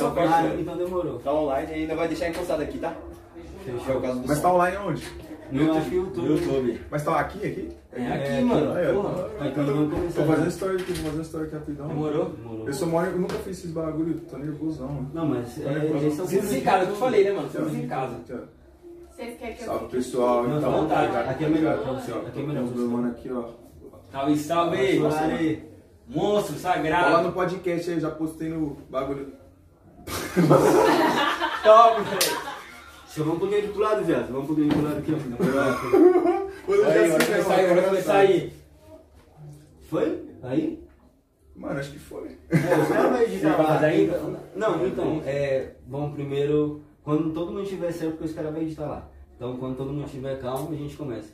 só então, ah, então demorou. Tá online e ainda vai deixar encostado aqui, tá? É o caso do Mas som. tá online onde? Eu acho que o YouTube. YouTube. Mas tá aqui, aqui? É aqui, É, mano. Ó. Porra. Aí então vamos Tô começar. fazendo story aqui, tô fazendo story aqui rapidão. Demorou? Demorou. Eu sou maior, eu nunca fiz esses bagulho, tô nervosão, mano. Não, mas é, esse é o Sinta-se em casa, eu te falei, né, mano? Sinta-se em casa. Vocês querem que eu Salve pessoal, Não, então. fica à vontade. obrigado, Aqui é melhor. Aqui é melhor Tô você. mano aqui, ó. Salve, salve! Monstro Ó lá sagrado. no podcast aí, já postei no bagulho. Top, velho. Só vamos um pouquinho pro lado, viado. Vamos um pouquinho pro lado aqui, ó. Quando Aí, se começar aí, bora começar aí. Foi? Aí? Mano, acho que foi. É, os caras vão editar vai lá. Então- Não, então, é, vamos primeiro, quando todo mundo estiver certo, porque os caras vão editar lá. Então, quando todo mundo estiver calmo, a gente começa.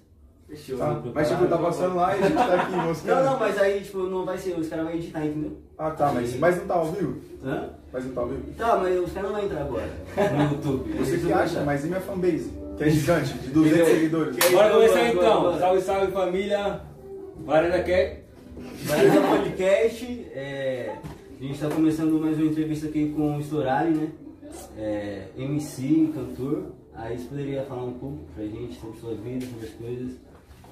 Fechou. Tá. Mas tipo, tá passando lá e a gente tá aqui mostrando. Não, não, mas aí, tipo, não vai ser, os caras vão editar, entendeu? Ah, tá, mas, mas não tá ao vivo? Hã? Mas não tá ao vivo? Tá, mas os caras não vão entrar agora no YouTube. Você que acha, mas e minha fanbase? Que é gigante, de 200 seguidores. Bora começar então. bora. Salve, salve família. Varanda quer? Dar podcast. É, a gente está começando mais uma entrevista aqui com o Storari, né? É, MC, cantor. Aí você poderia falar um pouco pra gente sobre sua vida, sobre as coisas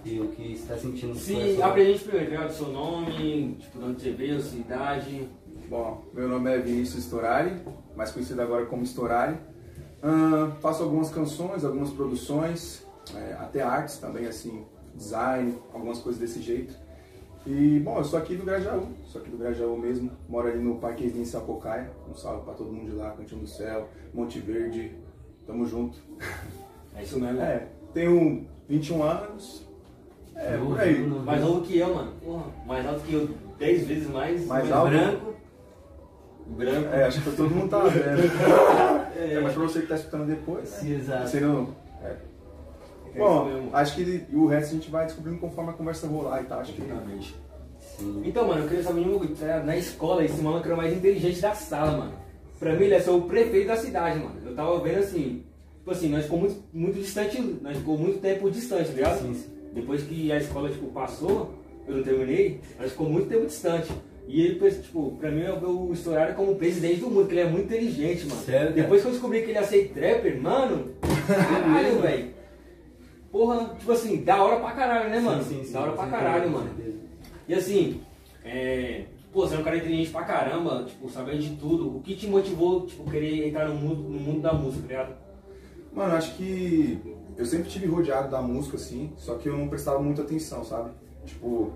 e o que você está sentindo coração. abre a gente primeiro, tá ligado? Seu nome, tipo, de onde você veio, sua idade. Bom, meu nome é Vinícius Storari, mais conhecido agora como Storari. Ahn, faço algumas canções, algumas produções, é, até artes também, assim, design, algumas coisas desse jeito. E, bom, eu sou aqui do Grajaú, sou aqui do Grajaú mesmo, moro ali no Parquezinho em Sapocaia. Um salve pra todo mundo de lá, Cantinho do Céu, Monte Verde, tamo junto. É isso mesmo. É, tenho 21 anos, é, Novo, por aí. Mais novo que eu, mano. Porra, mais alto que eu, 10 vezes mais. Mais mais alto? branco. Branco. É, acho que todo mundo tá vendo. É, mas pra você que tá escutando depois, né? Sim, exato. Você não. É. É Bom, acho que o resto a gente vai descobrindo conforme a conversa rolar e tal. Acho que. Exatamente. Sim. Então, mano, eu queria saber uma coisa. tá? Na escola, esse maluco era o mais inteligente da sala, mano. Pra mim, ele é só o prefeito da cidade, mano. Eu tava vendo assim. Tipo assim, nós ficamos muito, muito distante. Nós ficamos muito tempo distante, tá ligado? Sim, sim. Depois que a escola, tipo, passou, eu não terminei, nós ficamos muito tempo distante. E ele, tipo, pra mim, eu Estourado como presidente do mundo, que ele é muito inteligente, mano. Sério? Depois que eu descobri que ele ia ser trapper, mano, caralho, velho. Porra, tipo assim, da hora pra caralho, né, mano? Sim, sim, sim. da hora pra Sim, caralho, mano. E assim, é... Pô, você é um cara inteligente pra caramba, tipo, sabendo de tudo. O que te motivou, tipo, querer entrar no mundo, no mundo da música, tá ligado? Mano, acho que eu sempre tive rodeado da música, assim, só que eu não prestava muita atenção, sabe? Tipo,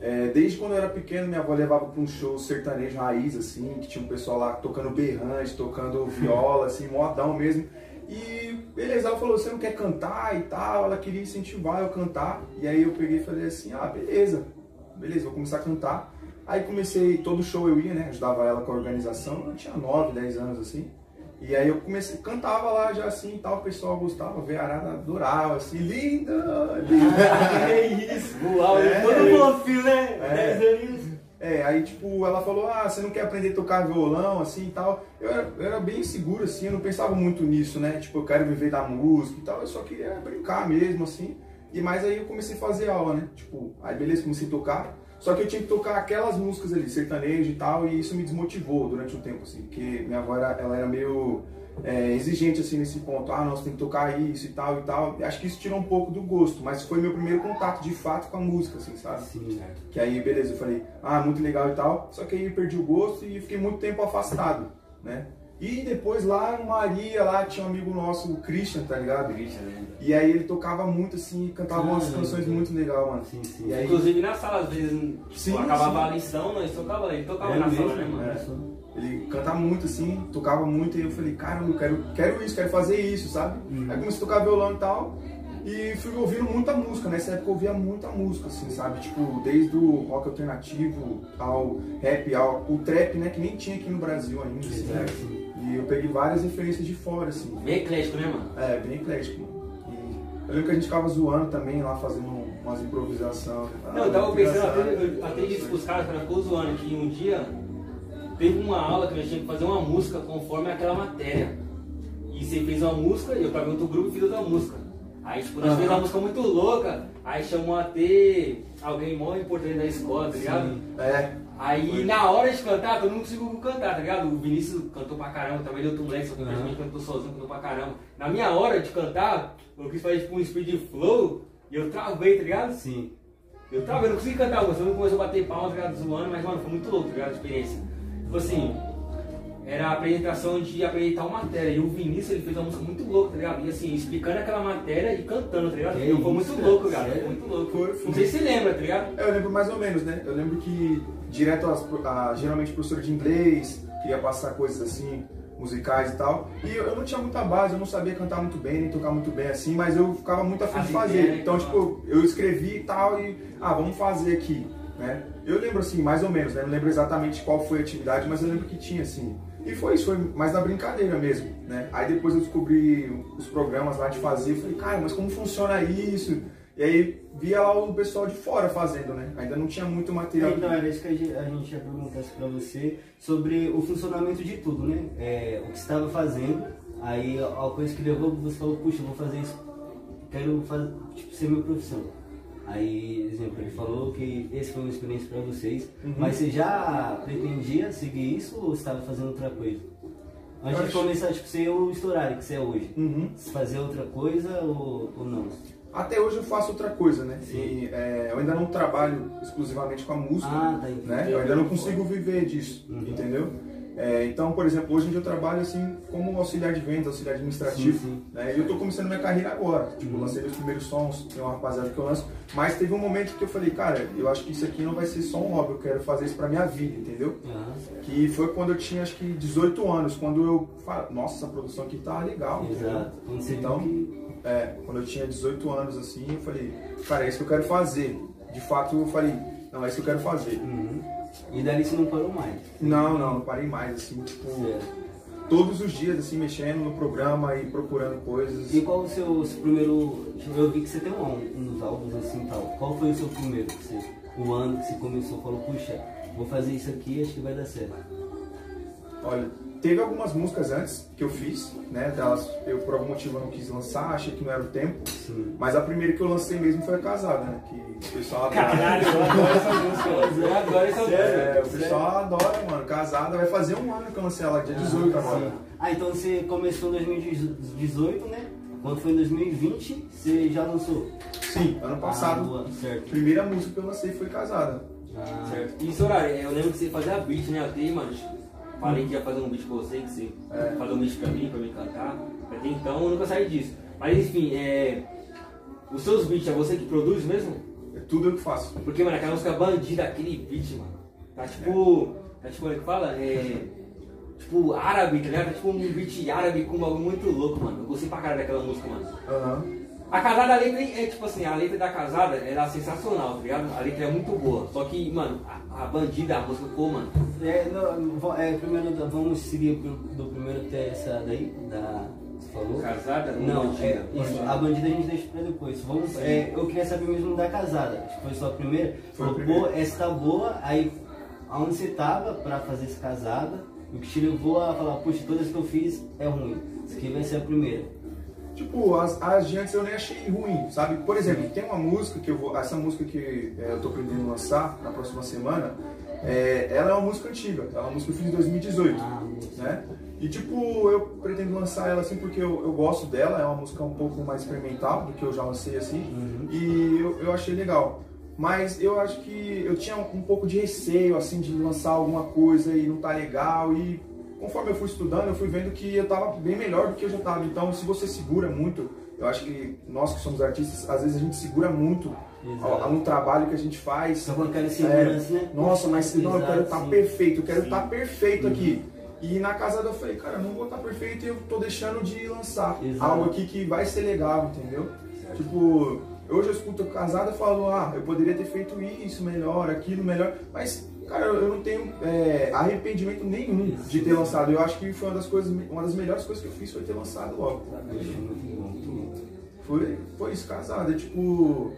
é, desde quando eu era pequeno, minha avó levava pra um show sertanejo raiz, assim, que tinha um pessoal lá tocando berrante, tocando viola, assim, modão mesmo. E beleza, ela falou, você não quer cantar e tal, ela queria incentivar eu a cantar. E aí eu peguei e falei assim, ah, beleza, beleza, vou começar a cantar. Aí comecei, todo show eu ia, né, ajudava ela com a organização, eu tinha 9, 10 anos assim. E aí eu comecei, cantava lá já assim e tal, o pessoal gostava, a arada adorava, assim, linda, linda. é isso, uau, É. todo fofinho, né? É. 10 aninhos. É, aí tipo, ela falou, ah, você não quer aprender a tocar violão, assim e tal. Eu era, eu era bem seguro, assim, eu não pensava muito nisso, né? Tipo, eu quero viver da música e tal, eu só queria brincar mesmo, assim. E mais aí eu comecei a fazer aula, né? Tipo, aí beleza, comecei a tocar. Só que eu tinha que tocar aquelas músicas ali, sertanejo e tal, e isso me desmotivou durante um tempo, assim, porque minha avó era, ela era meio é, exigente, assim, nesse ponto. Ah, você tem que tocar isso e tal e tal. E acho que isso tirou um pouco do gosto, mas foi meu primeiro contato, de fato, com a música, assim, sabe? Sim. Que aí, beleza, eu falei, ah, muito legal e tal. Só que aí eu perdi o gosto e fiquei muito tempo afastado, né? E depois lá Maria, lá tinha um amigo nosso, o Christian, tá ligado? E aí ele tocava muito assim, cantava Ah, umas eu canções muito legais, mano. Sim, sim. E aí, Inclusive na sala, às vezes, Sim, acabava sim. a lição, nós tocava, ele tocava É na mesmo, sala, né, mano? só. ele cantava muito assim, tocava muito, e eu falei, caramba, eu quero, quero isso, quero fazer isso, sabe? Uhum. Aí comecei a tocar violão e tal. E fui ouvindo muita música, nessa época eu ouvia muita música, assim, sabe? Tipo, desde o rock alternativo ao rap, ao o trap, né? Que nem tinha aqui no Brasil ainda, assim, né? E eu peguei várias referências de fora, assim. Bem eclético, né, mano? É, bem eclético, mano. E eu lembro que a gente ficava zoando também lá, fazendo umas improvisações. Não, eu tava pensando, até, eu até disse pros caras, cara, ficou zoando que um dia teve uma aula que nós tínhamos que fazer uma música conforme aquela matéria. E você fez uma música, e eu em outro grupo e fiz outra música. Aí, tipo, nós Aham. fizemos uma música muito louca, aí chamou a ter alguém mó importante da escola, tá ligado? Sim. É, Aí na hora de cantar, todo mundo conseguiu cantar, tá ligado? O Vinícius cantou pra caramba, também deu outro moleque, só que Uhum. cantou sozinho, cantou pra caramba. Na minha hora de cantar, eu quis fazer tipo um speed flow e eu travei, tá ligado? Sim. Eu tava, eu não consegui cantar, o Gustavo começou a bater palmas, tá ligado? Zoando, mas mano, foi muito louco, tá ligado? A experiência. Tipo assim, era a apresentação de apresentar uma matéria. E o Vinícius ele fez uma música muito louca, tá ligado? E assim, explicando aquela matéria e cantando, tá ligado? Então, foi muito louco, cara. Foi muito louco. Foi, foi. Não sei se você lembra, tá ligado? É, Eu lembro mais ou menos, né? Eu lembro que direto às, a, geralmente professor de inglês, queria passar coisas assim, musicais e tal. E eu, eu não tinha muita base, eu não sabia cantar muito bem, nem tocar muito bem assim, mas eu ficava muito afim de fazer. Então, né? tipo, eu escrevi e tal e, ah, vamos fazer aqui, né? Eu lembro assim, mais ou menos, né? Não lembro exatamente qual foi a atividade, mas eu lembro que tinha assim. E foi isso, foi mais na brincadeira mesmo, né? Aí depois eu descobri os programas lá de fazer, eu falei, cara, mas como funciona isso? E aí via lá o pessoal de fora fazendo, né? Ainda não tinha muito material. Então, era isso que a gente, ia perguntar pra você sobre o funcionamento de tudo, né? É, o que você estava fazendo, aí a coisa que levou, você falou, puxa, vou fazer isso, quero fazer, tipo, ser minha profissão. Aí, exemplo, ele falou que esse foi uma experiência para vocês, Uhum. mas você já pretendia seguir isso ou você estava fazendo outra coisa? Antes Eu de acho- começar, tipo, ser o estourário que você é hoje, Uhum. fazer outra coisa ou, ou não? Até hoje eu faço outra coisa, né? E, é, eu ainda não trabalho exclusivamente com a música, Ah, tá, né? Eu ainda não consigo viver disso, Uhum. entendeu? É, então, por exemplo, hoje em dia eu trabalho assim como auxiliar de vendas, auxiliar administrativo, Sim, sim. né? E eu tô começando minha carreira agora. Tipo, Uhum. lancei meus primeiros sons, tem uma rapaziada que eu lanço, mas teve um momento que eu falei, cara, eu acho que isso aqui não vai ser só um hobby, eu quero fazer isso pra minha vida, entendeu? Ah, Que foi quando eu tinha acho que 18 anos, quando eu falei, nossa, essa produção aqui tá legal, exato. Então. É, quando eu tinha 18 anos, assim, eu falei, cara, é isso que eu quero fazer. De fato, eu falei, não, é isso que eu quero fazer. Uhum. E dali você não parou mais. Não, não, não parei mais, assim, tipo, Certo. todos os dias, assim, mexendo no programa e procurando coisas. E qual o seu, seu primeiro. Eu vi que você tem um, uns álbuns assim e tal. Qual foi o seu primeiro? que Você, o ano que você começou, falou, puxa, vou fazer isso aqui acho que vai dar certo. Olha, teve algumas músicas antes que eu fiz, né, delas, eu por algum motivo não quis lançar, achei que não era o tempo. Sim. Mas a primeira que eu lancei mesmo foi a Casada, né, que o pessoal adora. Caralho, eu adoro essa música. Eu adoro essa música. É, o pessoal adora, mano. Casada vai fazer um ano que eu lancei ela, dia 18 agora. Sim. Ah, então você começou em 2018, né? Quando foi em 2020, você já lançou? Sim, ano Ah, passado. boa, certo. A primeira música que eu lancei foi Casada. Ah, Certo. E Soraya, eu lembro que você fazia beat, né? Até, mano, falei que ia fazer um beat com você, que você É. fazer um beat pra mim, pra me cantar. Até então eu nunca saí disso. Mas enfim, é. Os seus beats é você que produz mesmo? É tudo eu que faço. Porque, mano, aquela música bandida, aquele beat, mano. Tá tipo. Tá tipo, como é que fala? É. Tipo, árabe, tá ligado? Tá tipo um beat árabe com um bagulho muito louco, mano. Eu gostei pra caralho daquela música, mano. Aham. A casada, a letra é tipo assim, a letra da casada era sensacional, tá ligado? A letra é muito boa. Só que, mano, a, a bandida, a música ficou, mano. É, não, é, primeiro vamos seguir do, primeiro até essa daí, da. Você falou? Casada Não, bandida? é, isso, a bandida a gente deixa pra depois. Vamos, é, eu queria saber mesmo da casada. Que Foi só a primeira. Foi a Falou, primeira. pô, essa tá boa, aí aonde você tava pra fazer essa casada, o que te levou a falar, puxa, todas que eu fiz é ruim. Isso aqui vai ser a primeira. Tipo, as, as de antes eu nem achei ruim, sabe? Por exemplo, tem uma música que eu vou. Essa música que é, eu tô pretendendo lançar na próxima semana, é, ela é uma música antiga, é uma música que eu fiz em 2018. Ah, né? E tipo, eu pretendo lançar ela assim porque eu, eu gosto dela, é uma música um pouco mais experimental do que eu já lancei assim, Uhum. e eu, eu achei legal. Mas eu acho que eu tinha um pouco de receio assim de lançar alguma coisa e não tá legal e conforme eu fui estudando, eu fui vendo que eu tava bem melhor do que eu já tava. Então, se você segura muito, eu acho que nós que somos artistas, às vezes a gente segura muito Exato. a, um trabalho que a gente faz. Só com aquela segurança, né? Nossa, mas não, eu quero Exato, estar sim. perfeito, eu quero estar perfeito Uhum. aqui. E na casada eu falei, cara, eu não vou estar perfeito e eu tô deixando de lançar Exato. algo aqui que vai ser legal, entendeu? Tipo, hoje eu escuto casada e falo, ah, eu poderia ter feito isso melhor, aquilo melhor, mas, cara, eu não tenho é, arrependimento nenhum de ter lançado. Eu acho que foi uma das coisas, uma das melhores coisas que eu fiz foi ter lançado logo. Foi, foi isso, casada. Tipo,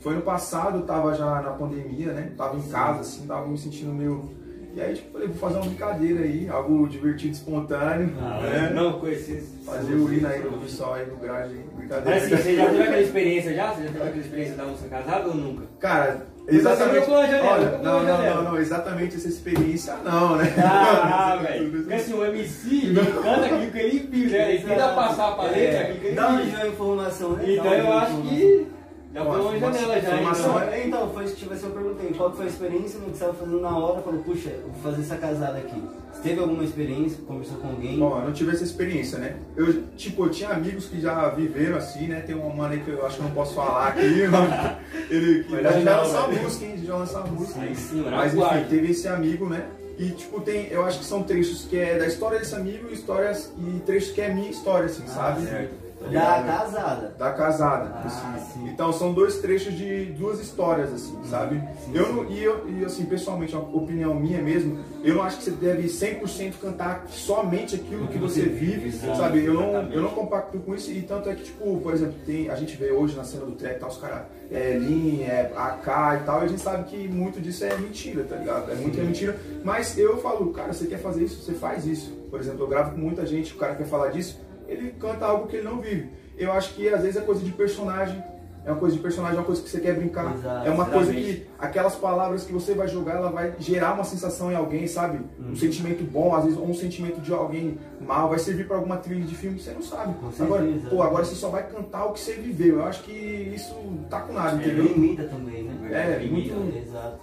foi no passado, eu tava já na pandemia, né? Tava em casa, assim, tava me sentindo meio. E aí, tipo, falei, vou fazer uma brincadeira aí, algo divertido, espontâneo, Ah, né? Não, conheci. Fazer o hino aí pro pessoal aí no grade, brincadeira. Mas assim, você já teve aquela experiência já? Você já teve aquela experiência da música casada ou nunca? Cara, Exatamente. Olha, não, a não, não, não, exatamente essa experiência não, né? Ah, velho. Porque assim, o MC, ele canta aquilo que ele viu, né? Ele tenta passar letra É, aquilo que ele Dá uma viu. informação, né? Então eu acho que já foi uma janela já. então. Então, foi isso que tipo assim, eu perguntei, qual que foi a experiência no que você estava fazendo na hora? Falou, puxa, eu vou fazer essa casada aqui. Você teve alguma experiência, conversou com alguém? Ó, eu não tive essa experiência, né? Eu, tipo, eu tinha amigos que já viveram assim, né? Tem uma mano aí que eu acho que eu não posso falar aqui, mano. Ele que a lançar uma velho. música, hein? A gente vai lançar uma música. Aí sim. Mas enfim, teve esse amigo, né? E tipo, tem, eu acho que são trechos que é da história desse amigo e histórias e trechos que é minha história, assim, sabe? certo. Tá Da ligado? casada. Da casada. Ah, assim. sim. Então são dois trechos de duas histórias, assim, sabe? sim, eu não, e, eu, e assim, pessoalmente, uma opinião minha mesmo, eu não acho que você deve 100% cantar somente aquilo que você vive, Exato, sabe? Eu não, eu não compacto com isso, e tanto é que, tipo, por exemplo, tem, a gente vê hoje na cena do trap, tá, os caras é Lean, é AK e tal, e a gente sabe que muito disso é mentira, tá ligado? É muito é mentira, mas eu falo, cara, você quer fazer isso, você faz isso. Por exemplo, eu gravo com muita gente, o cara quer falar disso, ele canta algo que ele não vive. Eu acho que às vezes é coisa de personagem, é uma coisa de personagem, é uma coisa que você quer brincar, Exato, é uma coisa que aquelas palavras que você vai jogar, ela vai gerar uma sensação em alguém, sabe? Uhum. Um sentimento bom, às vezes, ou um sentimento de alguém mal, vai servir pra alguma trilha de filme, você não sabe. Com agora, certeza. pô, agora você só vai cantar o que você viveu. Eu acho que isso tá com nada, É, entendeu? Limita também, né? É, Limita. muito- Exato.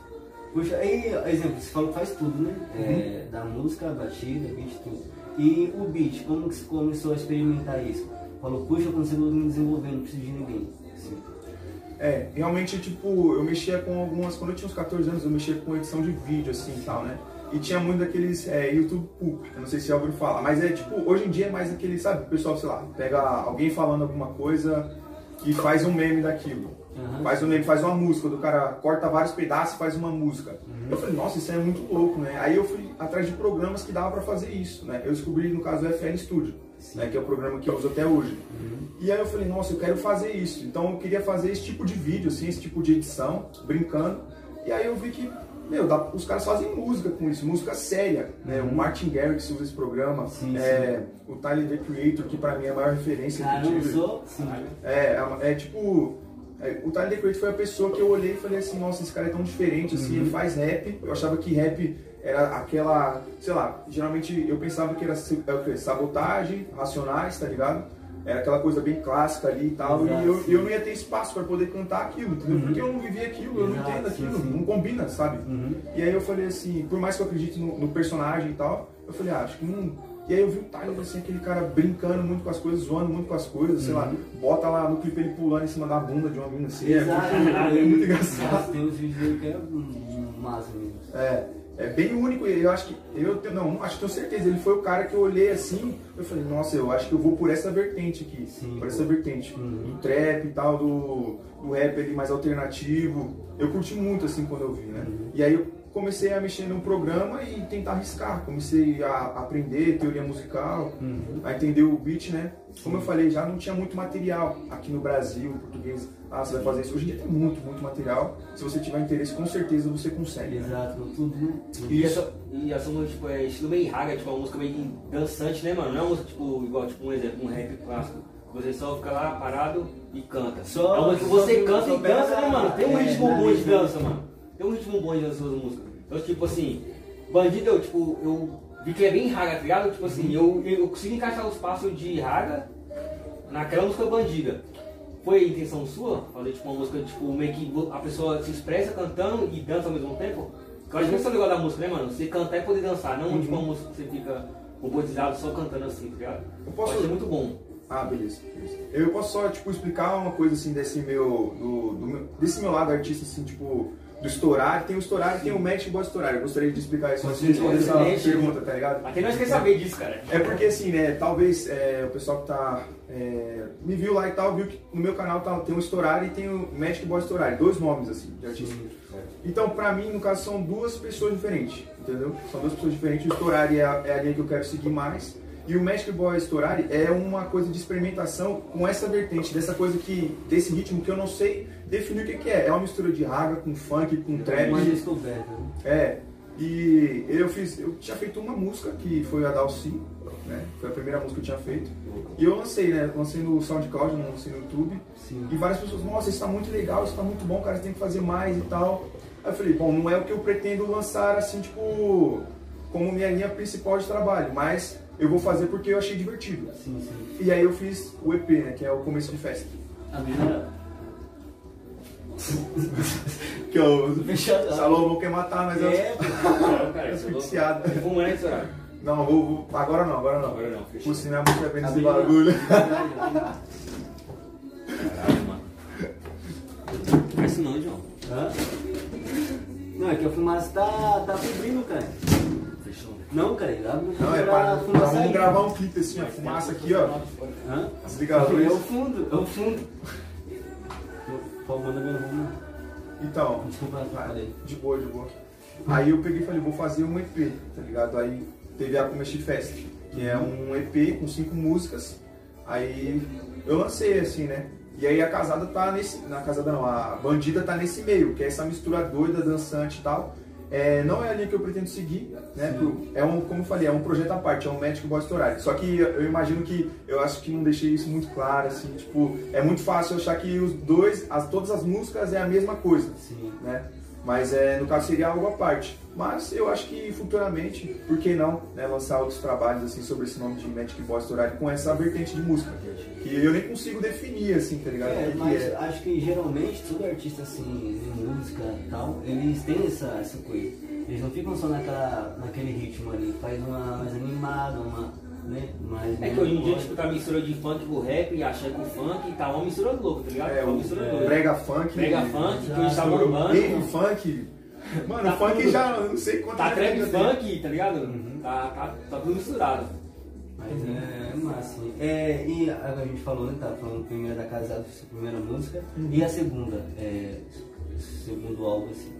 Puxa, aí, exemplo, você falou que faz tudo, né? É, da música, a batida, beat, tudo. E o beat, como que você começou a experimentar isso? Falou, puxa, eu consigo me desenvolver, não preciso de ninguém. É, realmente, tipo, eu mexia com algumas. Quando eu tinha uns 14 anos, eu mexia com edição de vídeo, assim e tal, né? E tinha muito daqueles é, YouTube Poop, eu não sei se ouviu falar, mas é tipo, hoje em dia é mais aquele, sabe, o pessoal, sei lá, pega alguém falando alguma coisa e faz um meme daquilo. Aham. Faz meme, faz uma música, do cara corta vários pedaços e faz uma música. Eu falei, nossa, isso é muito louco, né? Aí eu fui atrás de programas que dava pra fazer isso, né? Eu descobri, no caso, o FL Studio, né? que é o programa que eu uso até hoje. E aí eu falei, nossa, eu quero fazer isso. Então eu queria fazer esse tipo de vídeo, assim, esse tipo de edição, brincando. E aí eu vi que, meu, dá- os caras fazem música com isso, música séria. Né? O Martin Garrix usa esse programa, Sim, é, o Tyler, The Creator, que pra mim é a maior referência que Cara, eu sou? Sim. É, é, é tipo. É, o Tyler The Creator foi a pessoa que eu olhei e falei assim, nossa, esse cara é tão diferente, assim, Uhum. ele faz rap. Eu achava que rap era aquela, sei lá, geralmente eu pensava que era se- é sabotagem, racionais, tá ligado? Era aquela coisa bem clássica ali e tal, Exato, e eu, sim. eu não ia ter espaço para poder cantar aquilo, entendeu? Uhum. Porque eu não vivia aquilo, eu não entendo sim, aquilo, sim. não combina, sabe? Uhum. E aí eu falei assim, por mais que eu acredite no, no personagem e tal, eu falei, ah, acho que não. E aí eu vi o Tyler, assim, aquele cara brincando muito com as coisas, zoando muito com as coisas, sei lá, bota lá no clipe ele pulando em cima da bunda de uma mina assim, é Exato. muito, é muito engraçado. Tem uns vídeos que é massa mesmo. É, é bem único e eu acho que, eu não, acho que tenho certeza, ele foi o cara que eu olhei assim, eu falei, nossa, eu acho que eu vou por essa vertente aqui, Sim, por pô. essa vertente, Uhum. do trap e tal, do, do rap ali mais alternativo, eu curti muito assim quando eu vi, né? Uhum. E aí eu comecei a mexer num programa e tentar arriscar, comecei a aprender teoria musical, Uhum. a entender o beat, né? Como eu falei, já não tinha muito material aqui no Brasil, português. Ah, você vai fazer isso. Hoje em dia tem muito, muito material. Se você tiver interesse, com certeza você consegue. né? Exato, tudo, né? E essa, e essa música, tipo, é estilo meio raga, tipo, uma música meio dançante, né, mano? Não é uma música, tipo, igual, tipo, um exemplo, um rap clássico. Você só fica lá parado e canta. Só- é uma música que você canta e dança, né, mano? Tem um é, ritmo bom de letra. dança, mano. Tem um ritmo bom nas suas músicas. Então, tipo assim, Bandido, eu, tipo, eu vi que é bem raga, tá ligado? Tipo assim, eu, eu consigo encaixar os passos de raga naquela música bandida. Foi a intenção sua? Fazer tipo uma música, tipo, meio que a pessoa se expressa cantando e dança ao mesmo tempo? Eu acho que esse é o legal da música, né, mano? Você cantar e poder dançar, não tipo uma música que você fica robotizado só cantando assim, tá ligado? Eu posso- Pode ser muito bom. Ah, beleza, beleza. Eu posso só, tipo, explicar uma coisa, assim, desse meu, do, do meu- desse meu lado artista, assim, tipo, do estourar. Tem o estourar e tem o match igual estourar. Eu gostaria de explicar isso antes de responder essa pergunta, tá ligado? Até nós queremos saber disso, cara. É porque assim, né, talvez é, o pessoal que tá. é, me viu lá e tal, viu que no meu canal tá, tem o Estourar e tem o Magic Boy Estourar, dois nomes assim, de artista. Então, pra mim, no caso, são duas pessoas diferentes, entendeu? São duas pessoas diferentes. O Storari é, a- é a linha que eu quero seguir mais. E o Magic Boy Storari é uma coisa de experimentação com essa vertente, dessa coisa que, desse ritmo que eu não sei definir o que, que é. É uma mistura de raga com funk, com trap. Uma descoberta, né? É. E eu fiz, eu tinha feito uma música que foi a Dalcy, né? Foi a primeira música que eu tinha feito. E eu lancei, né? Lancei no SoundCloud, não lancei no YouTube. Sim. E várias pessoas, nossa, isso tá muito legal, isso tá muito bom, cara, você tem que fazer mais e tal. Aí eu falei, bom, não é o que eu pretendo lançar assim, tipo, como minha linha principal de trabalho, mas eu vou fazer porque eu achei divertido. Sim, sim. E aí eu fiz o EP, né? Que é o começo de festa. A menina. Que eu. Fechado. Salomão quer matar, mas eu. É. Não, cara, Eu sou é viciado. Fuma nesse horário. Não, vou, vou- Agora não, agora não. Agora não, Por fechou. sinal, muito bem menina- bagulho. Caralho, mano. Faz isso não, João. Hã? Não, é que a fumaça tá, tá cobrindo, cara. Fechou. Não, cara, abre Não, é pra pra, aí. gravar um clipe assim, ó. Fumaça aqui, ó. Hã? Desliga a É o fundo, é o fundo. Pô, manda meu rumo. Então, Desculpa, falei. de boa, de boa. Aí eu peguei e falei, vou fazer um EP, tá ligado? Aí teve a Comesti Fest, que é um EP com cinco músicas. Aí eu lancei assim, né? E aí a casada tá nesse. Na casada não, a bandida tá nesse meio, que é essa mistura doida, dançante e tal. É, não é a linha que eu pretendo seguir, né? Pro- É um, como eu falei, é um projeto à parte, é um Magic Boy Story. Só que eu imagino que eu acho que não deixei isso muito claro, assim, tipo, é muito fácil achar que os dois, as, todas as músicas é a mesma coisa Sim. né? Mas é, no caso seria algo à parte. Mas eu acho que futuramente, por que não, né, lançar outros trabalhos assim sobre esse nome de Magic Boy Story com essa vertente de música. Que eu nem consigo definir, assim, tá ligado? É, o que, que mas é. acho que geralmente todo artista assim, de música e tal, eles têm essa, essa coisa. Eles não ficam só naquela, naquele ritmo ali, faz uma mais animada, uma. Né, mais É que hoje em dia, tipo, tá mistura de funk com rap e axé com funk e tá uma mistura louca, tá ligado? É, Tá uma o mistura é, doida. brega funk. Brega funk, que hoje tá bombando. Rave funk. Mano, Tá funk tudo. já não sei quanto Tá tempo trap funk, tá ligado? Uhum. Tá, tá, tá tudo misturado. Mas é, é massa. É, e agora a gente falou, né? Tava falando primeiro da Casada, sua primeira música. E a segunda, é, segundo álbum, assim.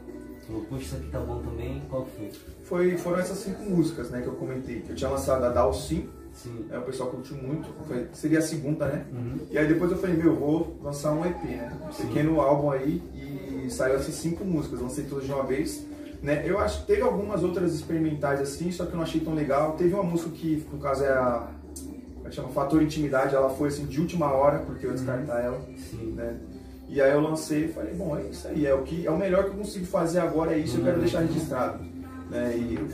Falou, puxa, isso aqui tá bom também. Qual que foi? Foi, foram essas cinco músicas, né, que eu comentei. Eu tinha lançado a Dalsim, Sim. né, o pessoal curtiu muito. Foi- seria a segunda, né? Uhum. E aí depois eu falei, meu, vou lançar um EP, né? Um Sim. pequeno álbum aí e saiu essas cinco músicas, lancei todas de uma vez. Né? Eu acho que teve algumas outras experimentais assim, só que eu não achei tão legal. Teve uma música que, no caso, é a. É chama? Fator Intimidade, ela foi assim de última hora, porque eu ia descartar ela. Sim. Né? E aí eu lancei e falei, bom, é isso aí, é o, que, é o melhor que eu consigo fazer agora, é isso, eu quero Uhum. deixar registrado. Né? E eu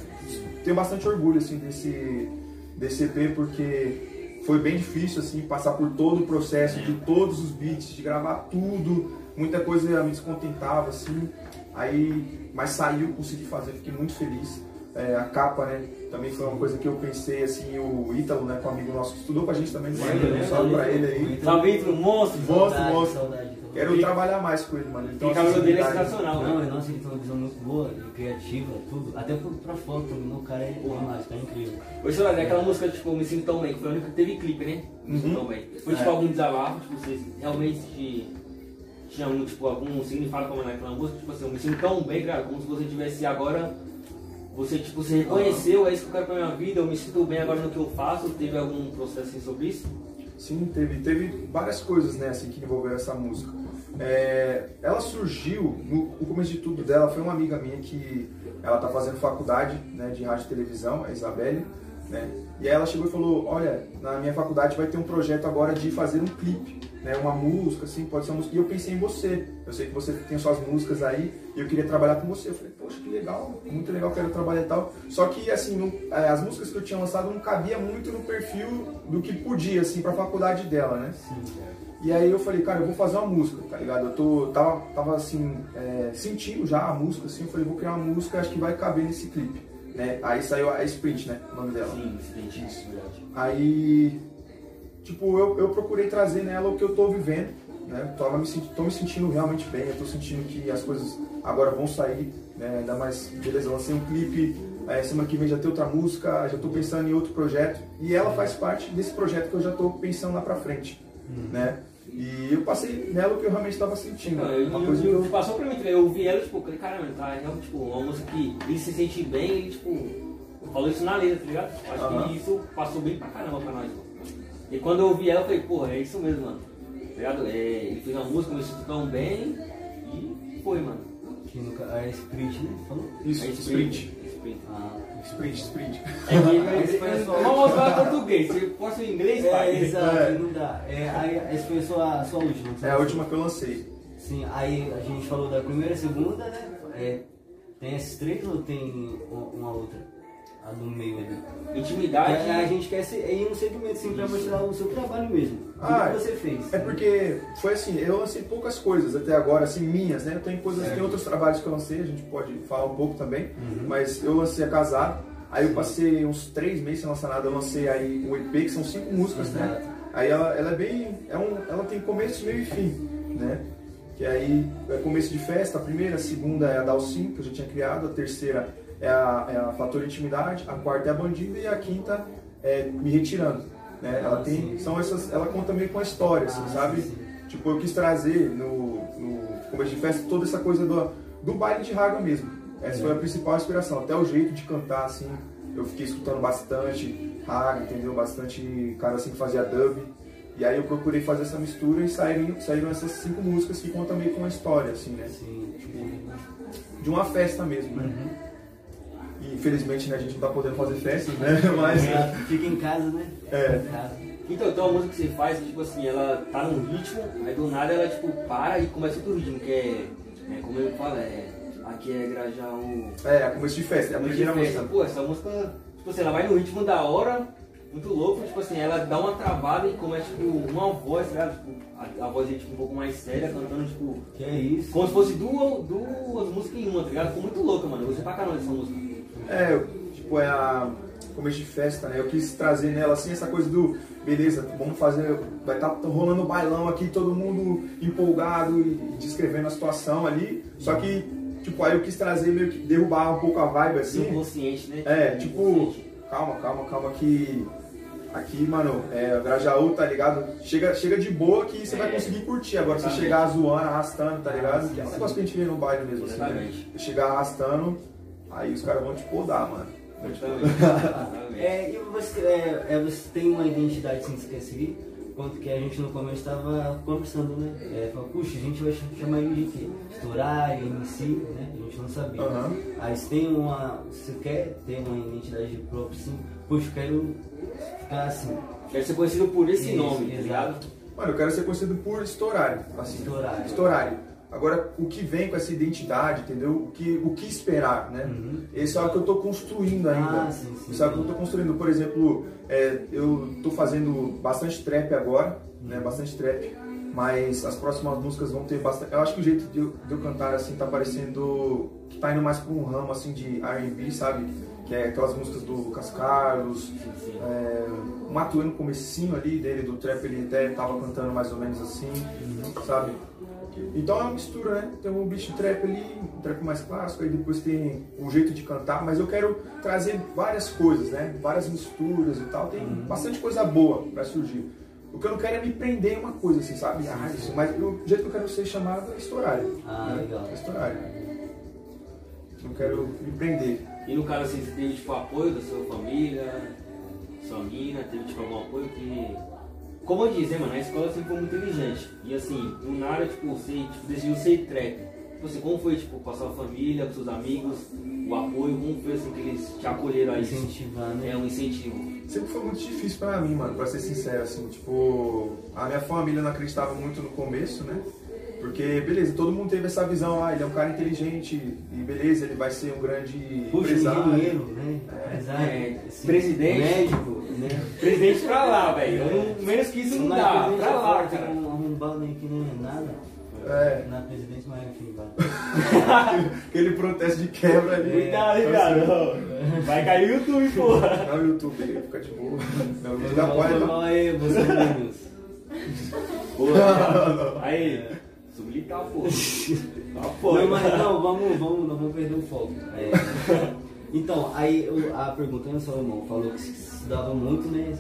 tenho bastante orgulho assim, desse, desse EP, porque foi bem difícil assim, passar por todo o processo, de todos os beats, de gravar tudo, muita coisa me descontentava, assim, aí, mas saiu, consegui fazer, fiquei muito feliz. É, a capa, né, também foi uma coisa que eu pensei, assim, o Ítalo, né, com um amigo nosso que estudou com a gente também, Lembra, um salve pra ele aí. Salve pro monstro. Monstro, Saudade, monstro. saudade. Quero E- trabalhar mais com ele, mano. Ele tem E o uma cabelo dele é sensacional, Não, né? nossa, ele tem uma visão muito boa, e criativa, tudo. Até pra, foto também, o cara é demais, tá incrível. Ô, sei lá, né, aquela música, tipo, Me Sinto Tão Bem, que foi a única que teve clipe, né? Me Sinto Uhum. Tão Bem. Foi, tipo, É. algum desabafo, tipo, vocês realmente te- tinha um, tipo, algum significado como naquela música, tipo assim, eu me sinto tão bem, cara, como se você tivesse agora, você, tipo, se reconheceu, é isso que eu quero pra minha vida, eu me sinto bem agora no que eu faço, teve algum processo assim sobre isso? Sim, teve, teve várias coisas, né, assim, que envolveram essa música. É, ela surgiu, no, o começo de tudo dela, foi uma amiga minha que ela tá fazendo faculdade, né, de rádio e televisão, a Isabelle, né, e aí ela chegou e falou, olha, na minha faculdade vai ter um projeto agora de fazer um clipe, né, uma música, assim, pode ser uma música, e eu pensei em você, eu sei que você tem suas músicas aí, e eu queria trabalhar com você, eu falei, poxa, que legal, muito legal, quero trabalhar e tal, só que, assim, não- é, as músicas que eu tinha lançado não cabia muito no perfil do que podia, assim, pra faculdade dela, né, e aí eu falei, cara, eu vou fazer uma música, tá ligado? Eu tô, tava, tava assim, é, sentindo já a música, assim, eu falei, vou criar uma música, acho que vai caber nesse clipe, né? Aí saiu a Sprint, né, o nome dela. Sim, entendi isso, verdade. Aí, tipo, eu, eu procurei trazer nela o que eu tô vivendo, né? Tava me, senti- tô me sentindo realmente bem, eu tô sentindo que as coisas agora vão sair, né? Ainda mais, beleza, lancei um clipe, é, semana que vem já tem outra música, já tô pensando em outro projeto, e ela faz parte desse projeto que eu já tô pensando lá pra frente, né? E eu passei nela o que eu realmente estava sentindo. Não, eu, uma eu, coisa que eu- eu... passou pra mim, eu ouvi ela, tipo, falei, caramba, tá, é realmente, tipo, uma música que ele se sente bem, ele, tipo, falou isso na letra, tá ligado? Acho Aham. que isso passou bem pra caramba pra nós, mano. E quando eu ouvi ela, eu falei, porra, é isso mesmo, mano. Tá ligado? É, ele fez uma música, me sinto tão bem, e foi, mano. Que no a Sprint, né? Falou? Isso, Aí, sprint. Sprinter. Ah, Sprint, sprint. É que vamos falar português. Se posso em inglês, é, pai. exato, É. não dá. É, aí, essa foi a sua, sua última. É a última que eu lancei. Sim, aí a gente falou da primeira e segunda, né? É, tem esses três ou tem uma outra? A do meio ali. Intimidade. É, a gente quer ser, ir no segmento assim pra mostrar o seu trabalho mesmo. O Ah, que você fez. É porque foi assim, eu lancei poucas coisas até agora, assim, minhas, né? Eu tenho coisas, tem outros trabalhos que eu lancei, a gente pode falar um pouco também, Uhum. mas eu lancei a casado, aí eu passei uns três meses sem lançar nada, eu lancei aí o EP, que são cinco músicas, né? Exato. Aí ela, ela é bem. É um, ela tem começo, meio e fim, né? Que aí é começo de festa, a primeira, a segunda é a Dalcin, que eu já tinha criado, a terceira é a, é a Fator Intimidade, a quarta é a Bandida e a quinta é Me Retirando. Né? Ela tem. São essas. Ela conta meio com a história, assim, sabe? Tipo, eu quis trazer no, no começo de festa toda essa coisa do, do baile de raga mesmo. Essa foi a principal inspiração. Até o jeito de cantar, assim, eu fiquei escutando bastante raga, entendeu? Bastante cara assim que fazia dub. E aí eu procurei fazer essa mistura e saíram, saíram essas cinco músicas que contam meio com uma história, assim, né? Sim, tipo, De uma festa mesmo, né? Uhum. Infelizmente né, a gente não tá podendo fazer festas, né? Mas. É, Fica em casa, né? É. Então, então a música que você faz, tipo assim, ela tá num ritmo, aí do nada ela tipo para e começa outro ritmo, que é, é como eu falo, é, aqui é Grajaú. É, a começo de festa, é a primeira música. Pô, essa música, tipo assim, ela vai no ritmo da hora, muito louco, tipo assim, ela dá uma travada e começa tipo uma voz, tá ligado? Tipo, a, a voz é tipo um pouco mais séria, cantando tipo. Que é isso? Como se fosse duas, duas músicas em uma, tá ligado? Ficou muito louca, mano. Eu gostei pra caramba dessa música. É, tipo, é a começo de festa, né? Eu quis trazer nela assim essa coisa do beleza, vamos fazer, vai estar rolando um bailão aqui, todo mundo empolgado e descrevendo a situação ali. Só que, tipo, aí eu quis trazer meio que derrubar um pouco a vibe assim. Inconsciente, né? É, tipo, calma, calma, calma que aqui, mano, é Grajaú, tá ligado? Chega, chega de boa que você vai É. conseguir curtir. Agora, se você chegar zoando, arrastando, tá ligado? sim, que é um negócio que a gente vê no baile mesmo, assim, né? Chegar arrastando, aí os caras vão te podar, mano. Vão te podar. Exatamente. É, e você, é, é, você tem uma identidade você quer seguir? Quanto que a gente no começo estava conversando, né? É, falou, puxa, a gente vai chamar ele de quê? Estourar, MC, né? A gente não sabia. Aham. Aí você tem uma. Você quer ter uma identidade própria, assim, puxa, eu quero ficar assim. Quero ser conhecido por esse Isso, nome, tá exato. ligado? Mano, eu quero ser conhecido por Estorário. Assim. Estorário. Agora, o que vem com essa identidade, entendeu? O que, o que esperar, né? Uhum. Esse é o que eu tô construindo ainda. Ah, sim, sim. Isso é o que eu tô construindo. Por exemplo, é, eu tô fazendo bastante trap agora, né? Bastante trap. Mas as próximas músicas vão ter bastante. Eu acho que o jeito de eu, de eu cantar assim tá parecendo que tá indo mais pra um ramo assim de R&B, sabe? Que é aquelas músicas do Lucas Carlos, é, o Matuê no comecinho ali dele, do trap, ele até tava cantando mais ou menos assim, sabe? Então é uma mistura, né? Tem um beat trap ali, um trap mais clássico, aí depois tem o jeito de cantar, mas eu quero trazer várias coisas, né? Várias misturas e tal, tem bastante coisa boa pra surgir. O que eu não quero é me prender em uma coisa, assim, sabe? Ah, isso, mas o jeito que eu quero ser chamado é estourário. Ah, né? legal. É estourário. Não quero me prender. E no caso assim, você teve tipo apoio da sua família, sua mina, teve tipo algum apoio que. Como eu disse, né, mano, a escola sempre foi muito inteligente. E assim, do nada, tipo, você tipo, decidiu ser trap. Tipo assim, como foi, tipo, com a sua família, com seus amigos, o apoio, como foi assim que eles te acolheram a isso? Incentivar, né? É um incentivo. Sempre foi muito difícil pra mim, mano, pra ser sincero, assim, tipo, a minha família não acreditava muito no começo, né? Porque, beleza, todo mundo teve essa visão, ah, ele é um cara inteligente, e beleza, ele vai ser um grande Puxa, empresário. engenheiro, né? Empresário, É, assim, presidente. Médico, né? Presidente pra lá, velho. Não- Menos que isso não Mas dá. Pra é lá, cara. Um arrombado aí que não é nada. É. Na presidente, mas enfim, vai. Aquele protesto de quebra ali. Cuidado, hein, cara. Vai cair o YouTube, porra. Não, o YouTube aí, fica de boa. Não, não dá pode, não. aí, você meninos. Porra. Aí, sublicar, porra. Apoio. Não, mas não, vamos, vamos, não vamos perder o foco. É. Então, aí a pergunta, né, Salomão, falou que se estudava muito, né?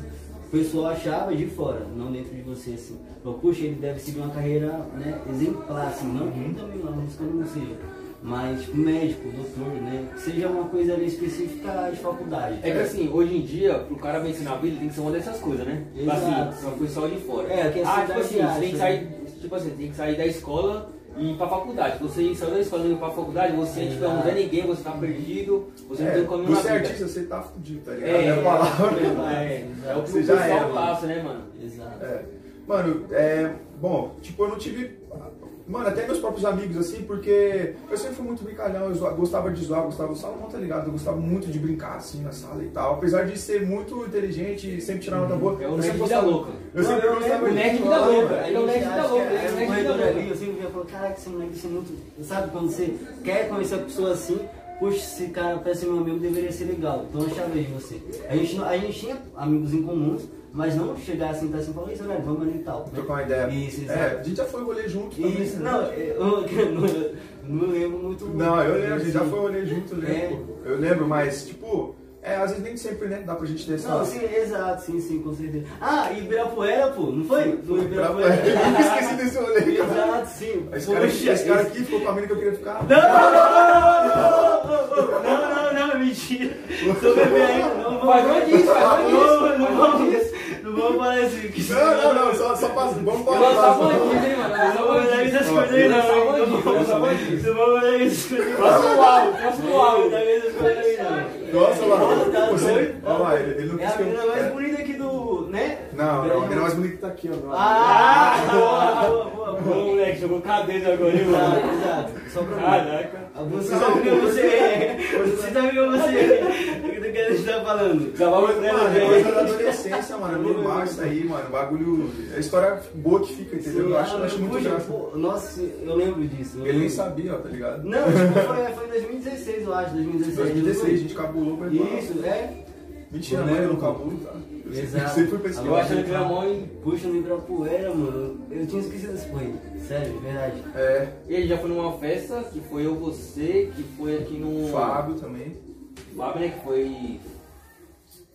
O pessoal achava de fora, não dentro de você, assim. Falou, puxa, ele deve seguir uma carreira né, exemplar, assim, não que também não, não seja. Mas, tipo, médico, doutor, né? Que seja uma coisa ali específica de faculdade. É que assim, hoje em dia, pro cara vencer na vida, tem que ser uma dessas coisas, né? Tipo Exato. assim, uma coisa só de fora. É, que é ah, tipo assim, você tem que acha, sair, tipo assim, tem que sair da escola e ir pra faculdade. Você saiu da escola e ir pra faculdade, você tipo, é um Zé Ninguém, você tá perdido, você não É, tem um caminho na você é artista, você tá fudido, tá ligado? É, É a palavra. é, é o que Você o já pessoal passa, né, mano? Exato. É. Mano, é. Bom, tipo, eu não tive. Mano, até meus próprios amigos, assim, porque eu sempre fui muito brincalhão, eu gostava de zoar, gostava do salão, tá ligado? Eu gostava muito de brincar, assim, na sala e tal. Apesar de ser muito inteligente e sempre tirar nota boa. É o eu nerd sempre vida louca. Eu sempre gostava o de- nerd vida louca. Ele é o nerd vida louca. Ele é o é nerd um vida louca. ali, eu sempre via falando, caraca, esse moleque é muito. Sabe quando você quer conhecer a pessoa assim, puxa, esse cara parece ser meu amigo, deveria ser legal. Então eu de você. A gente, não- a gente tinha amigos em comuns, mas não chegar assim, tá assim, falar, isso, né? Vamos ali e tal. né? Trocar uma ideia. Isso, é, exato. a gente já foi rolê junto também. Isso, né? não, eu não, não lembro muito. Não, eu lembro, a gente já assim. foi rolê junto, eu lembro. Eu lembro, mas, tipo, é, às vezes nem sempre, né? Dá pra gente ter essa. Não, sim, exato, sim, sim, com certeza. Ah, e Ibirapuera, pô, não foi? No Ibirapuera. Eu nunca esqueci desse rolê, cara. Exato, sim. Esse cara, Poxa, esse cara aqui ficou com a mina que eu queria ficar. Não, não, não, é mentira. Tô bebendo ainda, não vou. Faz uma disso, faz uma disso, Não, não uma vou. disso. Não vou falar assim. que- Não, não, não, só, só passa. Vamos para lançava lá. bandido, hein, mano? Eu Não lançava vou falar bandido. essas coisas aí, não. lançava hein? bandido, eu lançava Não bandido. Não vou falar essas coisas aí. Próximo álbum, próximo álbum. não essas coisas aí, não. Nossa, Tá mano. Você. Olha lá, ele, ele não É quis a que eu. menina mais é. bonita aqui do. né? Não, não, a menina mais bonita tá aqui, ó. Ah, boa, boa, boa, boa. moleque, jogou cadeira agora, hein, mano? Exato. Só pra mim. Caraca. Você sabe quem você é. Você sabe quem você é. O que a gente tá falando? Já vai Mano, é coisa da adolescência, mano. É normal isso aí, mano. Bagulho. É história boa que fica, entendeu? Eu acho, eu acho muito Puxa, graça. pô, Nossa, eu lembro disso. eu Ele nem sabia, ó, tá ligado? Não, tipo, foi, foi em 2016, eu acho, 2016. 2016, a gente cabulou pra Isso, é. Mentira, mãe, eu não cabulo, tá? Eu Exato. sempre fui pesquisar. Eu achando que era mãe. Puxa, no Ibirapuera, mano. Eu tinha esquecido desse foi. Sério, verdade. É, Ele já foi numa festa, que foi eu, você, que foi aqui no. Fábio também. Fábio, né? Que foi.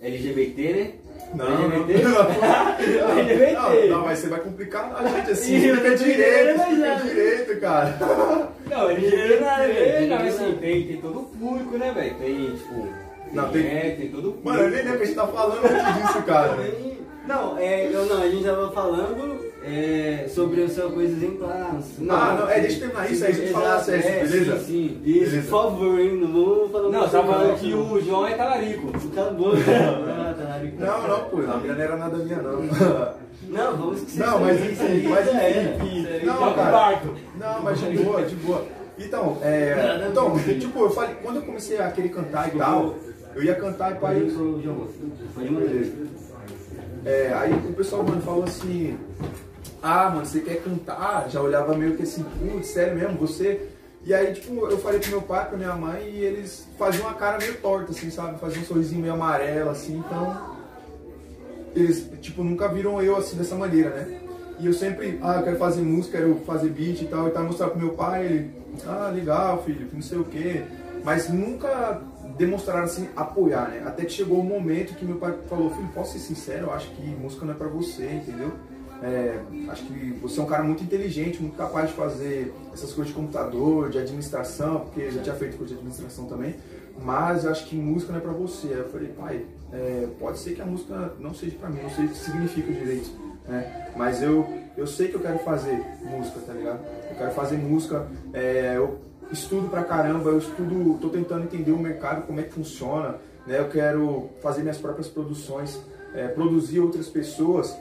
LGBT, né? Não, não, LGBT? não. LGBT. Não, não, mas você vai complicar a gente assim. Tô direito, mas- direito, cara. Não, LGBT, nada, velho. Não, assim, tem, tem todo o público, né, velho? Tem, tipo. Não, tem- É, tem todo. Mano, eu nem lembro que a gente tá falando antes disso, cara. Não, é, eu não, a gente tava falando é, sobre a sua coisa exemplar. Ah, não, é, deixa eu terminar isso aí, a gente fala Exato, sério, é, beleza? Sim, sim. Isso, Beleza. por favor, hein? Não vamos falar Não, você tava falando que o João é talarico. Acabou, ah, tá, Não, não, pô, a mina não era nada minha, não. Não, vamos esquecer Não, mas isso aí, mas enfim. era. Isso aí. Não, Toca o cara. barco. Não, mas de boa, de boa. Então, é. Então, tipo, eu falei, quando eu comecei a querer cantar e tal, eu ia cantar e pai. É, aí o pessoal, mano, falou assim. Ah, mano, você quer cantar? Já olhava meio que assim, putz, sério mesmo, você. E aí, tipo, eu falei pro meu pai, pra minha mãe, e eles faziam uma cara meio torta, assim, sabe? Faziam um sorrisinho meio amarelo, assim, então. Eles, tipo, nunca viram eu assim dessa maneira, né? E eu sempre, ah, eu quero fazer música, quero fazer beat e tal, e tal, mostrar pro meu pai, ele, ah, legal, filho, não sei o quê. Mas nunca demonstraram assim, apoiar, né? Até que chegou o momento que meu pai falou, filho, posso ser sincero, eu acho que música não é pra você, entendeu? É, acho que você é um cara muito inteligente, muito capaz de fazer essas coisas de computador, de administração, porque já tinha feito curso de administração também, mas eu acho que música não é pra você. Aí eu falei, pai, é, pode ser que a música não seja pra mim, não sei o que significa direito, né? Mas eu, eu sei que eu quero fazer música, tá ligado? Eu quero fazer música, é, eu estudo pra caramba, eu estudo, tô tentando entender o mercado, como é que funciona, né? Eu quero fazer minhas próprias produções, é, produzir outras pessoas.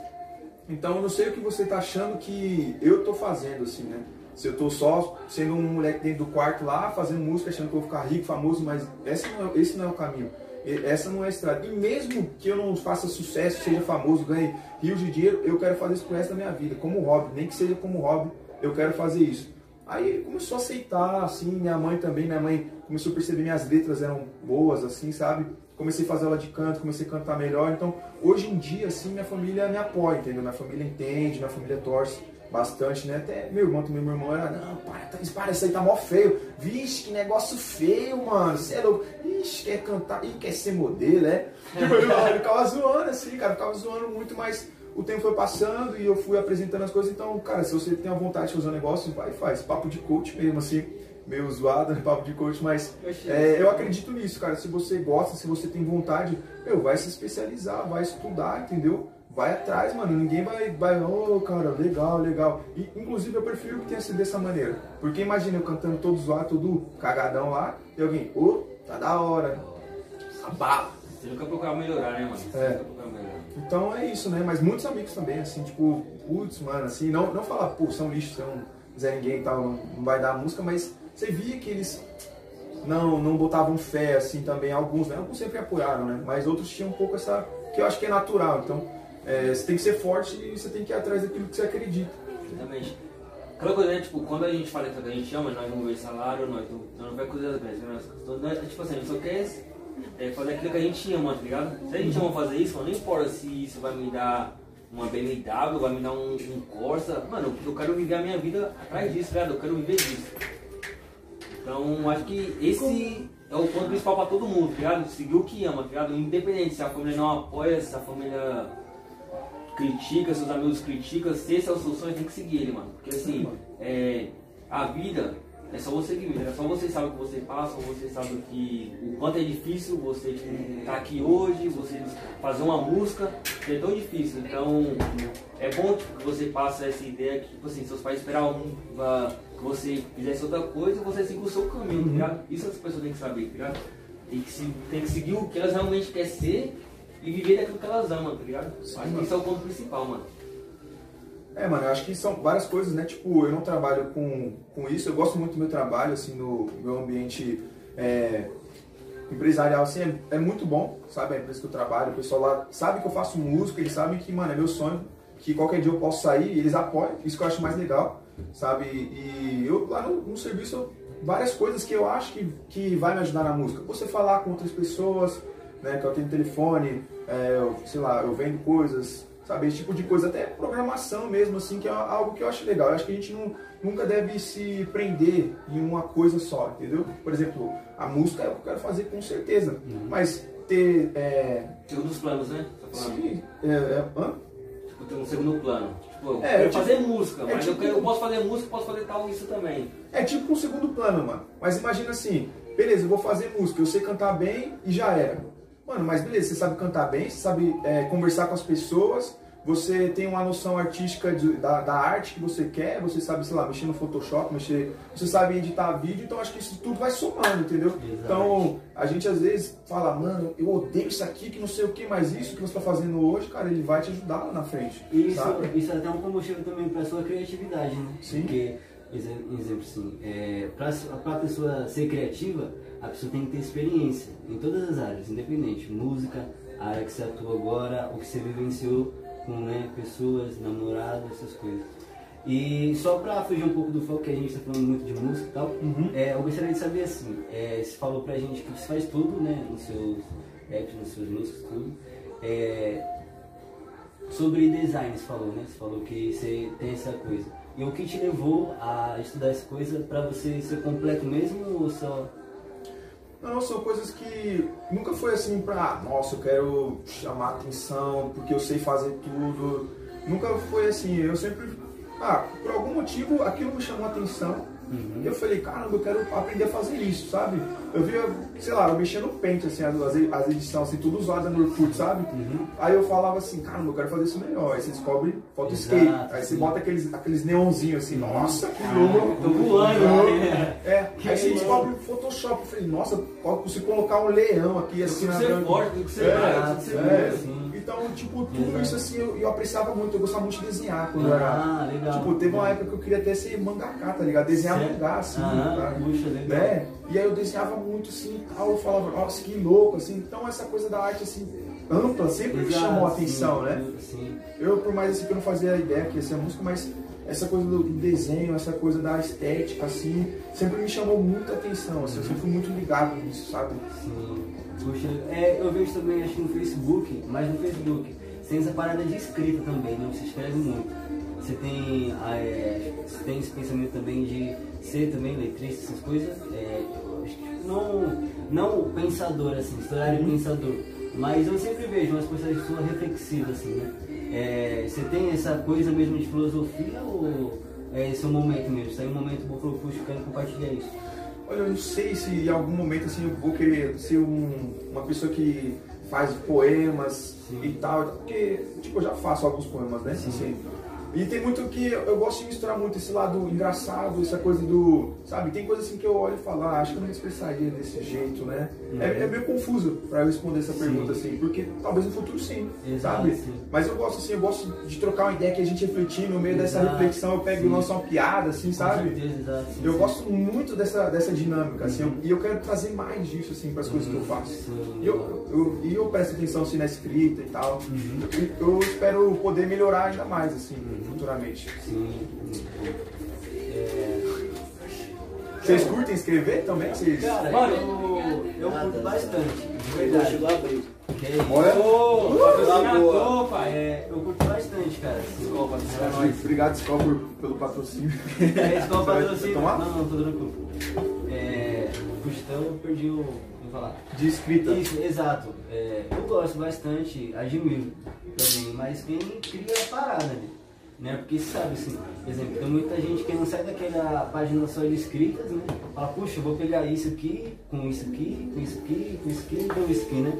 Então eu não sei o que você tá achando que eu tô fazendo, assim, né? Se eu tô só sendo um moleque dentro do quarto lá, fazendo música, achando que eu vou ficar rico, famoso, mas esse não é, esse não é o caminho. Essa não é a estrada. E mesmo que eu não faça sucesso, seja famoso, ganhe rios de dinheiro, eu quero fazer isso pro resto da minha vida, como hobby. Nem que seja como hobby, eu quero fazer isso. Aí ele começou a aceitar, assim, minha mãe também, minha mãe começou a perceber minhas letras eram boas, assim, sabe? Comecei a fazer aula de canto, comecei a cantar melhor. Então, hoje em dia, assim, minha família me apoia, entendeu? Minha família entende, minha família torce bastante, né? Até meu irmão também, meu irmão era, não, para, tá- para, isso aí tá mó feio. Vixe, que negócio feio, mano. Você é louco. Ixi, quer cantar, quer ser modelo, é? Tipo, ele, ele ficava zoando, assim, cara, ficava zoando muito, mas o tempo foi passando e eu fui apresentando as coisas. Então, cara, se você tem a vontade de fazer um negócio, vai e faz. Papo de coach mesmo, assim, meio zoado, né? Papo de coach, mas é, eu acredito nisso, cara. Se você gosta, se você tem vontade, meu, vai se especializar, vai estudar, entendeu? vai atrás, mano. Ninguém vai, vai, ô oh, cara, legal, legal. E, inclusive eu prefiro que tenha sido dessa maneira. Porque imagina eu cantando todos lá, todo cagadão lá, e alguém, ô, oh, tá da hora. Abala. Você nunca procurava melhorar, né, mano? Você É. nunca procurava melhorar. Então é isso, né? Mas muitos amigos também, assim, tipo, putz, mano, assim, não, não falar, pô, são lixo, são Zé Ninguém e tal, não, não vai dar música, mas você via que eles não, não botavam fé, assim, também, alguns, né? Alguns sempre apoiaram, né? Mas outros tinham um pouco essa, que eu acho que é natural, então é, você tem que ser forte e você tem que ir atrás daquilo que você acredita. Exatamente. Aquela coisa, né, tipo, quando a gente fala que a gente ama, nós não vê salário, nós nós não vê coisas grandes, né? Nós, nós, tipo assim, a gente só quer é, fazer aquilo que a gente ama, tá ligado? Se a gente ama fazer isso, mano, não importa se isso vai me dar uma BMW, vai me dar um, um Corsa, mano, eu quero viver a minha vida atrás disso, tá ligado? Eu quero viver disso. Então, acho que esse é o ponto principal pra todo mundo, tá ligado? Seguir o que ama, tá ligado? Independente se a família não apoia, se a família critica, seus amigos criticam, se esse é o seu sonho, tem que seguir ele, mano. Porque assim, é, a vida é só você que vive, é só você sabe o que você passa, você sabe o que o quanto é difícil você tipo, tá aqui hoje, você fazer uma música, que é tão difícil. Então é bom tipo, que você passe essa ideia que tipo assim, seus pais esperavam que você fizesse outra coisa você siga o seu caminho, tá ligado? Isso as pessoas têm que saber, tá ligado? Tem que, se- tem que seguir o que elas realmente querem ser e viver daquilo que elas amam, tá ligado? Acho que isso é o ponto principal, mano. É, mano, eu acho que são várias coisas, né? Tipo, eu não trabalho com, com isso, eu gosto muito do meu trabalho, assim, no meu ambiente é, empresarial, assim, é, é muito bom, sabe? A empresa que eu trabalho, o pessoal lá sabe que eu faço música, eles sabem que, mano, é meu sonho, que qualquer dia eu posso sair, e eles apoiam, isso que eu acho mais legal, sabe? E eu, lá no, no serviço, várias coisas que eu acho que, que vai me ajudar na música. Você falar com outras pessoas, né? Que eu tenho telefone, é, eu, sei lá, eu vendo coisas, sabe? Esse tipo de coisa, até programação mesmo, assim, que é algo que eu acho legal. Eu acho que a gente não, nunca deve se prender em uma coisa só, entendeu? Por exemplo, a música é o que eu quero fazer com certeza, mas ter. É, Segundo os planos, né? Tá sim, é, é, hã? Tipo, tem um segundo plano. Tipo, eu É, quero tipo- fazer música, é mas tipo- eu, quero- eu posso fazer música, posso fazer tal isso também. É tipo um segundo plano, mano. Mas imagina assim, beleza, eu vou fazer música, eu sei cantar bem e já era. Mano, mas beleza, você sabe cantar bem, você sabe é, conversar com as pessoas, você tem uma noção artística de- da, da arte que você quer, você sabe, sei lá, mexer no Photoshop, mexer, você sabe editar vídeo, então acho que isso tudo vai somando, entendeu? Exato. Então, a gente às vezes fala, mano, eu odeio isso aqui, que não sei o que, mas isso que você tá fazendo hoje, cara, ele vai te ajudar lá na frente. Isso, sabe? isso é até um combustível também para sua criatividade, né? Sim. Porque, exe- exemplo assim, é, para a pessoa ser criativa, a pessoa tem que ter experiência em todas as áreas, independente. Música, a área que você atua agora, o que você vivenciou com né, pessoas, namorados, essas coisas. E só para fugir um pouco do foco que a gente está falando muito de música e tal, Uhum. é, eu gostaria de saber assim, é, você falou pra gente que você faz tudo, né, nos seus raps, nas suas músicas, tudo. É, sobre design, você falou, né? Você falou que você tem essa coisa. E o que te levou a estudar essa coisa pra você ser completo mesmo ou só. Não, são coisas que nunca foi assim pra, "Ah, nossa, eu quero chamar atenção porque eu sei fazer tudo. Nunca foi assim, eu sempre, ah, por algum motivo aquilo me chamou atenção. E eu falei, caramba, eu quero aprender a fazer isso, sabe? Eu via, sei lá, eu mexia no Paint, assim, as, as edições, assim, tudo usado no Orkut, sabe? Aí eu falava assim, caramba, eu quero fazer isso melhor. Aí você descobre foto skate. Aí você bota aqueles, aqueles neonzinhos assim, nossa, que louco. Tô voando, né? É, Que aí você descobre o Photoshop. Eu falei, nossa, você colocar um leão aqui assim na grande- forte, que ser É, é. bom, assim. Então, tipo, tudo Exato. isso assim eu, eu apreciava muito, eu gostava muito de desenhar quando eu era. Ah, legal. Tipo, teve uma época que eu queria até ser mangaká, tá ligado? Desenhar Sério? mangá, assim, Ah, tá? puxa, legal. né? E aí eu desenhava muito assim tal, eu falava, nossa, que louco, assim. Então essa coisa da arte assim, ampla, sempre me chamou a sim, atenção, né? Sim. Eu, por mais assim que eu não fazia ideia que ia ser a música, mas essa coisa do do desenho, essa coisa da estética, assim, sempre me chamou muita atenção, assim, eu sempre fui muito ligado nisso, sabe? Sim. É, eu vejo também, acho que no Facebook, mas no Facebook, você tem essa parada de escrita também, né? Você escreve muito. Você tem, ah, é, você tem esse pensamento também de ser também letrista, essas coisas. É, não, não pensador, assim, historiário pensador. Mas eu sempre vejo umas postagens suas reflexivas, assim, né? É, você tem essa coisa mesmo de filosofia ou é esse o momento mesmo? Sai um momento bom eu quero compartilhar isso. Olha, eu não sei se em algum momento assim eu vou querer ser um- uma pessoa que faz poemas e tal, porque, tipo, eu já faço alguns poemas, né? Sim. E tem muito que eu gosto de misturar muito esse lado engraçado, essa coisa do. Sabe? Tem coisa assim que eu olho e falo, ah, acho que eu não expressaria desse jeito, né? Uhum. É, é meio confuso pra eu responder essa pergunta assim, porque talvez no futuro sim, Exato, sabe? sim. Mas eu gosto assim, eu gosto de trocar uma ideia que a gente refletir no meio dessa Exato, reflexão, eu pego e sim. lanço uma piada, assim, sabe? Com certeza, exato. sim, Eu sim. gosto muito dessa, dessa dinâmica, assim, Uhum. eu- e eu quero trazer mais disso, assim, para as coisas que eu faço. Sim. E eu, eu, e eu presto atenção, assim, na escrita e tal. Uhum. E eu espero poder melhorar ainda mais, assim, futuramente. Sim. É, Vocês curtem escrever também? Vocês... Cara, Mano, eu, eu curto bastante, de Verdade. a abrir. Que é isso. Olha, Ô, patrocinador, pai. É, eu curto bastante, cara. Desculpa, é obrigado, Skol, por- pelo patrocínio. É, eu vai patrocínio. tomar? Não, não, tô tranquilo. É, então eu perdi o. Vou falar. De escrita. Isso, exato. É, eu gosto bastante, admiro também, mas quem cria a parada, né? Né? Porque sabe assim, por exemplo, tem muita gente que não sai daquela página só de escritas, né? Fala, puxa, eu vou pegar isso aqui, com isso aqui, com isso aqui, com isso aqui, com isso aqui, né?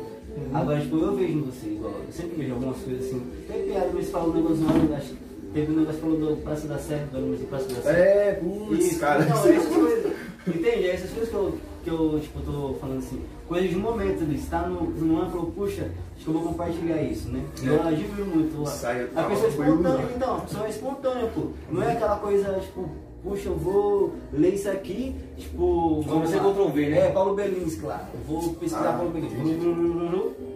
Agora, tipo, eu vejo em você, igual, eu sempre vejo algumas coisas assim. Tem piada, mas fala um negócio não, acho que teve um negócio que falou do Praça da Sé, do anúncio do Praça da Sé. É, putz, Isso, cara. Não, essas coisas. Entende? É essas coisas que eu, que eu tipo, tô falando assim. Coisas de momento ali. Você tá no, no ano e falou, puxa, acho que eu vou compartilhar isso, né? É. Eu admiro muito. A, Sai, a pessoa é espontânea, então, a pessoa é espontânea, pô. Não é aquela coisa, tipo, puxa, eu vou ler isso aqui, tipo. Vamos ser. Ctrl V, né? É, Paulo Belins, claro. Eu vou pesquisar Ah, Paulo Belins.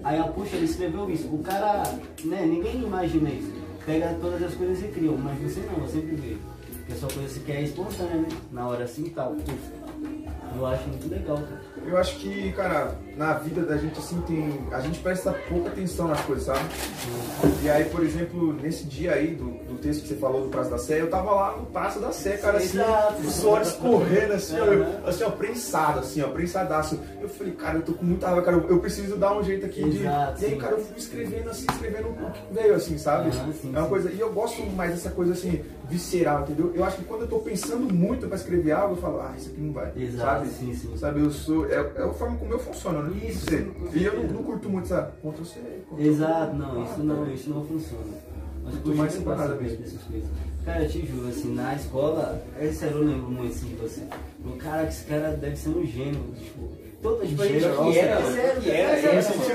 Aí, a puxa, ele escreveu isso. O cara, né, ninguém imagina isso. Pega todas as coisas e cria, mas você não, eu sempre vejo. Porque a sua coisa se quer é espontânea, né? Na hora assim e tal. Eu acho muito legal, cara. Eu acho que, cara, na vida da gente, assim, tem. A gente presta pouca atenção nas coisas, sabe? E aí, por exemplo, nesse dia aí do, do texto que você falou do Praça da Sé, eu tava lá no Praça da Sé, cara, assim, o suor escorrendo, assim, ó, eu- assim, ó, prensado, assim, ó, prensadaço. Eu falei, cara, eu tô com muita raiva, cara, eu, eu preciso dar um jeito aqui de. Exato, E aí, cara, eu fui escrevendo assim, escrevendo o que veio, assim, sabe? Aham, sim, é uma sim. coisa. E eu gosto mais dessa coisa assim, visceral, entendeu? Eu acho que quando eu tô pensando muito pra escrever algo, eu falo, ah, isso aqui não vai. Exato, sabe? sim, sim. Sabe, eu sou. É, é a forma como eu funciono, né? Isso. Você. E eu não, não curto muito essa Ctrl C. Ctrl V. Exato, não, isso não, isso não funciona. Mas puxa, mais separado mesmo. dessas coisas. Cara, eu te juro, assim, na escola, é sério, eu lembro muito assim de você. O cara, esse cara deve ser um gênio, tipo, toda tipo, a gente- Gênio, que era, é sério, que é era, sério, eu senti-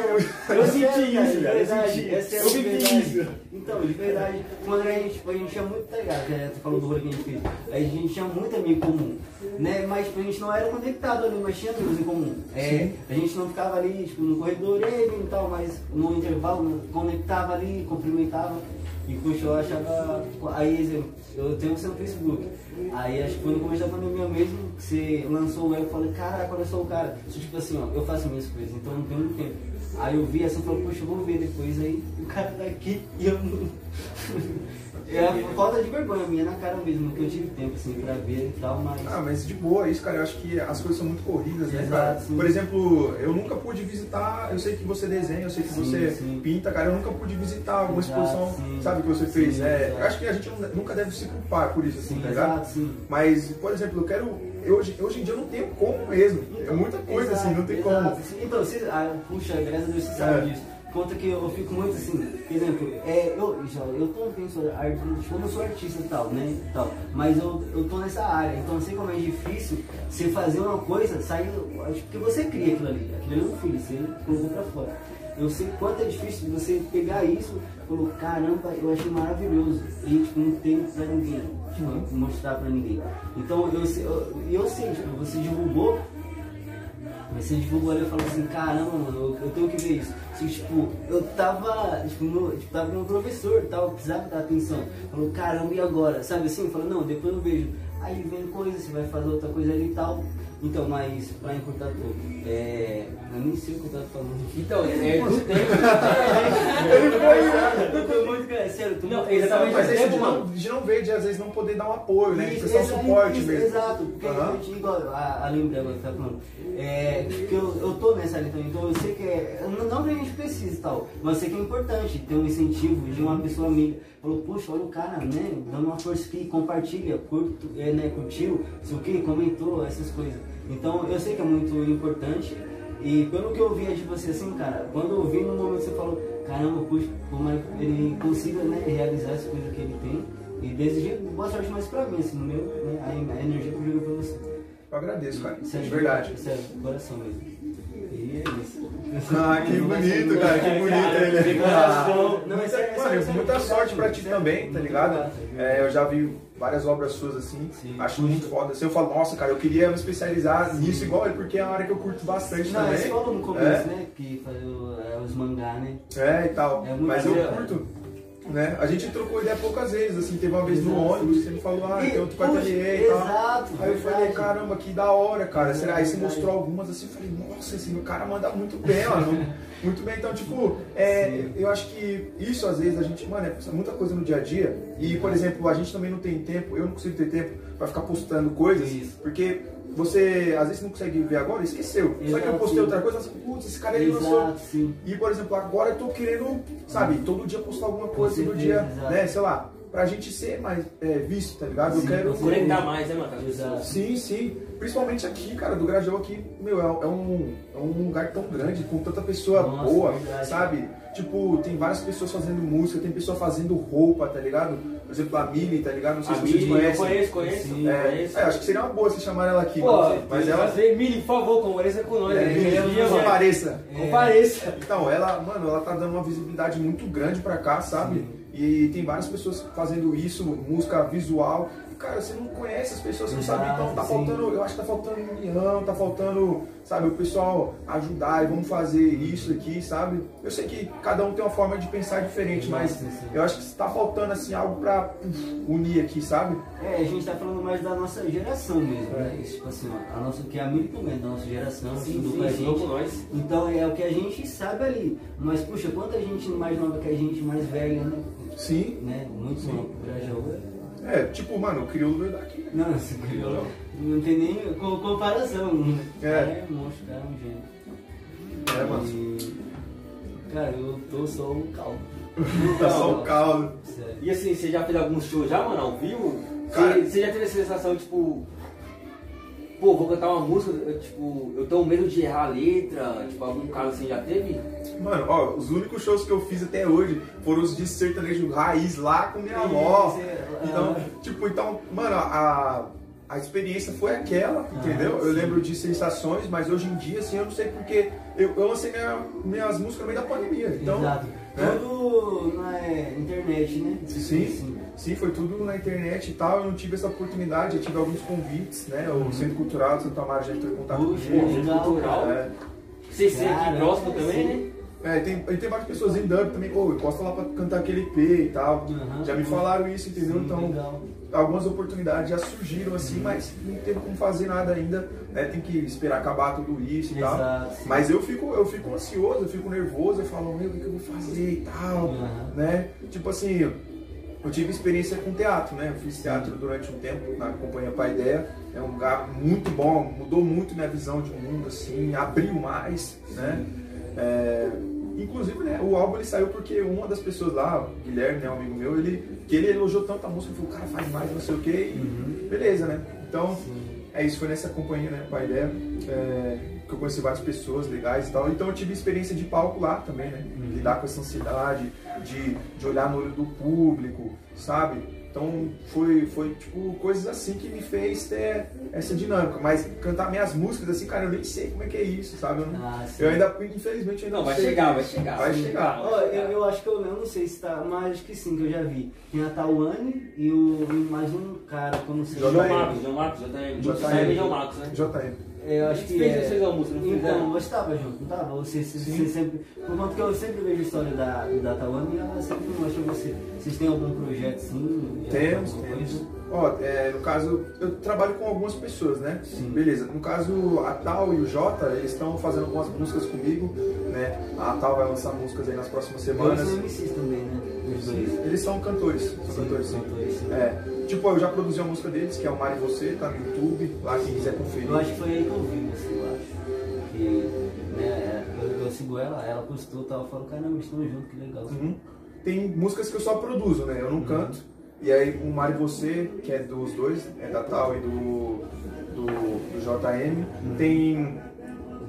É isso, cara, de cara, eu verdade, senti. é Eu vivi verdade. isso. Então, de verdade, quando a gente, tipo, a gente tinha muito, tá ligado, que tu falou do rolê que a gente fez, a gente tinha muito amigo comum, né, mas tipo, a gente não era conectado ali, mas tinha amigos em comum. É, a gente não ficava ali, tipo, no corredor, e tal, mas no intervalo, conectava ali, cumprimentava. E eu achava. Aí, exemplo, eu tenho no Facebook. Aí acho que foi no começo da pandemia mesmo você lançou o eu falei, caraca, olha só o cara. Tipo assim, ó, eu faço minhas coisas, então não tenho muito tempo. Aí eu vi assim e falei, poxa, eu vou ver depois. Aí o cara tá aqui e eu não. É a falta de vergonha minha na cara mesmo, que eu tive tempo assim pra ver e tal, mas. Ah, mas de boa isso, cara. Eu acho que as coisas são muito corridas, né, Exato, cara? Por exemplo, eu nunca pude visitar. Eu sei que você desenha, eu sei que Sim, você sim. pinta, cara. Eu nunca pude visitar alguma Exato, exposição, sim. sabe, que você fez. É, exato. eu acho que a gente nunca deve se culpar por isso, assim, Sim, tá ligado? exato, sim. Mas, por exemplo, eu quero. Hoje, hoje em dia eu não tenho como mesmo. é muita coisa, assim, não tem Exato, como. exato. Então, você, ah, puxa, graças a Deus você sabe É. disso. Conta que eu fico muito assim, por exemplo, é, eu, já, eu tô pensando, tipo, eu não sou artista e tal, né? Tal, mas eu, eu tô nessa área, então eu sei como é difícil você fazer uma coisa, sair. acho Porque você cria aquilo ali, aquilo ali é um filho, você colocou pra fora. Eu sei quanto é difícil você pegar isso e falar, caramba, eu achei maravilhoso. E tipo, não tem pra ninguém, tipo, mostrar pra ninguém. Então eu sei, eu, eu sei, tipo, você divulgou mas você divulgou ali e falou assim, caramba, mano, eu, eu tenho que ver isso. Tipo, eu tava, tipo, no, tipo, tava um professor, tal, precisava dar atenção. Falou, caramba, e agora? Sabe assim? Falou, não, depois eu vejo. Aí vem coisa, você vai fazer outra coisa ali e tal. Então, mas pra encurtar tudo, é. Eu nem sei o que eu tava falando. Então, é do tempo. Ele foi. Eu tô muito, sério, Não, exatamente, Mas é isso tempo, de mano. não, de não ver, de às vezes não poder dar um apoio, né? De prestar um suporte isso, mesmo. Exato, porque Aham. eu te digo, a, a lembra agora que tá falando, é, que eu, eu tô nessa área também, então eu sei que é, não, não que a gente precise e tal, mas eu sei que é importante ter um incentivo de uma pessoa amiga. Falou, puxa, olha o cara, né, dando uma força aqui, compartilha, curto, é, né, curtiu, sei o que, comentou, essas coisas. Então eu sei que é muito importante, E pelo que eu via de você assim, cara, quando eu vi no momento você falou, caramba, puxa, como é ele consiga né, realizar as coisas que ele tem. E desejei boa sorte mais pra mim, assim, no meu, né, a, energia que eu joguei pra você. Eu agradeço, cara. Sério, De verdade. Sério, coração mesmo. E é isso. Ah, que bonito, cara, que bonito ele. Não, mas é- Mano, muita sorte pra ti também, tá ligado? é- eu já vi várias obras suas assim, Sim. acho muito foda. Assim, eu falo, nossa, cara, eu queria me especializar nisso igual ele, porque é uma área que eu curto bastante Não, também. você falou no começo, É. né? Que o- é, os mangá, né? É, e tal. É Mas eu curto. Né? A gente trocou ideia poucas vezes, assim, teve uma vez no ônibus, você me falou, ah, tem outro ateliê e tal. exato, Aí eu falei, caramba, que da hora, cara. Será? Aí você mostrou algumas assim, eu falei, nossa, esse meu cara manda muito bem, mano. Muito bem, então, tipo, é, eu acho que isso às vezes a gente, mano, é muita coisa no dia a dia. E, por exemplo, a gente também não tem tempo, eu não consigo ter tempo pra ficar postando coisas, Isso. porque você às vezes não consegue ver agora, esqueceu. Só que eu Exato, postei sim. outra coisa, assim, putz, esse cara ele lançou. Exato, sim. E, por exemplo, agora eu tô querendo, sabe, todo dia postar alguma coisa, todo certeza, dia, exato. né, sei lá, pra gente ser mais é, visto, tá ligado? eu Sim, quero. com Conectar mais, né, Exato. pessoas. Sim, sim. Principalmente aqui, cara, do Grajaú aqui, meu, é, é um, é um lugar tão grande, com tanta pessoa Nossa, boa, verdade. sabe? Tipo, tem várias pessoas fazendo música, tem pessoa fazendo roupa, tá ligado? Por exemplo, a Mili, tá ligado? Não sei A se vocês Mili, eu conhecem. conheço, conheço, Sim. É, conheço. é, acho que seria uma boa você chamar ela aqui, Pô, mas, ela. fazer, Mili, por favor, compareça com nós. É, né? Mili, mano, apareça. Compareça. Então, ela, mano, ela tá dando uma visibilidade muito grande pra cá, sabe? E tem várias pessoas fazendo isso, música visual. Cara, você não conhece as pessoas, você não sabe. Então tá Exato, faltando, eu acho que tá faltando união, tá faltando, sabe, o pessoal ajudar e vamos fazer isso aqui, sabe? Eu sei que cada um tem uma forma de pensar diferente, mas Sim, sim. eu acho que tá faltando, assim, algo pra puf, unir aqui, sabe? É, a gente tá falando mais da nossa geração mesmo, É. né? Isso, Tipo assim, ó, a nossa, que é a Mili também, da nossa geração, Sim, estudou sim, com a gente. com nós. Então é o que a gente sabe ali. Mas, puxa, quanta gente mais nova que a gente, mais velha, né? Sim. né? Muito Sim. bom. Grajaú é. Tipo, mano, o crioulo veio daqui. Não, esse crioulo não tem nem co- comparação. É. Cara, é monstro, cara, é um gênio. É, mano. E, cara, eu tô só o caldo. Tá só o caldo. Sério. E assim, você já fez alguns shows já, mano, ao vivo? Cara- Você, você já teve a sensação, tipo... Pô, vou cantar uma música, eu, tipo, eu tenho medo de errar a letra, tipo, algum caso assim já teve? Mano, ó, os únicos shows que eu fiz até hoje foram os de sertanejo raiz lá com minha avó. Sim, sim, Então, ah. tipo, então, mano, a, a experiência foi aquela, entendeu? eu sim. lembro de sensações, mas hoje em dia, assim, eu não sei porque eu, eu lancei minha- minhas músicas no meio da pandemia. Então, Exato. né? Tudo na internet, né? Sim, sim, foi tudo na internet e tal. Eu não tive essa oportunidade, eu tive alguns convites, né? O Centro Cultural de Santa Maria já entrou em contato Puxa, comigo. Centro Cultural. É, CC aqui próximo também, sim. né? É, tem, e tem várias pessoas em Dub também, pô, posta lá pra cantar aquele EP e tal. Aham. Já me falaram isso, entendeu? Sim, então, legal. algumas oportunidades já surgiram assim, mas não teve como fazer nada ainda, né? Tem que esperar acabar tudo isso e tal. Exato. sim. Mas eu fico, eu fico ansioso, eu fico nervoso, eu falo, meu, o que, que eu vou fazer e tal, Aham. né? Tipo assim, eu tive experiência com teatro, né? Eu fiz teatro durante um tempo na companhia Pai Ideia. É um lugar muito bom, mudou muito minha visão de mundo, assim, abriu mais, né? É, inclusive, né, o álbum ele saiu porque uma das pessoas lá, o Guilherme, né, um amigo meu, ele, que ele elogiou tanto a música, falou, cara, faz mais, não sei o que, e beleza, né? Então, é isso, foi nessa companhia, né, Pai Ideia, é, que eu conheci várias pessoas legais e tal. Então eu tive experiência de palco lá também, né? Lidar com essa ansiedade, de, de olhar no olho do público, sabe? Então foi, foi tipo coisas assim que me fez ter essa dinâmica. Mas cantar minhas músicas assim, cara, eu nem sei como é que é isso, sabe? Eu, não- Ah, sim. eu ainda, infelizmente, eu ainda Não, vai sei chegar, vai chegar. Vai Sim, chegar. Ó, eu, eu acho que eu, eu não sei se tá, mas acho que sim, que eu já vi. Tem a Tawane e, o, e mais um cara, não sei. JM. João Marcos, João Marcos, JM. JM. JM João Marcos, né? JM. Eu acho que. Fez é... vocês a música, não Então, fizeram? você tava junto, não tava? Você, você, sempre. Por conta que eu sempre vejo a história da, da Tawane e ela sempre mostra você. Vocês têm algum projeto sim? Temos, Alguma temos. coisa? Ó, é, no caso, eu trabalho com algumas pessoas, né? Sim. Beleza. No caso, a Tal e o Jota, eles estão fazendo algumas músicas comigo, né? A Tal vai lançar músicas aí nas próximas semanas. são MCs também, né? Os dois. Eles são cantores, são cantores sim. cantores, sim. É, tipo, eu já produzi uma música deles, que é o Mari e Você, tá no YouTube, lá quem quiser conferir. Eu acho que foi aí que eu vi você, eu acho. Que, né, eu, eu sigo ela, ela postou e tal, eu falo, caramba, estão juntos, que legal. Uhum. Tem músicas que eu só produzo, né? Eu não canto. E aí o Mari e Você, que é dos dois, é da Tal e do, do, do JM. Tem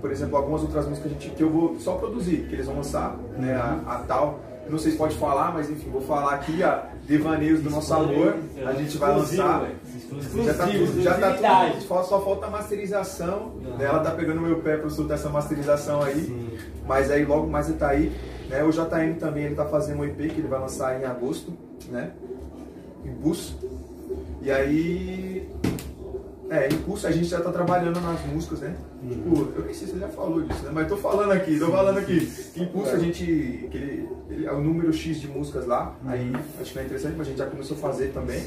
por exemplo, algumas outras músicas que, a gente, que eu vou só produzir, que eles vão lançar, né, a, a tal. Não sei se pode falar, mas enfim, vou falar aqui a Devaneios do Nosso Amor. A gente vai lançar. velho. Já tá tudo, já tá tudo, só, falta a masterização. né? Ela tá pegando meu pé eu soltar essa masterização aí. Mas aí logo mais ele tá aí. Né? O JM também ele tá fazendo um EP que ele vai lançar em agosto, né? Impulso. E aí. É, Impulso a gente já tá trabalhando nas músicas, né? Tipo, eu nem sei se ele já falou disso, né? Mas tô falando aqui, tô falando aqui. Impulso a gente. Que ele, é o número X de músicas lá. Aí acho que é interessante, mas a gente já começou a fazer também.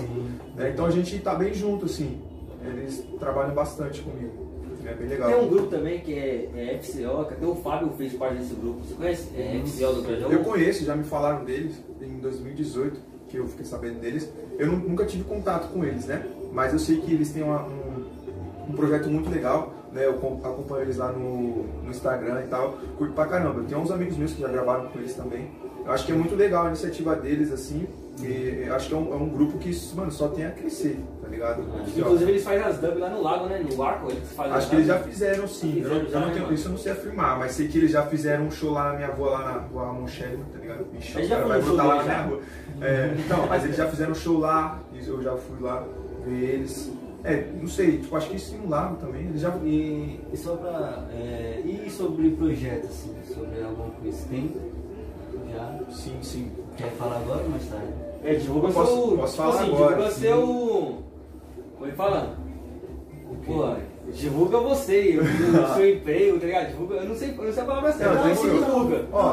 né? Então a gente tá bem junto, assim. Eles trabalham bastante comigo. É bem legal. Tem um grupo também que é, é FCO, que até o Fábio fez parte desse grupo. Você conhece? É FCO do Brajão? Eu conheço, já me falaram deles em 2018, que eu fiquei sabendo deles. Eu nu- nunca tive contato com eles, né? Mas eu sei que eles têm uma- um, um projeto muito legal, né? Eu com- acompanho eles lá no, no Instagram e tal. Curto pra caramba. Eu tenho uns amigos meus que já gravaram com eles também. Eu acho que é muito legal a iniciativa deles, assim. E eu acho que é um, é um grupo que, mano, só tem a crescer, tá ligado? Inclusive eles fazem as dubs lá no lago, né? No arco, eles fazem Acho que eles já fizeram sim. Eu, não- eu Fizeram já, não né, tenho, isso eu não sei afirmar, mas sei que eles já fizeram um show lá na minha avó, lá na rua Sherman, tá ligado? Gente já vai botar lá na minha já. rua. É, então, mas eles já fizeram um show lá, eu já fui lá ver eles. É, não sei, tipo, acho que isso no lago também. Eles já. E, e só pra. É, e sobre projeto, assim, sobre alguma coisa? Tem? Já? Sim, sim. Quer falar agora ou mais tarde? É, divulga Posso- seu. posso tipo falar assim, agora, divulga sim. seu. Oi, falando. Pô, divulga você, o seu emprego, tá ligado? Divulga. Eu não sei, eu não sei a palavra certa, Não, mas se divulga. Ó,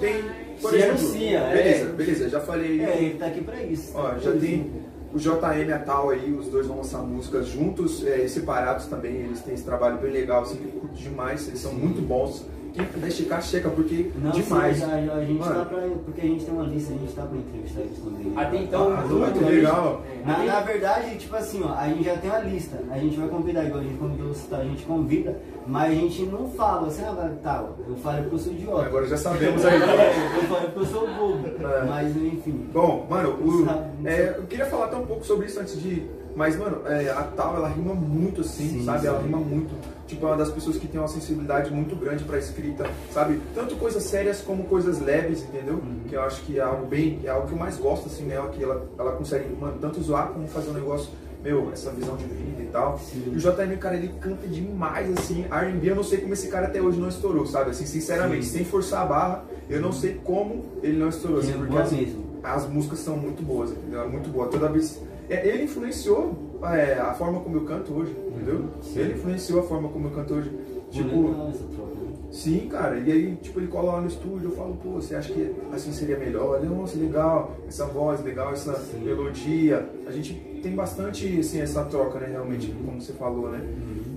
tem. Por Se exemplo, anuncia, é. beleza, beleza, já falei. É, ele tá aqui pra isso. Ó, já tem o JM a Tal aí, os dois vão lançar músicas juntos, é, separados também, eles têm esse trabalho bem legal, eu curto demais, eles são muito bons. Quem puder checar, checa, porque Não, demais. sim, já, já, a gente Mano. tá pra. Porque a gente tem uma lista, a gente tá pra entrevistar eles também. Até então, Ah, muito né? legal. Na, Até- na verdade, tipo assim, ó, a gente já tem uma lista. A gente vai convidar, igual a gente convidou, a gente convida, mas a gente não fala assim, ah, tá, eu falei porque eu sou idiota. Agora já sabemos aí. É, eu falei porque eu sou bobo. É. Mas enfim. Bom, mano, o- Sabe, é, eu queria falar até um pouco sobre isso antes de. Mas, mano, é, a Tal, ela rima muito assim, Sim, sabe? sim. Ela rima muito. Tipo, é uma das pessoas que tem uma sensibilidade muito grande pra escrita, sabe? Tanto coisas sérias como coisas leves, entendeu? Uhum. Que eu acho que é algo bem. É algo que eu mais gosto, assim, nela, que ela, ela consegue, mano, tanto zoar como fazer um negócio, meu, essa visão de vida e tal. Sim. E o JM, cara, ele canta demais, assim. R&B, eu não sei como esse cara até hoje não estourou, sabe? Assim, sinceramente, Sim. sem forçar a barra, eu não sei como ele não estourou, assim, É porque mesmo. as músicas são muito boas, entendeu? É muito boa. Toda vez. É, Ele influenciou é, a forma como eu canto hoje, entendeu? Sim. Ele influenciou a forma como eu canto hoje. Tipo, legal essa troca, né? sim, cara. E aí, tipo, ele cola lá no estúdio, eu falo, pô, você acha que assim seria melhor? Ele, Nossa, legal, essa voz, legal, essa Sim. melodia. A gente tem bastante, assim, essa troca, né, realmente, Uhum. como você falou, né?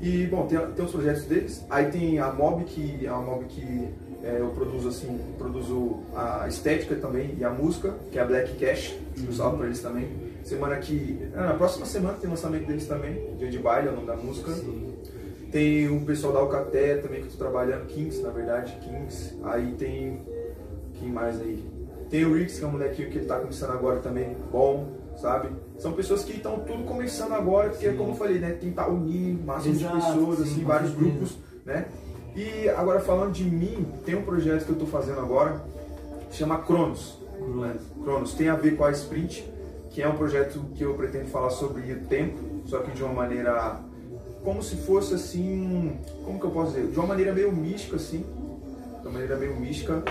E, bom, tem, tem os projetos deles. Aí tem a Mob, que é uma Mob que é, eu produzo, assim, produzo a estética também e a música, que é a Black Cash. Um salve pra eles também. Semana que... ah, na próxima semana tem lançamento deles também. Dia de baile é o nome da música. Sim. Tem o pessoal da Alcaté também que eu tô trabalhando, Kings, na verdade, Kings. Aí tem. Quem mais aí? Tem o Rix, que é um molequinho que ele tá começando agora também, bom, sabe? São pessoas que estão tudo começando agora, porque Sim. como eu falei, né? Tentar unir máximo de pessoas, sim, assim, vários certeza. grupos, né? E agora falando de mim, tem um projeto que eu tô fazendo agora, chama Cronos. né? Cronos tem a ver com a Sprint, que é um projeto que eu pretendo falar sobre o tempo, só que de uma maneira como se fosse assim, como que eu posso dizer? De uma maneira meio mística assim, de uma maneira meio mística,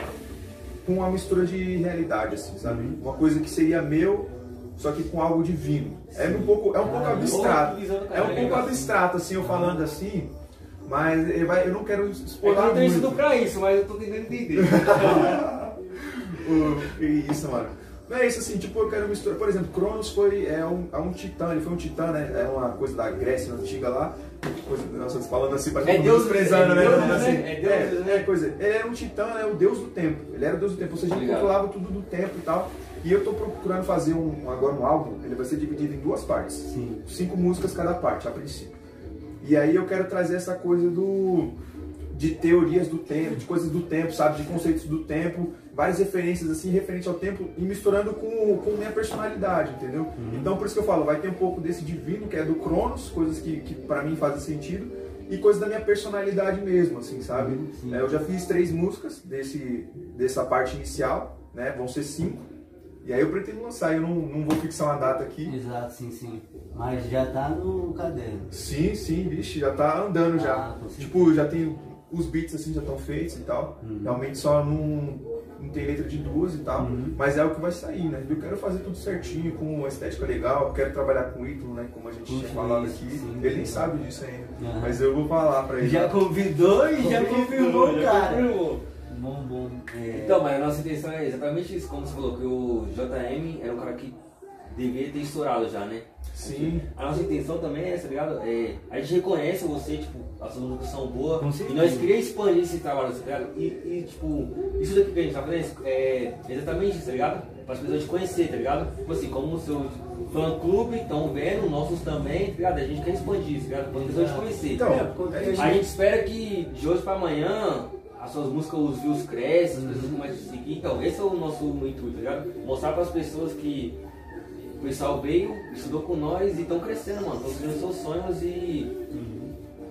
com uma mistura de realidade assim, sabe? Uma coisa que seria meu, só que com algo divino. É um pouco, é um pouco Ah, abstrato. Visão do É um pouco legal. abstrato assim, eu falando assim, mas eu não quero É que explorar eu não tenho muito. estudo pra isso, mas eu tô tentando entender. Isso, mano. Não é isso assim, tipo, eu quero misturar. Por exemplo, Cronos foi é um, é um titã, ele foi um titã, né? É uma coisa da Grécia antiga lá. Coisa, nossa, falando assim, pra É Deus- desprezando, é né? Deus, assim, né? É Deus, é, é coisa. Ele era um titã, né? O deus do tempo. Ele era o deus do tempo, ou seja, ele Legal. controlava tudo do tempo e tal. E eu tô procurando fazer um, agora um álbum, ele vai ser dividido em duas partes. Sim. Cinco músicas cada parte, a princípio. E aí eu quero trazer essa coisa do de teorias do tempo, de coisas do tempo, sabe? De conceitos do tempo, várias referências assim, referente ao tempo e misturando com, com minha personalidade, entendeu? Então por isso que eu falo, vai ter um pouco desse divino, que é do Cronos, coisas que, que para mim fazem sentido, e coisas da minha personalidade mesmo, assim, sabe? Uhum. É, eu já fiz três músicas desse, dessa parte inicial, né? Vão ser cinco. E aí eu pretendo lançar, eu não, não vou fixar uma data aqui. Exato, sim, sim. Mas já tá no caderno. Sim, sim, vixe, já tá andando já. Ah, certeza. tipo, já tem os beats assim já estão feitos e tal. Uhum. Realmente só não, não tem letra de duas e tal. Uhum. Mas é o que vai sair, né? Eu quero fazer tudo certinho, com uma estética legal, eu quero trabalhar com o Ítalo, né? Como a gente tinha falado aqui. sim. ele nem sabe disso ainda. Aham. Mas eu vou falar pra ele. Já convidou e já confirmou, já cara. confirmou. Bom, bom. É... Então, mas a nossa intenção é exatamente isso, como você falou, que o JM era um cara que deveria ter estourado já, né? Sim. A nossa intenção também é essa, tá ligado? É, a gente reconhece você, tipo, as suas músicas são boas. Com E nós queríamos expandir esse trabalho, tá ligado? E, e, tipo, isso daqui que a gente tá fazendo é exatamente isso, tá ligado? Para as pessoas te conhecer, tá ligado? Tipo assim, como o seu fã clube estão vendo, nossos também, tá ligado? A gente quer expandir isso, tá ligado? Para as pessoas te conhecer. Então, é isso. A gente espera que de hoje pra amanhã as suas músicas, os views crescem, as pessoas começam a seguir. Então, esse é o nosso intuito, tá ligado? Mostrar pras pessoas que o pessoal veio, estudou com nós e estão crescendo, mano. Estão seguindo seus sonhos e.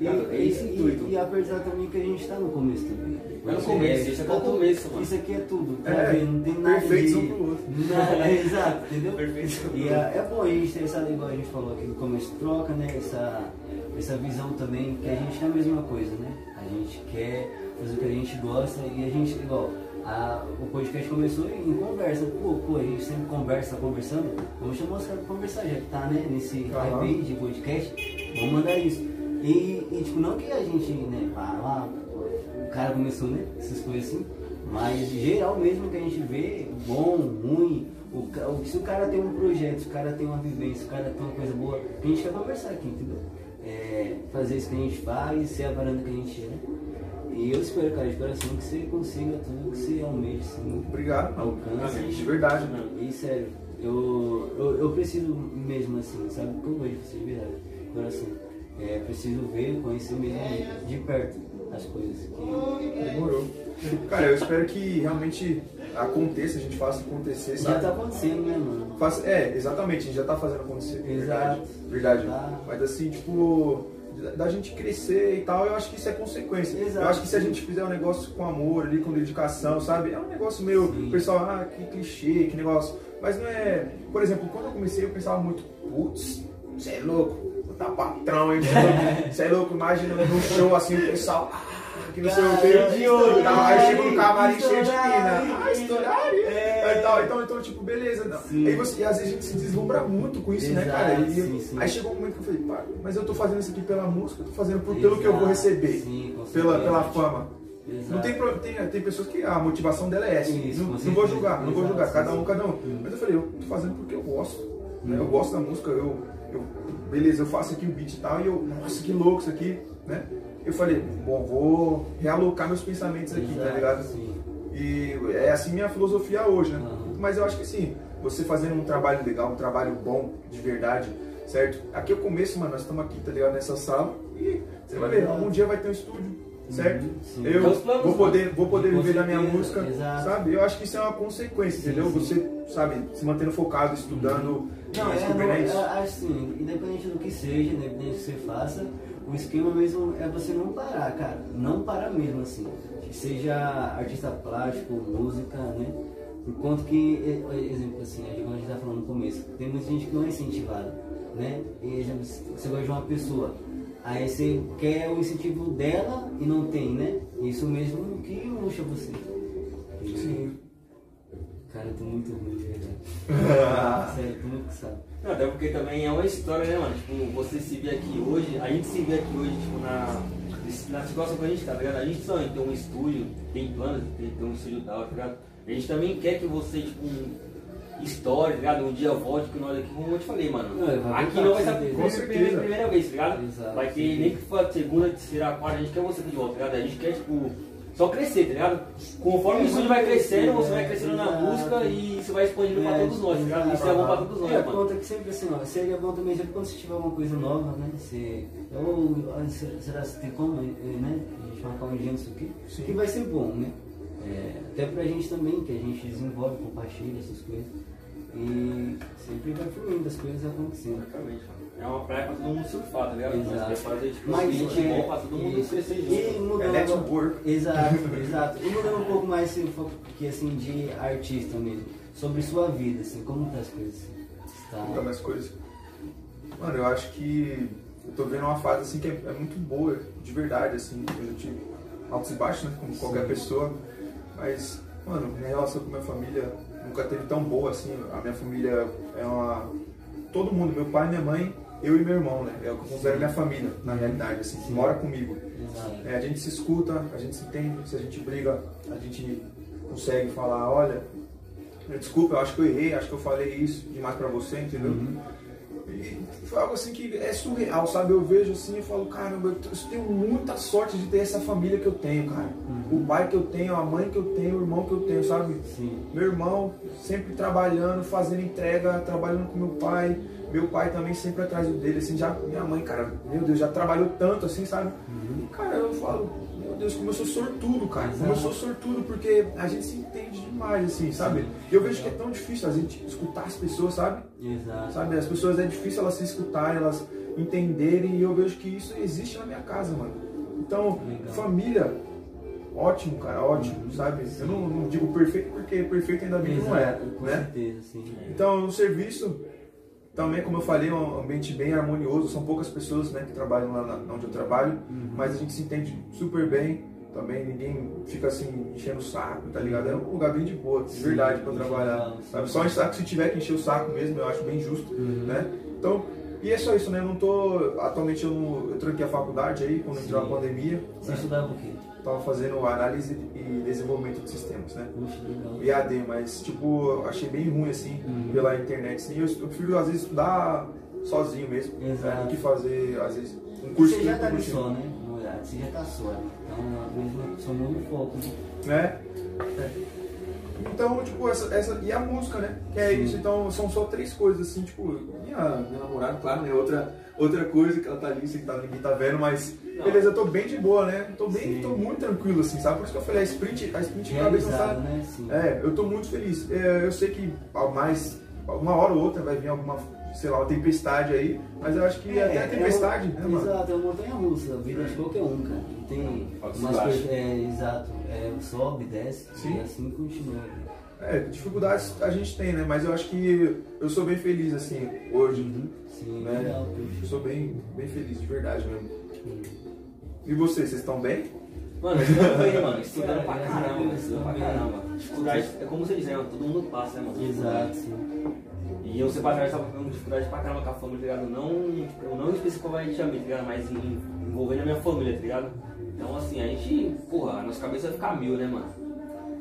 E, é esse o e- intuito. e apesar também que a gente tá no começo também. Tá no começo, isso aqui é o começo, mano. Isso aqui é tudo, tá É, vendo? Não tem nada perfeitos de... um pro outro. Nada, é, exato, entendeu? Perfeito. E é, é bom a gente ter essa, igual a gente falou aqui no começo, troca, né? Essa, essa visão também, que a gente é a mesma coisa, né? A gente quer fazer o que a gente gosta e a gente, igual, a, o podcast começou em conversa. Pô, pô, a gente sempre conversa, conversando. Vamos chamar os caras pra conversar, já que tá, né? Nesse Aham. hype aí de podcast, vamos mandar isso. E, e, tipo, não que a gente, né, vá lá, o cara começou, né? Essas coisas assim. Mas geral mesmo que a gente vê, bom, ruim, o, se o cara tem um projeto, se o cara tem uma vivência, se o cara tem uma coisa boa, a gente quer conversar aqui, entendeu? É, fazer isso que a gente faz, ser a varanda que a gente é. E eu espero, cara, de coração que você consiga tudo que você almeja, assim, Obrigado, mano. alcance. De verdade, né? E sério, eu, eu, eu preciso mesmo assim, sabe? Porque eu vejo você de verdade, de coração. É, preciso ver, conhecer mesmo de perto as coisas. Que Demorou. Cara, eu espero que realmente aconteça, a gente faça acontecer, já sabe? tá acontecendo, né, mano? Faça- é, exatamente, a gente já tá fazendo acontecer. Exato. Verdade. Verdade. Tá. Mas assim, tipo, da- gente crescer e tal, eu acho que isso é consequência. Exato. Eu acho que se a gente fizer um negócio com amor ali, com dedicação, sabe? É um negócio meio. Sim. O pessoal, ah, que clichê, que negócio. Mas não é. Por exemplo, quando eu comecei, eu pensava muito, putz, você é louco, tá patrão, hein? Você é louco, imagina num show assim, o pessoal. Ah, que não sei o que. de Tá, Aí né? chega um camarim cheio de mina. Ah, estouraria. É. Então, então, então, tipo, beleza. Não. Aí você, e às vezes a gente se deslumbra muito com isso, né, Exato, cara? E sim, sim. aí chegou um momento que eu falei, pá, mas eu tô fazendo isso aqui pela música, eu tô fazendo por, pelo que eu vou receber. Sim, pela, pela fama. Exato. Não tem, tem, tem pessoas que a motivação dela é essa. Isso, não, não vou julgar, não vou Exato, julgar, cada um, cada um. Mas eu falei, eu tô fazendo porque eu gosto. né? Eu Uhum. gosto da música, eu, eu. Beleza, eu faço aqui o beat e tal, e eu, nossa, que louco isso aqui, né? Eu falei, bom, vou realocar meus pensamentos aqui, tá Exato, ligado? Sim. E é assim minha filosofia hoje, né? Uhum. Mas eu acho que sim, você fazendo um trabalho legal, um trabalho bom, de verdade, certo? Aqui é o começo, mano, nós estamos aqui, tá ligado? Nessa sala e você vai ver, um dia vai ter um estúdio, certo? Uhum, sim. Eu planos, vou poder, vou poder viver da minha música, exato. sabe? Eu acho que isso é uma consequência, Sim, entendeu? sim. Você, sabe, se mantendo focado, estudando, Não, e é, não, é isso. é, assim, independente do que seja, independente do que você faça, o esquema mesmo é você não parar, cara. Não parar mesmo, assim. Seja artista plástico, música, né? Por conta que, exemplo assim, é a gente tá falando no começo, tem muita gente que não é incentivada, né? E você gosta de uma pessoa, aí você quer o incentivo dela e não tem, né? Isso mesmo que puxa você. Sim. Cara, eu tô muito ruim, de verdade. Sério, tô muito cansado. Não, até porque também é uma história, né, mano? Tipo, você se vê aqui hoje, a gente se vê aqui hoje, tipo, na, na situação que a gente tá, tá ligado? A gente sonha em ter um estúdio, tem planos de ter, um estúdio tal, tá ligado? A gente também quer que você, tipo, história, tá ligado? Um dia volte com nós aqui, como eu te falei, mano. Não, aqui não vai ser a primeira, primeira, primeira vez, tá ligado? Exato, vai ter sim. nem que for a segunda, terceira, quarta, a gente quer você aqui de volta, tá ligado? A gente quer, tipo, só crescer, tá ligado? Conforme o estúdio vai crescendo, você vai crescendo na música e isso vai expandindo pra todos nós, tá ligado? Isso é bom pra todos nós, É, mano. conta que sempre assim, ó, seria bom também sempre quando você tiver alguma coisa nova, né? Você, ou, ah, se- será que tem como, eh, né? A gente marcar um dia nisso aqui? Sim. Que vai ser bom, né? É, até pra gente também, que a gente desenvolve, compartilha essas coisas. E sempre vai fluindo, as coisas acontecendo. Exatamente. É uma praia pra todo mundo surfar, tá ligado? Exato. Fazer tipo Mas, um ambiente é, bom pra todo mundo isso. crescer E junto. mudando, É network. Exato, exato. E mudando um pouco mais assim, um pouco que, assim, de artista mesmo, sobre sua vida, assim, como tá as coisas? Assim? Você Muita Tá... mais coisas. Mano, eu acho que eu tô vendo uma fase assim que é, é muito boa, de verdade, assim. Eu já tive altos e baixos, né? Como qualquer Sim. pessoa. Mas, mano, minha relação com minha família nunca teve tão boa assim. A minha família é uma. Todo mundo, meu pai, minha mãe, eu e meu irmão, né? É o que eu considero minha família, na realidade, assim, que mora comigo. É, a gente se escuta, a gente se entende, se a gente briga, a gente consegue falar, olha, desculpa, eu acho que eu errei, acho que eu falei isso demais pra você, entendeu? Uhum. E foi algo assim que é surreal, sabe? Eu vejo assim e falo, caramba, eu eu tenho muita sorte de ter essa família que eu tenho, cara. O pai que eu tenho, a mãe que eu tenho, o irmão que eu tenho, sabe? Sim. Meu irmão sempre trabalhando, fazendo entrega, trabalhando com meu pai. Meu pai também sempre atrás dele, assim, já. Minha mãe, cara, meu Deus, já trabalhou tanto, assim, sabe? E, cara, eu falo, meu Deus, como eu sou sortudo, cara. Como eu sou sortudo, porque a gente se entende demais, assim, sabe? E eu vejo que é tão difícil a gente escutar as pessoas, sabe? Exato. Sabe, as pessoas é difícil elas se escutarem, elas entenderem, e eu vejo que isso existe na minha casa, mano. Então, Legal. família, ótimo, cara, ótimo, sabe? Eu não, não digo perfeito porque perfeito ainda bem não é, Exato, com né? certeza, sim. Então, no serviço, também, como eu falei, é um ambiente bem harmonioso. São poucas pessoas né, que trabalham lá na, onde eu trabalho, mas a gente se entende super bem. Também ninguém fica assim enchendo o saco, tá ligado? É um lugar bem de boa, de Sim, verdade, pra sim, trabalhar. sim. Sabe? Só enche saco se tiver que encher o saco mesmo, eu acho bem justo, Uhum. né? Então, e é só isso, né? Eu não tô. Atualmente eu, não, eu tranquei a faculdade aí, quando entrou a Sim. pandemia. Você né? estudava o quê? Tava fazendo análise e desenvolvimento de sistemas, né? Legal. EAD, mas tipo, eu achei bem ruim assim, Uhum. pela internet. Assim, eu, eu prefiro às vezes estudar sozinho mesmo, Exato. né, do que fazer, às vezes, um curso Você já tá só, né? Você já tá só. Então, mesmo só muda o foco, né? né? É. Então, tipo, essa, essa. E a música, né? Que é Sim. isso, então são só três coisas, assim, tipo, minha, minha namorada, claro, né? Outra, outra coisa que ela tá ali, assim, que tá, ninguém tá vendo, mas. Beleza, eu tô bem de boa, né? Tô bem, Sim. tô muito tranquilo, assim, sabe? Por isso que eu falei, a sprint, a sprint Realizado, tá. né? Sim. É, eu tô muito feliz. É, eu sei que a mais, uma hora ou outra vai vir alguma, sei lá, uma tempestade aí, mas eu acho que É, até a é tempestade, uma- né, mano? Exato, é uma montanha russa, a vida de qualquer um, cara. Não tem umas coisas. É, exato. É, sobe, desce, Sim. e assim continua. É, dificuldades a gente tem, né? Mas eu acho que eu sou bem feliz, assim, hoje. Sim, Né? legal, Eu sou bem, bem feliz, de verdade mesmo. E vocês, vocês estão bem? Mano, estudando bem, mano. Estudando pra Cara, caramba, estudando pra caramba. Dificuldade, é como você diz, né? Todo mundo passa, né, mano? Exato, sim. E eu sei pra trás tava com dificuldade pra caramba com a família, tá ligado? Não, eu não especificamente a mim, tá ligado? Mas envolvendo a minha família, tá ligado? Então assim, a gente, porra, a nossa cabeça vai ficar mil, né, mano?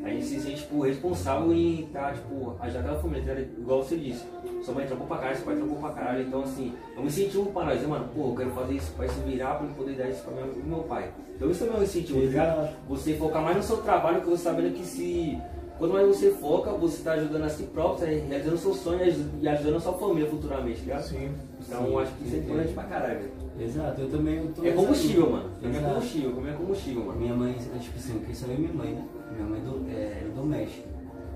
A gente se sente, tipo, responsável em tá, tipo, ajudar aquela família, tá? Igual você disse. Sua mãe trampou pra caralho, seu pai trampou pra caralho. Então assim, eu me incentivo pra nós, né, mano? Pô, eu quero fazer isso, pra se virar pra poder dar isso pra minha, pro meu pai. Então isso também é um incentivo, tá. Você focar mais no seu trabalho, que você sabendo que se. Quanto mais você foca, você está ajudando a si próprio, tá realizando seu sonho e ajudando a sua família futuramente, tá ligado? Sim. Então Sim, acho que isso é importante pra caralho, velho. Exato, eu também eu tô É combustível, mano. É combustível, comer é combustível, mano. Minha mãe, é, tipo assim, porque só eu e minha mãe, né? Minha mãe é do, é, doméstica.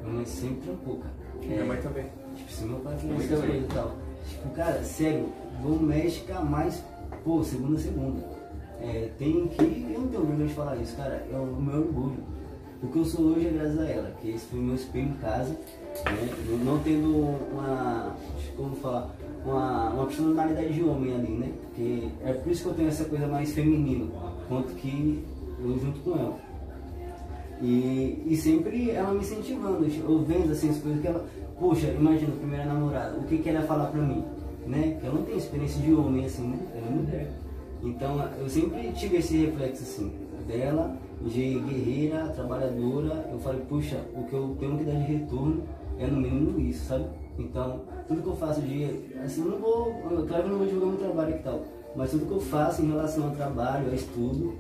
Minha mãe sempre trampou, cara. Minha É, mãe também. Tipo, se meu pai Minha fez coisas e tal. Tipo, cara, sério, doméstica mais, pô, segunda a segunda. É, tem que. Eu não tenho vergonha de falar isso, cara. É o meu orgulho. O que eu sou hoje é graças a ela, que esse foi meu espelho em casa, né? Não- Não tendo uma. Como falar? Uma, uma personalidade de homem ali, né? Porque é por isso que eu tenho essa coisa mais feminina, quanto que eu junto com ela. E, e sempre ela me incentivando, eu vendo assim as coisas que ela. Poxa, imagina, primeira namorada, o que, que ela ia falar pra mim? Né? Que eu não tenho experiência de homem assim, né? Ela é mulher. Então eu sempre tive esse reflexo assim, dela, de guerreira, trabalhadora. Eu falei, puxa, o que eu tenho que dar de retorno é no mínimo isso, sabe? Então, tudo que eu faço de. Assim, eu não vou. Claro que eu não vou divulgar meu trabalho e tal. Mas tudo que eu faço em relação ao trabalho, ao estudo,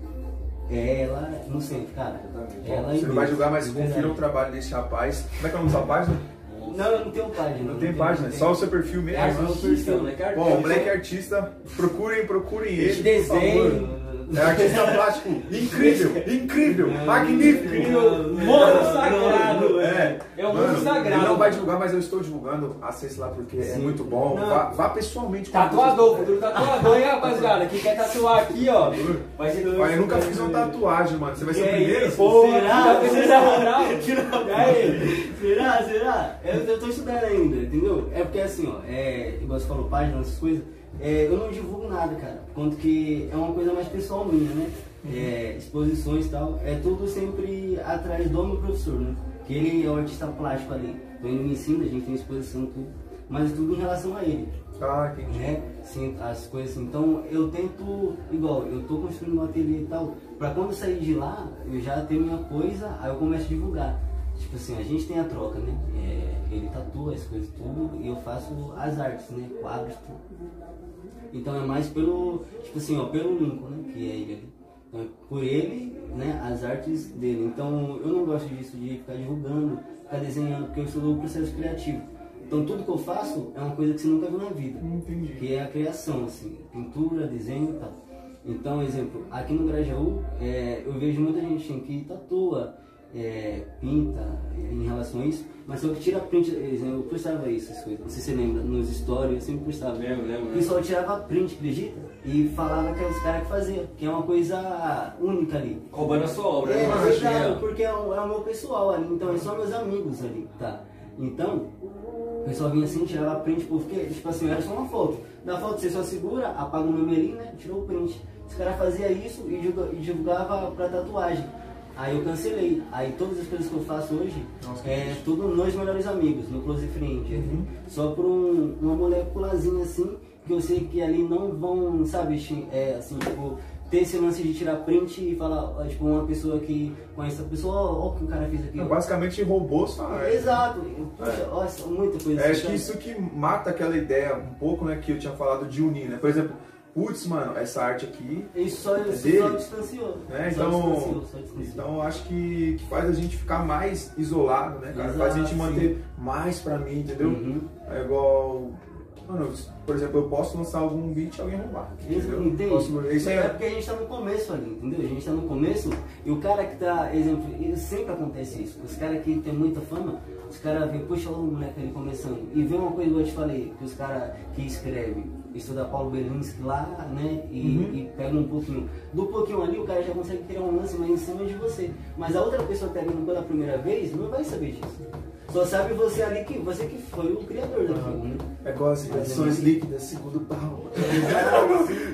ela no centro, cara. Ela e Você não vai julgar, mas confira o trabalho desse rapaz. Como é que é o nome da sua página? Não, eu não tenho página. Não tem página, é só o seu perfil mesmo. É artista, né? Que Bom, o artista. moleque é artista, procurem, procurem Ele favor. É artista plástico incrível, incrível, magnífico. Incrível, Não, moço não, sagrado. É, É um Mano, mundo sagrado. Ele não vai divulgar, mas eu estou divulgando. Acesse lá porque é Sim. muito bom. Vá, vá pessoalmente. com Tatuador, futuro tatuador, hein, rapaziada? Quem quer tatuar aqui, ó. Vai ser Olha, eu nunca fiz uma tatuagem, mano. Você vai ser o primeiro? Pô, Será? aí? Será? Será? Eu, eu tô estudando ainda, entendeu? É porque assim, ó, é, igual você falou, página, essas coisas, é, eu não divulgo nada, cara. Conta que é uma coisa mais pessoal minha, né? É, exposições e tal, é tudo sempre atrás do meu professor, né? Que ele é o artista plástico ali. Então ele me ensina, a gente tem exposição, tudo. Mas tudo em relação a ele Ah, entendi. né? Sim, as coisas assim. Então eu tento, igual, eu tô construindo um ateliê e tal, pra quando eu sair de lá, eu já tenho minha coisa, aí eu começo a divulgar. Tipo assim, a gente tem a troca, né? É, ele tatua as coisas tudo e eu faço as artes, né? Quadros, tudo. Então é mais pelo, tipo assim, ó, pelo Lincoln, né? Que é ele ali. Então, é por ele, né? As artes dele. Então eu não gosto disso de ficar divulgando, ficar desenhando, porque eu sou do processo criativo. Então tudo que eu faço é uma coisa que você nunca viu na vida Entendi. que é a criação, assim, pintura, desenho e tal. Então, exemplo, aqui no Grajaú, é, eu vejo muita gente assim, que tatua, é, pinta em relação a isso, mas só que tira print, eu postava isso, essas coisas, não sei se você lembra, nos stories, eu sempre postava. Lembro, lembro, O lembro. pessoal tirava print, acredita? E falava que eram os caras que faziam, que é uma coisa única ali. Roubando a sua obra, É, né? exato, porque é o, é o meu pessoal ali, então é só meus amigos ali, tá? Então, o pessoal vinha assim, tirava print, porque, tipo assim, era só uma foto. Na foto você só segura, apaga o nome ali, né? Tirou o print. Os caras faziam isso e e divulgava pra tatuagem. Aí eu cancelei. Aí todas as coisas que eu faço hoje Nossa, é tudo nós melhores amigos, no Close Friend. Uhum. Só por um, uma moléculazinha assim, que eu sei que ali não vão, sabe, é, assim, tipo, ter esse lance de tirar print e falar, tipo, uma pessoa que conhece a pessoa, ó, o que o cara fez aqui. Não, ó. basicamente roubou sua arte. Exato. Puxa, ó, muita coisa É, assim, acho que isso que mata aquela ideia um pouco, né, que eu tinha falado de unir, né? Por exemplo, putz, mano, essa arte aqui, Isso só, isso dele. só distanciou. né? Só Então, distanciou, só distanciou. então acho que, que faz a gente ficar mais isolado, né, cara? faz a gente Exato, manter mais pra mim, entendeu? Uhum. É igual. Mano, por exemplo, eu posso lançar algum beat e alguém roubar. Entendeu? entende? Posso- isso é é. porque a gente tá no começo ali, entendeu? A gente tá no começo e o cara que tá, exemplo, sempre acontece isso. Os caras que tem muita fama, os caras vê, puxa o moleque ali começando. E vê uma coisa que eu te falei, que os caras que escrevem, estuda Paulo Belinsky lá, né? E, Uhum. e pega um pouquinho. Do pouquinho ali, o cara já consegue criar um lance mais em cima de você. Mas a outra pessoa que tá vendo pela primeira vez não vai saber disso. Só sabe você ali que você que foi o criador daquilo, né? É igual as reações líquidas, segundo pau.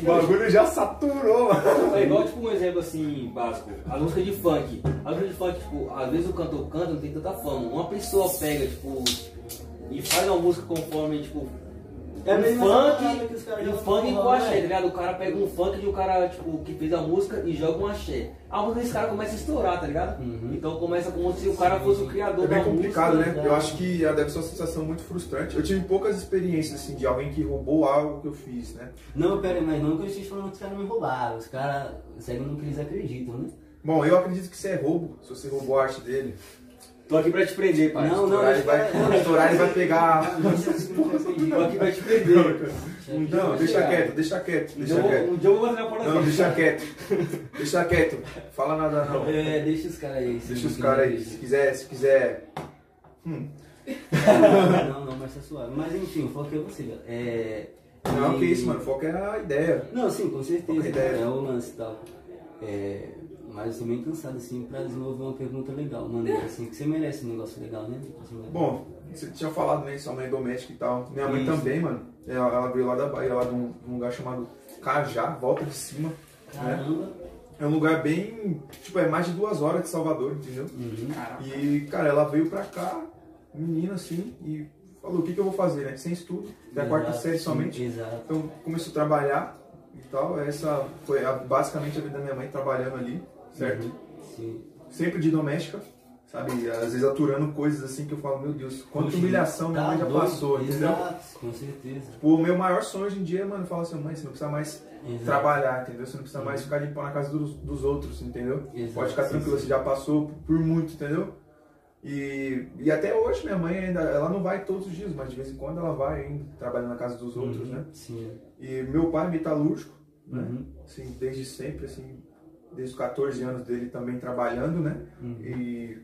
O bagulho já saturou, mano. É igual, tipo, um exemplo assim, básico. A música de funk. A música de funk, tipo, às vezes o cantor canta, não tem tanta fama. Uma pessoa pega, tipo, e faz uma música conforme, tipo, É um funk, um funk com axé, tá ligado? O cara pega um funk de um cara, tipo, que fez a música e joga um axé. A música desse cara começa a estourar, tá ligado? Uhum. Então começa como se o cara fosse o criador É bem da complicado, música. né? Eu acho que deve ser uma sensação muito frustrante. Eu tive poucas experiências, assim, de alguém que roubou algo que eu fiz, né? Não, pera aí, mas não que eu esteja falando que os caras me roubaram. Os caras seguem no que eles acreditam, né? Bom, eu acredito que isso é roubo, se você roubou a arte dele. Tô aqui pra te prender, pai. Não, não, ele vai, estourar, ele vai pegar... Tô aqui pra te prender. Não, deixa quieto, deixa quieto, Um deixa dia eu vou- quieto. um dia eu vou bater na porta Não, deixa quieto. Deixa quieto. Fala nada não. É, deixa os caras aí. Deixa os caras aí. Se quiser. se quiser. Hum. Não, não, mas tá suave. Mas enfim, o foco é você, velho. É. Não, e- que isso, mano. O foco é a ideia. Não, sim, com certeza. Ideia. É o lance e tal. É. Mas eu tô meio cansado, assim, pra desenvolver uma pergunta legal, mano. Assim, que você merece um negócio legal, né? Assim, Bom, você tinha falado, né? Sua mãe é doméstica e tal. Minha mãe Isso. também, mano. Ela, ela veio lá da Bahia, lá de um, de um lugar chamado Cajá, volta de cima. Né? Caramba. É um lugar bem. Tipo, é mais de duas horas de Salvador, entendeu? Uhum. E, cara, ela veio pra cá, menina assim, e falou: o que, que eu vou fazer, né? Sem estudo, até a quarta série somente. Exato. Então começou a trabalhar e tal. Essa foi a- basicamente a vida da minha mãe trabalhando ali, certo? Sim. Sempre de doméstica, sabe? Às vezes aturando coisas assim que eu falo, meu Deus, quanta humilhação minha tá mãe já doido. passou, entendeu? Exato, com certeza. O meu maior sonho hoje em dia, mano, falar assim, mãe, você não precisa mais Exato. trabalhar, entendeu? Você não precisa mais ficar limpando a casa dos, dos outros, entendeu? Exato, Pode ficar sim, tranquilo, sim. você já passou por muito, entendeu? E, e até hoje minha mãe ainda, ela não vai todos os dias, mas de vez em quando ela vai ainda, trabalhando na casa dos outros, Uhum. né? Sim. E meu pai é metalúrgico, né? Uhum. Assim, desde sempre, assim, desde os 14 anos dele também trabalhando, né? Uhum. E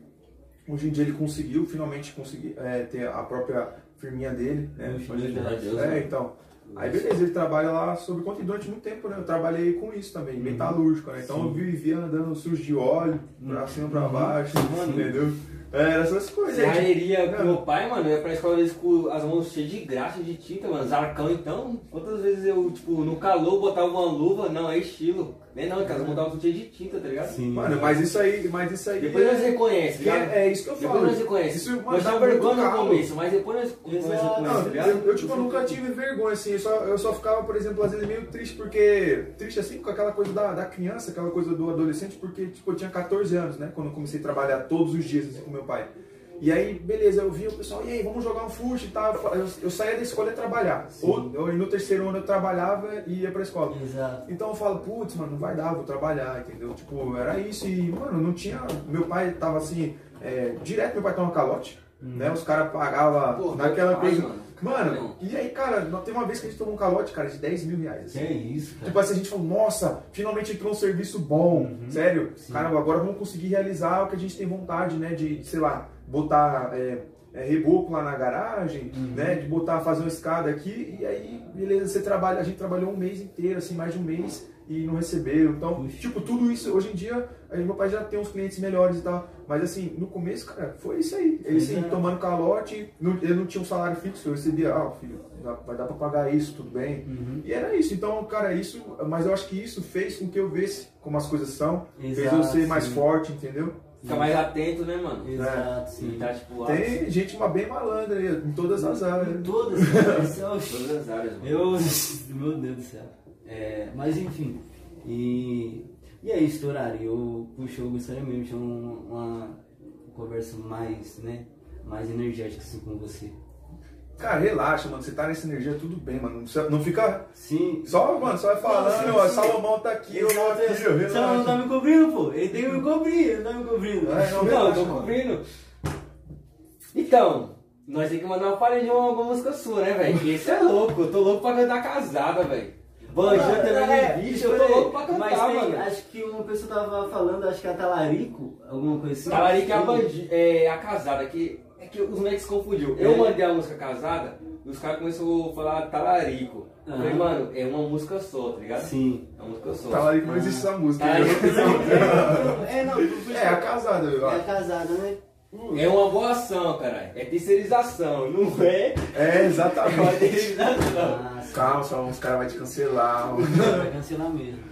hoje em dia ele conseguiu finalmente conseguir é, ter a própria firminha dele, né? Hoje graças a Deus, é, né? então. Aí beleza, ele trabalha lá sobre conta e durante muito tempo, né? Eu trabalhei com isso também, metalúrgico, né? Então Sim. eu vivia andando sujo de óleo, pra Uhum. cima pra baixo, Mano. entendeu? É, Era essas coisas. Serraria com Não. meu pai, mano, eu ia pra escola às vezes com as mãos cheias de graxa, de tinta, mano, zarcão então. Quantas vezes eu, tipo, no calor botava uma luva, não, é estilo. Nem não, cara, estavam tudo cheias de tinta, tá ligado? Sim. Mano, mas isso aí, mas isso aí. Depois nós reconhece, tá é, ligado? é isso que eu Depois falo. nós reconhece. Isso, mano, Nós dá muito vergonha no começo, mas depois nós reconhece, Não, tá ligado? eu, eu, tipo, eu nunca tive vergonha, assim, eu só, eu só ficava, por exemplo, às vezes meio triste, porque, triste assim, com aquela coisa da, da criança, aquela coisa do adolescente, porque, tipo, eu tinha 14 anos, né, quando eu comecei a trabalhar todos os dias, assim, com meu pai. E aí, beleza, eu via o pessoal, e aí, vamos jogar um fute e tal, eu, eu saía da escola e ia trabalhar, ou, ou no terceiro ano eu trabalhava e ia pra escola. Exato. Então eu falo, putz, mano, não vai dar, vou trabalhar, entendeu? Tipo, era isso e, mano, não tinha. Meu pai tava assim, é, direto meu pai tava calote, né? Os caras pagavam naquela pai, coisa. mano. Mano, e aí, cara, teve uma vez que a gente tomou um calote, cara, de 10 mil reais. Que assim. é isso, cara. Tipo assim, a gente falou, nossa, finalmente entrou um serviço bom, sério. Caramba, agora vamos conseguir realizar o que a gente tem vontade, né? De, sei lá, botar é, é, reboco lá na garagem, né? De botar, fazer uma escada aqui. E aí, beleza, você trabalha, a gente trabalhou um mês inteiro, assim, mais de um mês e não recebeu. Então, tipo, tudo isso, hoje em dia, aí meu pai já tem uns clientes melhores e tal. Mas assim, no começo, cara, foi isso aí. Ele assim, tomando calote, não, ele não tinha um salário fixo, eu recebia, ah, filho, vai dar pra pagar isso, tudo bem. Uhum. E era isso, então, cara, isso, mas eu acho que isso fez com que eu visse como as coisas são, fez Exato, eu ser mais sim. forte, entendeu? Fica mais atento, né, mano? Exato, E sim. tá, tipo, Tem gente uma bem malandra aí, em todas as áreas. Em todas. Isso é todas as áreas, mano. Eu. Meu Deus do céu. É, mas enfim. E. E aí, Storari, eu, puxa, eu gostaria mesmo de ter um- uma conversa mais, né? Mais energética assim com você. Cara, relaxa, mano, você tá nessa energia, tudo bem, mano. Não precisa- Não fica Sim. só, mano, só vai falando, Sim, ó, sim. Salomão tá aqui, eu não aqui, ó, Você não tá relaxa. me cobrindo, pô. Ele tem que me cobrir, ele tá me cobrindo. É, não, Não, eu relaxa, tô mano. cobrindo. Então, nós temos que mandar uma palha de uma, uma música sua, né, velho? Que Esse é louco, eu tô louco pra cantar casada, velho. Banjando também É, de bicho, eu tô louco pra Mas cantar, tem, mano. acho que uma pessoa tava falando, acho que é a Talarico, alguma coisa assim. Talarico é a, bandi é a casada, que, é que os moleques se confundiu. Eu É. mandei a música casada e os caras começaram a falar talarico. Eu Falei, mano, é uma música só, tá ligado? Sim. É uma música só. Que não existe essa música. Talarico É, não, É, a casada, eu É a casada, né? é uma boa ação, caralho. É terceirização, não é? É, É uma exatamente. terceirização. Sim. Calma, só uns caras vão te cancelar. Vai cancelar mesmo.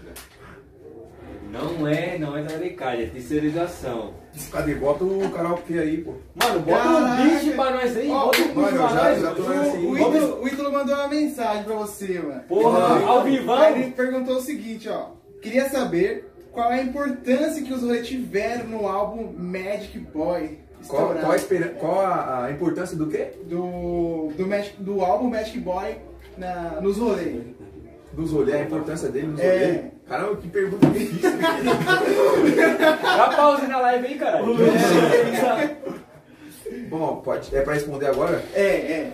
Não é, não é talaricagem, é terceirização. Cadê? Bota o karaokê aí, pô. Mano, bota Caraca. um beat pra nós aí, Ó, bota um beat mano, pra já- nós. já. O o Ítalo mandou uma mensagem pra você, mano. Porra, ao vivão. ele perguntou o seguinte, ó. Queria saber qual é a importância que os rolês tiveram no álbum Magic Boy. Qual, qual, a, qual a, a importância do quê? do, do, Magic, do álbum Magic Boy na, nos rolês. Dos rolês, a importância dele nos É. rolês. Caramba, que pergunta difícil. Dá pause na live aí, caralho. Bom, pode, é pra responder agora? É, é.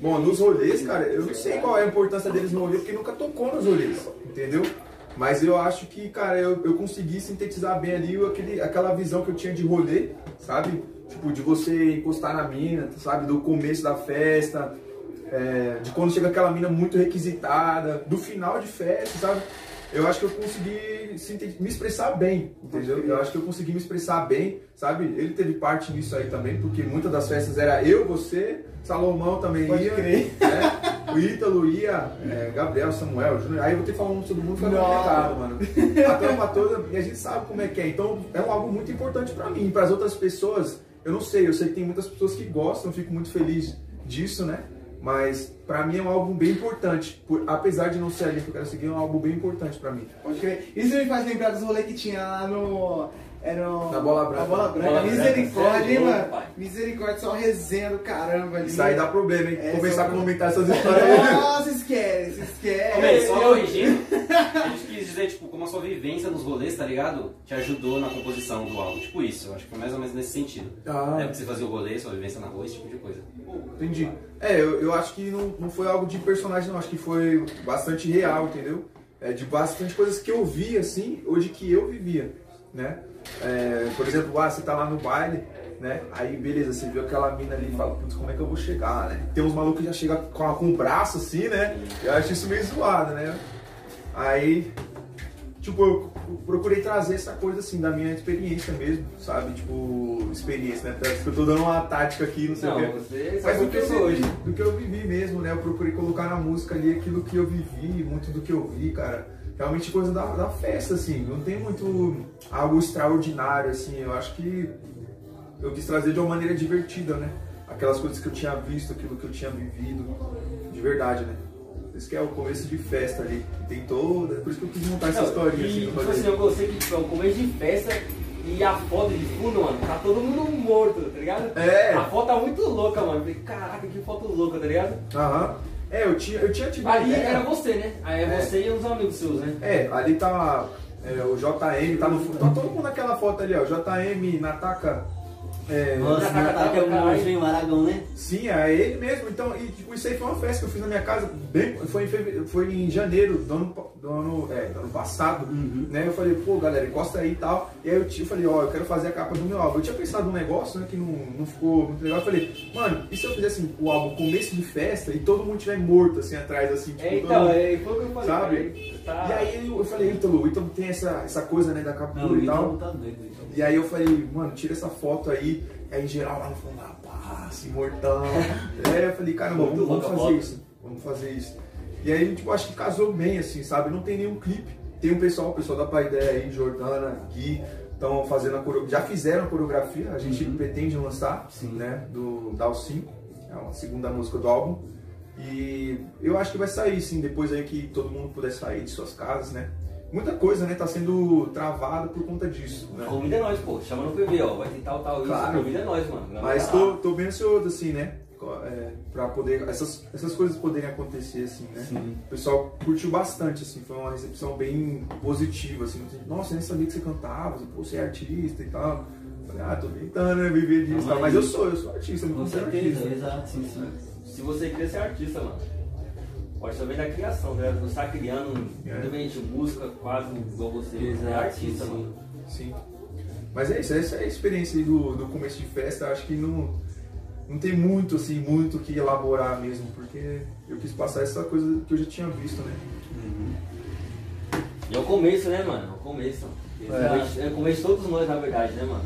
Bom, nos rolês, cara, eu não sei qual é a importância deles no rolê, porque nunca tocou nos rolês, entendeu? Mas eu acho que, cara, eu, eu consegui sintetizar bem ali o- aquele, aquela visão que eu tinha de rolê, sabe? Tipo, de você encostar na mina, sabe? Do começo da festa, é, de quando chega aquela mina muito requisitada, do final de festa, sabe? Eu acho que eu consegui me expressar bem, entendeu? Eu acho que eu consegui me expressar bem, sabe? Ele teve parte nisso aí também, porque muitas das festas era eu, você, Salomão também Pode ia, crer. né? O Ítalo ia, é, Gabriel, Samuel, Júnior. Aí eu vou ter que falar um nome de todo mundo, foi Não. mano. A tropa toda, e a gente sabe como é que é. Então é algo muito importante pra mim. Para as outras pessoas, eu não sei, eu sei que tem muitas pessoas que gostam, eu fico muito feliz disso, né? Mas pra mim é um álbum bem importante. Por, apesar de não ser a linha que eu quero seguir, é um álbum bem importante pra mim. Pode crer. Isso me faz lembrar dos rolês que tinha lá no. Era Na Bola Branca. Na bola branca. Bola Misericórdia, hein, mano? pai. Misericórdia, só resenha do caramba ali. Isso aí dá problema, hein? É, Começar a comentar essas histórias aí. Nossa, esquece, esquece. Velho, só corrigindo, a gente quis dizer, tipo, como a sua vivência nos rolês, tá ligado? Te ajudou na composição do álbum. Tipo isso, eu acho que foi mais ou menos nesse sentido. Ah. É porque você fazia o rolê, sua vivência na rua, esse tipo de coisa. Entendi. É, eu, eu acho que não, não foi algo de personagem, não. Acho que foi bastante real, entendeu? é, de bastante coisas que eu vi, assim, ou de que eu vivia, né? É, por exemplo, ah, você tá lá no baile, né? Aí, beleza, você viu aquela mina ali e fala, putz, como é que eu vou chegar, né? Tem uns malucos que já chegam com, com o braço assim, né? Eu acho isso meio zoado, né? Aí, tipo, eu procurei trazer essa coisa assim, da minha experiência mesmo, sabe? Tipo, experiência, né? Parece que eu tô dando uma tática aqui, não sei Não, o quê. você Mas do que, eu sou vivi, hoje. do que eu vivi mesmo, né? Eu procurei colocar na música ali aquilo que eu vivi, muito do que eu vi, cara. Realmente coisa da, da festa, assim. Não tem muito algo extraordinário, assim. Eu acho que eu quis trazer de uma maneira divertida, né? Aquelas coisas que eu tinha visto, aquilo que eu tinha vivido, de verdade, né? Isso que é o começo de festa ali. Tem toda. Por isso que eu quis montar essa Não, historinha e, assim. tipo assim, eu gostei que tipo, é o começo de festa e a foto de fundo, mano, tá todo mundo morto, tá ligado? É. A foto tá muito louca, mano. Caraca, que foto louca, tá ligado? Aham. É, eu tinha, eu tinha tido Ali ideia. era você, né? Aí é É. você e uns amigos seus, né? É, ali tá é, o JM, tá no fundo. Tá todo mundo naquela foto ali, ó. JM, Nataka. É, Nossa, Nataka, Nataka é o Aragão, né? Sim, é ele mesmo. Então, e, tipo, isso aí foi uma festa que eu fiz na minha casa, bem, foi, em foi em janeiro do ano, do ano, é, do ano passado. Uhum. Né? Eu falei, pô, galera, encosta aí e tal. E aí eu, ti- eu falei, ó, eu quero fazer a capa do meu álbum. Eu tinha pensado num negócio né, que não, não ficou muito legal. Eu falei, mano, e se eu fizesse assim, o álbum começo de festa e todo mundo tiver morto assim atrás, assim, tipo, É, então, mundo- é, foi o que eu falei. Sabe? Tá... E aí eu, eu falei, Ítalo, o Ítalo tem essa, essa coisa né, da captura o e tal. Tá doido. E aí eu falei, mano, tira essa foto aí. E aí geral lá no fundo, pá, assim, mortão. é, eu falei, Muito vamos, vamos fazer foto. isso. Vamos fazer isso. E aí, tipo, acho que casou bem, assim, sabe? Não tem nenhum clipe. Tem um pessoal, o pessoal da Paideia aí, Jordana, Gui, estão fazendo a coreografia. Já fizeram a coreografia, a gente pretende lançar, Sim. né? Do Dal 5, é a segunda música do álbum. E eu acho que vai sair, sim, depois aí que todo mundo puder sair de suas casas, né? Muita coisa, né, tá sendo travada por conta disso, né? Convida nós, pô. Chama no PV, ó. Vai ter tal, tal, isso. Claro. Convida nós, mano. Não Mas tô, tô bem ansioso, assim, né? É, pra poder. Essas, essas coisas poderem acontecer, assim, né? Sim. O pessoal curtiu bastante, assim, foi uma recepção bem positiva, assim. Nossa, eu nem sabia que você cantava, pô, você é artista e tal. Falei, ah, tô tentando, né, viver disso. Mas eu sou, eu sou artista, Com considero certeza, artista. exato, sim, sim. Se você queria ser artista, mano. Pode saber da criação, né? Você tá criando, É. independente de música, quase igual você. Exato, é artista, sim, mano. Sim. Mas é isso, essa é a experiência aí do, do começo de festa. Acho que não, não tem muito, assim, muito o que elaborar mesmo, porque eu quis passar essa coisa que eu já tinha visto, né? E é o começo, né, mano? É o começo. É o começo- É o começo de todos nós, na verdade, né, mano?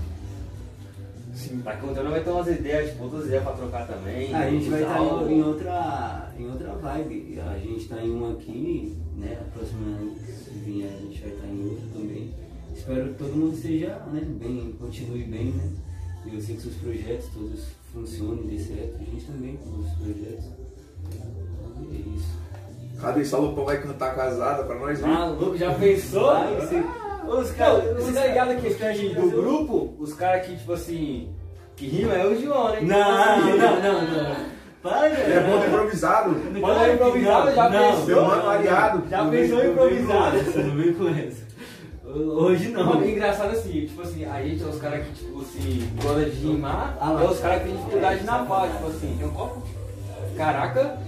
Sim. Daqui a um tempo vai ter umas ideias, tipo, outras ideias pra trocar também. A gente vai estar tal. em, outra, em outra vibe. A gente está em uma aqui, né? A próxima vier a gente vai estar em outra também. Espero que todo mundo esteja né, bem, continue bem, né? E eu sei que seus projetos todos funcionem, dê certo. A gente também com os projetos. E é isso. Cadê Salopão vai cantar casada pra nós, né? Ah, louco, já pensou? Vai Os caras, você tá ligado que os caras do grupo, os caras que, tipo assim, que rimam é o João, né? Não, não, não, não. Para, Ele é bom do improvisado. É improvisado, já Não, pensou? Meu mano variado. Já Não pensou improvisado? essa, Não vem com essa. Hoje não. Mano, é engraçado assim, tipo assim, a gente é os caras que, tipo assim, gosta de rimar, Ah é os caras que tem dificuldade na fala, tipo assim, tem um copo? Caraca,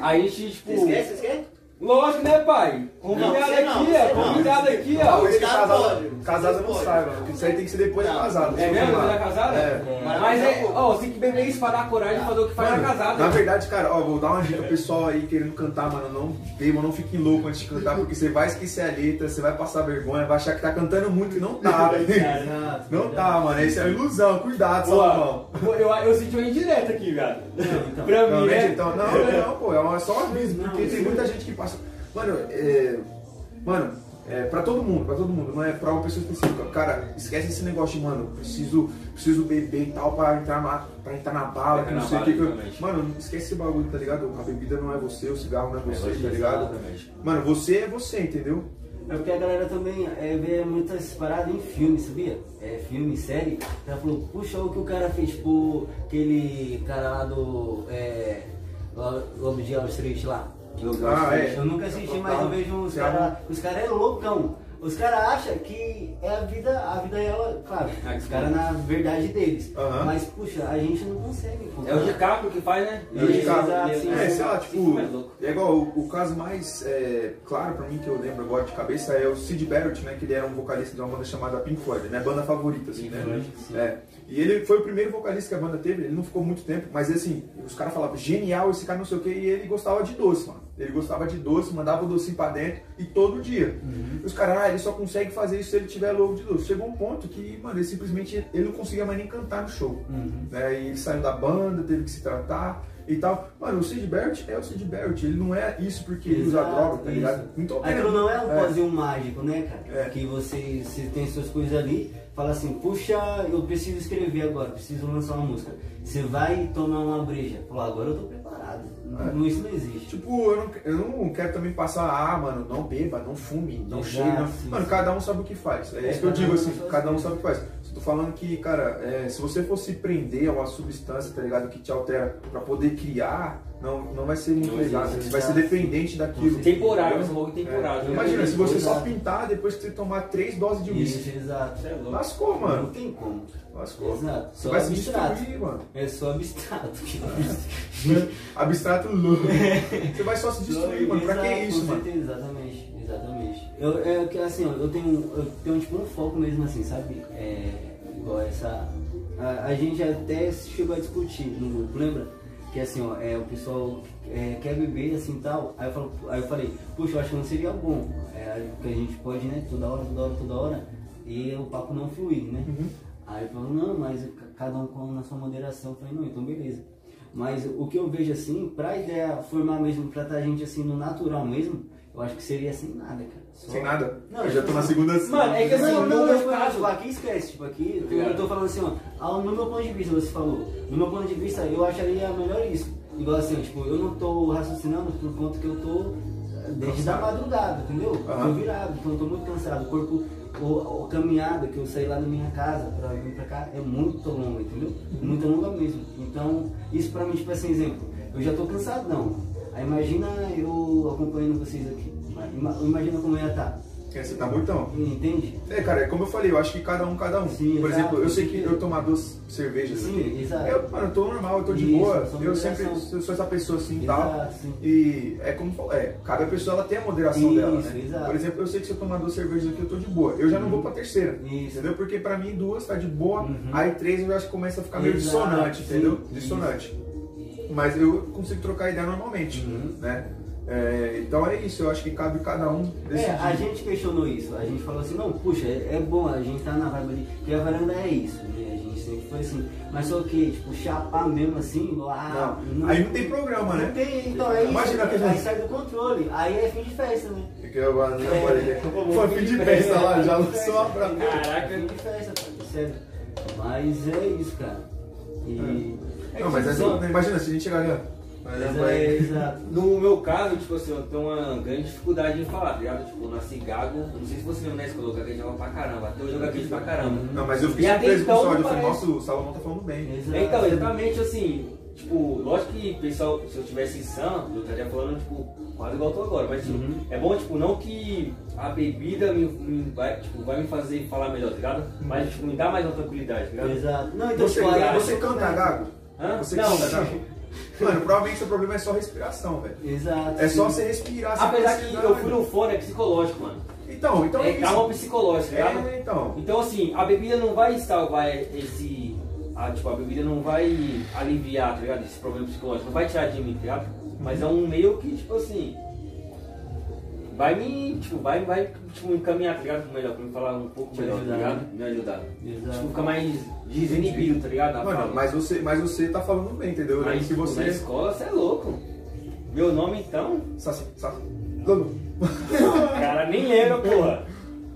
a gente, tipo. Esquece, esquece? Lógico, né, pai? Convidado aqui, ó. Convidado aqui, ó. Talvez que Casado casado, não saiba, isso aí tem que ser depois de casado. É mesmo? Você é casada? É. Mas é, ó, você tem que beber isso pra dar coragem de fazer o que faz na Mano, casada. Na verdade, cara, ó, vou dar uma dica pro pessoal aí querendo cantar, mano. Não bebam, não fiquem loucos antes de cantar, porque você vai esquecer a letra, você vai passar vergonha, vai achar que tá cantando muito e não tá, velho. Exato. Não tá, mano. Isso é ilusão, cuidado, Salomão. eu, eu senti uma indireta aqui, viado. então. Pra mim, né, então, não, não, não, pô, é só um aviso, porque tem muita gente que passa. Mano, é. Mano, é pra todo mundo, pra todo mundo, não é pra uma pessoa específica. Cara, esquece esse negócio de, mano, preciso, preciso beber e tal pra entrar na, pra entrar na bala, que não entrar sei o na que. que. Mano, esquece esse bagulho, tá ligado? A bebida não é você, o cigarro não é você, você, tá ligado? exatamente. Mano, você é você, entendeu? É porque a galera também é, vê muitas paradas em filme, sabia? É filme, série. Ela falou, puxa o que o cara fez por aquele cara lá do. É, Lo- Lobo de Wall Street lá. De Ah, é. Eu nunca assisti, mas eu vejo os caras. Os caras é loucão. Os caras acham que é a vida, a vida real, claro, Ah, os caras na verdade deles. Mas, puxa, a gente não consegue. pô. É o DiCaprio que faz, né? É o DiCaprio. É, sei lá, tipo, é igual o, o caso mais é, claro pra mim que eu lembro agora de cabeça é o Sid Barrett, né? Que ele era um vocalista de uma banda chamada Pink Floyd, minha banda favorita, assim, Pink né? Floyd, sim. É. E ele foi o primeiro vocalista que a banda teve, ele não ficou muito tempo, mas assim, os caras falavam, genial esse cara não sei o que, e ele gostava de doce, mano. Ele gostava de doce, mandava o docinho pra dentro e todo dia. E os caras, ah, ele só consegue fazer isso se ele tiver louco de doce. Chegou um ponto que, mano, ele simplesmente ele não conseguia mais nem cantar no show. Uhum. Né? E ele saiu da banda, teve que se tratar e tal. Mano, o Sid Barrett é o Sid Barrett, ele não é isso porque ele usa Exato, droga, tá ligado? Então, Aquilo não é um é. pozinho mágico, né, cara? É. Que você, você tem suas coisas ali, fala assim, puxa, eu preciso escrever agora, preciso lançar uma música. Você vai tomar uma breja. Fala, agora eu tô preparado. É. Não, isso não existe. Tipo, eu não, eu não quero também passar, ah, mano, não beba, não fume, não Exato, não- sim, Mano, sim. cada um sabe o que faz. É, É, isso que eu digo assim, cada um sabe o que faz. Tô falando que, cara, é, se você fosse prender a uma substância, tá ligado, que te altera pra poder criar, não, não vai ser muito Não legal. Você vai ser exato. dependente daquilo. Temporário, esse logo temporário. É. né? Imagina, se você só Exato. pintar depois que você tomar três doses de Isso, uísque. exato. Você é louco. Lascou, Não mano. tem como. Lascou. Exato. Você Só vai se abstrato. destruir, mano. É só abstrato. Abstrato louco. Você vai só se destruir, mano. Pra que Exato, isso, com mano? certeza, Exatamente, exatamente. Eu, é que assim, eu tenho, eu tenho tipo um foco mesmo assim, sabe? É, igual essa. A, a gente até chegou a discutir no grupo, lembra? Que assim, ó, é, o pessoal é, quer beber assim tal. Aí eu, falo, aí eu falei, puxa, eu acho que não seria bom. É, que a gente pode, né, toda hora, toda hora, toda hora, e o papo não fluir, né? Uhum. Aí falou, não, mas ca- cada um com na sua moderação. Eu falei, não, então beleza. Mas o que eu vejo assim, pra ideia formar mesmo, pra estar a gente assim no natural mesmo, eu acho que seria sem nada, cara. Só- Sem nada? Não, eu já tô tipo na assim, segunda. Mano, é que assim, não, não, tipo, caso- tipo, aqui esquece, tipo, aqui eu tô, eu falando assim, ó, ao- no meu ponto de vista, você falou, no meu ponto de vista, eu acharia melhor isso. Igual assim, tipo, eu não tô raciocinando por conta que eu tô eh, desde da madrugada, entendeu? Eu Aham. tô virado, então eu tô muito cansado. O corpo, o, o caminhada que eu saí lá da minha casa pra vir pra cá é muito longa, entendeu? Muito longa mesmo. Então, isso pra mim, tipo assim, exemplo, eu já tô cansadão. Aí imagina eu acompanhando vocês aqui. Ima- Imagina como eu ia estar. É, Você tá mortão. Entende? É, cara, é como eu falei, eu acho que cada um, cada um. Sim, Por exemplo, eu sei que eu tomar duas cervejas Sim, aqui. exato. Eu, mano, eu tô normal, eu tô de Isso, boa. Eu sempre eu sou essa pessoa assim e tal. Sim. E é como é, cada pessoa ela tem a moderação Isso, dela, né? exato. Por exemplo, eu sei que se eu tomar duas cervejas aqui, eu tô de boa. Eu já não vou pra terceira. Isso. Entendeu? Porque pra mim duas tá de boa, Uhum. aí três eu acho que começa a ficar meio Exato, dissonante, entendeu? isso. Dissonante. Mas eu consigo trocar ideia normalmente, Uhum. né? É, então é isso, eu acho que cabe cada um decidir. É, a gente questionou isso. A gente falou assim, não, puxa, é, é bom, a gente tá na vibe ali, porque a varanda é isso, né? A gente sempre foi assim. Mas só que, tipo, chapar mesmo assim, ah, Não, aí não tem programa, Não né? tem, então é isso. Imagina que a Aí sai do controle, aí é fim de festa, né? Porque eu agora não É. falei. Foi fim de festa lá, já lançou a pra Caraca. Fim de festa, cara, sério. Mas é isso, cara. E. Não, mas é só, imagina se a gente chegar ali, ó. Mas Mas vai- é, exato. No meu caso, tipo assim, eu tenho uma grande dificuldade em falar, tá ligado? Tipo, eu nasci gago, não sei se você lembra na escola, eu gaguejava pra caramba, até hoje eu gaguejo pra caramba. Não, mas eu fiquei surpreso com o então áudio. Eu não falei, nossa, o Salomão tá falando bem. Exato. Então, exatamente assim, tipo, lógico que pessoal, se eu tivesse sã, eu estaria falando, tipo, quase igual eu tô agora, mas tipo, Uhum. é bom, tipo, não que a bebida me, me vai, tipo, vai me fazer falar melhor, tá ligado? Mas, tipo, me dá mais uma tranquilidade, tá ligado? Exato. Não, então, Você, tipo, aí você canta gago? Hã? Você Não, canta gago? Mano, provavelmente seu problema é só respiração, velho. Exato. É só sim. você respirar. sem Apesar que eu fui velho. no fone, é psicológico, mano. Então, então é, É calma psicológica, tá? É, então. Então assim, a bebida não vai salvar esse. A, tipo, a bebida não vai aliviar, tá ligado? Esse problema psicológico, não vai tirar de mim, tá ligado? Mas é um meio que, tipo assim. Vai me. Tipo, vai, vai tipo, me encaminhar, tá ligado? Melhor, pra me falar um pouco melhor, ajudar, tá ligado? né? Me ajudar. Exato. Tipo, ficar mais desinibido, tá ligado? Na Mano, fala. mas você, mas você tá falando bem, entendeu? Eu Mas, que tipo, na você. escola você é louco. Meu nome então? Saci, saci. Não, Cara, nem lembra, porra.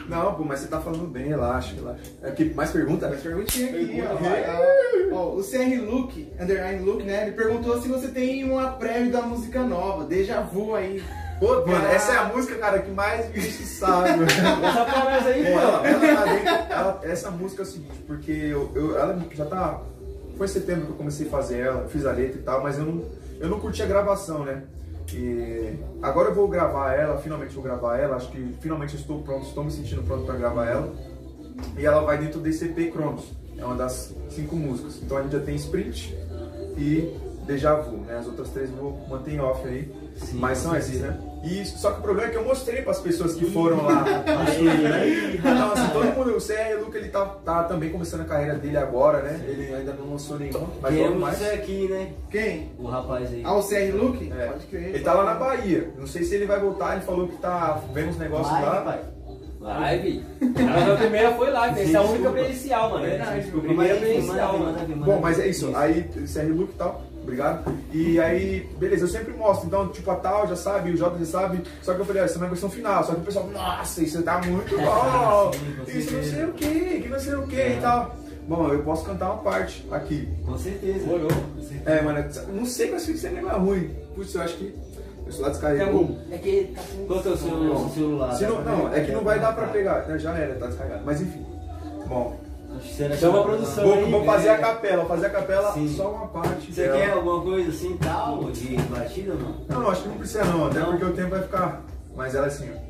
Não, pô, mas você tá falando bem, relaxa, relaxa. É que mais pergunta? Mais perguntinha aqui, Pergunta, ó. vai. Ó. O CR Luke, underline Luke, né? Ele perguntou se você tem uma prévia da música nova, Deja Vu aí. Pô, mano, essa é a música, cara, que mais me enche o saco. Essa pra nós aí, Pô, ela, ela tá ela- essa música é o seguinte, porque eu, eu- ela já tá. Foi em setembro que eu comecei a fazer ela, fiz a letra e tal, mas eu não, eu não curti a gravação, né? E agora eu vou gravar ela, finalmente vou gravar ela, acho que finalmente estou pronto, estou me sentindo pronto para gravar ela. E ela vai dentro desse EP Cronos, é uma das cinco músicas. Então a gente já tem Sprint e Deja Vu, né? As outras três eu vou manter em off aí, Sim, mas são essas, né? E só que o problema é que eu mostrei para as pessoas que foram lá no estúdio, né? Então, assim, todo mundo, o CR Luca, ele tá, tá também começando a carreira dele agora, né? Ele ainda não lançou nenhuma, mas logo mais. você aqui, né? Quem? O rapaz aí. Ah, o CR Luke? É. Pode crer. Ele tá lá na Bahia. Não sei se ele vai voltar, ele falou que tá vendo uns negócios Vai, lá. pai. Live. Mas a primeira foi live, essa é a única presencial, mano. Verdade, Desculpa, Mas primeira presencial, mano. Bom, mas é isso. Aí, CR Luke e tal. Obrigado. E aí, beleza, eu sempre mostro. Então, tipo, a Tal já sabe, o Jota já sabe. Só que eu falei, ó, essa é uma versão final. Só que o pessoal, nossa, isso tá muito bom. Isso não sei o que, que não sei o que e tal. Bom, eu posso cantar uma parte aqui. Com certeza. Morou. É, mano, não sei que esse negócio é ruim. Putz, eu acho que. Eu lá Tem descarregou. É que tá com. Qual é o seu, celular? Não, é que não vai dar pra pegar. Já era, tá descarregado. Mas enfim. Bom, Chama a produção. vou, aí, vou fazer a capela. Vou fazer a capela Sim. só uma parte. Você dela. quer alguma coisa assim, tal, de batida ou não? Não, não, acho que não precisa não, até Não? porque o tempo vai ficar. Mas ela é assim, ó.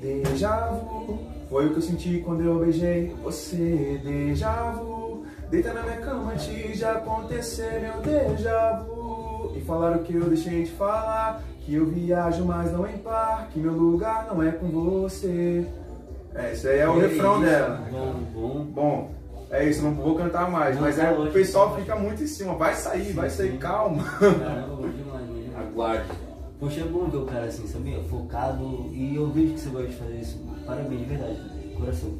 Deja vu, foi o que eu senti quando eu beijei você. Deja vu, deita na minha cama antes de acontecer meu deja vu. E falaram que eu deixei de falar, que eu viajo, mas não em par, que meu lugar não é com você. É, isso aí é o refrão isso, dela. Bom, bom. Bom, é isso, não vou cantar mais, Não, mas tá é, o pessoal tá fica muito em cima. Vai sair, vai sair, sim. calma. Caramba, bom demais, bom demais. Aguarde. Poxa, é bom ver o cara assim, sabia? Focado. E eu vejo que você gosta de fazer isso. Parabéns, de verdade, coração.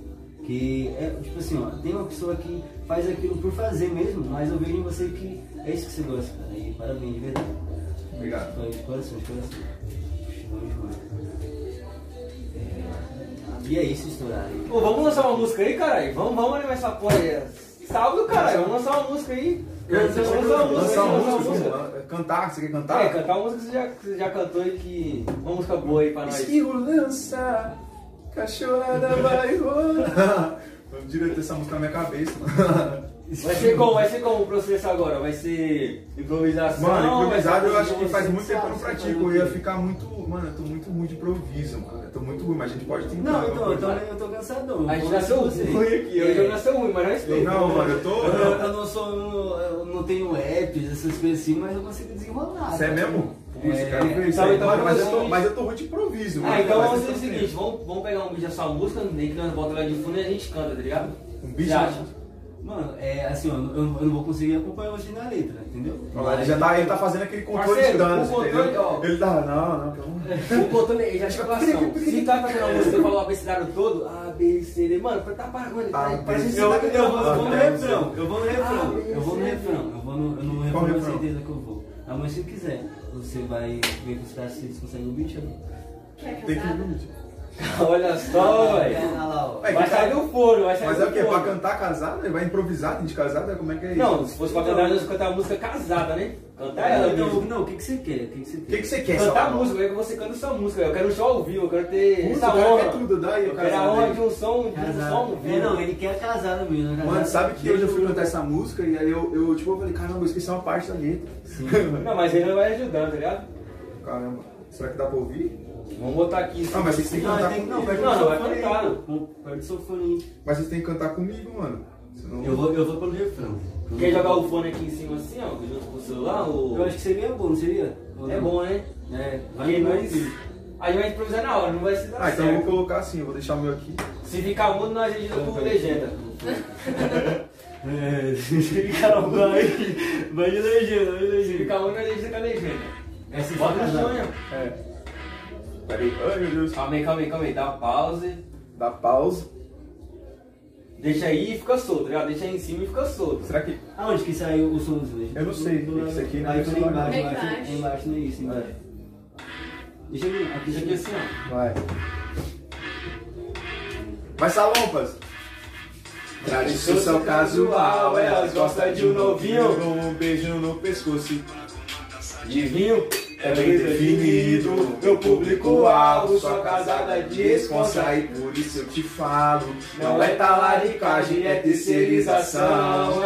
Que é, tipo assim, ó, tem uma pessoa que faz aquilo por fazer mesmo, mas eu vejo em você que é isso que você gosta, cara. E parabéns, de verdade. Obrigado. Foi de coração, de coração. Bom demais. É, E é isso, estourar aí. Pô, vamos lançar uma música aí, caralho? Vamos, vamos animar essa porra aí. Sábado, caralho, vamos lançar uma música aí. Vamos lançar uma música, Lançar vamos uma lançar uma música, cantar, você quer cantar? É, cantar uma música que você já, que você já cantou e que. Uma música boa aí pra nós. Esquilo lança, cachorrada vai rolar. Eu direito essa música na minha cabeça, mano. Vai ser como? Vai ser como o processo agora? Vai ser improvisação? Mano, improvisado eu acho que faz muito tempo que eu não pratico. Eu ia ficar muito. Mano, eu tô muito ruim de improviso, mano. Eu tô muito ruim, mas a gente pode tentar. Não, alguma então, eu tô, eu tô cansadão. A gente Eu nasceu ruim aqui, eu nasceu ruim, mas não é isso. Não, mano, eu tô. Eu, eu, eu não sou. Eu não tenho apps, essas coisas assim, mas eu consigo desenrolar. Você é mesmo? É, eu quero ver isso então- aí. então Mano, mas eu, tô, mas eu tô ruim de improviso, mano. Ah, então vamos eu fazer o seguinte, vamos, vamos pegar um vídeo dessa música, nem que nós bota lá de fundo e a gente canta, tá ligado? Um bicho. Mano, é assim, ó, eu, eu não vou conseguir acompanhar você na letra, entendeu? Ele já tá, ele tá fazendo aquele controle Parceiro, de controle, ó. Ele tá, não, não, Deus. O botão ele já tinha relação. Se tá fazendo uma música e falou o abecedário todo, A, B, C, D, mano, tá parando, A, tá parece Eu, que eu, eu, tá vou, eu vou no Ah, refrão, eu vou no refrão, eu vou no refrão, eu vou no, no refrão, com certeza que eu vou. Mas se quiser, você vai ver com os caras se eles conseguem o beat ou não. Quer Tem que casar? Olha só, velho. É, Vai sair do forno, vai sair Mas é o quê? Pra cantar casado? Ele vai improvisar dentro de casado? Como é que é isso? Não, se fosse pra cantar, nós cantar a música casada, né? Cantar ela Então, mesmo. não, o que, que você quer? O que, que você O quer? que, que você quer, Cantar música, eu quero que você cante sua música. Eu quero um show ao vivo, eu quero ter Putz, essa o cara honra. quer tudo, dá aí o Eu quero a casado honra de um som, de um som Casado. ao É, vivo. não, ele quer casado mesmo. né? Mano, Casado. sabe que hoje eu fui cantar o- essa música e aí eu, eu tipo, eu falei, caramba, eu esqueci uma parte da letra. Sim. Não, mas ele vai ajudando, tá ligado? Caramba, será que dá pra ouvir? Vamos botar aqui. Ah, mas vocês têm que Não, cantar tem, não, comigo. Não, não, vai cantar. Perde seu fone aí. Mas vocês têm que cantar comigo, mano. Senão... Eu vou, eu vou pelo refrão. Quer jogar o fone aqui em cima assim, ó, junto com o celular? Ou... Eu acho que seria bom, não seria? Ou É não? bom, né? É, vai nós... A gente vai improvisar na hora, não vai ser dar Ah, então eu certo. vou colocar assim, eu vou deixar o meu aqui. Se ficar mudo, nós editamos com legenda. É, cara, vai. Vai de legenda, vai de Se legenda. ficar mudo, nós editamos com a legenda. É, se no casado. sonho. É. Peraí, ai meu Deus. Calma aí, calma aí, calma aí. Dá pause. Dá pausa. Deixa aí e fica solto, tá ligado? Deixa aí em cima e fica solto. Será que. Aonde que saiu o som dos legendas? Eu não sei, isso aqui não é celular, embaixo, não. embaixo, Embaixo. não é isso, embaixo. Deixa eu ver, aqui, Deixa aqui assim, ó. Vai. Vai, Salompas. Tradição casual, elas gostam de um novinho com um beijo no pescoço. De vinho. É bem definido, meu público-alvo, sua casada de responsa e por isso eu te falo. Não é talaricagem, é terceirização.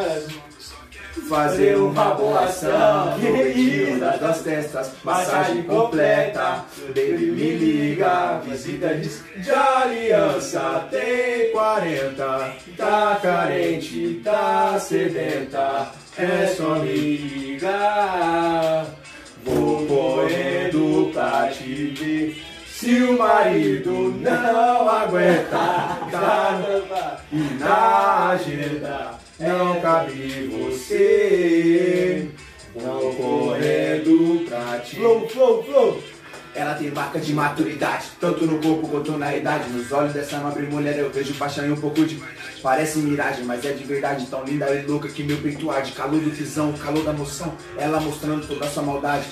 Fazer uma boa ação objetivo das testas, massagem completa. Baby me liga, visita de, de aliança. Tem 40, tá carente, tá sedenta. É só me ligar. Vou correndo pra te ver. Se o marido não aguenta, tá e na agenda não cabe você. Vou correndo pra te. Flow, flow, flow. Ela tem marca de maturidade, tanto no corpo quanto na idade. Nos olhos dessa nobre mulher eu vejo paixão e um pouco de. Parece miragem, mas é de verdade tão linda e louca que meu peito arde. Calor do tesão, calor da emoção. Ela mostrando toda a sua maldade.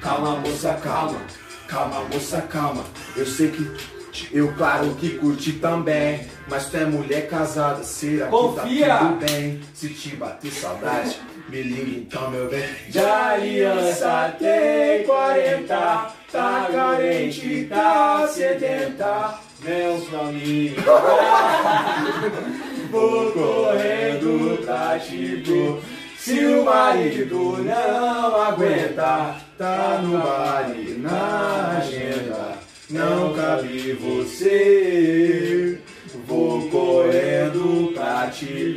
Calma, moça, calma. Calma, moça, calma. Eu sei que. Eu, claro que curti também. Mas tu é mulher casada, será que Confia. tá tudo bem? Se te bater saudade, me liga então, meu bem. De aliança tem 40, tá carente, tá sedenta. Meus amigos, vou correndo pra ver. Se o marido não aguenta, tá no baile, na agenda, não cabe você. Vou correndo pra te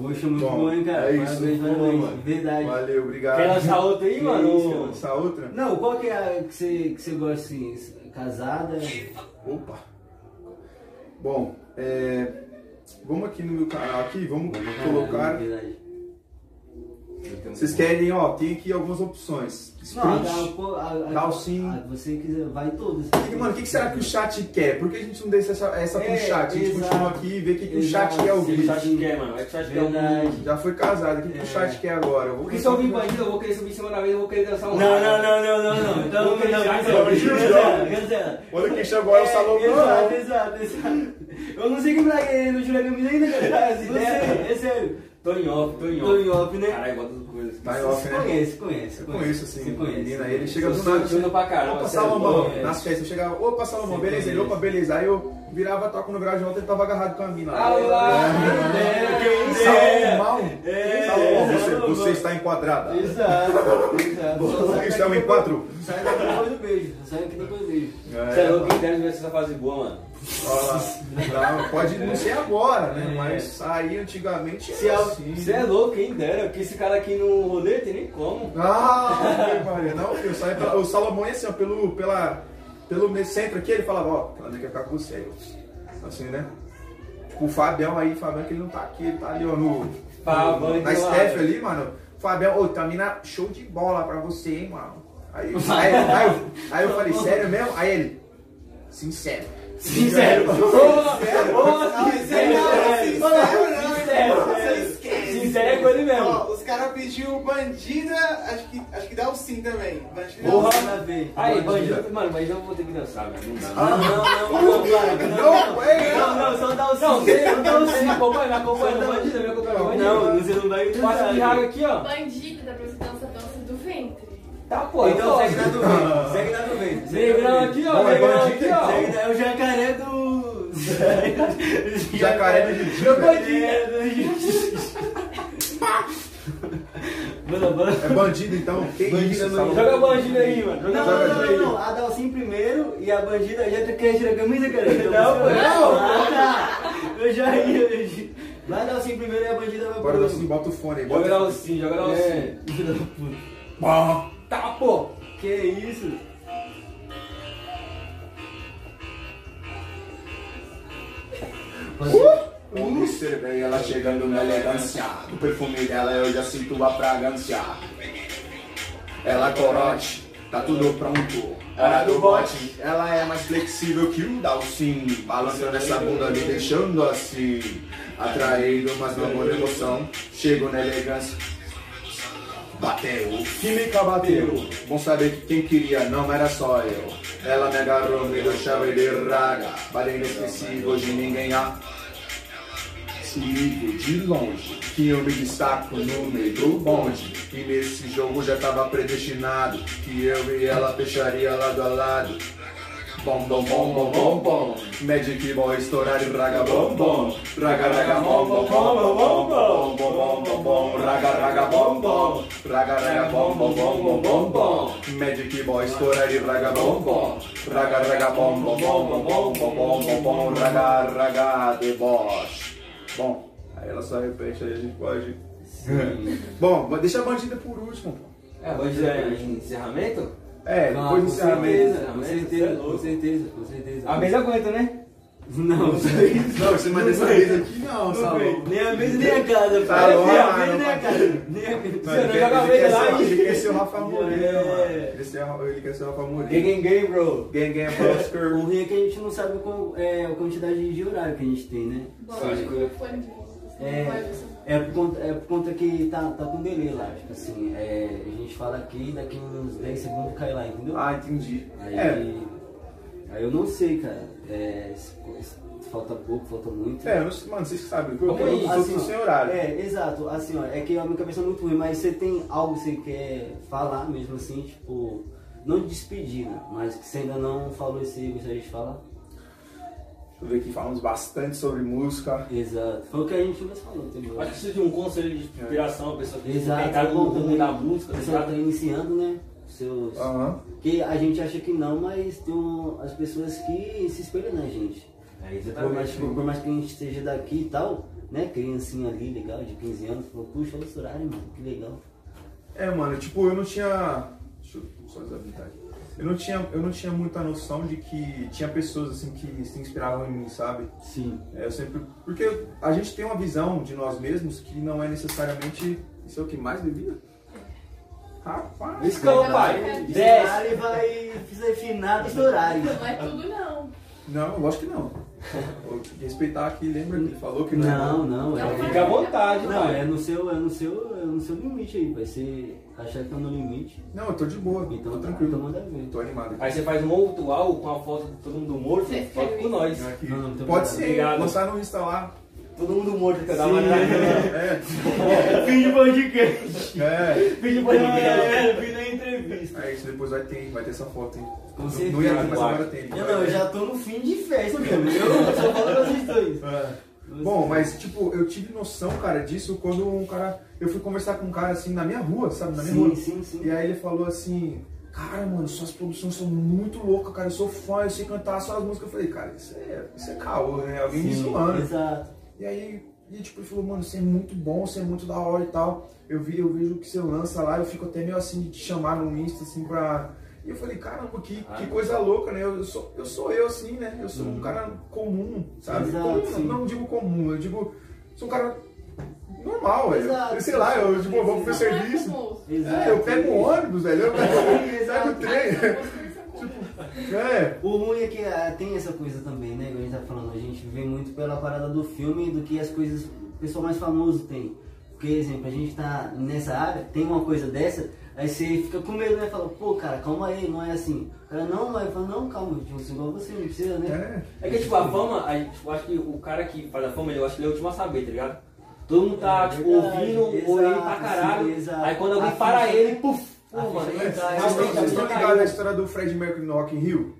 Poxa, muito Bom, bom, hein, cara? é isso, Parabéns, parabéns. mano. Verdade. Valeu, obrigado. Quer lançar outra aí, Que mano? isso, Essa outra? Não, qual que é a que você, que você gosta assim? Casada? Opa! Bom, é, vamos aqui no meu canal aqui, vamos colocar. Verdade. Vocês querem, ó, tem aqui algumas opções. Não, Sprint. pô, a, a, a- você quiser, vai todas. E, Mano, o que, que será que o chat quer? Por que a gente não deixa essa, essa pro É, chat? A gente exato. continua aqui e vê o que, que o chat quer O que ouvir. o chat quer, mano? É que o chat quer ouvir. Já foi casado, o que, que o É. chat quer agora? Eu Porque se eu ouvir bandido, eu vou querer subir em cima da mesa e vou querer dançar um Não, não, não, não, não, não. Então, Vou não, não, cancela. Olha quem chegou é o Salomão. Exato, exato, exato. Eu não sei que milagre é no Jura Camisa ainda, cara. Você, ideia. é sério. Tô em off, tô em off. Tô em off, né? Caralho, bota as coisas. Tá em off, Você né? conhece, conhece. Eu conheço, assim, Você conhece. menina, ele chega Eu do nada. pra caramba. Opa, Salomão, nas festas, eu chegava, opa, Salomão, Sim, beleza? Ele, opa, beleza. Aí eu virava, toco no grau de volta, ele tava agarrado com a mina. Ah lá, É. quem Salomão, É, Salomão, você, está enquadrada. Exato, exato. Você está em quatro. Sai daqui depois do beijo. Sai daqui depois do beijo. Você é louco, quem dera ver essa fase boa, mano. Ó lá. Pode não ser agora, né? É. Mas aí antigamente Você era é, assim. você é louco, quem dera, porque esse cara aqui no rolê tem nem como. Ah, que. Não, filho, sai pela- o Salomão ia assim, ó, pelo, pela, pelo me- centro aqui, ele falava, ó, ela quer ficar com você. Aí Assim, né? Tipo, o Fabião aí, Fabião que ele não tá aqui, ele tá ali, ó, no. Fabião, no- na Steph ali, mano. Fabião, ô, tá mina show de bola pra você, hein, mano. Aí, aí, aí, eu, aí eu falei, sério mesmo? Aí ele, sincero. Sincero. Sincero. Sincero Sincero. É com ele mesmo. Ó, os caras pediu bandida, acho que, acho que dá o sim também. Bandida Porra. sim. Nada a ver. Aí, bandido, mano, mas eu vou ter que dançar, velho. Não dá. Não, não, não, não, não, não. Ei, Não, não, só dá o sim. Não, você não dá o você me acompanha, me acompanha no bandido, me acompanha. Não, você não vai Passa de raga aqui, ó. Bandido, dá pra você dançar. Tá, pô. Então segue na posso. do vento. Segue na do vento. segue na do Negrão vento. aqui, ó. É Negrão aqui, ó. Segue na- É o jacaré do. Jacaré do velho. bandido. Manda, manda. É bandido, então. Que Bandido isso, é Salomão? Joga bandido aí, mano. Não, Joga não, não, não, não. A Dalcin primeiro e a bandida já quer tirar a camisa, cara. Então, Não, você- não. Ah, tá. Eu já ia. eu já- Vai a Dalcin primeiro e a bandida vai Bora, pro assim, bota o fone aí. Joga Bota lá o sim, joga sim. É, filho da puta. Tá, pô. Que isso? Observei ela chegando na elegância. O perfume dela eu já sinto a fragrância. Ela corote, tá tudo pronto. Hora do bote, ela é mais flexível que o Dalcin. Balançando essa bunda me deixando assim. Atraído, mas não por emoção. Chego na elegância. Bateu, química bateu. Bom saber que quem queria não era só eu. Ela me agarrou, me deixava de raga. Vale inesquecível de ninguém há. Sigo de longe, que eu me destaco no meio do bonde. E nesse jogo já tava predestinado, que eu e ela fecharia lado a lado. Bom, bom, bom, bom, bom, bom. Magic Boy estourar e raga bom, bom. Raga, raga, bom, bom, bom, bom, bom, bom, bom, bom, bom, bom. Raga, raga, bom, bom. Raga, raga, bom, bom, bom, bom, bom, bom. Magic Boy estourar e raga bom, bom. Raga, raga, bom, bom, bom, bom, bom, bom, bom, bom, bom. Raga, raga, deboche. Bom, aí ela só repete, aí a gente pode... Bom, deixa a bandida por último, pô. É, hoje é encerramento? É, Ah, depois do com encerramento. certeza, com certeza, com certeza, com certeza. A mesa aguenta, né? Não, Não, você mas dessa vez aqui não, não Salão. Nem a mesa, nem a casa. Tá pai. louco, nem a mesa, nem a não casa. Nem a Não, casa. ele, não joga ele, quer verde lá ser, e- ele quer ser o Rafa Moreira, É. mano. Ele, quer ser o Rafa Moreira. Gang, gang, bro. Gang, gang, Oscar. O ruim é que a gente não sabe qual, é, a quantidade de horário que a gente tem, né? Bom, Sim. É, você- é, por conta, é por conta que tá, tá com delay lá. Tipo assim, é, a gente fala aqui e daqui uns 10 segundos cai lá, entendeu? Ah, entendi. Aí, É, aí eu não sei, cara. É, se- se falta pouco, falta muito. é, mano, vocês que sabem. Eu eu assim, sem horário. É, exato. Assim, ó, é que a minha cabeça é muito ruim, mas você tem algo que você quer falar mesmo assim, tipo, não de despedida, mas que você ainda não falou esse gostaria de falar? Eu ver aqui, falamos bastante sobre música. Exato. Foi o que a gente mais falou, entendeu? Acho que precisa de um conselho de inspiração, a pessoa que Exato, é também. da música, A pessoa tá ligado? iniciando, né? Seus... Que a gente acha que não, mas tem um- as pessoas que se espelham na gente. É, Por mais, exatamente. por mais que a gente esteja daqui e tal, né? Criancinha ali, legal, de 15 anos, falou, puxa, olha esse horário, mano, que legal. É, mano, tipo, eu não tinha. Deixa eu só desabilitar aqui. Eu não, tinha, eu não tinha muita noção de que tinha pessoas assim que se inspiravam em mim, sabe? Sim. É, eu sempre. Porque a gente tem uma visão de nós mesmos que não é necessariamente. Isso é o que mais bebida? Rapaz! Escão, pai. Desce. Vai fazer finado esse horário. Não é tudo, não. Não, lógico que não. respeitar aqui, lembra que ele falou que não é Não, não, é. Fica à vontade, Não, pai. é no seu, é no seu, é no seu limite aí, vai ser achar que tá no limite. Não, eu tô de boa, Então tô tá, tranquilo. então manda ver. Tô animado aqui. Aí você faz um outro álbum com a foto de todo mundo morto, foto com nós. Aqui. Não, não, Pode obrigado. ser, Obrigado. lançar no Insta lá. Todo mundo morto, cada Sim. uma É, Fim de podcast. é. Fim de É, podcast. fim da entrevista. É isso, depois vai ter, vai ter essa foto, hein? Com Não- certeza. Não ia ter, mas agora tem. Eu não, eu já tô no fim de festa mesmo. Eu só falo pra vocês dois. É. Bom, mas tipo, eu tive noção, cara, disso quando um cara. Eu fui conversar com um cara assim na minha rua, sabe? Na minha Sim, rua. sim, sim. E aí ele falou assim, cara, mano, suas produções são muito loucas, cara. Eu sou fã, eu sei cantar suas músicas. Eu falei, cara, isso é, isso é caô, né? Alguém me zoando. Exato. E aí, e, tipo, ele falou, mano, você é muito bom, você é muito da hora e tal. Eu, vi, eu vejo o que você lança lá, eu fico até meio assim de te chamar no Insta, assim, pra. E eu falei, caramba, que, Ah, que coisa louca, né? Eu sou, eu sou eu, assim, né? Eu sou um cara comum, sabe? Exato, comum, não digo comum, eu digo, sou um cara normal, velho. Exato. Eu sei lá, eu, tipo, eu vou pro meu é serviço. Exato. É, eu pego um ônibus, velho. Eu pego, pego o Ah, trem. É. O ruim é que ah, tem essa coisa também, né? Como a gente tá falando, a gente vê muito pela parada do filme do que as coisas o pessoal mais famoso tem. Porque, exemplo, a gente tá nessa área, tem uma coisa dessa, aí você fica com medo, né? Fala, pô, cara, calma aí, não é assim. O cara, não, mas fala, não, calma, tipo, assim, igual você, não precisa, né? É. É que, tipo, a fama, a eu acho que o cara que faz a fama, eu acho que ele é o último a saber, tá ligado? Todo mundo tá, É tipo, verdade, ouvindo, exato, ouvindo pra caralho. sim, aí quando alguém A para ele, puf! Pô, mano, Vocês estão- ligados na história do Fred Mercury no Rock in Rio?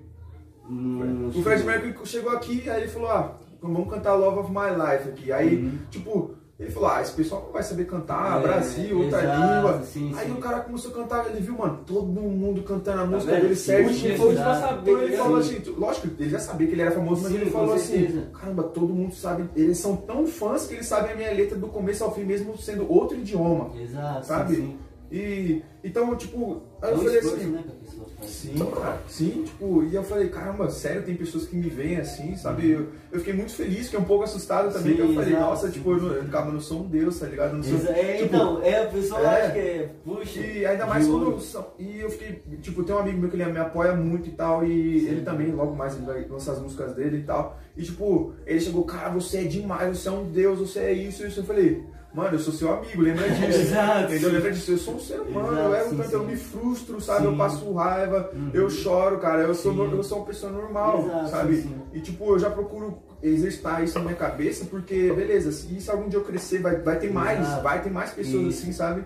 Hum, O Fred Mercury chegou aqui, aí ele falou, ah, vamos cantar Love of My Life aqui. Aí, tipo, ele falou, ah, esse pessoal não vai saber cantar, Uhum. É, Brasil, outra exato, língua. sim, aí sim. o cara começou a cantar, ele viu, mano, todo mundo cantando a música vendo? dele certinho. foi saber, Então ele tá falou assim, lógico, ele já sabia que ele era famoso, mas Sim, ele falou assim, caramba, todo mundo sabe, eles são tão fãs que eles sabem a minha letra do começo ao fim, mesmo sendo outro idioma, Exato, sabe? E, então, tipo, aí eu falei assim, né, a pessoa. Sim, cara. Sim, tipo, e eu falei, caramba, sério, tem pessoas que me veem assim, sabe? Eu, eu fiquei muito feliz, fiquei um pouco assustado também, Sim, eu falei, exato, nossa, sim, tipo, sim. eu, eu não sou um deus, tá ligado? Eu não sou, é, tipo, então, é, o pessoal é. acha que é, puxa. E ainda mais quando. eu E eu fiquei. Tipo, tem um amigo meu que ele me apoia muito e tal. E ele também, logo mais, ele vai lançar as músicas dele e tal. E tipo, ele chegou, cara, você é demais, você é um deus, você é isso, isso. Eu falei, mano, eu sou seu amigo, lembra disso. Exato. Entendeu? Lembra disso, eu sou um ser humano, Exato, eu erro sim, tanto, eu sim. me frustro, sabe? Eu Sim. passo raiva, Uhum. eu choro, cara. Eu sou, Sim. eu sou uma pessoa normal, Exato, sabe? sim, sim. E tipo, eu já procuro exercitar isso na minha cabeça, porque, beleza, se isso algum dia eu crescer, vai, vai ter mais, Exato. vai ter mais pessoas Isso. assim, sabe?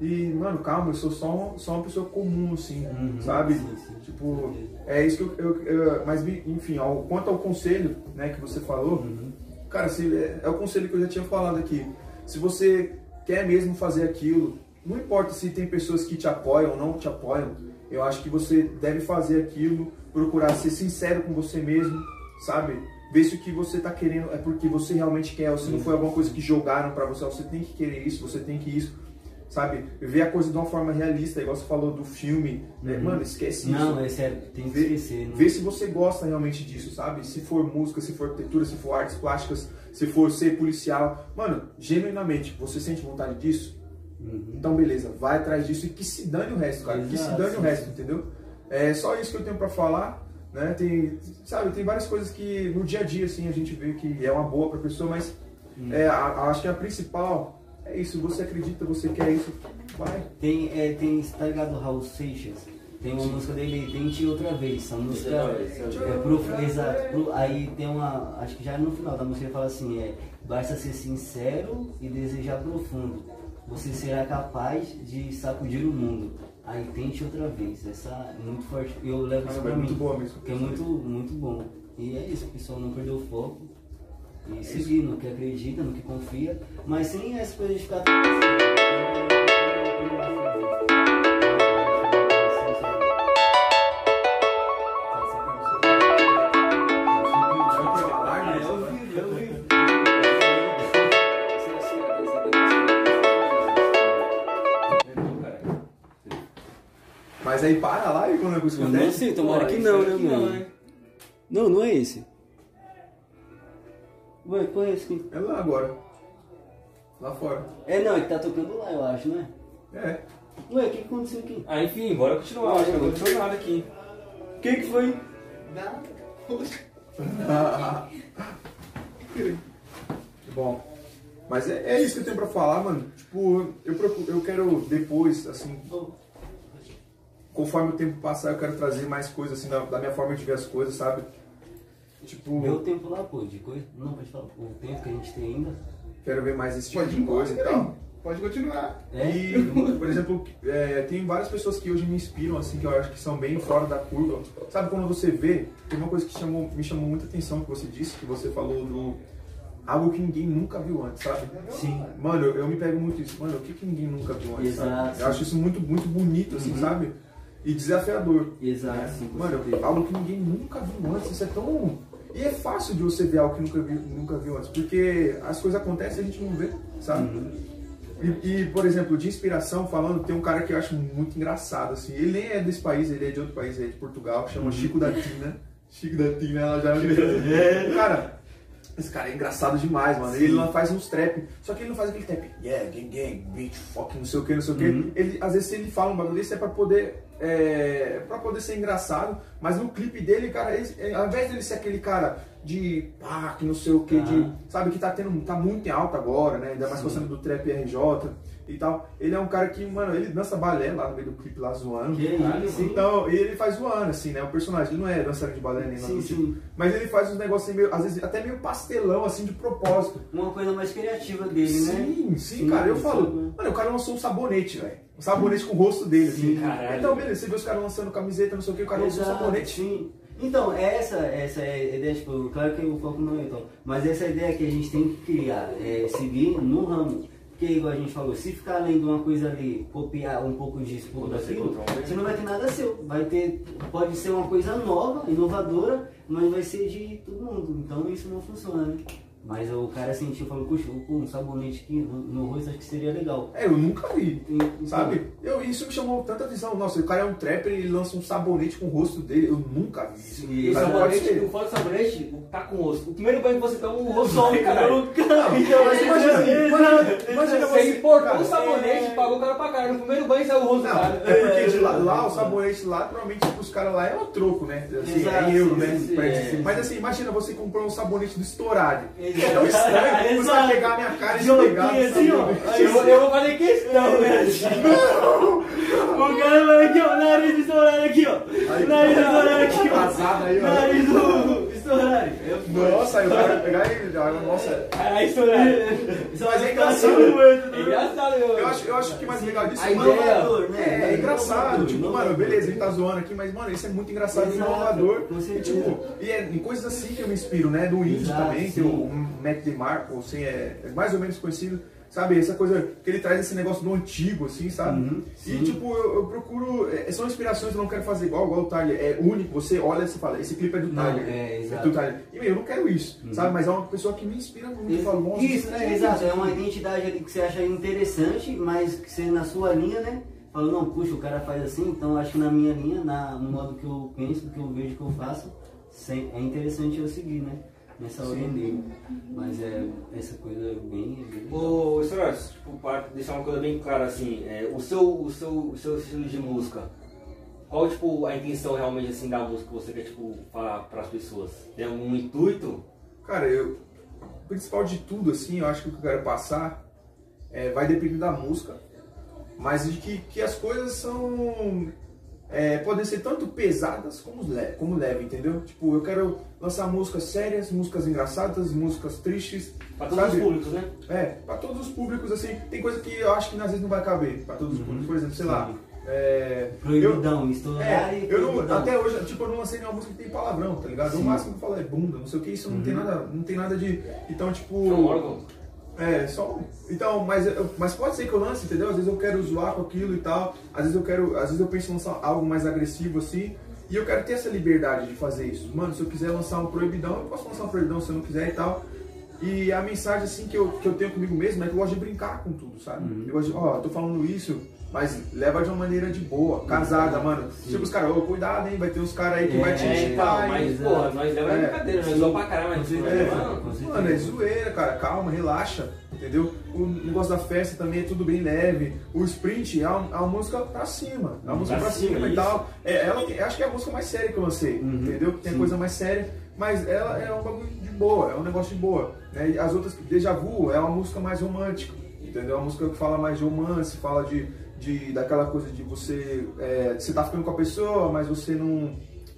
E, mano, calma, eu sou só uma, só uma pessoa comum, assim, Uhum, sabe? sim, sim. Tipo, é isso que eu. eu- eu- mas, enfim, ao, quanto ao conselho, né, que você falou, Uhum. cara, se, é, é o conselho que eu já tinha falado aqui. Se você quer mesmo fazer aquilo, não importa se tem pessoas que te apoiam ou não te apoiam, eu acho que você deve fazer aquilo, procurar ser sincero com você mesmo, sabe? Ver se o que você tá querendo é porque você realmente quer, ou se não foi alguma coisa que jogaram pra você, você tem que querer isso, você tem que isso, sabe? Ver a coisa de uma forma realista, igual você falou do filme, né? Mano, esquece isso. Não, é sério, tem que Vê, esquecer. né? vê se você gosta realmente disso, sabe? Se for música, se for arquitetura, se for artes plásticas, se for ser policial. Mano, genuinamente, você sente vontade disso? Uhum. Então, beleza, vai atrás disso e que se dane o resto, cara. que se Exato, dane o sim, resto, sim. entendeu? É só isso que eu tenho pra falar, né? Tem, sabe, tem várias coisas que no dia a dia, assim, a gente vê que é uma boa pra pessoa, mas Hum. é, a- a- acho que a principal é isso. Você acredita, você quer isso, vai. Tem, é, tem, tá ligado, Raul Seixas? Tem uma música dele, Tente Outra Vez. Essa música é pro, exato, pro- aí tem uma, acho que já no final da música ele fala assim, é, basta ser sincero e desejar profundo. Você será capaz de sacudir o mundo. Aí tente outra vez. Essa é muito forte. Eu levo isso pra é mim. muito boa mesmo. Que é muito, muito bom. E é isso, o pessoal não perdeu o foco. E seguir no que acredita, no que confia, mas sem essa coisa de ficar. Mas aí para lá e quando Eu acontece. não sei, tomara que não, né, mano? né? Não, não é esse. Ué, qual é esse aqui? É lá agora. Lá fora. É, não, ele tá tocando lá, eu acho, né? É. Ué, o que aconteceu aqui? Ah, enfim, bora continuar. Acho que não aconteceu nada aqui. O que que foi? Nada. Bom. Mas é, é isso que eu tenho pra falar, mano. Tipo, eu, procuro, eu quero depois, assim, conforme o tempo passar, eu quero trazer mais coisas, assim, da, da minha forma de ver as coisas, sabe? Tipo, Meu tempo lá, pô, de coisa. Não, pode falar. O tempo que a gente tem ainda. quero ver mais esse tipo Pode de coisa e tal. Pode continuar. É? E, por exemplo, é, tem várias pessoas que hoje me inspiram, assim, que eu acho que são bem fora da curva. Sabe quando você vê, tem uma coisa que chamou, me chamou muita atenção que você disse, que você falou do algo que ninguém nunca viu antes, sabe? Sim. Mano, eu, eu me pego muito isso. Mano, o que, que ninguém nunca viu antes, Exato, sabe? Eu acho isso muito, muito bonito, assim, Uhum. sabe? E desafiador. Exato, né? sim, Mano, algo que ninguém nunca viu antes. Isso é tão... E é fácil de você ver algo que nunca viu, nunca viu antes. Porque as coisas acontecem e a gente não vê, sabe? Uhum. E, e, por exemplo, de inspiração, falando, tem um cara que eu acho muito engraçado, assim. Ele nem é desse país, ele é de outro país, ele é de Portugal, chama Chico da Tina. Chico da Tina, ela já me Cara, esse cara é engraçado demais, mano. Ele não faz uns trap, só que ele não faz aquele trap, yeah, gang, gang, bitch, fuck, não sei o que, não sei o que. Uhum. Ele, às vezes, ele fala um bagulho desse é pra poder, é, pra poder ser engraçado, mas no clipe dele, cara, ele, é, ao invés dele ser aquele cara de pá, que não sei o que, de, Ah. sabe, que tá tendo, tá muito em alta agora, né? Ainda mais Sim. gostando do trap RJ e tal. Ele é um cara que, mano, ele dança balé lá no meio do clipe lá zoando. Que isso? Então, e ele faz zoando, assim, né? O personagem, ele não é dançarino de balé nem nada Sim, do tipo. sim. Mas ele faz uns negócios meio, às vezes, até meio pastelão, assim, de propósito. Uma coisa mais criativa dele, né? Sim, sim, cara, eu sim, falo, né? mano, o cara lançou um sabonete, velho. Um sabonete com o rosto dele, assim. Sim, caralho. Então, beleza, você vê os caras lançando camiseta, não sei o que, o cara lançou um sabonete. Sim. Então, essa, essa é a ideia, tipo, claro que o foco não é então, mas essa é a ideia que a gente tem que criar, é seguir no ramo. Porque, igual a gente falou, se ficar lendo uma coisa ali, copiar um pouco disso, um pouco daquilo, controla. você não vai ter nada seu. Vai ter, pode ser uma coisa nova, inovadora, mas vai ser de todo mundo. Então isso não funciona, né? Mas o cara sentiu, falou, puxa, um sabonete aqui no, rosto acho que seria legal. É, eu nunca vi. Então, Sabe? Eu, isso me chamou tanta atenção. Nossa, o cara é um trapper e ele lança um sabonete com o rosto dele. Eu nunca vi isso. E o Cara, sabonete, o fora do sabonete, tá com o rosto. O primeiro banho que você toma, o rosto some, caralho. Não, mas imagina, imagina, imagina Você importou cara, o sabonete e pagou o cara pra caralho. No primeiro banho saiu o rosto do cara. é porque de lá, o sabonete lá, provavelmente pros caras lá é o troco, né? Assim, Exato, é euro, né? é. Mas assim, imagina você comprou um sabonete do Storade. Exato. É tão estranho você vai pegar a minha cara e no assim, ó. Eu, vou- eu vou fazer questão, né? O cara vai aqui, ó, nariz estourado aqui, ó. Nariz estourado aqui, ó. Vazado aí, ó. Nariz do- estourar. Eu, Nossa, aí o cara pegar e. ah, Nossa. Caralho, estourar. Isso Mas é engraçado. É engraçado, meu. Eu acho, eu acho que mais legal disso A mano, ideia- Inovador, né? É, é engraçado, tipo, mano, beleza, ele tá zoando aqui, mas, mano, isso é muito engraçado e Exato, inovador. E, tipo, e é em coisas assim que eu me inspiro, né? Do Exato, também, tem o Matt DeMarco, assim, é, é mais ou menos conhecido, sabe? Essa coisa que ele traz esse negócio do antigo, assim, sabe? Uhum, e, tipo, eu, eu procuro, é, são inspirações, eu não quero fazer igual, igual o Tyler, é único, você olha e você fala, esse clipe é do Não, Tyler, é, do exato. Tyler. E, meu, eu não quero isso, Uhum. sabe? Mas é uma pessoa que me inspira muito, eu falo, nossa, Isso, é né? Exato. É uma identidade ali que você acha interessante, mas que você na sua linha, né? Fala, não, puxa, o cara faz assim, então acho que na minha linha, na, no modo que eu penso, que eu vejo que eu faço, é interessante eu seguir, né? Nessa ordem dele. Mas é essa coisa bem. bem legal. Ô, Soros, tipo, para deixar uma coisa bem clara assim, é, o, seu, o, seu, o seu estilo de música, qual tipo a intenção realmente assim da música que você quer tipo falar para as pessoas? Tem algum intuito? Cara, eu, o principal de tudo, assim, eu acho que o que eu quero passar é, vai depender da música, mas de que, que as coisas são. é, podem ser tanto pesadas como, le como leve, entendeu? Tipo, eu quero lançar músicas sérias, músicas engraçadas, músicas tristes. Para todos sabe? os públicos, né? É, pra todos os públicos, assim, tem coisa que eu acho que às vezes não vai caber pra todos os Uhum. públicos, por exemplo, sei Sim. lá. É, Proibidão, estourar é, e eu não, até hoje, tipo, eu não lancei nenhuma música que tem palavrão, tá ligado? O Sim. máximo que eu falo é bunda, não sei o que, isso não tem Uhum. nada, não tem nada de. Então, tipo. É um órgão. É, só. Então, mas, eu- mas pode ser que eu lance, entendeu? Às vezes eu quero zoar com aquilo e tal. Às vezes eu quero. Às vezes eu penso em lançar algo mais agressivo assim. E eu quero ter essa liberdade de fazer isso. Mano, se eu quiser lançar um proibidão, eu posso lançar um proibidão se eu não quiser e tal. E a mensagem assim que eu, que eu tenho comigo mesmo é que eu gosto de brincar com tudo, sabe? Uhum. Eu gosto de, ó, eu tô falando isso, mas leva de uma maneira de boa, casada, mano. Sim. Tipo os caras, ô, cuidado, hein, vai ter uns caras aí que É, vai te É, então, mas porra, nós leva É. é. brincadeira, nós zoamos pra caralho, mas. Com certeza. Mano, é zoeira, cara. Calma, relaxa, entendeu? O negócio da festa também é tudo bem leve. O sprint é uma, é uma música pra cima. É uma música Pra pra cima, cima, e tal. É, ela, acho que é a música mais séria que eu lancei, Uhum, entendeu? Tem sim. coisa mais séria, mas ela é um bagulho de boa, é um negócio de boa. Né? E as outras, Deja Vu é uma música mais romântica, entendeu? É uma música que fala mais de romance, fala de, de daquela coisa de você. É, você tá ficando com a pessoa, mas você não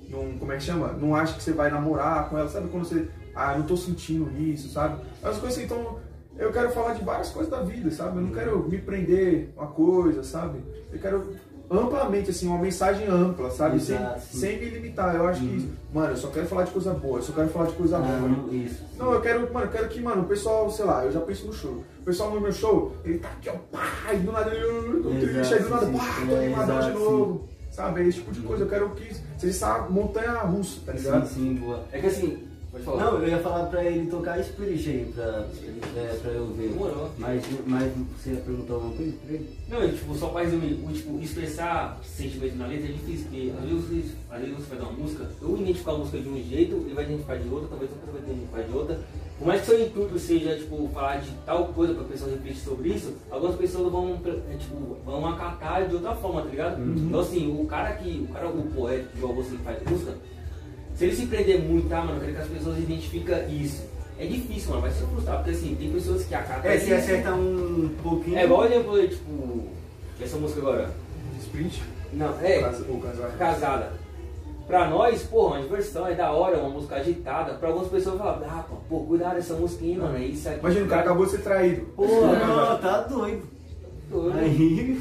não, como é que chama? Não acha que você vai namorar com ela, sabe quando você, ah, não tô sentindo isso, sabe? As coisas assim, então, eu quero falar de várias coisas da vida, sabe? Eu não quero me prender a uma coisa, sabe? Eu quero amplamente, assim, uma mensagem ampla, sabe? Sem, Exato, sim. sem me limitar. Eu acho que, mano, eu só quero falar de coisa boa, eu só quero falar de coisa boa. não, isso. Não, eu quero, mano, eu quero que, mano, o pessoal, sei lá, eu já penso no show. O pessoal no meu show, ele tá aqui, ó, pá, e do nada eu tô triste, aí do nada, sim, pá, sim. tô animadão de novo. Sabe? É esse tipo de coisa. Eu quero que seja essa montanha russa, tá ligado? Sim, sim, boa. É que assim. Não, eu ia falar pra ele tocar Spirit aí, pra, é, pra eu ver. Demorou. Mas, mas você ia perguntar alguma coisa pra ele? Não, tipo, só pra resumir, o, tipo, expressar sentimento na letra é difícil, porque às vezes, você- às vezes você vai dar uma música, eu identificar a música de um jeito, ele vai identificar de outra, talvez outra vai identificar de outra. Por mais que seu intuito seja, tipo, falar de tal coisa pra pessoa refletir sobre isso, algumas pessoas vão, é, tipo, vão acatar de outra forma, tá ligado? Então assim, o cara que, o cara, o poeta, igual você que faz música, se ele se prender muito, tá, mano, eu quero que as pessoas identificam isso. É difícil, mano, vai se frustrar, porque assim, tem pessoas que acatam É, se acerta um pouquinho. É igual exemplo, tipo, essa música agora. Sprint? Não, é, Ou casar. casada. Pra nós, porra, uma diversão, é da hora, uma música agitada. Pra algumas pessoas falar, ah, pô, pô, cuidado dessa música aí, mano, é isso aqui. Imagina, o cara acabou de ser traído. Pô, não, tá doido. Doido. Aí,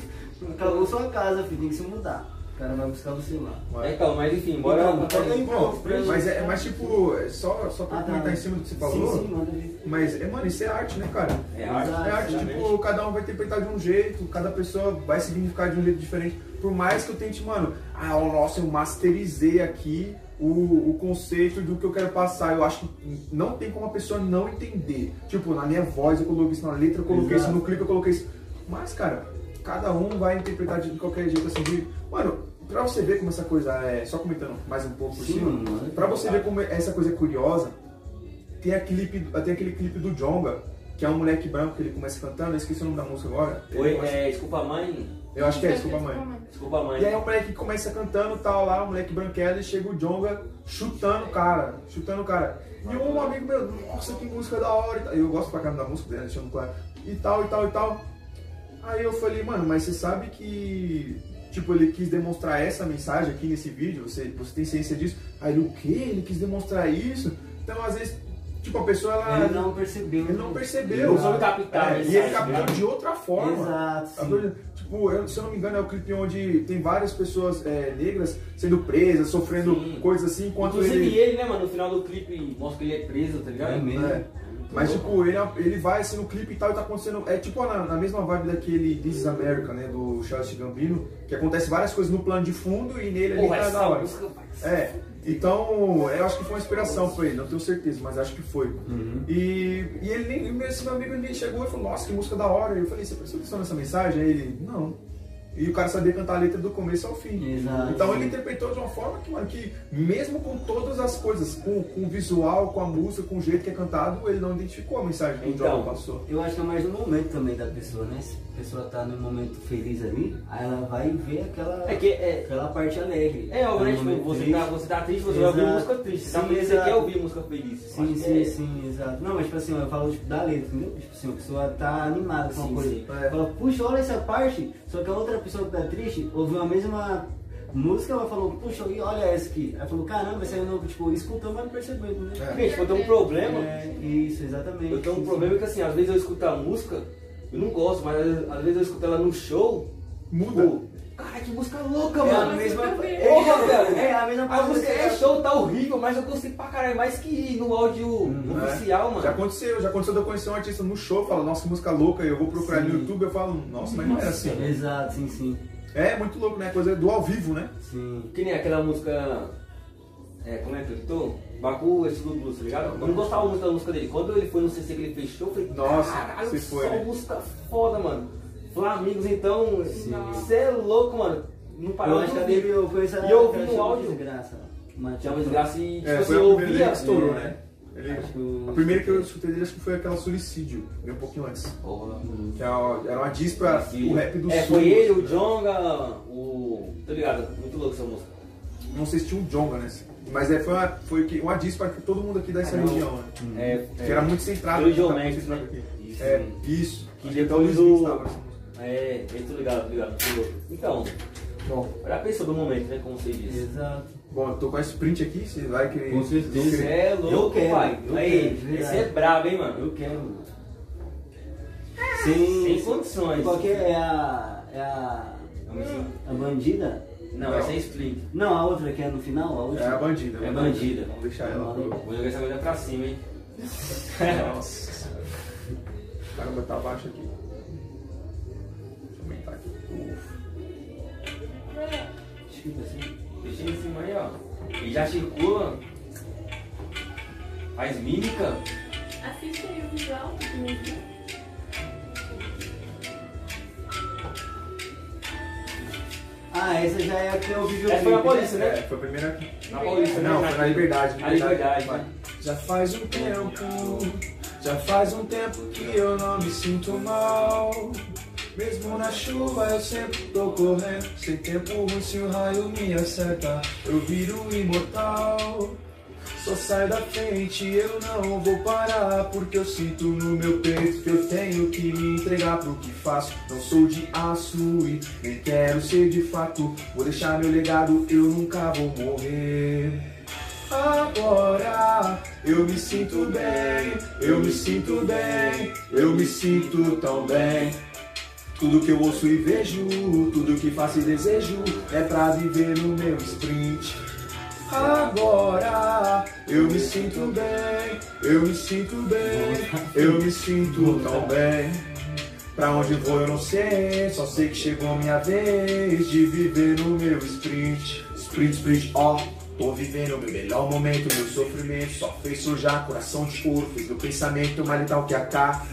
acabou sua casa, filho, tem que se mudar. O cara vai buscar você lá. É, Então, mas enfim, bora Então, pra- toca aí, Bom, mas, gente. é, mas tipo, é só, só pra Ah, tá. comentar em cima do que você falou, Sim, sim, mas, é, mano, isso é arte, né, cara? É arte, Exato, É arte, exatamente. tipo, cada um vai interpretar de um jeito, cada pessoa vai significar de um jeito diferente. Por mais que eu tente, mano, ah, nossa, eu masterizei aqui o, o conceito do que eu quero passar. Eu acho que não tem como a pessoa não entender. Tipo, na minha voz eu coloquei isso, na letra eu coloquei Exato. isso, no clipe eu coloquei isso. Mas, cara, cada um vai interpretar de qualquer jeito, assim, de... Mano, pra você ver como essa coisa é... Só comentando mais um pouco por cima. mano. Pra você ver como essa coisa é curiosa, tem, aquele, clipe- tem aquele clipe do Jonga, que é um moleque branco que ele começa cantando, eu esqueci o nome da música agora. Oi, começa- é, desculpa mãe. Eu acho que é, desculpa mãe. Desculpa mãe. E aí o moleque começa cantando tal lá, o moleque branquelo, e chega o Jonga chutando o cara, chutando o cara. E um amigo meu, nossa, que música da hora e. Eu gosto pra caramba da música dele, deixando claro. E tal, e tal, e tal. Aí eu falei, mano, mas você sabe que, tipo, ele quis demonstrar essa mensagem aqui nesse vídeo, você, você tem ciência disso? Aí ele, o quê? Ele quis demonstrar isso? Então, às vezes, tipo, a pessoa, ela... Ele não percebeu. Ele não percebeu. Não soube captar É, e mensagem, ele captou né? de outra forma. Exato, Tá sim. Tipo, eu- se eu não me engano, é o clipe onde tem várias pessoas é, negras sendo presas, sofrendo Sim. coisas assim, enquanto Inclusive ele. ele, né, mano, no final do clipe mostra que ele é preso, tá ligado? É mesmo. É. Mas tipo, ele, ele vai assim no clipe e tal e tá acontecendo. É tipo na, na mesma vibe daquele This is America, né? Do Charles Gambino, que acontece várias coisas no plano de fundo e nele ali Porra, tá da hora. É, então eu acho que foi uma inspiração pra ele, não tenho certeza, mas acho que foi. Uhum. E, e ele nem, esse meu amigo ele chegou e falou, nossa, que música da hora. E eu falei, você prestou atenção nessa mensagem? Aí ele, não. E o cara sabia cantar a letra do começo ao fim. Exato. Então ele interpretou de uma forma que, mano, que mesmo com todas as coisas, com, com o visual, com a música, com o jeito que é cantado, ele não identificou a mensagem que o Então, Jordan passou. Eu acho que é mais no momento também da pessoa, né? Se a pessoa tá num momento feliz ali, aí ela vai ver aquela, É que é. aquela parte alegre. É, no Tipo, momento você tá, você tá triste, você vai ouvir Exato. música triste. Você tá Sim, feliz, você exato. quer ouvir música feliz. Sim, sim, é- sim, exato. Não, mas tipo assim, eu falo tipo, da letra, entendeu? Tipo assim, a pessoa tá animada com Sim, uma coisa. sim. É. Fala, puxa, olha essa parte, só que a outra pessoa que tá triste ouviu a mesma música, ela falou, puxa, e olha essa aqui. Ela falou, caramba, esse aí eu não, tipo, escutou, mas não percebeu, entendeu? É. Gente, eu tenho um problema. É, isso, exatamente. Eu tenho um Sim, problema que assim, às vezes eu escuto a música, eu não gosto, mas às às vezes eu escuto ela no show, Muda. pô, cara, que música louca. É a mano. mesma Porra, velho. É a mesma A música é show, tá horrível, mas eu gostei pra caralho, mais que no áudio Uhum. oficial, Já mano. aconteceu, já aconteceu de eu conhecer um artista no show, eu falo, nossa, que música louca, e eu vou procurar Sim. no YouTube, eu falo, nossa, mas não era assim. Exato, sim, sim. É muito louco, né? Coisa do ao vivo, né? Sim. Que nem aquela música. É, como é que eu tô? Baku estilo blues, tá ligado? Eu não gostava muito da música dele. Quando ele foi no CC que ele fechou, eu falei, Nossa, caralho, só foi, né? música foda, mano. Flamigos, então, você é louco, mano. Não Eu parou que de ouvir. eu E eu ouvi no áudio. Desgraça. Mas, Tinha uma desgraça e, tipo É, assim, eu ouvia. que estourou, É. né? Ele- que o- A primeira que eu escutei dele acho que foi aquela Suicídio, veio um pouquinho antes. Que era uma, era uma diss pra o rap do É, sul. foi ele, o Jonga, o. Tá ligado? Muito louco essa música. Não sei se tinha um Jonga, né? Mas é, foi, uma, foi que- uma diss pra todo mundo aqui dessa Ah, região, né? É, Que era muito centrado. No que tá Geomex, acontecendo né? aqui. Isso. É, isso. Que que o depois o-. É, eu tô ligado, tô ligado. louco. Então, Bom, era a pessoa do momento, né? Como você disse. Exato. bom, eu tô com esse print aqui, você vai querer. Com certeza. Você é louco, Eu quero, pai. eu Aí, quero, esse é brabo, hein, mano? Eu quero. Sem Sim. condições. Qual que é a. É a. A bandida? Não, essa é Split. Não, a outra que é no final, a É última. a bandida. É né? bandida. Vamos deixar ela. Vou jogar essa coisa pra cima, hein? Nossa. Caramba, tá abaixo aqui. Escrito assim. Deixa em cima aí, ó. E já circula. Faz mímica. Assiste aí o visual do vídeo. Ah, essa já é a que eu vi Essa foi a polícia, É, né? foi a primeira aqui. Na Paulista, né? Não, foi na Liberdade. A Liberdade, Vai. né? Já faz um tempo, já faz um tempo que eu não me sinto mal. Mesmo na chuva eu sempre tô correndo. Sem tempo ruim se o raio me acerta, eu viro imortal. Só sai da frente, eu não vou parar. Porque eu sinto no meu peito que eu tenho que me entregar pro que faço. Não sou de aço e nem quero ser de fato. Vou deixar meu legado, eu nunca vou morrer. Agora eu me sinto bem, eu me sinto bem, eu me sinto tão bem. Tudo que eu ouço e vejo, tudo que faço e desejo é pra viver no meu sprint. Agora eu me sinto bem, eu me sinto bem, eu me sinto tão bem. Pra onde vou eu não sei, só sei que chegou minha vez de viver no meu sprint. Sprint, sprint, ó. Tô vivendo meu melhor momento, meu sofrimento só fez sujar coração de ouro, fez meu pensamento mais letal que a.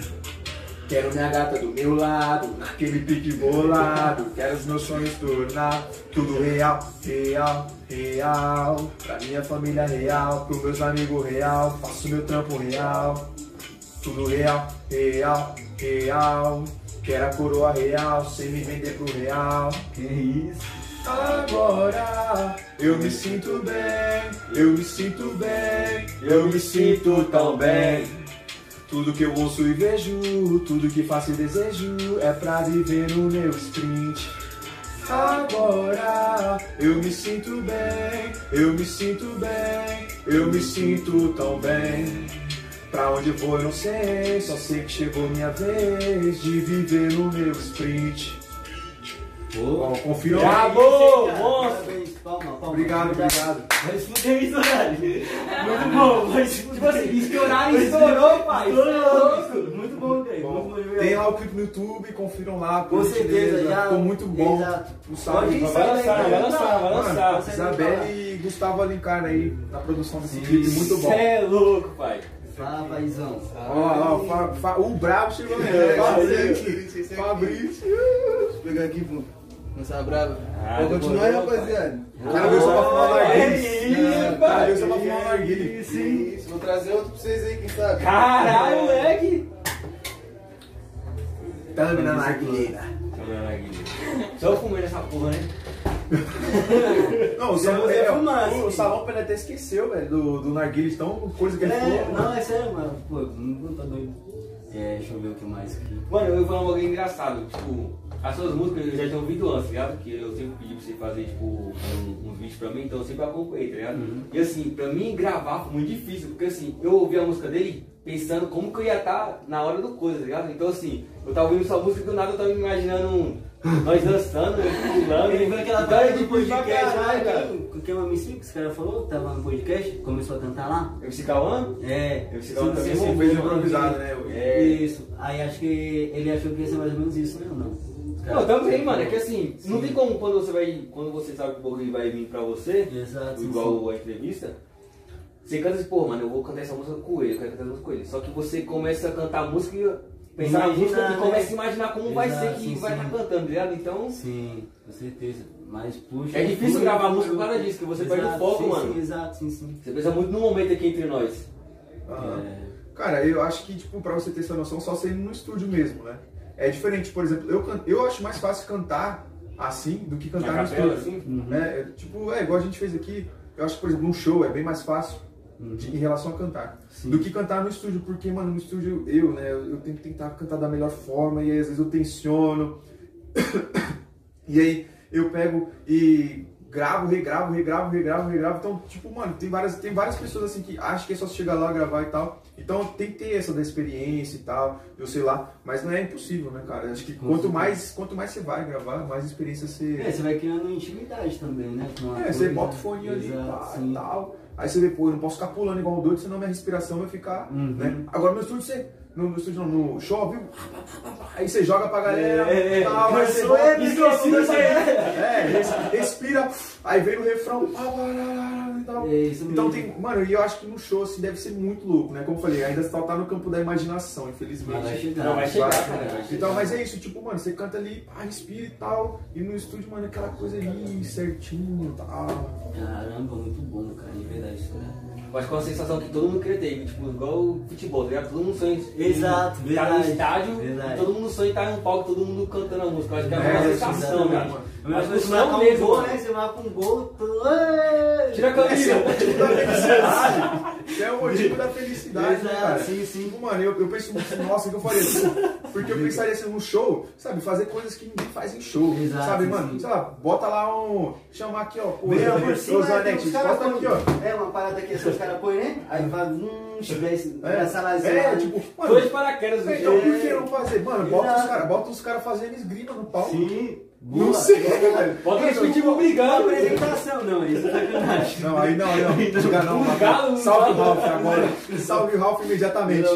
Quero minha gata do meu lado, naquele pique bolado. Quero os meus sonhos tornar tudo real, real, real. Pra minha família real, pros meus amigos real. Faço meu trampo real, tudo real, real, real. Quero a coroa real, sem me vender pro real. Que isso? Agora eu me sinto bem, eu me sinto bem, eu me sinto tão bem. Tudo que eu ouço e vejo, tudo que faço e desejo é pra viver no meu sprint. Agora eu me sinto bem, eu me sinto bem, eu me sinto tão bem. Pra onde vou eu não sei, só sei que chegou minha vez de viver no meu sprint. Bom, confiram lá. Bravo! Cara, Monstro! Parabéns, palma, palma. Obrigado, obrigado. Mas fudeu isso, horário. Muito bom, mas Tipo assim, estourar estourou, pai. Estourou. Muito bom, tem lá o clipe no YouTube, confiram lá. Com por certeza, gentileza, já. Ficou muito bom. Exato. O salve Vai lançar, vai lançar, vai lançar. Isabelle e Gustavo Alencar aí na produção desse clipe, muito bom. Cê é louco, pai. Fala, paizão. Ó, ó, fa- fa- o brabo chegou mesmo. É, Fabrício. Fabrício. Deixa eu pegar aqui, pô. Não sabe bravo? Ah, Vou continuar aí, rapaziada. O cara veio só pra fumar um narguilé. Ih, O cara veio só pra fumar um narguilé. Isso, vou trazer outro pra vocês aí, quem sabe? Caralho, moleque. Tamo na narguilé. Só eu fumei nessa porra, né? Não, o salão, é, fumaça, o, o sim. salão ele até esqueceu, velho, do, do narguilé, de tão coisa que ele É, falou. não, é sério, mano. Pô, não tá doido. É, deixa eu ver o que mais aqui. Mano, eu vou falar um bagulho engraçado. Tipo, as suas músicas eu já tinha ouvido antes, tá ligado? Porque eu sempre pedi pra você fazer, tipo, um, um vídeo pra mim, então eu sempre acompanhei, tá ligado? Uhum. E assim, pra mim gravar foi muito difícil, porque assim, eu ouvi a música dele pensando como que eu ia estar na hora do coisa, tá ligado? Então assim, eu tava ouvindo sua música e do nada eu tava me imaginando nós dançando, pulando. Ele viu aquela então é difícil pra podcast lá, caralho, cara. que, que o MC, que esse cara falou, tava no podcast, começou a cantar lá. MC Cauã? É, MC Cauã também envolveu fez improvisado, né? É. Isso. Aí acho que ele achou que ia ser mais ou menos isso, né? ou Não, Não, também, mano, é que assim, não Sim. tem como quando você vai. Quando você sabe que o bagulho vai vir pra você, Exato. sim, igual a entrevista, você canta assim, pô, mano, eu vou cantar essa música com ele, eu quero cantar essa música com ele. Só que você começa a cantar a música e pensar na música e né? começa a imaginar como vai Exato, ser que sim, vai sim. estar cantando, tá ligado? Então, Sim, com certeza. Mas puxa. É difícil fui- gravar música por causa disso, que você perde o foco, sim, mano. Sim, exato, sim, sim. você pensa muito no momento aqui entre nós. Aham. É, Cara, eu acho que, tipo, pra você ter essa noção, só saindo no estúdio mesmo, né? É diferente, por exemplo, eu, eu acho mais fácil cantar assim do que cantar Na no capela, estúdio. assim? uhum. É, é, tipo, é igual a gente fez aqui. Eu acho que, por exemplo, um show é bem mais fácil de- em relação a cantar Sim. do que cantar no estúdio, porque, mano, no estúdio eu, né, eu, eu tenho que tentar cantar da melhor forma e aí às vezes eu tensiono. e aí eu pego e gravo, regravo, regravo, regravo, regravo. Então, tipo, mano, tem várias, tem várias pessoas assim que acham que é só chegar lá, gravar e tal. Então tem que ter essa da experiência e tal, eu sei lá, mas não é impossível, né, cara? Acho que quanto mais, quanto mais você vai gravar, mais experiência você. É, você vai criando intimidade também, né? É, você bota o fone ali pá, e tal. Aí você vê, pô, eu não posso ficar pulando igual um doido, senão minha respiração vai ficar. Uhum. Né? Agora no estúdio você. No, no estúdio no show, viu? Aí você joga pra galera, É, é, tal, aí eu você ele, esqueci, eu sou ele. É, res- respira, aí vem no refrão. e tal. É isso Então mesmo. tem. Mano, e eu acho que no show assim deve ser muito louco, né? Como eu falei, ainda só tá no campo da imaginação, infelizmente. Mas vai chegar. Não, vai chegar, Vai. cara, vai chegar. Então, mas é isso, tipo, mano, você canta ali, pá, respira e tal, e no estúdio, mano, aquela coisa ali, certinho e tal. Caramba, muito bom, cara, de verdade. Isso é... Eu acho que é uma sensação que todo mundo queria ter, tipo, igual o futebol, tá ligado? Todo mundo sonha em Exato, estar no verdade, estádio, verdade. todo mundo sonha em estar em um palco, todo mundo cantando a música. Eu acho que é uma É, sensação, mano. Mas Mas você não marca um mesmo, gol, mano. né? Você marca um gol. Êêê! Tira a camisa. Esse é o motivo da felicidade. Esse é o motivo da felicidade, né, cara? sim, sim. Tipo, mano, eu, eu penso, nossa, o que eu faria? Porque eu pensaria assim, no show, sabe, fazer coisas que ninguém faz em show. Exato, sabe, sim, mano? sim. Sei lá, bota lá um. Chamar aqui, ó. Pô, Beira por cima, né, bota aqui, ó. É uma parada que os caras põem, né? Aí vai, hum, desce, É, essa lazinha é, lá, tipo, mano, de paraquedas, então por que não fazer? Mano, bota os caras bota os cara fazendo esgrima no palco. Sim. Não sei, velho. Bota Isso, o futebol brigando. Uma apresentação, não, isso é sacanagem. Não, aí não, aí não. Diga não, Um Rafa. galo, um Salve o. Ralph agora. Salve o Ralph imediatamente.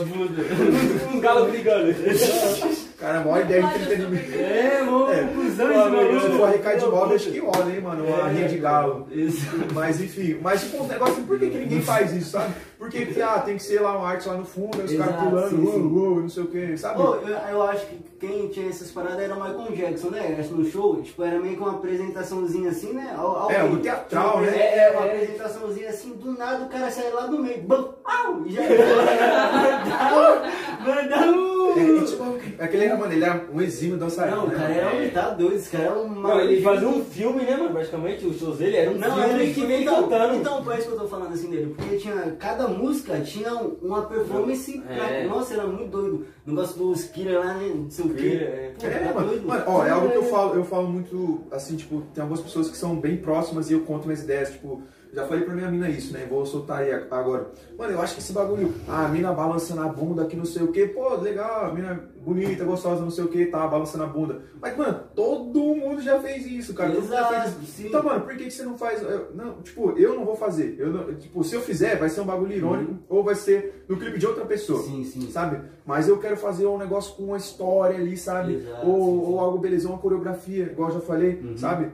Um galo brigando. Cara, maior ideia de entretenimento. É, mano, É. cuzão Mano, de bagulho. se for arrecade de mob, acho que olha, hein, mano, uma É. rinha de galo. Isso. Mas enfim, mas tipo, um negócio, por que, que ninguém faz isso, sabe? Porque ah, tem que ser lá uma arte lá no fundo, os caras pulando, uou, uou, não sei o que, sabe? Pô, eu, eu acho que quem tinha essas paradas era o Michael Jackson, né? Acho que no show, tipo, era meio que uma apresentaçãozinha assim, né? Al- alguém- É, o teatral, uma né? apresen- É, uma É, é. apresentaçãozinha assim, do nada o cara sai lá do meio, bam, au, e já mandar um É, tipo, aquele era, mano, ele era um exímio dançarino. Não, o né, cara era um tá doido, esse cara era um Não, ele fazia um filme, né, mano? Praticamente, os shows dele eram um Não, filme ele que vem então, cantando. Então, por isso que eu tô falando assim dele, porque tinha, cada música tinha uma performance pra, É. Nossa, era muito doido. O negócio dos killer lá, né? Não sei o quê. É. Pô, É, mano. Mano, ó, é algo que eu falo, eu falo muito, assim, tipo, tem algumas pessoas que são bem próximas e eu conto minhas ideias, tipo, já falei pra minha mina isso, né? Vou soltar aí agora. Mano, eu acho que esse bagulho, ah, a mina balançando a bunda que não sei o que, pô, legal, a mina bonita, gostosa, não sei o que, tá, balançando a bunda. Mas, mano, todo mundo já fez isso, cara. Todo mundo já Exato, fez isso. sim. Então, mano, por que, que você não faz. eu- não, tipo, eu não vou fazer. Eu não- tipo, se eu fizer, vai ser um bagulho irônico ou vai ser no clipe de outra pessoa. Sim, sim. Sabe? Mas eu quero fazer um negócio com uma história ali, sabe? Exato, ou, sim, sim. ou algo beleza, uma coreografia, igual eu já falei, Uhum. sabe?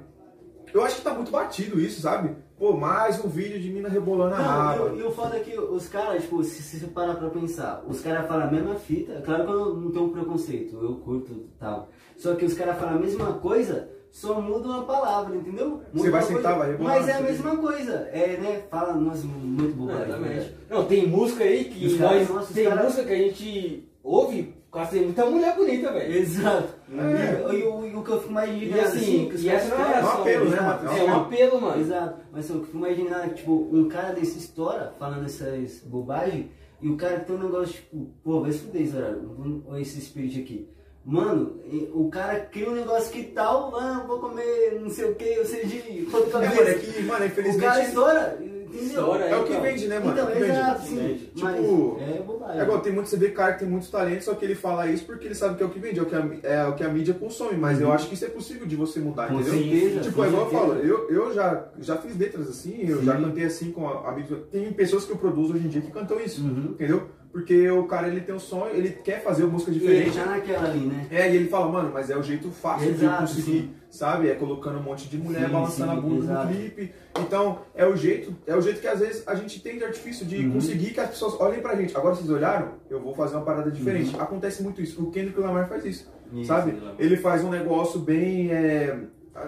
Eu acho que tá muito batido isso, sabe? Pô, mais um vídeo de mina rebolando a Não, raba. e, o foda é que os caras, tipo, se você parar pra pensar, os caras falam a mesma fita, claro que eu não tenho um preconceito, eu curto e tal. Só que os caras falam a mesma coisa, só muda uma palavra, entendeu? Muda Você vai sentar, vai rebolar, Mas é a mesma coisa, é, né? Fala, nossa, muito bobagem. Exatamente. né? Não, tem música aí que Os caras- nós. nossa, os tem caras- música que a gente ouve assim, muita mulher bonita, velho. Exato. É. E, e o- e o que eu fico mais E indignado assim, que os e essa não é falam- um apelo, né, mano? É um apelo, mano. Exato, mas eu fico imaginando que, tipo, um cara desse estoura falando essas bobagens e o cara tem um negócio, tipo, pô, vai se fuder esse horário, ou esse spirit aqui. Mano, o cara cria um negócio que tal, ah, vou comer não sei o que, ou seja, de outra É, cabeça. mano, é que, mano, o cara infelizmente. estoura, entendeu? Estoura, É o que então. vende, né, mano? Então, É exato, sim. Vende. Mas Tipo, é bobagem. É igual, tem muito, você vê cara que tem muitos talentos, só que ele fala isso porque ele sabe que é o que vende, é o que a, é o que a mídia consome, mas eu acho que isso é possível de você mudar, Uhum. Com entendeu? certeza, Tipo, com é igual eu certeza. falo, eu, eu já, já fiz letras assim, eu Sim. já cantei assim com a- amigos. Tem pessoas que eu produzo hoje em dia que cantam isso, Uhum. entendeu? Porque o cara ele tem um sonho, ele quer fazer uma música E ele diferente. já naquela ali, né? É, e ele fala, mano, mas é o jeito fácil Exato, de eu conseguir, sabe? É colocando um monte de mulher Sim, balançando sim, a bunda exato. no clipe. Então, é o jeito, é o jeito que às vezes a gente tem de artifício de Uhum. conseguir que as pessoas olhem pra gente. Agora vocês olharam, eu vou fazer uma parada diferente. Uhum. Acontece muito isso. O Kendrick Lamar faz isso, Isso, sabe? Ele faz um negócio bem. é,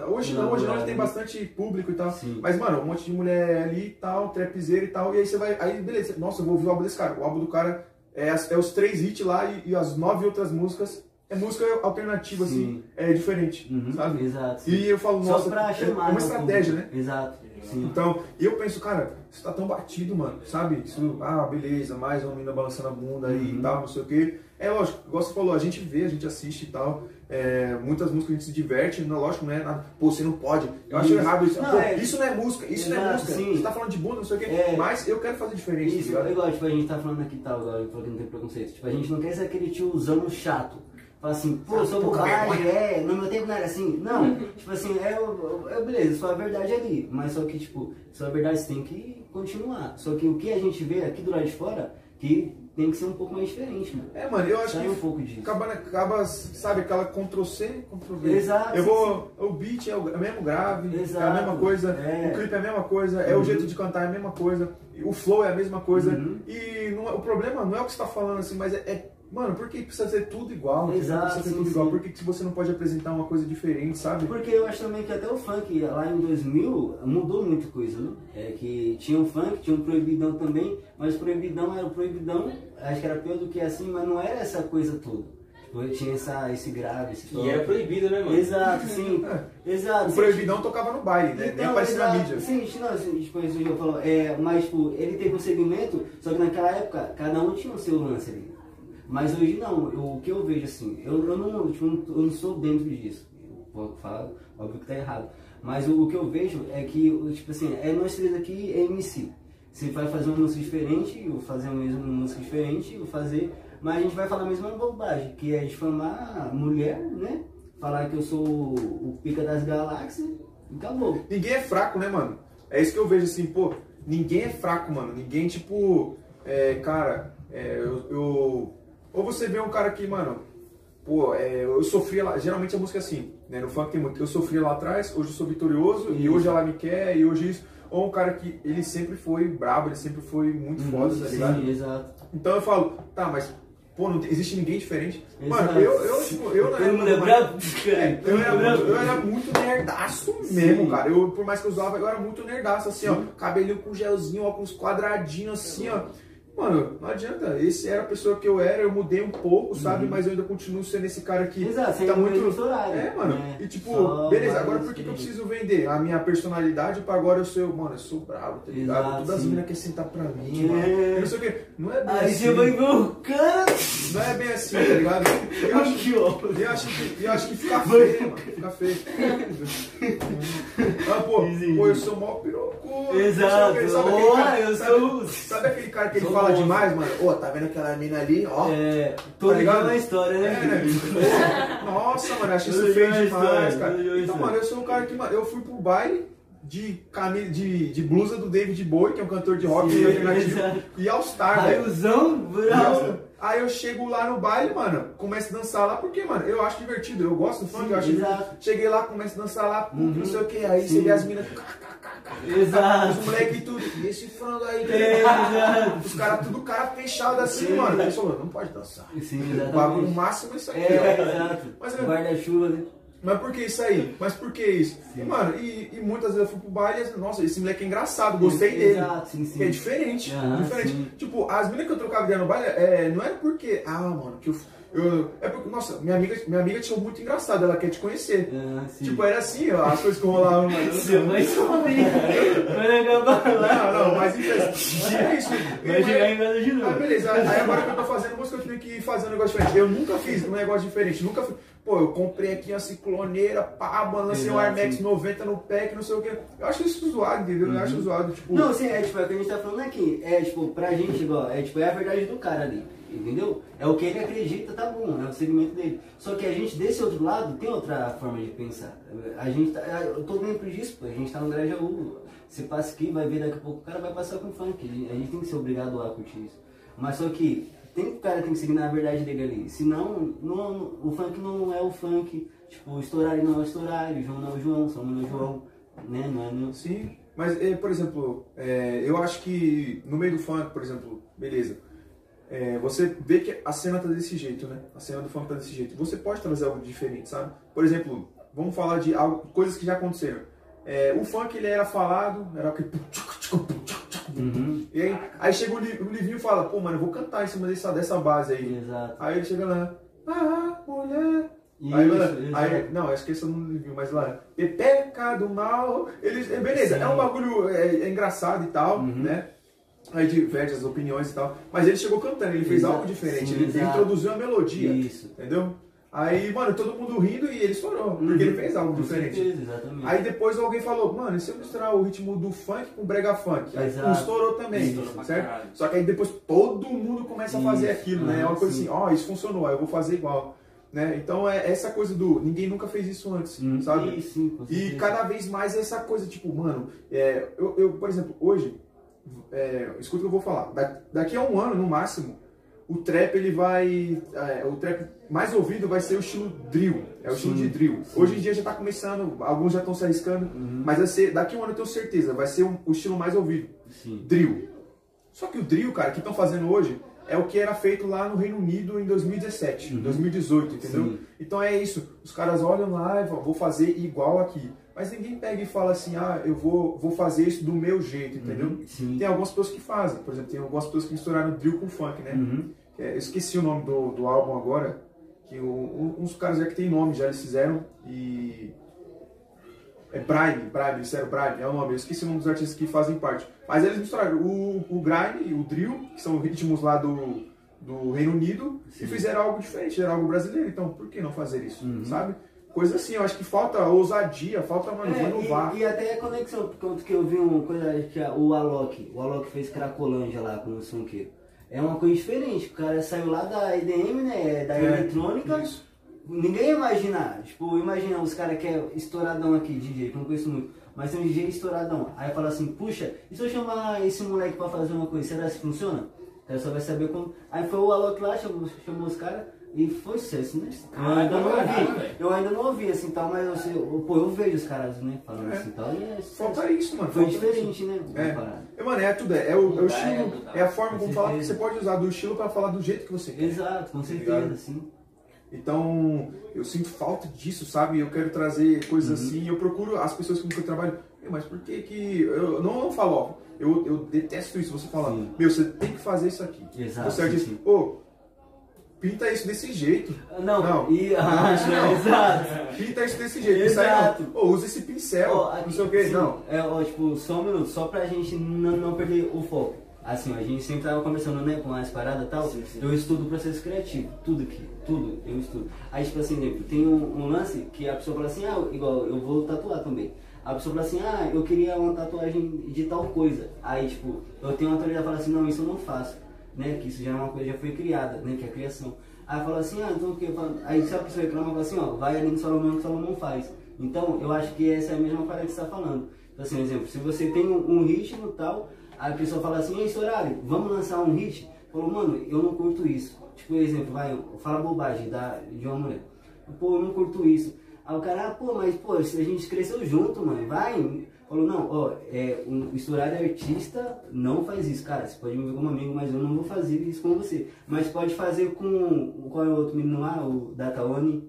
Hoje não, hoje não, Não, ele tem é. bastante público e tal. Sim. Mas, mano, um monte de mulher ali e tal, trapzeira e tal. E aí você vai. Aí, beleza, nossa, eu vou ouvir o álbum desse cara. O álbum do cara é, é os três hits lá e, e as nove outras músicas. É música alternativa, assim, Sim. é diferente, Uhum, sabe? Exato. sim. E eu falo, Só nossa, é chamar. uma né, estratégia, né? Exato. Sim. Então, eu penso, cara, isso tá tão batido, mano, sabe? Isso, ah, beleza, mais uma menina balançando a bunda aí Uhum. e tal, não sei o quê. É lógico, igual você falou, a gente vê, a gente assiste e tal. É, muitas músicas a gente se diverte, não, lógico, não é nada. Pô, você não pode. Eu acho Isso. errado isso. Não, Pô, é- isso não é música, isso não é música. sim. Você tá falando de bunda, não sei o quê. É. Mas eu quero fazer diferente, Isso, tá é igual, tipo, a gente tá falando aqui tal, agora eu falei que não tem preconceito. Tipo, a gente não quer ser aquele tiozão chato. Fala assim, pô, sou bobagem, é, no meu tempo não era assim. Não, tipo assim, é, é beleza, sua verdade é ali. Mas só que, tipo, sua verdade você tem que continuar. Só que o que a gente vê aqui do lado de fora, que tem que ser um pouco mais diferente, mano. É, mano, eu acho Sai que um pouco disso. acaba, acaba, sabe, aquela Ctrl-C, Ctrl-V. Exato, Eu sim, vou, o beat é o é o mesmo grave, é a Exato, mesma coisa, é. o clipe é a mesma coisa, é o Uhum. jeito de cantar é a mesma coisa, o flow é a mesma coisa. Uhum. E não é- o problema não é o que você tá falando assim, mas é, é- mano, por que precisa ser tudo igual? Exato, precisa ser sim, tudo igual. sim. Por que, que você não pode apresentar uma coisa diferente, sabe? Porque eu acho também que até o funk lá em 2000 mudou muita coisa, né? É que tinha o funk, tinha o proibidão também, mas o proibidão era o proibidão, acho que era pior do que assim, mas não era essa coisa toda. Tipo, tinha essa, esse grave, esse E era toque. proibido, né, mano? Exato, sim. Exato. O sim. Proibidão tocava no baile, né? Nem Então, aparecia na mídia. Sim, não, assim, tipo, isso eu falo, é, mas tipo, ele teve um segmento, só que naquela época cada um tinha o seu lance ali. Mas hoje não, eu- o que eu vejo assim, eu, eu, não, tipo, eu não sou dentro disso. Eu vou falar, óbvio que tá errado. Mas o, o que eu vejo é que, o- tipo assim, é nós três aqui é MC. Você vai fazer uma música diferente, vou fazer a mesma música diferente, vou fazer. Mas a gente vai falar a mesma bobagem, que é difamar a mulher, né? Falar que eu sou o pica das galáxias e acabou. Ninguém é fraco, né, mano? É isso que eu vejo assim, pô, ninguém é fraco, mano. Ninguém, tipo, é, cara, é, eu, eu- Ou você vê um cara que, mano, pô, é, eu sofria lá. Geralmente a música é assim, né? No funk tem muito. Eu sofria lá atrás, hoje eu sou vitorioso, e Isso. hoje ela me quer, e hoje isso. Ou um cara que ele sempre foi brabo, ele sempre foi muito foda, tá ligado? Sim, exato. Então eu falo, tá, mas, pô, não existe ninguém diferente. Exato. Mano, eu, eu, tipo, eu na época, é é, eu, era muito, eu era muito nerdaço mesmo, Sim. cara. Eu, por mais que eu usava, eu era muito nerdaço, assim, ó. Cabelinho com gelzinho, óculos quadradinho, assim, ó. Mano, não adianta. Esse era a pessoa que eu era, eu mudei um pouco, sabe? Mas eu ainda continuo sendo esse cara que Uhum. Exato, tá muito. É, mano. né? E tipo, Só beleza, agora por que, que eu preciso vender a minha personalidade pra agora eu ser, mano, eu sou bravo, tá ligado? Exato, Todas as sim. meninas querem sentar pra mim, É. mano. Não sei o que. Não é bem Aí assim. você vai ver o cara. Não é bem assim, tá ligado? Eu acho, Que eu acho que, eu acho que fica feio, mano. Fica feio. ah, pô, pô, eu sou mó piroco. Exato. Sabe aquele cara- eu sabe- sou Sabe aquele cara que ele Sou fala demais, mano? Ô, tá vendo aquela mina ali? Ó. É, todo Tá ligado? uma história, né? É, né? Nossa, mano, acho isso feio demais, história, cara. Então, história. mano, eu sou um cara que, mano, eu fui pro baile de, camisa, de, de blusa do David Bowie, que é um cantor de rock Sim, e alternativo, exato. e All Star, velho. Raiozão, bravo. Aí eu chego lá no baile, mano, começo a dançar lá, porque, mano, eu acho divertido, eu gosto do funk, eu acho divertido. Cheguei lá, começo a dançar lá, Uhum. não sei o que, aí Sim. você vê as minas, Exato. os moleques tudo, e esse frango aí, É, exato. os caras tudo cara fechado assim, Sim. mano. Aí falou, não pode dançar. Sim, O bagulho exatamente. máximo é isso aqui, É, ó. exato. Guarda-chuva, né? Mas por que isso aí? Mas por que isso? E, mano, e, e muitas vezes eu fui pro baile e, nossa, esse moleque é engraçado, gostei dele. Exato, sim, sim. É diferente. Aham, diferente. sim. Tipo, as meninas que eu trocava ideia no baile, é, não era porque, ah, mano, que eu. eu é porque, nossa, minha amiga, minha amiga tinha muito engraçado, ela quer te conhecer. Ah. Tipo, era assim, ó, as coisas que rolavam. Vai acabar lá. Não, não, mas enfim, é isso. Vai chegar em casa de Ah, novo. beleza. Aí agora que eu tô fazendo música, eu tive que fazer um negócio diferente. Eu nunca fiz um negócio diferente. Nunca fiz. Pô, eu comprei aqui uma cicloneira, pá, balancei um sim. 90 no pé, que não sei o quê. Eu acho isso zoado, entendeu? Eu acho zoado, tipo. Não, sim, é tipo, é o que a gente tá falando aqui. É tipo, pra gente, igual, é tipo, é a verdade do cara ali. Entendeu? É o que ele acredita, tá bom, é o segmento dele. Só que a gente, desse outro lado, tem outra forma de pensar. A gente tá. Eu tô dentro disso, pô. A gente tá no Grajaú. Você passa aqui, vai ver daqui a pouco, o cara vai passar com funk. A gente, a gente tem que ser obrigado a curtir isso. Mas só que tem, o cara tem que seguir na verdade dele ali. Senão, não, o funk não é o funk. Tipo, estourar não é o estourar, o João não é o João, São não é o João. Né? Não é meu. Sim. Mas, eh, por exemplo, eh, eu acho que no meio do funk, por exemplo, beleza. eh, você vê que a cena tá desse jeito, né? A cena do funk tá desse jeito. Você pode trazer algo diferente, sabe? Por exemplo, vamos falar de algo, coisas que já aconteceram. Eh, o funk ele era falado, era aquele. Uhum. E aí, aí chega o, Li- o Livinho e fala, pô, mano, eu vou cantar em cima dessa, dessa base aí. Exato. Aí ele chega lá, ah, mulher. Isso, aí, lá, exato. aí, não, acho que esse eu não Livinho, mas lá, pepeca do mal. Eles, é, beleza, Sim. é um bagulho é, é engraçado e tal, Uhum. né? Aí diverte as opiniões e tal. Mas ele chegou cantando, ele fez Exato. algo diferente, Sim, ele, ele introduziu a melodia. Isso. Entendeu? Aí, mano, todo mundo rindo e ele estourou, porque Uhum. ele fez algo diferente. certeza, exatamente. Aí depois alguém falou, mano, e se eu misturar o ritmo do funk com o brega funk? Aí Exato. estourou também, Estourou certo? caralho. Só que aí depois todo mundo começa a fazer Isso. aquilo, né? É Ah, uma coisa sim. assim, ó, isso funcionou, aí eu vou fazer igual. Né? Então é essa coisa do ninguém nunca fez isso antes, Hum, sabe? sim, E cada vez mais essa coisa, tipo, mano, é, eu, eu, por exemplo, hoje, é, escuta o que eu vou falar, da- daqui a um ano, no máximo, o trap ele vai. é, o trap mais ouvido vai ser o estilo drill. É o estilo Sim, de drill. sim. Hoje em dia já tá começando, alguns já estão se arriscando, Uhum. mas vai ser, daqui a um ano eu tenho certeza, vai ser um- o estilo mais ouvido. Sim. Drill. Só que o drill, cara, que estão fazendo hoje é o que era feito lá no Reino Unido em 2017, Uhum. 2018, entendeu? Então é isso. Os caras olham lá e falam, vou fazer igual aqui. Mas ninguém pega e fala assim, ah, eu vou, vou fazer isso do meu jeito, entendeu? Uhum. Tem algumas pessoas que fazem. Por exemplo, tem algumas pessoas que misturaram drill com funk, né? Uhum. É, eu esqueci o nome do, do álbum agora. Que o, um- uns caras já que tem nome, já eles fizeram. E. É Brime, Brime, eles fizeram Brime, é o nome. Eu esqueci o nome dos artistas que fazem parte. Mas eles misturaram o, o Grime e o Drill, que são ritmos lá do, do Reino Unido, e Sim. fizeram algo diferente, fizeram algo brasileiro. Então, por que não fazer isso? Uhum. Sabe? Coisa assim, eu acho que falta ousadia, falta, mano, É, inovar. e, e até a conexão, quanto que eu vi uma coisa que a- o Alok, o Alok fez Cracolândia lá com o Sonqueiro. É uma coisa diferente, o cara saiu lá da EDM, né, da É, eletrônica, isso. ninguém ia imaginar, tipo, imagina os caras que é estouradão aqui, DJ, que eu não conheço muito, mas tem um DJ estouradão, aí fala assim, puxa, e se eu chamar esse moleque pra fazer uma coisa, será que funciona? Cara só vai saber como. Aí foi o Alok lá, chamou, chamou os caras e foi sucesso, né? Eu ainda não ouvi, eu ainda não ouvi assim tal, mas eu, sei- eu- pô, eu vejo os caras, né, falando É. assim tal, e é. Falta isso, mano. Foi diferente, isso. né? É. É, mano, é tudo. É, é o, é o é estilo, mudar. é a forma Com como falar que você pode usar do estilo pra falar do jeito que você quer. Exato, com ligado? certeza, sim. Então, eu sinto falta disso, sabe? Eu quero trazer coisas Uhum. assim. Eu procuro as pessoas com quem eu trabalho. "Meu, Mas por que que. Eu não, não falo, ó. Eu, eu detesto isso. Você fala, Sim. meu, você tem que fazer isso aqui. Exato, Você diz, ô, pinta isso desse jeito. Não, Não. e. Ah, não. exato. Pinta isso desse jeito. Aí Exato. não. Ô, usa esse pincel. Não aqui- sei o que. sim, Não. É, ó, tipo, só um minuto, só pra gente não, não perder o foco. Assim, ó, a gente sempre tava conversando, né, com as paradas e tal. Sim, sim. Eu estudo processo criativo, tudo aqui, tudo, eu estudo. Aí, tipo assim, exemplo, tem um, um lance que a pessoa fala assim, ah, igual, eu vou tatuar também. A pessoa fala assim, ah, eu queria uma tatuagem de tal coisa. Aí, tipo, eu tenho uma autoridade que fala assim, não, isso eu não faço. Né, que isso já é uma coisa, já foi criada, né, que é a criação. Aí fala assim, ah, então o que? Aí se a pessoa reclama, fala assim, ó, vai ali no Salomão que Salomão faz. Então, eu acho que essa é a mesma parada que você está falando. Então, assim, um exemplo, se você tem um, um ritmo tal, a pessoa fala assim, esse horário, vamos lançar um hit? Falou, mano, eu não curto isso. Tipo, exemplo, vai, fala bobagem da, de uma mulher. Pô, eu não curto isso. Aí o cara, ah, pô, mas pô, a gente cresceu junto, mano, vai. Falou, não, ó, é, um estourado artista não faz isso. Cara, você pode me ver como amigo, mas eu não vou fazer isso com você. Mas pode fazer com, qual é o outro menino lá, o Dataone,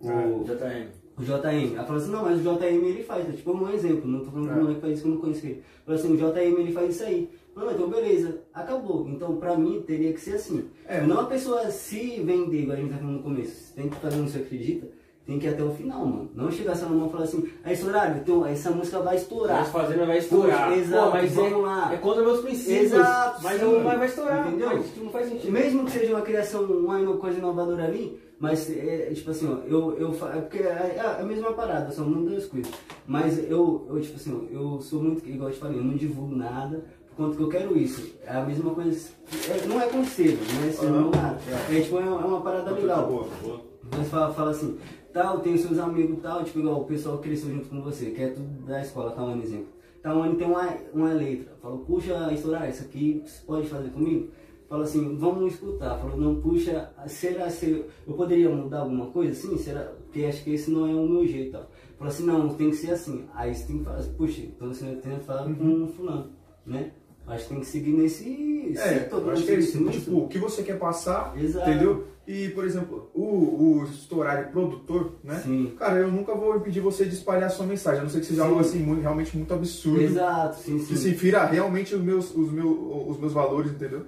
o... JM. O JM. Ela falou assim, não, mas o JM ele faz. É tipo um exemplo, não tô falando que É. o moleque faz isso que eu não conheço ele. Falou assim, o JM ele faz isso aí. Não, então beleza, acabou. Então pra mim teria que ser assim. É. Não a pessoa se vender, igual a gente tá falando no começo, você tem que fazer no você acredita, tem que ir até o final, mano. Não chegar só na mão e falar assim, aí horário, então essa música vai estourar. Nós fazendo vai estourar. Poxa, exato, Pô, mas vamos é, lá. é contra meus princípios. Exato, Mas, sim. não, mas vai estourar. Entendeu? Mas isso não faz sentido. Mesmo que seja uma criação, uma coisa inovadora ali, mas é, tipo assim, ó, eu, eu é porque é é a mesma parada, só muda as coisas. Mas eu, eu, tipo assim, ó, eu sou muito, igual eu te falei, eu não divulgo nada, por conta que eu quero isso. É a mesma coisa, é- não é conselho, não é ser Aham. nada. É tipo, é uma, é uma parada legal. Boa, boa. Mas fala, fala assim, tal, tem seus amigos tal, tipo igual o pessoal que cresceu junto com você, que é tudo da escola, tá um exemplo. Tá um tem uma, uma letra, falou, puxa, estourar, isso aqui você pode fazer comigo? Fala assim, vamos escutar. Falou, não, puxa, será se eu poderia mudar alguma coisa? Sim, será? Porque acho que esse não é o meu jeito. Tal. Falou assim, não, tem que ser assim. Aí você tem que falar, puxa, então você tem que falar com um fulano, né? Acho que tem que seguir nesse É, setor, acho que é isso. Tipo, o que você quer passar, Exato. entendeu? E, por exemplo, o, o estourar produtor, né? Sim. Cara, eu nunca vou impedir você de espalhar a sua mensagem, a não ser que seja Sim. algo assim, muito, realmente muito absurdo. Exato, sim, sim. Que se infira realmente os meus, os, meus, os meus valores, entendeu?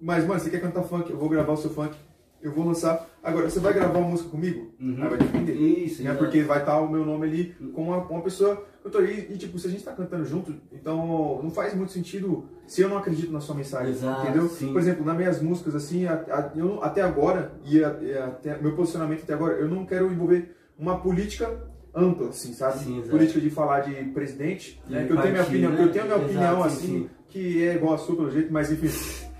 Mas, mano, você quer cantar funk, eu vou gravar o seu funk, eu vou lançar. Agora, você vai gravar uma música comigo? Uhum. Aí vai depender. Isso, né? Porque vai estar o meu nome ali com uma, uma pessoa. Eu tô aí, e tipo, se a gente tá cantando junto, então não faz muito sentido se eu não acredito na sua mensagem. Exato, entendeu? sim. Por exemplo, nas minhas músicas, assim, a- a- eu até agora, e, a- e até meu posicionamento até agora, eu não quero envolver uma política ampla, assim, sabe? Sim, política de falar de presidente, De né? Que eu tenho minha opinião, né? eu tenho minha Exato, opinião, sim, assim, sim. que é igual a sua pelo jeito, mas enfim.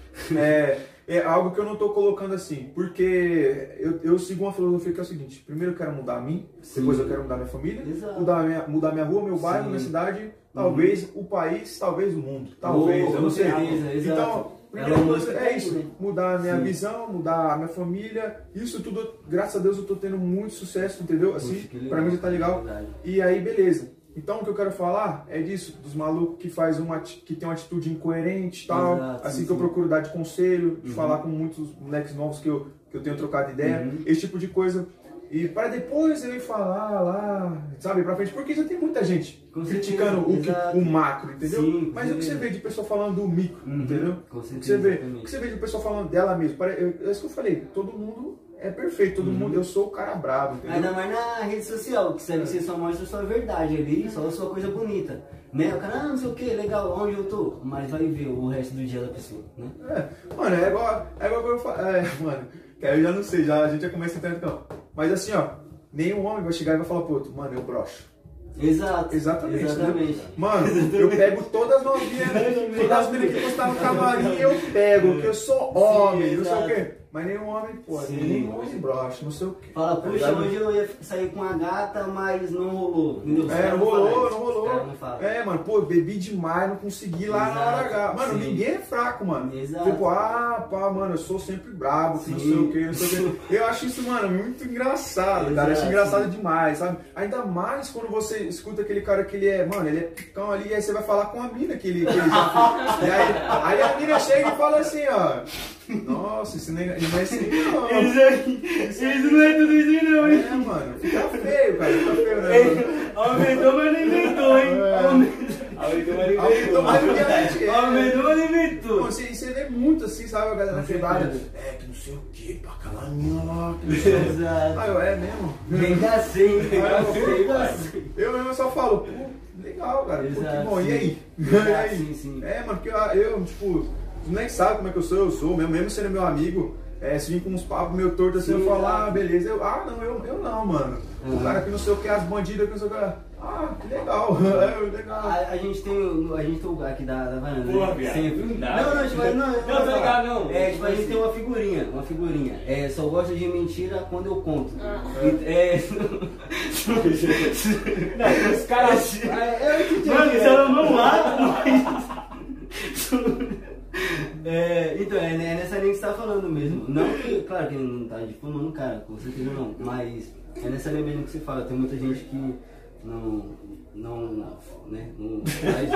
é, é algo que eu não tô colocando assim, porque eu, eu sigo uma filosofia que é o seguinte: primeiro eu quero mudar a mim, Sim. depois eu quero mudar minha família, Exato. mudar minha, mudar minha rua, meu bairro, Sim. minha cidade, talvez o país, talvez o mundo, Oh, talvez, eu com não sei. certeza. Então, primeira Ela coisa é tudo, isso, né? mudar a minha Sim. visão, mudar a minha família, isso tudo, graças a Deus eu tô tendo muito sucesso, entendeu? Assim, pra mim já tá legal. E aí, beleza. Então, o que eu quero falar é disso, dos malucos que faz uma que tem uma atitude incoerente e tal. Exato, assim sim, que eu procuro dar de conselho, de Uhum. falar com muitos moleques novos que eu, que eu tenho trocado ideia, Uhum. esse tipo de coisa. E para depois eu ir falar lá, sabe, pra frente, porque já tem muita gente Com criticando certeza, o, que- o macro, entendeu? Sim, Mas o que você certeza. vê de pessoa falando do micro, Uhum, entendeu? com O que certeza, você vê, exatamente. o que você vê de pessoa falando dela mesma. É isso que eu falei, todo mundo é perfeito, todo Uhum. mundo, eu sou o cara brabo, entendeu? Ainda mais na rede social, que você, você só mostra a sua verdade ali, só a sua coisa bonita. Né? O cara, ah, não sei o que, legal, onde eu tô? Mas vai ver o resto do dia da pessoa, né? É, mano, é igual, é igual que eu falo. É, mano, que aí eu já não sei, já, a gente já começa a entrar então. Mas assim, ó, nenhum homem vai chegar e vai falar pro outro, mano, eu broxo. Exato. Exatamente. Exatamente. Né? Mano, eu pego todas as novinhas, todas as meninas que postaram no camarim, eu pego, que eu sou homem, não sei o quê. Mas nenhum homem pode, Sim, pode. homem brocha, não sei o quê. Fala, puxa, hoje eu ia sair com a gata, mas não rolou. Entendeu? É, não rolou, não rolou. não. É, mano, pô, bebi demais, não consegui lá na hora Exato, H. Mano, sim. ninguém é fraco, mano. Exato. Tipo, ah, pá, mano, eu sou sempre brabo, que não sei o que, não sei o que. Eu acho isso, mano, muito engraçado, cara. Eu acho Exato. engraçado demais, sabe? Ainda mais quando você escuta aquele cara que ele é, mano, ele é picão ali, e aí você vai falar com a mina que ele, que ele já fez. E aí, aí a mina chega e fala assim, ó. Nossa, isso nem, não é assim não. Isso aí, isso não é tudo isso não, hein? É, mano, fica feio, cara, fica feio, né? Aumentou, mas não inventou, hein? É. Aumentou, que antes. é. aumentou, mas não inventou. Você, você vê muito assim, sabe, a galera privada. É, que não sei o que, pra aquela mina lá. não. Exato. Ah, eu, é mesmo? Vem sim, vem cá Ah, sim, eu, mesmo só falo, pô, legal, cara. Pô, que Exato, bom, e aí? Exato, e aí? sim, sim. É, mano, porque eu, eu, tipo, nem sabe como é que eu sou, eu sou, mesmo, mesmo sendo meu amigo. É, se vir com uns papos meio tortos assim, Sim, eu falo, ah, beleza. Eu, ah, não, eu, eu não, mano. O Uhum. cara que não sei o que, as bandidas que não sei o que. Ah, que legal, é, legal. A, a gente tem o- a gente tem o lugar aqui da, da varanda, Porra, né? Sempre. não Não, não, velho. tipo, não, Não, tô falar. ligado, não. É, tipo, a gente Assim. tem uma figurinha, uma figurinha. É, só gosto de mentira quando eu conto. Ah. É. Não, os caras. É, eu entendi. Mano, isso era não mata, mas. É, então, é, é nessa linha que você tá falando mesmo. Não que, claro que não tá difamando o cara, com certeza não. Mas é nessa linha mesmo que você fala. Tem muita gente que não. não. né? Não faz.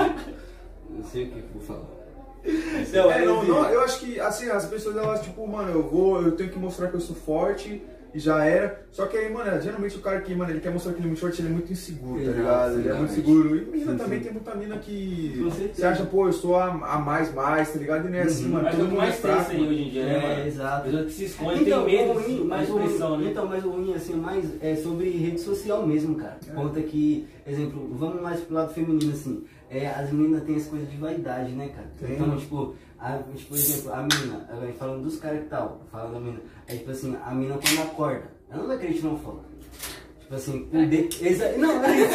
Não sei o que vou falar. Então, É, não, não, eu acho que assim, as pessoas elas, tipo, mano, eu vou, eu tenho que mostrar que eu sou forte e já era. Só que aí, mano, geralmente o cara que, mano, ele quer mostrar que ele é muito forte, ele é muito inseguro, tá ligado? Ele é muito seguro. E mina Sim, também sim. tem muita mina que você acha, pô, eu sou a, a mais, mais, tá ligado? E não é assim, Uhum. mano. Mas é todo mundo é mais tem isso fraco. aí hoje em dia, né, É, mano? exato. Pessoa que se esconde, Então, tem medo ruim, mas o expressão, ruim, né? então, mas o ruim, assim, mais é sobre rede social mesmo, cara. Conta que, exemplo, vamos mais pro lado feminino, assim, é, as meninas têm essa coisa de vaidade, né, cara? Então, tipo, a, tipo, exemplo, a mina, agora falando dos caras que tal, falando da mina, é tipo assim, a mina quando acorda, ela não vai querer tirar uma foto. Tipo assim, o de... Exa... Não, é isso.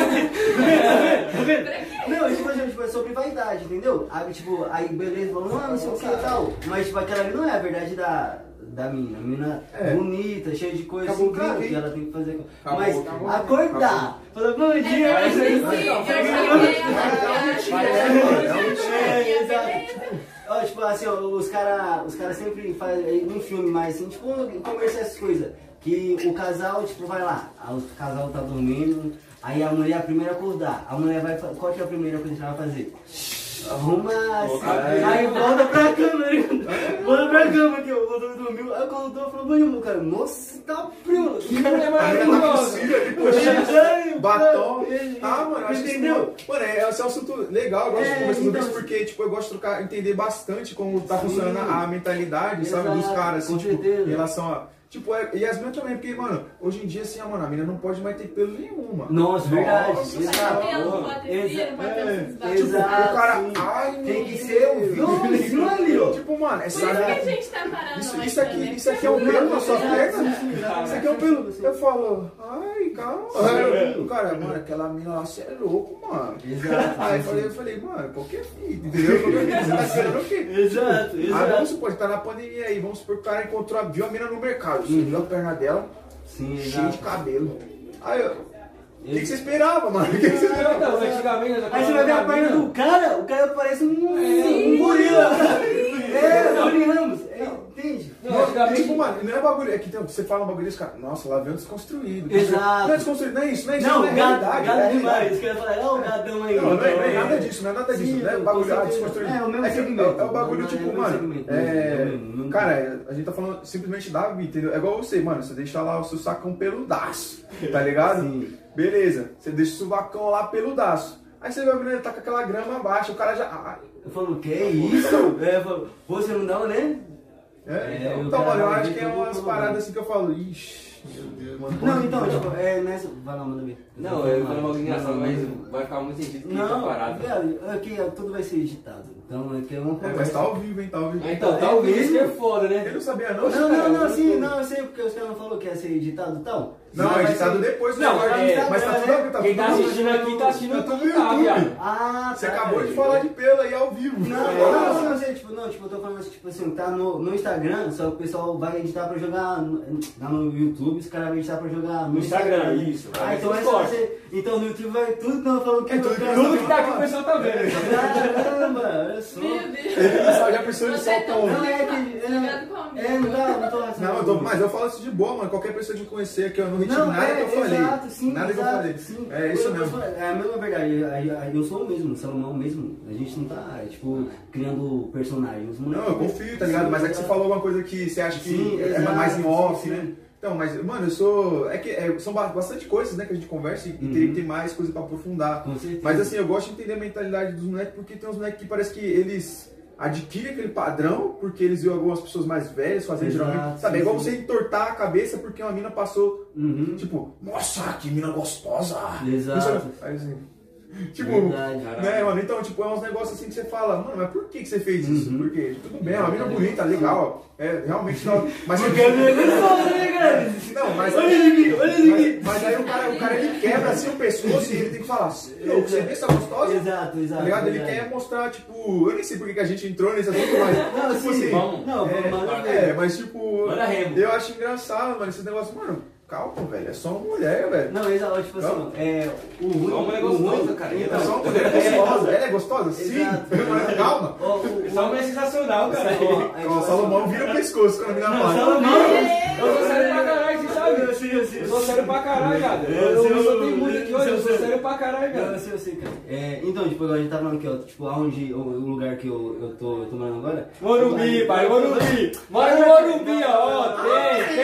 Tá vendo? Não, tipo, assim, tipo, é sobre vaidade, entendeu? Aí, tipo, aí beleza, falou, ah, não sei o que e tal. Mas, tipo, aquela ali não é a verdade da, da mina. A mina É. bonita, cheia de coisa, Acabou assim, claro que hein? ela tem que fazer. Acabou, mas acabou. acordar, falar, bom dia, É, mas aí- Não, não, a É, tipo assim, ó, os caras os cara sempre fazem um filme mais assim, tipo, em comercial essas coisas. Que o casal, tipo, vai lá, o casal tá dormindo, aí a mulher é a primeira a acordar. A mulher vai. Qual que é a primeira coisa que ela vai fazer? Arruma assim, aí volta pra cama, né? volta pra cama que o outro dormiu. Aí quando eu falou, banho, cara, nossa, tá frio. Que mulher maravilhosa. Poxa, batom. Ah, mano, eu acho Entendeu? Mano, é, esse é um assunto legal, eu gosto É, de conversar sobre então, isso porque, tipo, eu gosto de trocar, entender bastante como tá funcionando a mentalidade, sabe, dos Exato, caras, assim, tipo, em relação a. Tipo, é, e as minas também, porque, mano, hoje em dia, assim, a, mano, a mina não pode mais ter pelo nenhum, mano. Nossa, verdade. Nossa, Não Exato. pode ter pelo, não pode ter fio, não pode ter É. Tipo, Exato. o cara. Ai, meu Tem que ser o violãozinho ali, ó. Tipo, mano, Por essa. isso que a gente tá parando Isso, isso aqui, isso aqui é um pelo na sua Exato, perna? exato. Isso aqui é um pelo. Eu falo, ai, calma. O cara, mano, aquela mina lá, você é louco, mano. Exato. Aí eu falei, eu falei, mano, qualquer filho, entendeu? Qualquer filho, você tá o quê? Exato, Aí vamos supor, tá na pandemia aí, vamos supor que o cara encontrou, viu a mina no mercado, você viu a perna dela, Sim, cheia de cabelo. Aí eu, o que, que você esperava, mano? O que, que você esperava? Então, antigamente, Aí você vai ver a perna do cara, o cara parece um, um gorila. É, Tony Ramos. É, entende? Não, Não, antigamente- tipo, mano, não é bagulho, é que tem, você fala um bagulho desse cara, nossa, lá vem desconstruído. Exato. Não é desconstruído, não é isso, não é isso, Não, não é gato, realidade, gato é demais. caras falam, ó o gatão aí. Não, não é, é Então, nada disso, não é nada disso, Sim, não é com bagulho ah, desconstruído. É, o mesmo que segmento. É, é o bagulho, é tipo, o mano, é, é o cara, a gente tá falando simplesmente da vida, entendeu? É igual você, mano, você deixa lá o seu sacão peludaço, tá ligado? Sim. Beleza, você deixa o suvacão lá peludaço. Aí você a menina tá com aquela grama abaixo, o cara já. Eu falo, que isso? É, eu falo, você não dá, né? É, É, então, o então, mano, eu acho que é umas paradas assim que eu falo, ixi, meu Deus, mano. Não, então, tipo, é nessa. Vai lá, manda ver. Não, eu falo uma engraçado, mas vai ficar muito sentido que tá Não, parado. velho, aqui tudo vai ser editado. Então, é uma É, mas tá ao vivo, hein, tá ao vivo. Ah, Então, tá ouvindo isso que é foda, Eu né? não sabia não, Não, não, não, sim, eu- não, eu sei porque os caras não falaram que ia ser editado e tal. Não, é editado ser- depois do Não, é, mas tá né? tudo ao vivo, tá Quem tá ao vivo. assistindo aqui tá assistindo Tá tudo tá, YouTube. viado. Ah, Você tá, acabou de é. falar de pelo aí ao vivo. Não, não, não, não, sei, tipo, não, tipo, eu tô falando assim, tipo assim, tá no, no Instagram, só que o pessoal vai editar pra jogar no, tá no YouTube, os caras vão editar pra jogar no, No Instagram, né? isso, Ah, então, vai ser, então no YouTube vai tudo que eu falo que É tudo eu que- Tudo que tá aqui o pessoal tá vendo. Caramba, olha só. Meu Deus. Isso, já pensou de é tão soltar um- Não, é que- comigo. É, não tá, não tô Não, eu tô- mas eu falo isso de boa, mano. Qualquer pessoa que conhecer, que eu não retiro nada é, que eu falei. Exato, sim, nada exato, que eu falei. Sim. É isso Eu- eu mesmo. sou- É a mesma verdade. aí- aí Eu sou o mesmo, Salomão mesmo. A gente não tá, tipo, criando personagens. Não, eu confio, tá ligado? Sim, Mas é que você falou alguma coisa que você acha que Sim, é exato, mais em off, sim, né? Então, mas, mano, eu sou. É que é, são ba- bastante coisas, né, que a gente conversa e, Uhum. teria que ter mais coisa pra aprofundar. Com certeza. Mas assim, eu gosto de entender a mentalidade dos moleques, porque tem uns moleques que parece que eles adquirem aquele padrão, porque eles viram algumas pessoas mais velhas fazendo Exato, geralmente. Sabe, é igual sim. você entortar a cabeça porque uma mina passou, Uhum. tipo, nossa, que mina gostosa! Exato. Aí, assim, tipo, Verdade. né, mano? Então, tipo, é uns negócios assim que você fala, mano, mas por que, que você fez isso? Uhum. Porque, tudo bem, é uma mina bonita, legal, é realmente não. Mas Porque cara? Não, mas. Olha ele aqui, olha ele aqui. Mas, mas aí o cara, o cara ele quebra assim o pescoço e ele tem que falar, "Ô, você vê essa gostosa? Exato, exato. Tá ligado? Ele quer mostrar, tipo, eu nem sei por que a gente entrou nesse assunto, mas. Não, tipo sim, assim, vamos. Não, é, vamos é, mas tipo. Eu acho engraçado, mano, esse negócio, mano, calma, velho. É só uma mulher, velho. Não, exato, tipo assim, Calma. é, o ruim... Só uma mulher gostosa, cara. Então, É só uma mulher gostosa. Ela é gostosa? Sim. Mas calma. o- Essa mulher é sensacional, cara. ó, Ó, o Salomão vira o pescoço quando a mina fala. Salomão. Eu sou sério pra caralho, você sabe? Eu sei, eu sei. Eu sou sério pra caralho, cara. Eu só tenho muito aqui hoje, eu sou sério pra caralho, cara. eu sei, eu sei, cara. É, então, tipo, agora a gente tá falando aqui, ó, tipo, aonde, o, o lugar que eu, eu, tô, eu tô morando agora. Morumbi, pai, Morumbi. Mora no Morumbi, ó. Tem, tem,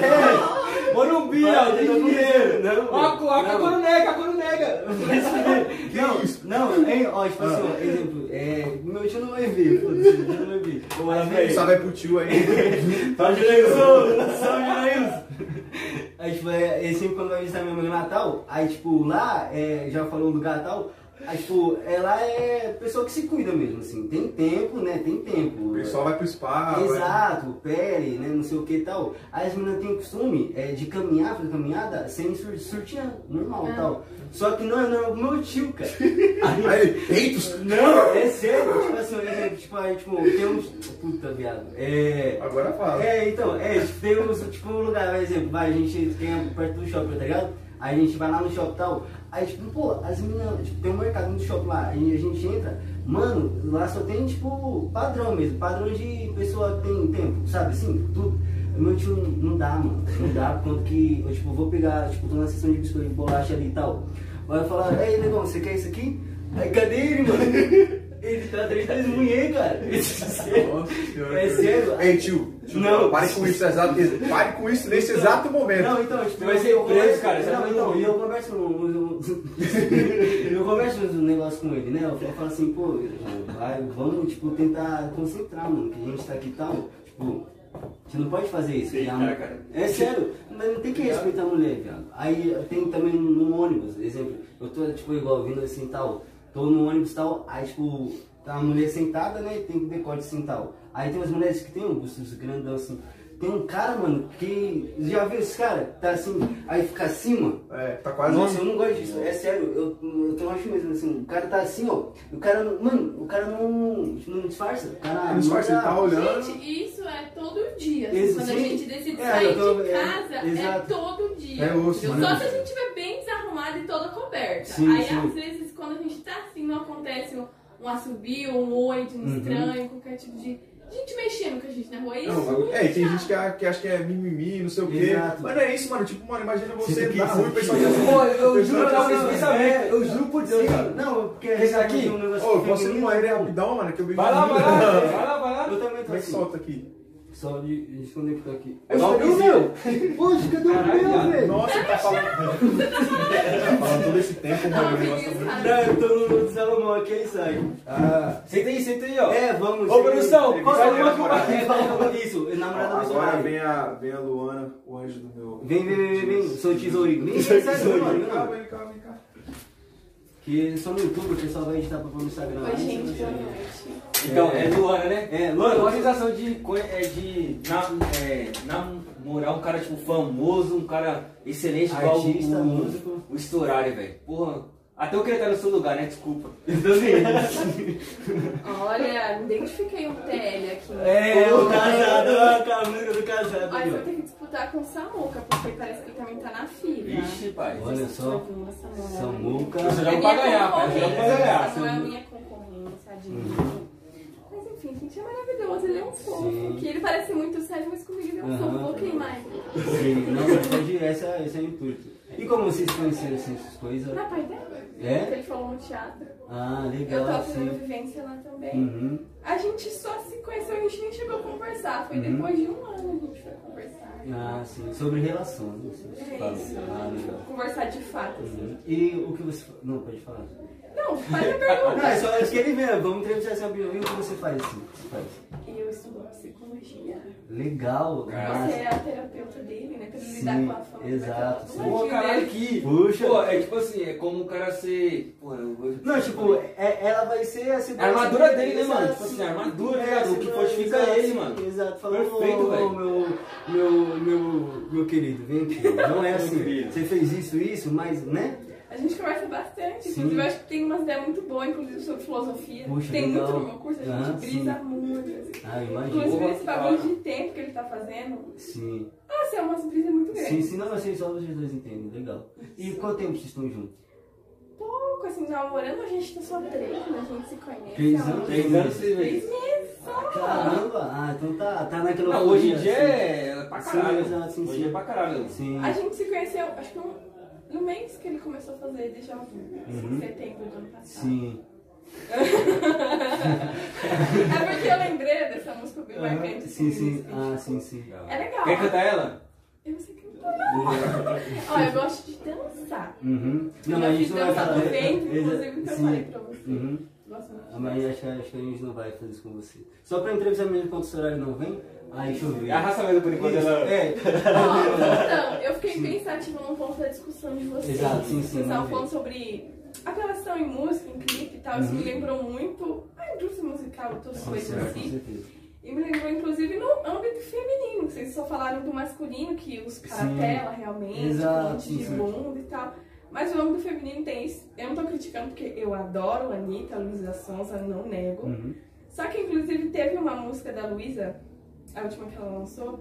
tem. Morumbi, ó, tem dinheiro. Não, Ó, a coro nega, a coro nega. Não, não, hein, ó, tipo assim, ó, exemplo, é, meu tio não vai ver, foda-se, meu tio não vai ver. Mas, Só vai pro tio aí. Salve, Neilson! Salve, Neilson! Aí, tipo, é, sempre quando vai visitar minha mãe no Natal, aí, tipo, lá, é, já falou do Natal, aí, tipo, ela é pessoa que se cuida mesmo, assim, tem tempo, né, tem tempo. O pessoal vai pro spa. vai- Exato, pele, né, não sei o que e tal. Aí as meninas têm o costume é, de caminhar, fazer caminhada, sem sur surtinha normal e tal. Só que não é normal pro meu tio, cara. Aí, Aí, peitos. não, é sério, tipo assim, é, tipo, aí, tipo, tem uns. Puta, viado. É. Agora fala. É, então, é, tipo, tem uns, tipo, um lugar, por exemplo, vai, a gente tem perto do shopping, tá ligado? Aí a gente vai lá no shopping e tal, aí tipo, pô, as meninas, tipo, tem um mercado no shopping lá, aí a gente entra, mano, lá só tem, tipo, padrão mesmo, padrão de pessoa que tem tempo, sabe, assim, tudo. Meu tio não dá, mano, não dá, conta que, eu, tipo, vou pegar, tipo, tô na sessão de biscoito de bolacha ali e tal, vai falar, ei, negão, você quer isso aqui? Aí, cadê ele, mano? Ele tá atrás das mulheres, cara. É sério? Ei, tio. Não. Pare com isso, exato, pare com isso nesse exato momento. Não, então, tipo, vai ser eu preso, converso- cara, Não, então, e eu converso com eu, eu converso uns negócios com ele, né? Eu falo, assim, pô, vai, vamos, tipo, tentar concentrar, mano, que a gente tá aqui e tal. Tipo, você não pode fazer isso. a- Eita, cara. É sério, mas não tem que respeitar a mulher, viado. Aí tem também no ônibus, exemplo, eu tô, tipo, igual, vindo assim tal, tô no ônibus e tal, aí, tipo, tá a mulher sentada, né, tem que decote assim tal. Aí tem umas mulheres que tem um busto grandão assim. Tem um cara, mano, que. Já viu esse cara? Tá assim, aí fica acima. É, tá quase. Nossa, eu não gosto disso. É sério, eu, eu tenho acho mesmo assim. O cara tá assim, ó. O cara não. Mano, o cara não. Não disfarça. O cara Não disfarça, ele tá olhando. Gente, isso é todo dia. assim, quando a gente decide É, sair tô- de é, casa, é, exato. todo dia. É osso, mano. Só se a gente estiver bem desarrumada e toda coberta. Sim, Aí, sim. às vezes, quando a gente tá assim, não acontece um, um assobio, um oi de um Uhum. estranho, qualquer tipo de gente mexendo com a gente na rua. Isso Não, bagulho- é, e tem gente que, a- que acha que é mimimi, não sei o quê. Exato. Mas não é isso, mano. Tipo, mano, imagina você aqui, na rua e o aqui. pessoal diz assim. Pô, eu juro tava vocês, pensando, pensamento. Eu juro por Deus, cara. não, porque Esse aqui? Ô, eu posso ir banheiro não. rapidão, mano, que eu vi. Vai lá, vai lá, vai lá, vai lá. Eu também tô é que assim. solta aqui? Só de desconectar aqui. É só cadê o meu? Poxa, cadê o meu, velho? Nossa, ele tá falando. tá falando todo esse tempo, mano. Tá muito. Não, eu tô no Salomão aqui, aí sai. Ah, Senta aí, senta aí, ó. É, vamos. Ô, produção, qual é o nome que É, fala isso, namorada do agora vem a, vem a Luana, o anjo do meu. Vem, vem, vem, vem, sou tesourinho. Nem sei se é Vem mano. cá, não. vem cá, vem cá. Que só no YouTube o pessoal vai editar pra pôr no Instagram. Oi, gente, boa noite. Então, é Luana, né? É, Luana. qual a sensação de, é, de na, é, namorar um cara, tipo, famoso, um cara excelente, igual o- Artista, o, músico. o Storari, velho. Porra, até eu queria estar no seu lugar, né? Desculpa. Olha, identifiquei um TL aqui. É, o casado, a música do casado. Aí, vou ter que disputar com o Samuca, porque parece que ele também tá na fila. Ixi, pai. Olha só, Samuca. Você É joga minha pra ganhar, pai. Você joga pra ganhar. Não é a minha concorrência, admito. Mas enfim, gente, é maravilhoso, ele é um fofo. Sim. Que ele parece muito sério, mas comigo ele é um fofo, vou queimar. Sim, não, mas pode, essa, esse é o intuito. E como vocês conheceram assim, essas coisas? Na pai dela, É? ele falou no teatro. Ah, Eu legal, tava fazendo sim. vivência lá também. Uhum. A gente só se conheceu, a gente nem chegou a conversar. Foi Uhum. depois de um ano a gente foi conversar. Ah, sim. Sobre relação, né? É isso. Ah, legal. Conversar de fato, assim. Uhum. E o que você. Não, pode falar. Não, faz a Não, pergunta. é só eu queria ver, vamos entrevistar essa opinião. E o que você faz assim? Você faz? Eu estudo psicologia. Legal, Você é a terapeuta dele, né? Pra ele Sim, lidar com a fama. exato, Pô, ladinho caralho, dele. que. Puxa. Pô, é tipo assim, é como o cara ser. Pô, eu vou. Não, tipo, é- ela vai ser a A armadura dele, né, mano? Tipo assim, a armadura, É, ligado? O que fortifica exato, ele, sim, mano. Exato, falou, Perfeito, "Ô, velho." Meu, meu, meu, meu querido, vem aqui. Não é assim, você fez isso, isso, mas, né? A gente conversa bastante. Sim. Inclusive, eu acho que tem umas ideias muito boas, inclusive sobre filosofia. Puxa, tem legal. muito no meu curso, a gente Ah, brisa sim. muito. assim. Ah, Inclusive, imagina. esse bagulho de tempo que ele tá fazendo. Sim, Nossa, é uma surpresa muito grande. sim, sim, não, vocês só vocês dois entendem, legal. E quanto tempo vocês estão juntos? Pouco, assim, namorando, a gente tá só três, né? A gente se conhece. Três anos, Três anos, seis Três meses. só. Caramba, ah, então tá, tá naquela Não, hoje em dia assim. é pra Sim, caralho. exato, sim, hoje sim. é pra caralho. Sim, A gente se conheceu, acho que no, no mês que ele começou a fazer déjà vu. Uhum. Em setembro do ano passado. sim. É porque eu lembrei dessa música bem Aham, marcante. Sim, assim, sim, assim, ah, sim, sim. É legal. Quer cantar ela? Eu não sei cantar. Olha, eu gosto de dançar. Uhum. eu mas já a fiz gente não vai dança do vento, Exa- inclusive, que eu sim. falei pra você. Uhum. Ah, Mas acho, que- acho que a gente não vai fazer isso com você. Só pra entrevistar mesmo quando o horário não vem, aí deixa eu ver. Arrasta mesmo por enquanto. Isso, Ela... É. Ó, então, eu fiquei pensativa num ponto da discussão de vocês. Exato, sim, sim, Vocês estavam falando sobre apelação em música, em clipe e tal. Isso Uhum. me lembrou muito a indústria musical e todas as coisas Com assim. certeza. E me lembrou, inclusive, no âmbito feminino. Vocês só falaram do masculino, que os caras realmente, Exato, um monte sim, de sim. bunda e tal. Mas o âmbito feminino tem isso. Eu não tô criticando porque eu adoro a Anitta, a Luísa Sonza, não nego. Uhum. Só que, inclusive, teve uma música da Luísa, a última que ela lançou,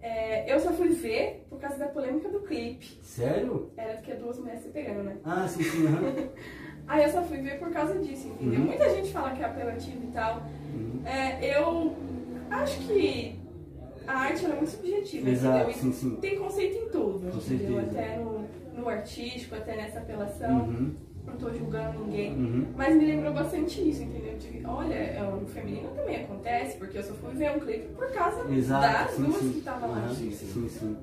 é, eu só fui ver por causa da polêmica do clipe. Sério? Era porque duas mulheres se pegando, né? Ah, sim, sim. aham. Aí eu só fui ver por causa disso, entendeu? Uhum. Muita gente fala que é apelativo e tal. Uhum. É, eu acho que a arte é muito subjetiva, Exato, entendeu? sim, sim. Tem conceito em tudo, Com entendeu? certeza. Até no, no artístico, até nessa apelação. Uhum. Não tô julgando ninguém. Uhum. Mas me lembrou bastante isso, entendeu? De, olha, é, no feminino também acontece, porque eu só fui ver um clipe por causa Exato, das sim, duas sim. que estavam lá. Aham, Sim, sim, sim.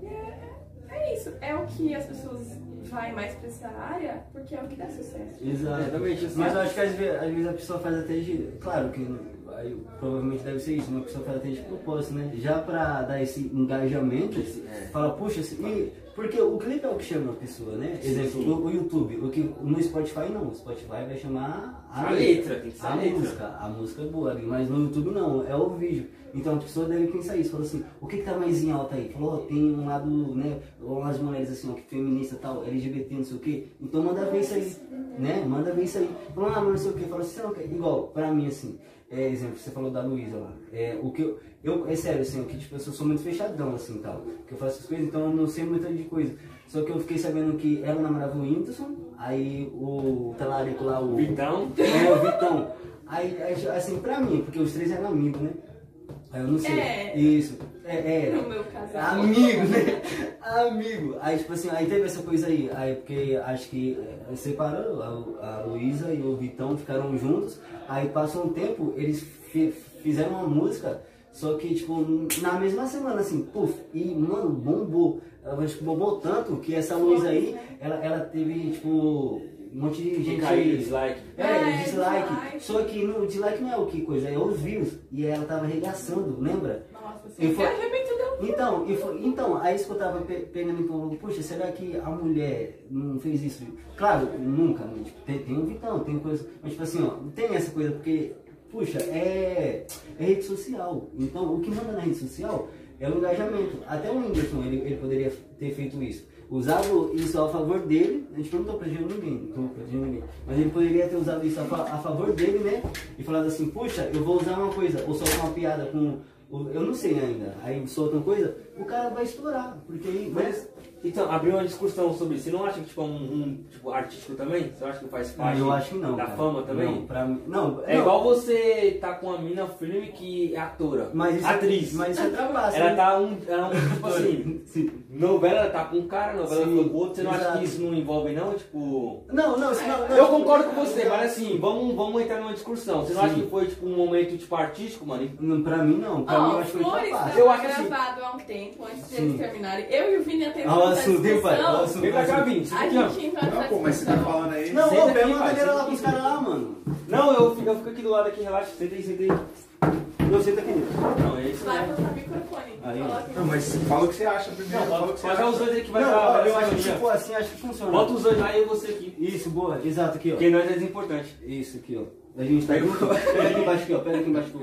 É isso, é o que as pessoas vai mais pra essa área, porque é o que dá sucesso. Exatamente, assim. Mas eu acho que às vezes, às vezes a pessoa faz até de. Claro que aí, provavelmente deve ser isso, uma pessoa faz até de propósito, né? Já pra dar esse engajamento, É. fala, puxa, se- e, porque o clipe é o que chama a pessoa, né? Exemplo, o, o YouTube, o que, no Spotify não, o Spotify vai chamar a, A letra, tem que ser a a letra. música. A música é boa, mas no YouTube não, é o vídeo. Então a pessoa deve pensar isso, falou assim, o que, que tá mais em alta aí? Falou, ó, tem um lado, né, umas mulheres assim, ó, que feminista tal, LGBT, não sei o quê. Então manda ver isso aí, né? Manda ver isso aí. Falou, ah, mas não sei o quê. Falou assim, não quer. Igual, pra mim, assim, é, exemplo, você falou da Luísa lá. É, o que eu, eu, é sério, assim, o que tipo, eu sou muito fechadão, assim, tal. Que eu faço as coisas, então eu não sei muita de coisa. Só que eu fiquei sabendo que ela namorava o Whindersson, aí o talarico lá, o... Vitão. É, o Vitão. Aí, assim, pra mim, porque os três eram amigos, né? Aí eu não sei. É. Isso. É, era. No meu caso. Amigo, né? Amigo. Aí, tipo assim, aí teve essa coisa aí. Aí, porque acho que eh, separou, a, a Luísa e o Vitão ficaram juntos. Aí, passou um tempo, eles fi- fizeram uma música, só que, tipo, na mesma semana, assim, puf, e, mano, bombou. Ela, acho que bombou tanto que essa Luísa aí, ela, ela teve, tipo, um monte de gente aí. dislike. É, É, dislike. dislike. Só que no dislike não é o que coisa, é os views. E ela tava arregaçando, lembra? Nossa, E assim, foi- deu. Então, e foi- então, aí isso que eu tava pe- pegando e falando, puxa, será que a mulher não fez isso? Claro, nunca, né? Tipo, tem, tem um Vitão, tem coisa. Mas tipo assim, ó, não tem essa coisa, porque, puxa, é, é rede social. Então, o que manda na rede social é o engajamento. Até o Whindersson, ele, ele poderia ter feito isso. Usado isso a favor dele, a gente não estou protegendo ninguém, não ninguém. Mas ele poderia ter usado isso a, fa- a favor dele, né? E falado assim, puxa, eu vou usar uma coisa, ou soltar uma piada com. Eu não sei ainda. Aí solta uma coisa, o cara vai estourar. Porque aí. Mas, Então, abriu uma discussão sobre isso. Você não acha que tipo, é um, um tipo, artístico também? Você acha que faz parte eu acho que não. da cara. fama também? Não, pra mim. Não, É não, igual você tá com uma mina filme que é atora. Mas isso, atriz. Mas isso ultrapassa. Ela né? tá um. Ela é um tipo assim. Sim. Novela ela tá com um cara, novela Sim, com outro. Você não acha exato. que isso não envolve, não? Tipo. Não, não, isso não, não, Eu concordo com você, mas assim, vamos, vamos entrar numa discussão. Você não acha Sim. que foi tipo um momento tipo artístico, mano? Não, pra mim não. Pra mim eu acho que foi estava Eu acho assim- gravado há um tempo antes de Sim. eles terminarem. Eu e o Vini até Ah, hein, pai? O assunto. Vem pra cá, Vini. Você A aqui, gente entrou Não, pô, mas você tá falando aí. Não, Senta ô, pega aqui, uma cadeira senta lá com os aqui. caras lá, mano. Não, eu, fico- eu fico aqui do lado aqui, relaxa. Senta aí, senta aí. Eu sento aqui. Não, é isso. Vai né? botar o microfone. Aí, Não, mas fala o que você acha primeiro. Não, fala o que você é acha. os dois aí que vai Não, dar. eu acho que tipo assim, acho que funciona. Bota os dois lá e eu você aqui. Isso, boa, exato, aqui, ó. Porque nós é importante. Isso aqui, ó. A gente tá junto. Pega aqui embaixo aqui, ó. Pega aqui embaixo Pô,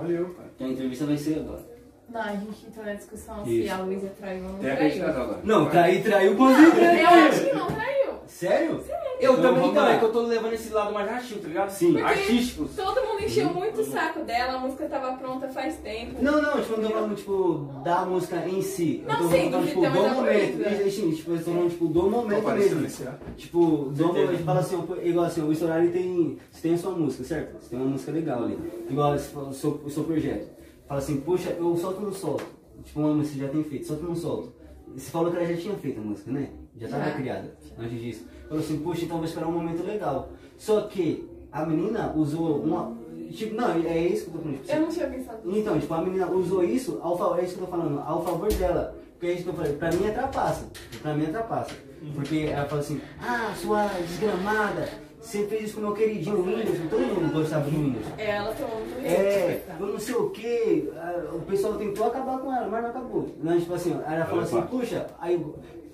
valeu, cara. que a entrevista vai ser agora. Não, a gente entrou na discussão se Isso. a Luísa traiu ou não Tem a vez de traiu. casal agora. Não, trair, traiu com vida. Eu acho que não traiu. Sério? Eu Então, também, vamos então, lá. é que eu tô levando esse lado mais artístico, tá ligado? Sim. Artísticos. Todo mundo encheu muito o saco dela, a música tava pronta faz tempo. Não, não, tipo, eu não tô falando, tipo, da música em si. Eu Não, tô sim, falando, do tipo, do momento. Tipo, eu tô falando, tipo, do Tô momento mesmo. esse. Tipo, do momento, fala assim, igual assim, o Estourari tem, você tem a sua música, certo? Você tem uma música legal ali. Igual esse, o seu, o seu projeto. Fala assim, puxa, eu solto ou não solto? Tipo, uma música já tem feito, solto ou não solto? Você falou que ela já tinha feito a música, né? Já estava criada antes disso. Falou assim, puxa, então vou esperar um momento legal. Só que a menina usou uma. Tipo, não, é isso que eu tô falando. Tipo, Eu não tinha pensado nisso. então, tipo, a menina usou isso, ao favor, é isso que eu tô falando, ao favor dela. Porque é isso que eu falei, pra mim é trapaça. Pra mim é trapaça. Porque ela falou assim, ah, sua desgramada, você fez isso com o meu queridinho Whindersson, todo mundo gostava do Whindersson. É, ela tomou muito É, eu não sei o que, o pessoal tentou acabar com ela, mas não acabou. Não, tipo assim, ela falou assim, puxa, aí,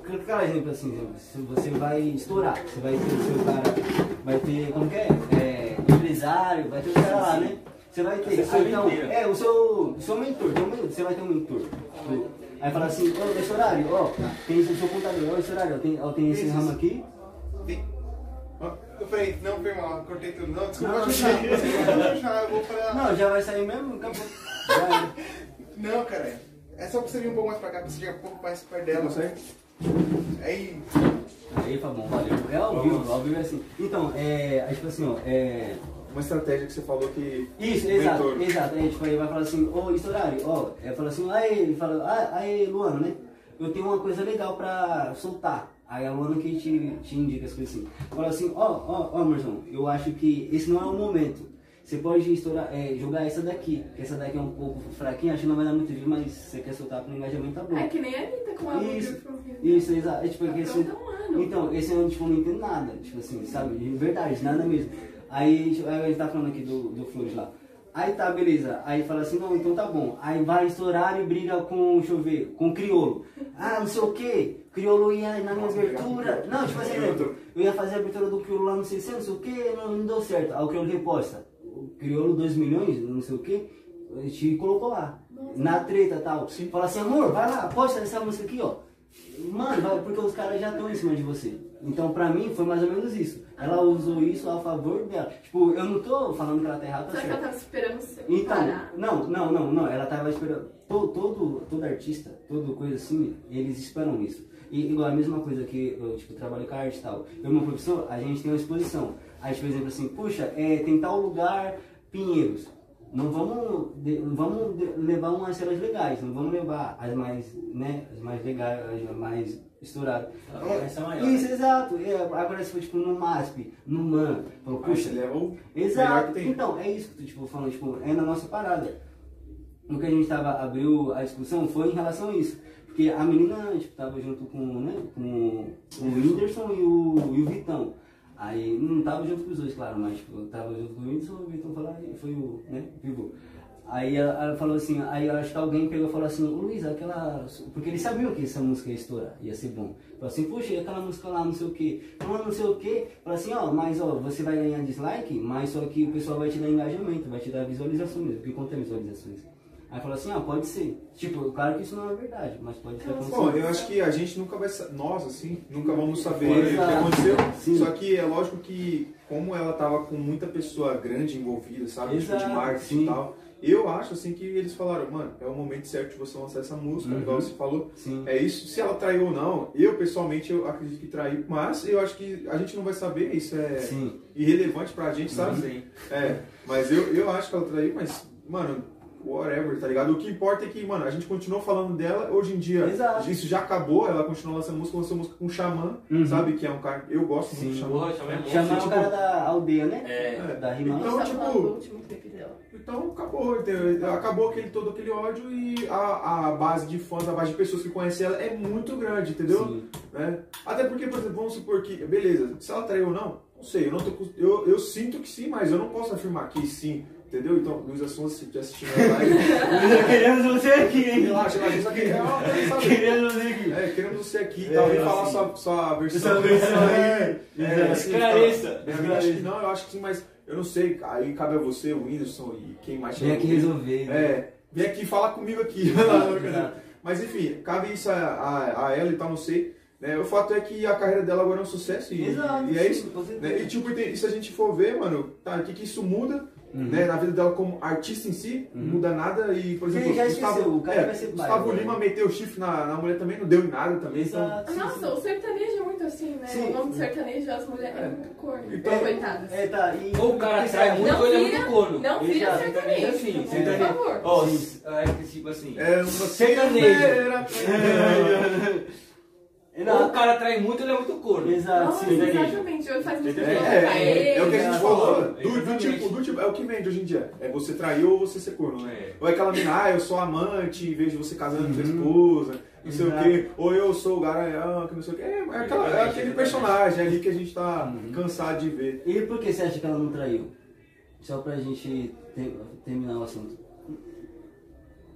aquela exemplo assim, se você vai estourar, você vai ter o seu cara, vai ter, como que é? É, empresário, vai ter o cara lá, né? Você vai ter, aí, então, é, o seu, seu mentor, você vai ter um mentor. Aí fala assim, ô, esse horário, ó, tem esse seu contador, ó, esse horário, ó, tem, ó, tem esse ramo aqui, Vem. Eu falei, não, foi mal, cortei tudo. Não, desculpa, Não, pode puxar, eu vou pra... não, já vai sair mesmo, acabou. Já. Não, cara, é só pra você vir um pouco mais pra cá, pra você chegar um pouco mais perto dela. Aí, Aí, Fabão, valeu. É ao vivo, ao vivo é assim. Então, é, aí, tipo assim, ó, é... Uma estratégia que você falou que. Isso, exato, mentor- exato. Aí, tipo, aí vai falar assim, ô, estourari, ó, é, fala assim, aí, ele fala, ah, aí, Luana, né? Eu tenho uma coisa legal pra soltar. Aí a Luana que te, te indica as coisas assim. Fala assim, ó, ó, ó, amorzão, eu acho que esse não é o momento. Você pode estourar, é, jogar essa daqui, que essa daqui é um pouco fraquinha, acho que não vai dar muito vídeo, mas se você quer soltar pro engajamento, tá bom. É que nem a Anitta com a Isso, Rio. Isso, exato. É, tipo, Tá esse, um então, esse ano, tipo, não entendo nada. Tipo assim, sabe? De verdade, nada mesmo. Aí, tipo, aí a gente tá falando aqui do, do Flores lá. Aí tá, beleza. Aí fala assim, não, então tá bom. Aí vai estourar e briga com, deixa eu ver, com o criolo. Ah, não sei o que. Criolo ia na minha abertura. Não, tipo assim, eu ia fazer a abertura do criolo lá, não sei se, não sei o que, não, não deu certo. Aí o criolo reposta. O criolo 2 milhões, não sei o que, te colocou lá. Na treta e tal. Fala assim, amor, vai lá, posta essa música aqui, ó. Mano, vai- porque os caras já estão em cima de você. Então, pra mim, foi mais ou menos isso. Ela usou isso a favor dela. Tipo, eu não tô falando que ela tá errada, tá Será que ela certo. tava esperando você Então, parar? não, não, não, não. Ela tava esperando. Todo, todo, todo artista, toda coisa assim, eles esperam isso. E igual a mesma coisa que eu, tipo, trabalho com arte e tal. Eu e meu professor, a gente tem uma exposição. Aí, por exemplo, assim, puxa, é, tem tal lugar, Pinheiros. Não vamos, vamos levar umas cenas legais, não vamos levar as mais, né, as mais legais, as mais estouradas. É. Isso, exato. É, agora se for tipo no MASP, no MAN, falou, puxa, você leva o melhor Exato. Então, é isso que tu tipo, falando, tipo, é na nossa parada. O que a gente tava, abriu a discussão foi em relação a isso. Porque a menina, tipo, tava junto com, né, com o Whindersson e o, e o Vitão. Aí, não tava junto com os dois, claro, mas, tipo, tava junto com o Whindersson, o Vitão falou, foi o, né, vivo. Aí ela, ela falou assim, aí acho que alguém pegou e falou assim, Luiz, aquela. Porque eles sabiam que essa música ia estourar, ia ser bom. Falou assim, poxa, e aquela música lá, não sei o quê. Falando não sei o quê, falou assim, ó, mas ó, você vai ganhar dislike, mas só que o pessoal vai te dar engajamento, vai te dar visualizações porque é visualizações? Aí falou assim, ó, pode ser. Tipo, claro que isso não é verdade, mas pode ter acontecido. Bom, eu acho que a gente nunca vai nós assim, nunca vamos saber o que Exato. aconteceu. Sim. Só que é lógico que como ela tava com muita pessoa grande envolvida, sabe? Tipo, de Exato, marketing sim. e tal. Eu acho assim que eles falaram, mano, é o momento certo de você lançar essa música, Uhum. igual você falou. Sim. É isso, se ela traiu ou não, eu pessoalmente eu acredito que traiu, mas eu acho que a gente não vai saber, isso é Sim. irrelevante pra gente, sabe? Sim. É, mas eu, eu acho que ela traiu, mas, mano, whatever, tá ligado? O que importa é que, mano, a gente continuou falando dela, hoje em dia Exato. isso já acabou, ela continuou lançando música, lançou música com o Xamã, Uhum. sabe? Que é um cara, eu gosto muito Sim. do Xamã. Porra, chama é monstro. Chamar o tipo- cara da aldeia, né? É. Da rima. Então, Tá tipo, falando do último clipe dela. Então acabou, entendeu? acabou aquele, todo aquele ódio e a, a base de fãs, a base de pessoas que conhecem ela é muito grande, entendeu? Sim. Né? Até porque, por exemplo, vamos supor que, beleza, se ela traiu ou não, não sei, eu, não tô, eu, eu sinto que sim, mas eu não posso afirmar que sim, entendeu? Então, Luísa Sonza, se estiver assistindo a live, Queremos você aqui, hein? relaxa, relaxa, só que é? Queremos você aqui. É, queremos você aqui, É, tá? Vem assim. falar sua, sua versão. Sua versão aí. É, é, assim, Esclareça. tá? Eu acho que não, eu acho que sim, mas eu não sei, aí cabe a você, o Whindersson e quem mais Vem aqui resolver. né? É, vem aqui falar comigo aqui. Mas enfim, cabe isso a, a, a ela e tal, não sei. Né? O fato é que a carreira dela agora é um sucesso e, Exato, e é isso. Né? E tipo, se a gente for ver, mano, tá, o que, que isso muda Uhum. né, na vida dela como artista em si, não muda nada. E, por exemplo, já Gustavo, esqueceu, o cara é, vai ser Gustavo pai, Lima né? meteu o chifre na, na mulher também, não deu em nada também. então- Exato. Nossa, sim. o sertanejo é muito assim, né? Sim. O nome do sertanejo, as mulheres é muito corno. Então- Coitadas. É, tá. E, Ou o cara você- muito Não ou ele é vira- muito corno. Não vira Exato, sertanejo, assim, por sertanejo. favor. Ó, é tipo assim. É uma. Segunda-feira. Ou o cara trai muito ele é muito corno. Exato, Nossa, sim. exatamente. Ele faz muito É, é, é, ele. é o que a gente falou. Do, tipo, do tipo, é o que vende hoje em dia. É você trair ou você ser corno, né? É. Ou é aquela mina, ah, eu sou amante, em vez de você casando com sua Uhum. esposa, não sei Exato. o quê. Ou eu sou o garanhão, que não sei o quê. É, é aquela- é aquele personagem ali que a gente tá Uhum. cansado de ver. E por que você acha que ela não traiu? Só pra gente ter- terminar o assunto.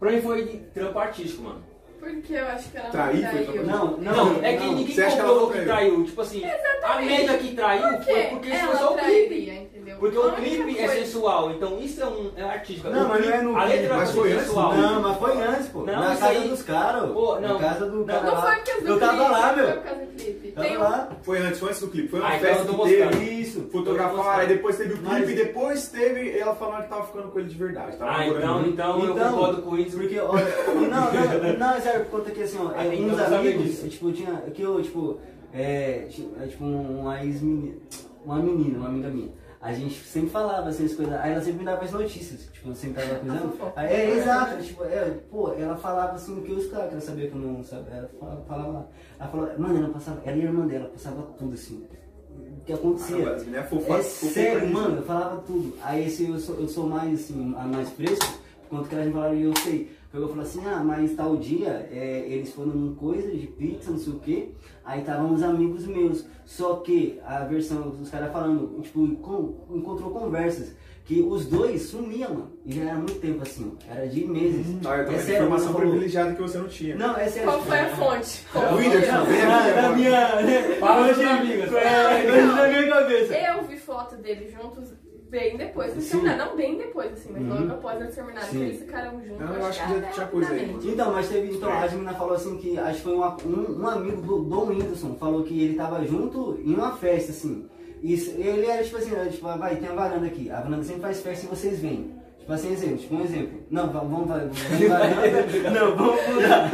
Pra mim foi trampo artístico, mano. Porque eu acho que ela Trair não foi traiu. Não, Não, não. é que não. ninguém Você acha que ela comprovou não que traiu? traiu. Tipo assim, a média que traiu Por quê? foi porque isso foi só o clipe. Entendeu? Porque o única clipe é sensual, então isso é um é artístico. Não, O mas não é no A clipe, letra mas foi foi antes, sensual. Não, mas foi antes, pô. Não, na casa aí- dos caras. Pô, Na não. casa do Não, cara Não lá. foi Eu tava clipe, lá, não foi meu. por causa do clipe. Tava Tem lá. Foi antes, foi antes do clipe. Foi uma Ah, então festa que teve. Isso. fotografaram, aí depois teve o clipe Mas- e depois teve ela falando que tava ficando com ele de verdade. Tava Ah, então, então, eu Então, concordo com isso. Porque, olha, e não, não, não, é sério, por conta que assim, ó, Ah, é, então uns amigos, tipo, tinha, que eu, tipo, é, é, tipo, uma ex-menina, uma menina, uma amiga minha. A gente sempre falava assim as coisas, aí ela sempre me dava as notícias, tipo, eu sempre tava coisando. Aí, É, exato, tipo, é, pô, ela falava assim que os caras, que ela sabia que eu não sabia, ela falava, falava lá. Ela falou, mano, ela passava, ela e a irmã dela, passava tudo assim. O que acontecia? Meninas é fofa- É fofoca sério, nisso. mano, eu falava tudo. Aí esse eu sou, eu sou mais assim, a mais fresco, por conta que ela me falava e eu sei. Porque eu falei assim, ah, mas tal dia é, eles foram num coisa de pizza, não sei o quê. Aí estavam uns amigos meus. Só que a versão, os caras falando, tipo, com- encontrou conversas. Que os dois sumiam, mano. E já era muito tempo assim, ó. Era de meses. Ah, eu é sério, informação privilegiada que você não tinha. Não, é sério. Qual foi a fonte? O Whindersson, vem aqui Ah, na agora. minha. Fala dos amigos. É, na minha cabeça. Eu vi foto deles juntos bem depois de Sim. terminar. Não bem depois, assim, mas Uhum. logo após eles terminarem, Sim. que eles ficaram juntos. Não, eu acho que já tinha coisa aí. Então, mas teve. Então, a menina falou assim que acho que foi uma- um, um amigo do Dom Whindersson, falou que ele tava junto em uma festa, assim. Isso, ele era tipo assim, era, tipo, ah, vai, tem a varanda aqui. A varanda sempre faz festa e vocês vêm. Tipo assim, exemplo, tipo um exemplo. Não, va- vamos, vamos, vai- Não, vamos mudar.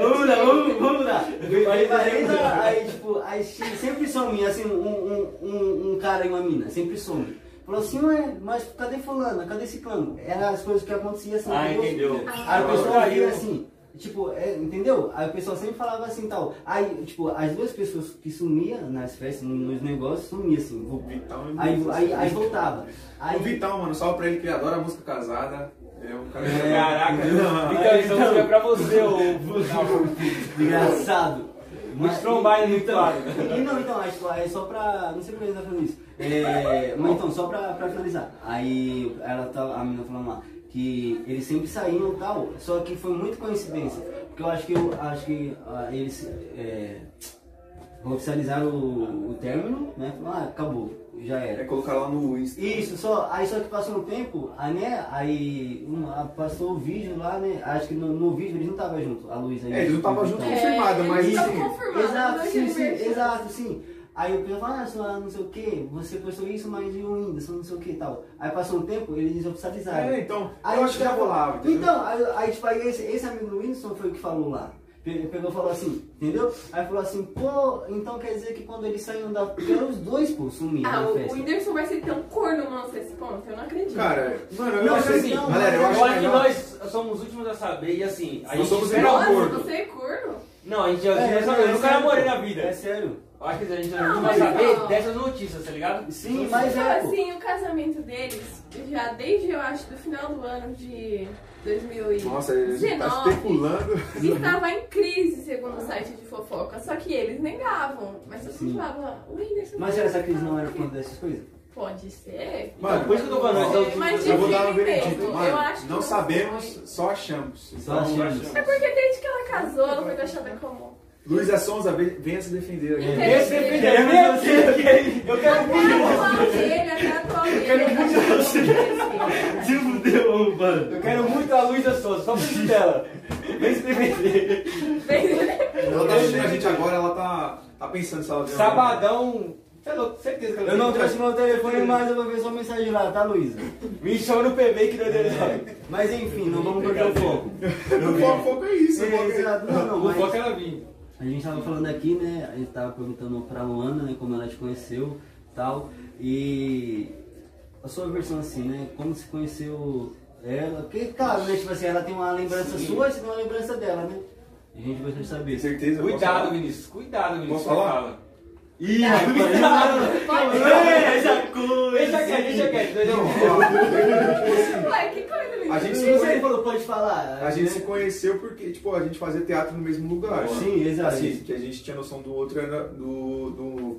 Vamos mudar, vamos, vamos mudar. Ele varanda, aí tipo, aí sempre some, assim, um, um, um, um cara e uma mina, sempre some. Falou assim, ué, mas cadê fulano? Cadê ciclano? Eram as coisas que aconteciam assim. Ah, entendeu. Aí o pessoal Traiu. via assim, tipo, é, entendeu? Aí o pessoal sempre falava assim tal. Aí, tipo, as duas pessoas que sumiam nas festas, no- nos negócios, sumiam assim. Vitão é Aí, aí, aí voltava. Aí, O Vitão, mano, salve pra ele que adora música casada. É um cara É. Caraca, Não, então então- música é pra você, ô. engraçado. Muito trombar no então, quadro. E não, então, acho que é só pra. Não sei por que ele tá falando isso. É, mas então, só pra, pra finalizar. Aí ela tá, a menina falando lá que eles sempre saíam e tal, só que foi muito coincidência. Porque eu acho que eu acho que ah, eles é, oficializaram o, o término, né? Falaram, ah, acabou, já É era. colocar lá no Insta. Isso, só, aí só que passou um tempo, aí, né, aí uma, passou o vídeo lá, né, acho que no, no vídeo eles não estavam juntos, a Luísa É, eles não estavam juntos confirmado, É, mas eles sim. estavam confirmados Exato, sim, sim, exato, sim. Aí o pessoal ah, sua não sei o que, você postou isso, mas e o Whindersson, não sei o que e tal. Aí passou um tempo, eles oficializaram. É, então, Aí eu acho que já rolava? Então, aí, aí, tipo, aí esse, esse amigo do Whindersson foi o que falou lá. Pe- Pegou e falou assim, entendeu? Aí falou assim, pô, então quer dizer que quando eles saíram da. Eram os dois, pô, sumiram Ah, na o, o festa. Whindersson vai ser tão corno nosso esse ponto? Eu não acredito. Cara, mano, eu Não, acho mas assim, não, galera, eu Eu acho acho que nós somos os últimos a saber e assim, a gente somos espera corno. você é corno? Não, a gente já É, não, eu é nunca sério. namorei na É vida. sério. Eu acho que a gente Não, não vai mas saber não. dessas notícias, tá ligado? Sim, mas Então, é. pô. assim, o casamento deles, já desde, eu acho, do final do ano de 2019, Nossa, gente tá especulando. estava em crise, segundo o site de fofoca. Só que eles negavam. Mas mundo falava, o Whindersson... Mas será que eles não eram por conta dessas coisas? Pode ser. Mano, por isso que eu tô falando, então, mas Eu vou dar um veredito. Eu Mano, acho não foi. sabemos, só achamos. Só achamos. É porque desde que ela casou, ela foi taxada como... Luísa Sonza, vem- venha se defender aqui. Entendeu? Esse defender eu quero Até muito você. dele, até atual dele. quero muito você. Se fudeu, mano. Eu quero muito a Luísa Souza, só preciso dela. Vem se defender. Ela tá assistindo a gente agora, ela tá, tá pensando se ela vê Sabadão. Você é louco, certeza que ela Eu não trouxe meu telefone, mas eu vou ver sua mensagem lá, tá, Luísa? Me chama no PB que não deu Mas enfim, não vamos perder o foco. O foco, é isso. É, é-. Não, não, O foco ela vir. A gente tava falando aqui, né? A gente tava perguntando pra Luana, né, como ela te conheceu tal. E a sua versão assim, né? Como se conheceu ela. Porque, claro, né? Tipo assim, ela tem uma lembrança sua e você tem uma lembrança dela, né? E a gente gostaria de saber. certeza? Posso Cuidado? Vinícius. Cuidado, Vinícius. Posso falar? Ih, Essa coisa! Deixa quieto, deixa quieto. Ó, Ué, que coisa, menino. A gente Se se você conhe- falou, pode falar. a gente né? se conheceu porque, tipo, a gente fazia teatro no mesmo lugar. Sim, exato. Assim, que a gente tinha noção do outro era do. do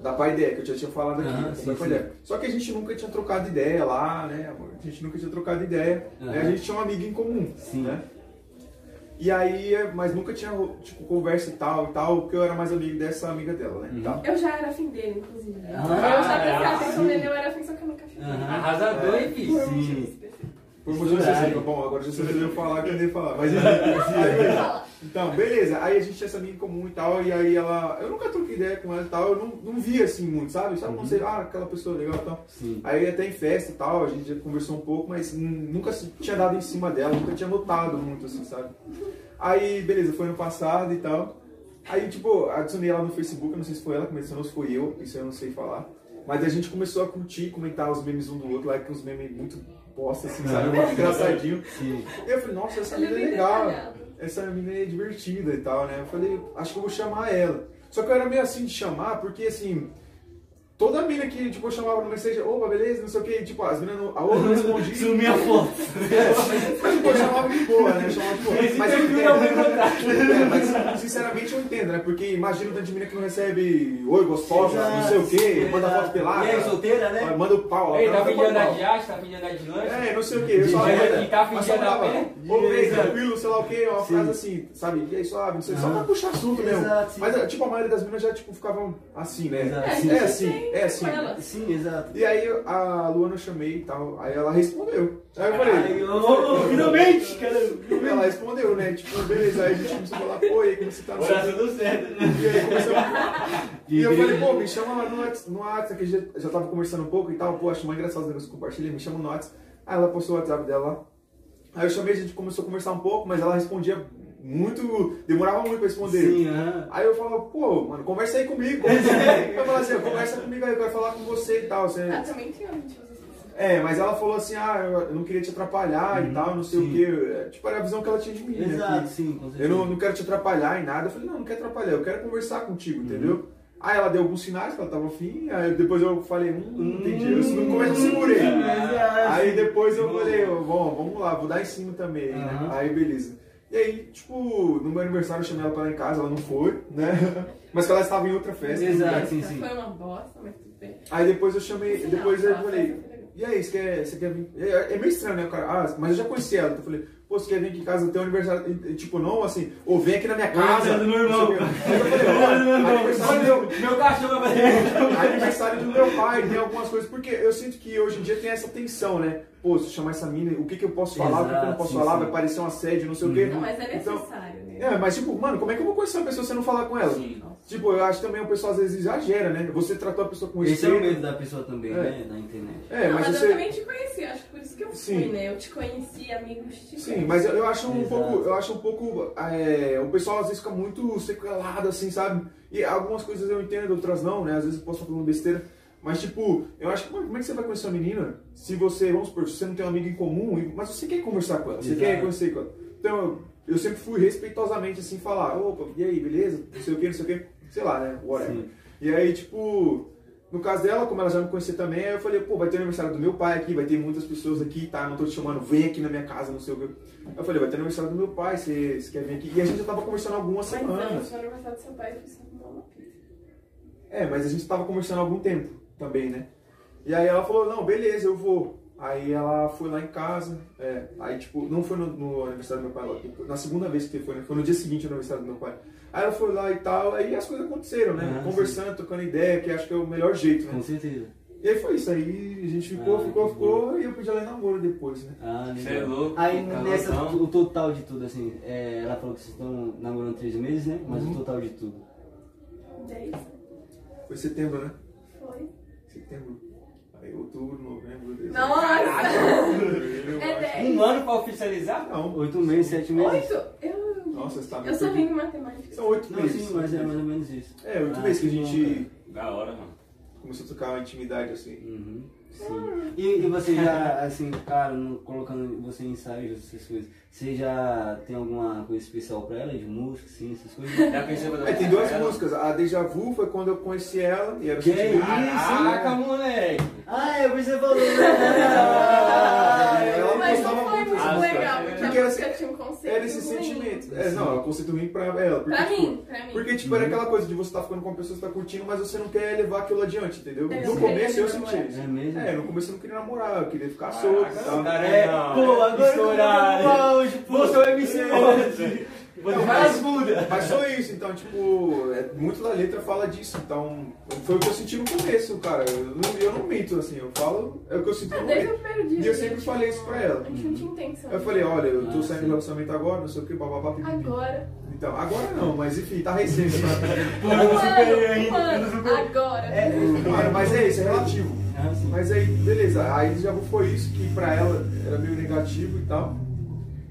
da Paideia, que eu já tinha falado aqui. Da sim, Paideia. Só que a gente nunca tinha trocado ideia lá, né, amor? A gente nunca tinha trocado ideia. Aham. né? A gente tinha um amigo em comum, Sim. né? E aí, mas nunca tinha, tipo, conversa e tal e tal, porque eu era mais amigo dessa amiga dela, né? Uhum. tal. Eu já era afim dele, inclusive. Ah, eu já prestei ah, nele, eu era afim, só que eu nunca fiz. Aham. Arrasador, hein? Sim. Por motivo Estourar. específico. Bom, agora já você resolveu falar que eu nem ia falar. Mas então, beleza. Aí a gente tinha essa amiga em comum e tal. E aí ela. Eu nunca troquei ideia com ela e tal. Eu não, não via assim muito, sabe? Sabe quando você. Ah, aquela pessoa legal e tal. Sim. Aí até em festa e tal, a gente já conversou um pouco, mas nunca tinha dado em cima dela, nunca tinha notado muito assim, sabe? Aí, beleza, foi ano passado e tal. Aí, tipo, adicionei ela no Facebook, eu não sei se foi ela que me adicionou, se foi eu, isso eu não sei falar. Mas a gente começou a curtir, comentar os memes um do outro, lá que uns memes muito bosta, assim, sabe? Muito engraçadinho. Sim. E eu falei, nossa, essa é menina é bem legal, essa menina é divertida e tal, né? Eu falei, acho que eu vou chamar ela. Só que eu era meio assim de chamar, porque assim, toda mina que tipo, eu chamava no mensagem, opa, beleza, não sei o que, tipo, as meninas não, a outra não respondia. Sumiu a foto. Mas tipo, eu chamava de boa, né? Eu chamava de boa. Mas eu entendo. é. É, mas sinceramente eu entendo, né? Porque imagina o tanto de menina que não recebe oi, gostosa, não sei o que, manda foto pelada. E aí, solteira, né? Manda o pau lá. Ei, tá fingindo andar de arte, tá fingindo andar de lanche. É, não sei o que. Eu só falava, aqui tá a pé. Ô, bem, tranquilo, sei lá o que, uma Sim. frase assim, sabe? E aí, suave, não sei, só pra puxar assunto mesmo. Exato, sim. Mas, tipo, a maioria das meninas já, tipo, ficavam assim, né? Exato. É, Sim. É assim. Com ela. Sim, exato. E aí a Luana eu chamei e tal, aí ela respondeu. Aí eu falei, Ai, finalmente, cara. ela respondeu, né? Tipo, beleza, aí a gente começou a falar, pô, e aí como você tá no seu... Coração do certo, né? E aí começou a... E eu falei, pô, me chama lá no WhatsApp, no WhatsApp, que já, já tava conversando um pouco e tal, pô, acho mais engraçado os negócios compartilhei, me chama no WhatsApp. Aí ela postou o WhatsApp dela lá. Aí eu chamei, a gente começou a conversar um pouco, mas ela respondia muito, demorava muito pra responder. Sim. Aí eu falava, pô, mano, conversa aí comigo. eu falava assim, conversa comigo aí, eu quero falar com você e tal. Você... Ah, também isso. É, mas ela falou assim, ah, eu não queria te atrapalhar e tal, não sei sim. o quê. Tipo, era a visão que ela tinha de mim, né? Exato, que sim, com certeza. Eu não, não quero te atrapalhar em nada. Eu falei, não, não quero atrapalhar, eu quero conversar contigo, entendeu? Aí ela deu alguns sinais que ela tava afim, aí depois eu falei, hum, entendi. Eu no começo eu segurei. Exato. Aí depois eu falei, bom, vamos lá, vou dar em cima também, né? Aham. Aí beleza. E aí, tipo, no meu aniversário eu chamei ela pra ir lá em casa, ela não foi, né? Mas que ela estava em outra festa. Exato. sim, sim. Foi uma bosta, mas tudo bem. Aí depois eu chamei, Sim, depois não, eu falei, e aí, você quer, você quer vir? É, é meio estranho, né, cara? Ah, mas eu já conheci ela, então eu falei, pô, você quer vir aqui em casa, tem um aniversário, e, tipo, não, assim, ou vem aqui na minha casa. Aniversário do meu irmão. não sei o quê. Aí eu falei, ó, aniversário do meu, Meu cachorro vai fazer. aniversário do meu pai, tem algumas coisas, porque eu sinto que hoje em dia tem essa tensão, né? Pô, se chamar essa mina, o que, que eu posso falar, o que, que eu não Exato, posso sim, falar, sim. vai parecer um assédio, não sei o quê. Não, mas é Então, necessário, né? é, mas tipo, mano, como é que eu vou conhecer uma pessoa se eu não falar com ela? Sim. Nossa. Tipo, eu acho que também o pessoal às vezes exagera, né? Você tratou a pessoa com Esse é o respeito. medo da pessoa também, É. né? Na internet. É, Não, mas mas você. eu também te conheci, acho que por isso que eu fui, Sim. né? Eu te conheci, amigos te Sim, mas eu, eu acho um Exato. pouco, eu acho um pouco, é, o pessoal às vezes fica muito sequelado assim, sabe? E algumas coisas eu entendo, outras não, né? Às vezes eu posso estar falando besteira, mas tipo, eu acho que mano, como é que você vai conhecer uma menina se você, vamos supor, se você não tem um amigo em comum, mas você quer conversar com ela, você Exato. quer conhecer com ela. Então, eu, sempre fui respeitosamente assim falar, opa, e aí, beleza? Não sei o que, não sei o que, sei lá, né? Whatever. Sim. E aí, tipo, no caso dela, como ela já me conhecia também, aí eu falei, pô, vai ter aniversário do meu pai aqui, vai ter muitas pessoas aqui, tá? Não tô te chamando, vem aqui na minha casa, não sei o que. Aí eu falei, vai ter aniversário do meu pai, você, você quer vir aqui? E a gente já tava conversando há algumas Mas semanas. aniversário do seu pai, comer uma pizza. É, mas a gente tava conversando há algum tempo também, né? E aí ela falou, não, beleza, eu vou. Aí ela foi lá em casa, é, aí tipo, não foi no, no aniversário do meu pai, na segunda vez que foi, né? Foi no dia seguinte do aniversário do meu pai. Aí ela foi lá e tal, aí as coisas aconteceram, né? Ah, Conversando, trocando ideia, que acho que é o melhor jeito, né? Com certeza. E aí foi isso, aí a gente ficou, Ah, ficou, ficou, e eu pedi ela em namoro depois, né? Ah, Você é louco, Aí nessa, então. o total de tudo, assim, é, ela falou que vocês estão namorando três meses, né? Mas Uhum. o total de tudo. Dez? Foi setembro, né? Setembro. Aí outubro, novembro, dezembro. Nossa! É. Um ano pra oficializar? Não, Oito meses, sete meses. Oito? Eu. Nossa, você tá Eu sou ruim em matemática. São oito Não, meses. sim, mas é mais ou menos isso. É, oito Ah, meses que a gente Da hora, mano. começou a tocar uma intimidade assim. Uhum, sim. E, e você já, assim, cara, colocando você em ensaios, essas coisas, você já tem alguma coisa especial pra ela, de música, sim, essas coisas? Já pensei pra É, tem duas músicas. A Deja Vu foi quando eu conheci ela e era o Que sentimento. isso? Caraca, moleque! Ah, eu pensei falou. Ah, ela Mas gostava não foi muito legal, porque, Porque a era, música tinha um conceito. era esse ruim. sentimento. É, não, é um conceito ruim pra ela. Porque, Pra tipo, mim, pra mim. Porque, tipo, era aquela coisa de você estar ficando com uma pessoa que você tá curtindo, mas você não quer levar aquilo adiante, entendeu? É, No eu começo eu senti isso. É mesmo? É, no começo eu não queria namorar, eu queria ficar solto e tal. Cara, É, não, pô, é agora eu auge, pô. Você é o MC hoje. Não, Mas mas, só isso, então, tipo, é, muito da letra fala disso, então foi o que eu senti no começo, cara. Eu não, eu não minto, assim, eu falo, é o que eu sinto Ah, no desde momento. o primeiro dia. E eu sempre gente falei não- isso pra ela. A gente não tinha intenção. Eu falei, olha, eu tô Ah, saindo do relacionamento agora, não sei o que, bababá. Agora. Então, agora não, mas enfim, tá recente. tá? Mano, mano, agora. Mano, mas é isso, é relativo. Ah. Mas aí, beleza, aí já foi isso, que pra ela era meio negativo e tal.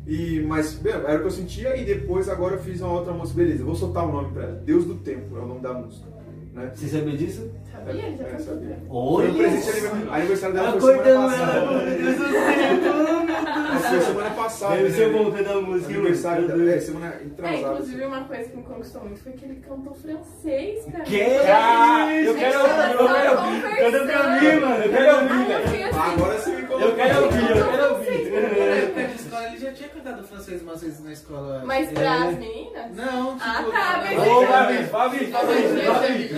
E, mas, bem, era o que eu sentia, e depois agora eu fiz uma outra música, beleza, vou soltar o nome pra ela. Deus do Tempo é o nome da música. Né? Você sabia disso? Sabia? Ele já É, sabia. pra Foi um presente Olha! aniversário. Dela foi semana Acordando passada. ela, meu Deus do céu! Mas Foi semana passada. Deve ser né? bom cantar música, Aniversário dela. É, semana É, entrasada. inclusive uma coisa que me conquistou muito foi que ele cantou francês mim. Que? Ah, eu quero ouvir, eu quero ouvir. Canta pra mim, mano, eu quero ouvir, assim, Agora você me colocou. Eu quero ouvir, eu quero ouvir. francês, Na época de escola ele já tinha cantado francês umas vezes na escola. Mas pra É. as meninas? Não, tipo. Ah, tá, Ô, Fabi, Fabi, Não, Fabi, mas- Fabi.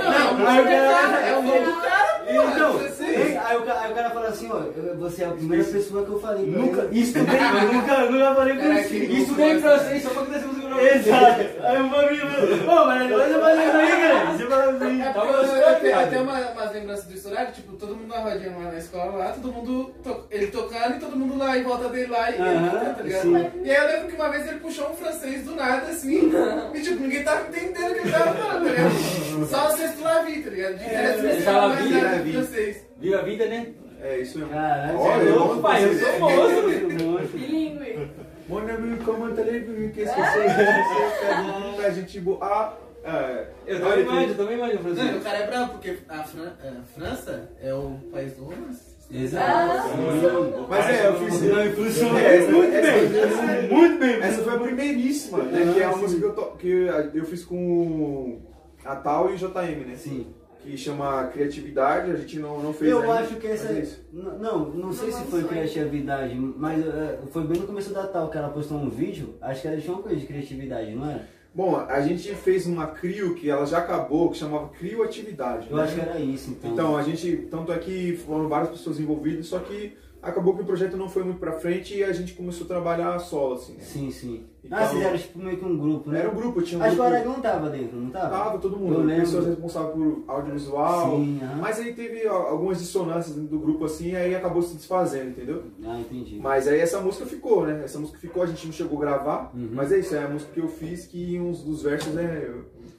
Não, o cara- é o nome do cara, pô. Então, francês. aí o, cara, aí o cara fala assim, ó, eu- você é a primeira pessoa que eu falei. pra Nunca, ele. estudei, mas nunca, nunca falei Era com aquele você. Estudei em francês, só pra que pra você. Exato. Aí o Fabi falou, ô, mas agora você fala isso aí, cara. Você fala assim. É Tava porque eu, tenho uma, umas lembranças do horário, tipo, todo mundo na rodinha lá na escola, lá, todo mundo, to- ele tocando e todo mundo lá em volta dele lá e ele Aham, cantando, tá ligado? sim. E aí eu lembro que uma vez ele puxou um francês do nada, assim, e tipo, ninguém tava entendendo o que ele tava falando, tá ligado? Só o sexto Lavi, tá ligado? É, não só mais Lavi, nada né, de Vi? francês. Viva a vida, né? É isso mesmo. Caralho, Olha, é eu louco, pai. Eu sou moço. moço. Bilingue. Mon ami, comment allez-vous? Qu'est-ce que c'est? Qu'est-ce que A gente boa. Ah, é. Eu também imagino, eu também imagino Não, e o cara é bravo, porque a, Fran- a França é o país do romance. Exato. Ah, Mas é, eu fiz. Não, É, essa- muito bem. essa- Muito bem. Essa foi a primeiríssima, né? Que é a música que eu, to- que eu fiz com a Tal e o JM, né? Sim. Que chama Criatividade, a gente não, não fez Eu ainda, acho que essa. mas é isso. N- Não, não sei se foi criatividade, mas eh, foi bem no começo da tal que ela postou um vídeo. Acho que ela tinha uma coisa de criatividade, não era? Bom, a gente fez uma CRIO que ela já acabou, que chamava CRIO Atividade. Eu né? acho que era isso, então. Então, a gente, tanto é que foram várias pessoas envolvidas, só que acabou que o projeto não foi muito pra frente e a gente começou a trabalhar solo, assim, né? Sim, sim. Então- ah, vocês eram tipo meio que um grupo, né? Era um grupo, tinha um Acho que o grupo. Aragão tava dentro, não tava? Tava todo Eu mundo, lembro. pessoas responsáveis por audiovisual. Sim, aham. Mas aí teve algumas dissonâncias dentro do grupo assim, aí acabou se desfazendo, entendeu? Ah, entendi. Mas aí essa música ficou, né? Essa música ficou, a gente não chegou a gravar, Uhum. mas é isso, é a música que eu fiz que uns dos versos é,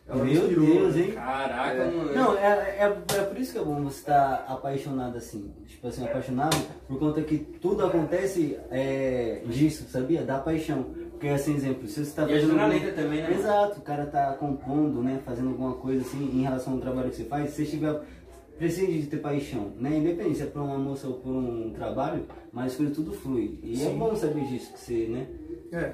Ela me Meu inspirou, Deus, né? hein? Caraca, É. mano. Não, é, é, é por isso que é bom você estar apaixonado assim. Tipo assim, apaixonado por conta que tudo acontece é, disso, sabia? Da paixão. Porque assim, exemplo, se você tá E na algum- também, né? Exato, o cara tá compondo, né? Fazendo alguma coisa assim em relação ao trabalho que você faz, se você tiver. Precisa de ter paixão, né? Independente se é por uma moça ou por um trabalho, mas as coisas tudo flui. E é Sim. bom saber disso, que você, né? É.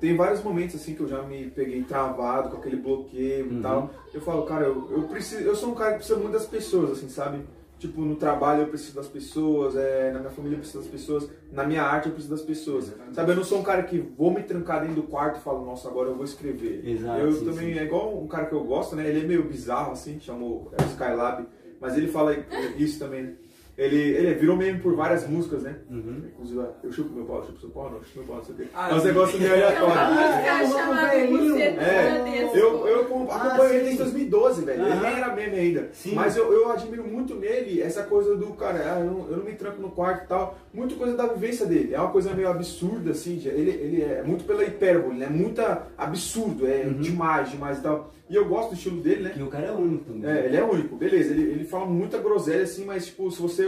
Tem vários momentos assim que eu já me peguei travado com aquele bloqueio Uhum. e tal. Eu falo, cara, eu, eu preciso, eu sou um cara que precisa muito das pessoas, assim, sabe? Tipo, no trabalho eu preciso das pessoas, é, na minha família eu preciso das pessoas, na minha arte eu preciso das pessoas. Sabe, eu não sou um cara que vou me trancar dentro do quarto e falo, nossa, agora eu vou escrever. Exato, eu sim, também, sim. é igual um cara que eu gosto, né? Ele é meio bizarro, assim, chamou é Skylab, mas ele fala isso também, né? Ele, ele virou meme por várias músicas, né? Uhum. Inclusive, eu chupo meu pau, eu chupo seu pau, não, eu chupo meu pau, não sei o quê. Ah, é uns sim. negócios meio É uma música é um É. Eu, eu acom- Ah, acompanho ele desde 2012, velho. Ele nem era meme ainda. Sim. Mas eu, eu admiro muito nele essa coisa do cara, ah, eu, não, eu não me tranco no quarto e tal. Muito coisa da vivência dele. É uma coisa meio absurda, assim. Ele, ele é muito pela hipérbole, né? Muito absurdo, é Uhum. demais, demais e tal. E eu gosto do estilo dele, né? Que o cara é único também. É, ele é único, beleza. Ele, ele fala muita groselha, assim, mas, tipo, se você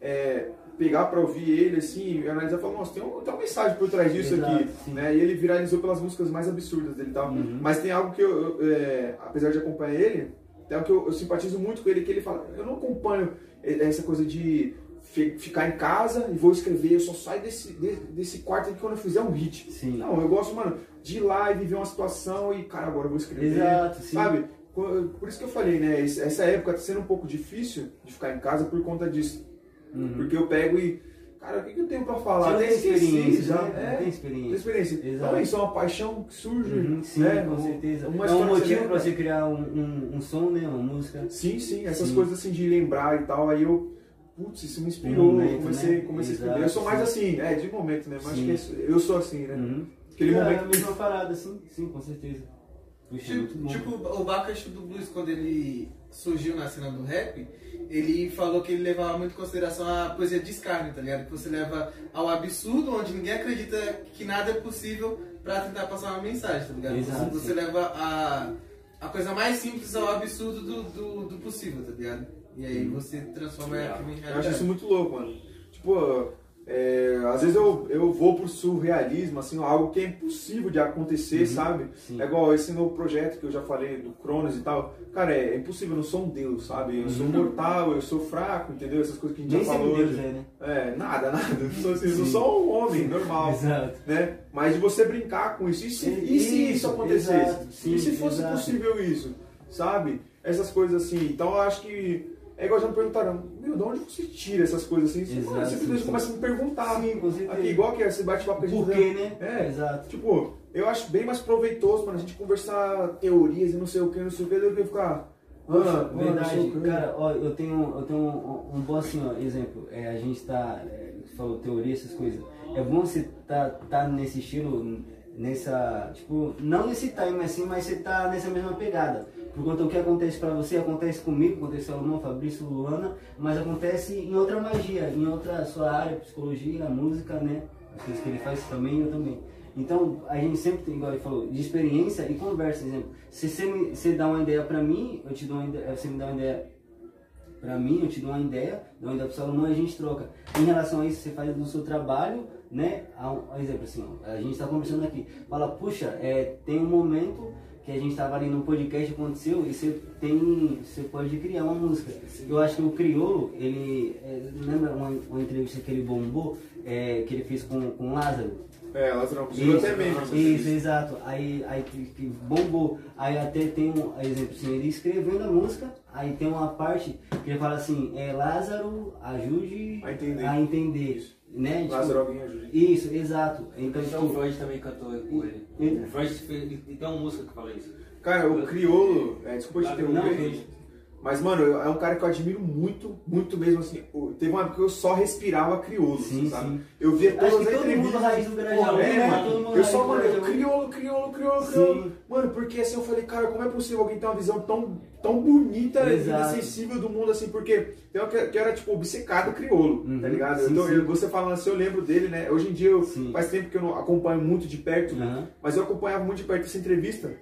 é, pegar pra ouvir ele, assim, e analisar, fala, nossa, tem, um, tem uma mensagem por trás disso Exato, aqui, sim. né? E ele viralizou pelas músicas mais absurdas dele e tal. Uhum. Mas tem algo que eu, eu, é, apesar de acompanhar ele, tem algo que eu, eu simpatizo muito com ele, que ele fala, eu não acompanho essa coisa de fi- ficar em casa e vou escrever, eu só saio desse, de- desse quarto aqui quando eu fizer um hit. Sim. Não, eu gosto, mano, de ir lá e viver uma situação e, cara, agora eu vou escrever. Exato, sim. Sabe? Por isso que eu falei, né? Essa época tá sendo um pouco difícil de ficar em casa por conta disso. Uhum. Porque eu pego e. Cara, o que, que eu tenho pra falar? Você tem experiência, já. né? É, tem tem experiência. experiência. Exato. Então isso é uma paixão que surge. Uhum, sim, né? com certeza. uma é um motivo pra você criar um, um, um som, né? Uma música. Sim, sim, essas Sim. coisas assim de lembrar e tal, aí eu. Putz, isso me inspirou, momento, comecei, né? comecei a escrever. Exato, Eu sou mais sim. assim, é, de momento, né? Mas é eu sou assim, né? Uhum. Aquele é, momento a mesma parada, sim, sim, com certeza. Muito Tipo, tipo, o Bacchus do Blues, quando ele surgiu na cena do rap, ele falou que ele levava muito em consideração a poesia de escárnio, tá ligado? Que você leva ao absurdo, onde ninguém acredita que nada é possível pra tentar passar uma mensagem, tá ligado? Exato, você, você leva a, a coisa mais simples ao absurdo do, do, do possível, tá ligado? E aí você transforma aquilo em Eu acho realidade. isso muito louco, mano. Tipo, é, às vezes eu, eu vou pro surrealismo, assim, algo que é impossível de acontecer, Uhum, sabe? sim. É igual esse novo projeto que eu já falei, do Cronos e tal. Cara, é, é impossível, eu não sou um deus, sabe? Eu sou mortal, eu sou fraco, entendeu? Essas coisas que a gente Uhum. Nem já falou Deus hoje. é, né? É, nada, nada. Eu sou, assim, eu sou Sim. só um homem normal. Exato. Né? Mas de você brincar com isso. E se, e se isso Isso, acontecesse? exato, sim, e se fosse exato. possível isso? Sabe? Essas coisas assim. Então eu acho que. É igual já me perguntaram, meu, de onde você tira essas coisas assim? Você, Exato, mano, simplesmente começa a me perguntar. Sim, com. Aqui, igual que é, esse bate-papo que a gente Por quê, né? É, Exato. Tipo, eu acho bem mais proveitoso, mano, a gente conversar teorias e não sei o que, não sei o que, do que ficar. Poxa, ah, ah, não sei verdade, cara, ó, eu tenho, eu tenho um, um bom assim, ó, exemplo, é, a gente tá, é, você falou teoria, essas coisas, é bom você tá, tá nesse estilo, nessa, tipo, não nesse time assim, mas você tá nessa mesma pegada, por conta o que acontece pra você, acontece comigo, acontece com Salomão, Fabrício, Luana, mas acontece em outra magia, em outra sua área, psicologia, música, né, as coisas que ele faz também, eu também. Então, a gente sempre tem, igual ele falou, de experiência e conversa, exemplo. Se você, me, você dá uma ideia pra mim, eu te dou uma ideia, você me dá uma ideia pra mim, eu te dou uma ideia, dou uma ideia pro Salomão e a gente troca. Em relação a isso, você faz do seu trabalho, né? A a exemplo assim, a gente tá conversando aqui, fala, puxa, é, tem um momento que a gente tava ali no podcast aconteceu e você tem, você pode criar uma música. Eu acho que o Criolo, ele, é, lembra uma, uma entrevista que ele bombou, é, que ele fez com, com o Lázaro? É, Lázaro, virou até mesmo. Isso, exato. Aí, aí que, bombou. Aí até tem um exemplo assim, ele escrevendo a música, aí tem uma parte que ele fala assim, é Lázaro, ajude A entender. a entender. Né? Tipo, Lázaro, alguém ajude. Isso, exato. Então, Então o tipo, Freud também cantou com ele. Ele- O Freud fez, ele tem uma música que fala isso. Cara, o Criolo, é, desculpa te interromper. Mas mano, eu- é um cara que eu admiro muito, muito mesmo assim. Teve uma época que eu só respirava Criolo, Sim, sabe? sim. Eu via todas as todo mundo entrevistas. raiz do Grajaú, é, né? mano. Todo mundo Eu raiz só, mano, eu, Criolo, Criolo, Sim. Criolo. Mano, porque assim eu falei, cara, como é possível alguém ter uma visão tão, tão bonita Exato. e sensível do mundo assim? Porque eu que, que era, tipo, obcecado Criolo, Uhum, tá ligado? sim, então, sim. eu- você falando assim, eu lembro dele, né? Hoje em dia, eu, faz tempo que eu não acompanho muito de perto, Aham. mas eu acompanhava muito de perto essa entrevista.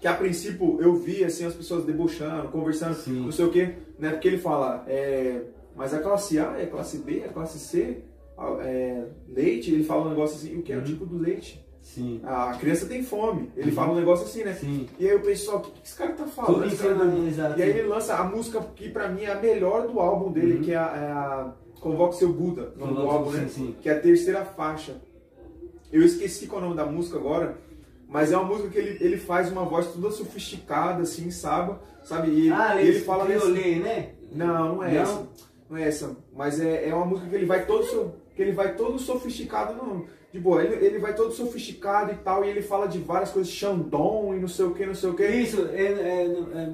Que a princípio eu vi assim as pessoas debochando, conversando, Sim. não sei o que, né? Porque ele fala, é, mas a classe A, é classe B, a classe C, é, leite, ele fala um negócio assim, o que é o Uhum. tipo do leite? Sim. A criança tem fome, ele Uhum. fala um negócio assim, né? Sim. E aí o pessoal, o que que esse cara tá falando? Tudo cara tá-. E aí ele lança a música que pra mim é a melhor do álbum dele, Uhum. que é a, é a Convoque Seu Buda, o nome do álbum, né? sim, sim. Que é a terceira faixa. Eu esqueci qual é o nome da música agora, mas é uma música que ele, ele faz uma voz toda sofisticada, assim, sabe? sabe? E Ah, ele esse fala nesse... criolê, né? Não, não é Não? essa. Não é essa. Mas é, é uma música que ele vai todo, so- que ele vai todo sofisticado, não. De boa, ele, ele vai todo sofisticado e tal, e ele fala de várias coisas, Xandon e não sei o que, não sei o que. Isso, é, é, é,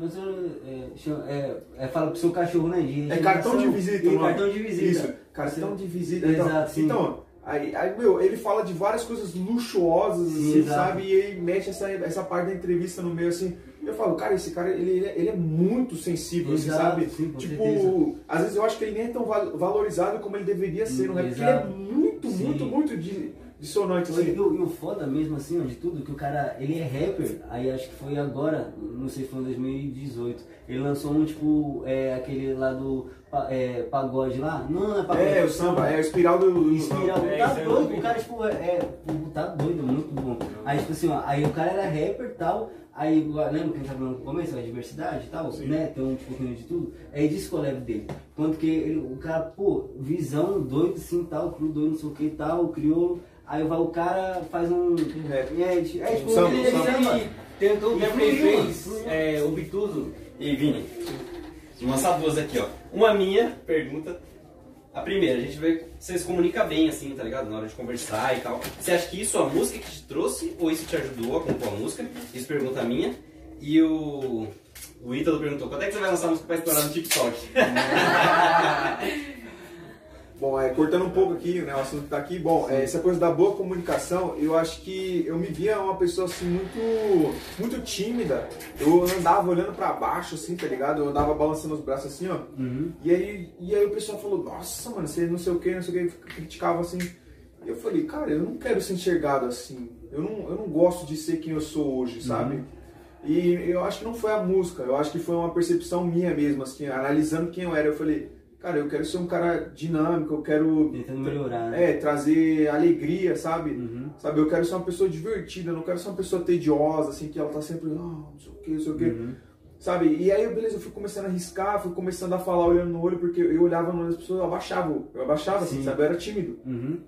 é, é, é, fala pro seu cachorro, né? É cartão de visita, E o nome. cartão de visita. Isso, cartão de visita. Então, Exato, sim. então aí, aí, meu, ele fala de várias coisas luxuosas, Sim, assim, sabe? E ele mete essa, essa parte da entrevista no meio, assim. Eu falo, cara, esse cara, ele, ele é- ele é muito sensível, assim, Exato, sabe? sim, tipo, certeza. às vezes eu acho que ele nem é tão val- valorizado como ele deveria ser, não é? Porque ele é muito, Sim. muito, muito di- dissonante, E assim. o, e o foda mesmo, assim, de tudo, que o cara, ele é rapper, aí acho que foi agora, não sei se foi em 2018, ele lançou um, tipo, é, aquele lá do é, pagode lá, não, não é pagode, É, o samba, é o espiral do. do- Espiral, É, tá doido, vi. o cara, tipo, é, é, tá doido, muito bom. Aí, tipo assim, ó, aí o cara era rapper e tal, aí, lembra que a gente tava falando no começo, a diversidade e tal, né, tem um pouquinho de tudo, é disso que eu levo dele. Quanto que ele, o cara, pô, visão doido assim, tal, cru doido, não sei o que e tal, criou, aí vai o cara faz um... rap. É, tipo, é, tipo, Samba, ele, samba. samba. Ele tentou, E que ele fez é, Obtuso. E Vini, vou lançar duas aqui, ó. Uma minha pergunta. A primeira, a gente vê você se comunica bem, assim, tá ligado? Na hora de conversar e tal. Você acha que isso é a música que te trouxe ou isso te ajudou a compor a música? Isso pergunta a minha. E o. O Ítalo perguntou: quando é que você vai lançar a música pra estourar no TikTok? Cortando um pouco aqui, né, o assunto que tá aqui, bom, é, essa coisa da boa comunicação, eu acho que eu me via uma pessoa assim muito, muito tímida. Eu andava olhando pra baixo, assim, tá ligado? Eu andava balançando os braços assim, ó. Uhum. E aí, e aí o pessoal falou, nossa, mano, você não sei o que, não sei o que, criticava assim. E eu falei, cara, eu não quero ser enxergado assim. Eu não, eu não gosto de ser quem eu sou hoje, sabe? E eu acho que não foi a música, eu acho que foi uma percepção minha mesmo, assim, analisando quem eu era. Eu falei, cara, eu quero ser um cara dinâmico, eu quero Tentando melhorar, né? é, trazer alegria, sabe? Uhum. Sabe, eu quero ser uma pessoa divertida, eu não quero ser uma pessoa tediosa, assim, que ela tá sempre, ah, não sei o que, não sei o que. Uhum. Sabe? E aí, beleza, eu fui começando a riscar, fui começando a falar olhando no olho, porque eu olhava no olho das pessoas, eu abaixava, eu abaixava, assim, Sim. sabe? Eu era tímido. Uhum.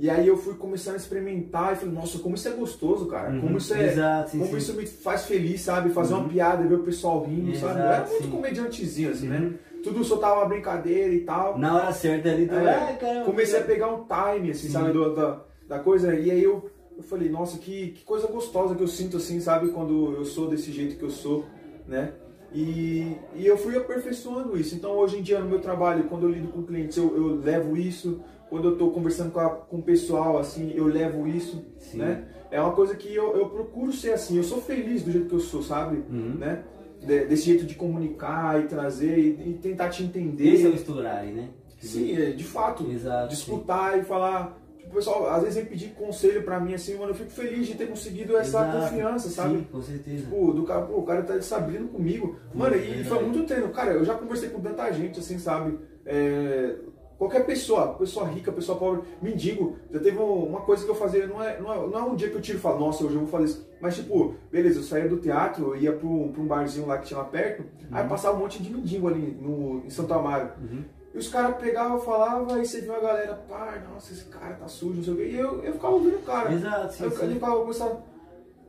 E aí eu fui começando a experimentar e falei, nossa, como isso é gostoso, cara. Uhum. Como isso é. Exato, sim, como sim. isso me faz feliz, sabe? Fazer Uhum. uma piada, ver o pessoal rindo, sabe? Eu era Exato, muito sim. comediantezinho, assim, né? Tudo soltava uma brincadeira e tal. Na hora certa ali, tu É, vai, caramba. comecei a pegar um time, assim, Sim. sabe, do- da, da coisa, e aí eu, eu falei, nossa, que, que coisa gostosa que eu sinto, assim, sabe, quando eu sou desse jeito que eu sou, né? E, e eu fui aperfeiçoando isso. Então, hoje em dia, no meu trabalho, quando eu lido com clientes, eu, eu levo isso. Quando eu estou conversando com, a- com o pessoal, assim, eu levo isso, Sim. né? É uma coisa que eu, eu procuro ser assim. Eu sou feliz do jeito que eu sou, sabe? Uhum. Né? De- desse jeito de comunicar e trazer e, e tentar te entender. Esse é o estourar, né? Sim, é, de fato. Exato. de escutar e falar. Tipo, o pessoal às vezes vem pedir conselho pra mim assim, mano, eu fico feliz de ter conseguido essa Exato. confiança, sabe? Sim, com certeza. Tipo, do cara, pô, o cara tá se abrindo comigo. Mano, e verdade. foi muito treino. Cara, eu já conversei com tanta gente, assim, sabe? É, qualquer pessoa, pessoa rica, pessoa pobre, mendigo. Já teve um- uma coisa que eu fazia, não é, não é, não é um dia que eu tiro e falo, nossa, hoje eu vou fazer isso. Mas, tipo, beleza, eu saía do teatro, eu ia pra um, pra um barzinho lá que tinha lá perto, aí passava um monte de mendigo ali no, em Santo Amaro. Uhum. E os caras pegavam, falavam, e você viu a galera, pai, nossa, esse cara tá sujo, não sei o quê. E eu, eu ficava ouvindo o cara. Exato, sim, eu, sim. ele ficava começando.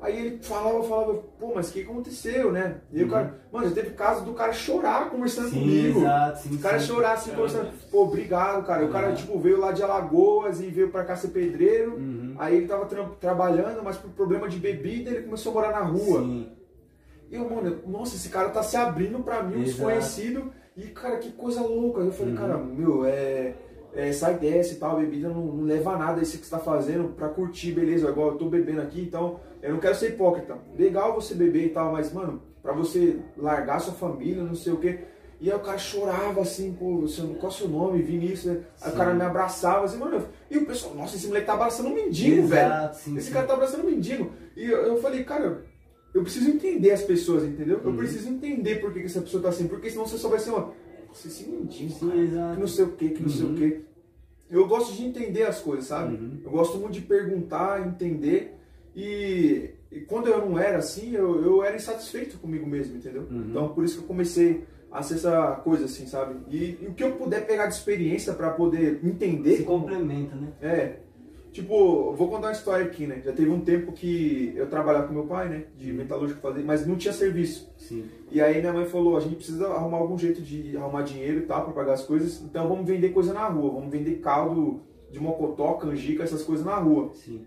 Aí ele falava, falava, pô, mas o que aconteceu, né? E aí o cara, mano, já teve caso do cara chorar conversando Uhum. Sim, comigo. exato, sim, O cara sim. chorar assim, conversando, pô, obrigado, cara. O cara, Uhum. tipo, veio lá de Alagoas e veio pra cá ser pedreiro. Uhum. Aí ele tava tra- trabalhando, mas por problema de bebida ele começou a morar na rua. Sim. E eu, mano, nossa, esse cara tá se abrindo pra mim, um desconhecido. E, cara, que coisa louca. Eu falei, Uhum. cara, meu, é, é, sai desce e tal, bebida não, não leva a nada isso que você tá fazendo pra curtir, beleza, igual eu tô bebendo aqui, então eu não quero ser hipócrita. Legal você beber e tal, mas, mano, pra você largar sua família, não sei o quê. E aí o cara chorava assim, pô, qual é o seu nome, Vinícius, né? Aí o cara me abraçava assim, mano, e o pessoal, nossa, esse moleque tá abraçando um mendigo, velho. Exato, sim, Esse sim. cara tá abraçando um mendigo. E eu, eu falei, cara, eu preciso entender as pessoas, entendeu? Uhum. Eu preciso entender por que, que essa pessoa tá assim, porque senão você só vai ser uma. Você se mentindo, Sim, que não sei o que, que não sei Uhum. o que. Eu gosto de entender as coisas, sabe? Uhum. Eu gosto muito de perguntar, entender. E, e quando eu não era assim, eu, eu era insatisfeito comigo mesmo, entendeu? Uhum. Então por isso que eu comecei a ser essa coisa assim, sabe? E, e o que eu puder pegar de experiência pra poder entender. Se complementa, né? É. Tipo, vou contar uma história aqui, né? Já teve um tempo que eu trabalhava com meu pai, né? De metalúrgico fazer, mas não tinha serviço. Sim. E aí minha mãe falou, a gente precisa arrumar algum jeito de arrumar dinheiro e tal pra pagar as coisas, então vamos vender coisa na rua, vamos vender caldo de mocotó, canjica, essas coisas na rua. Sim.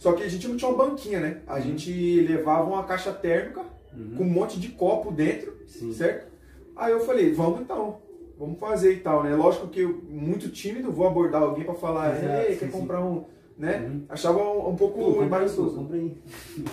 Só que a gente não tinha uma banquinha, né? A gente levava uma caixa térmica Uhum. com um monte de copo dentro, Sim. certo? Aí eu falei, vamos então, vamos fazer e tal, né? Lógico que eu, muito tímido, vou abordar alguém pra falar, Exato, ei, sim, quer sim. comprar um, né? Uhum. Achava um, um pouco pô, embaraçoso. comprei.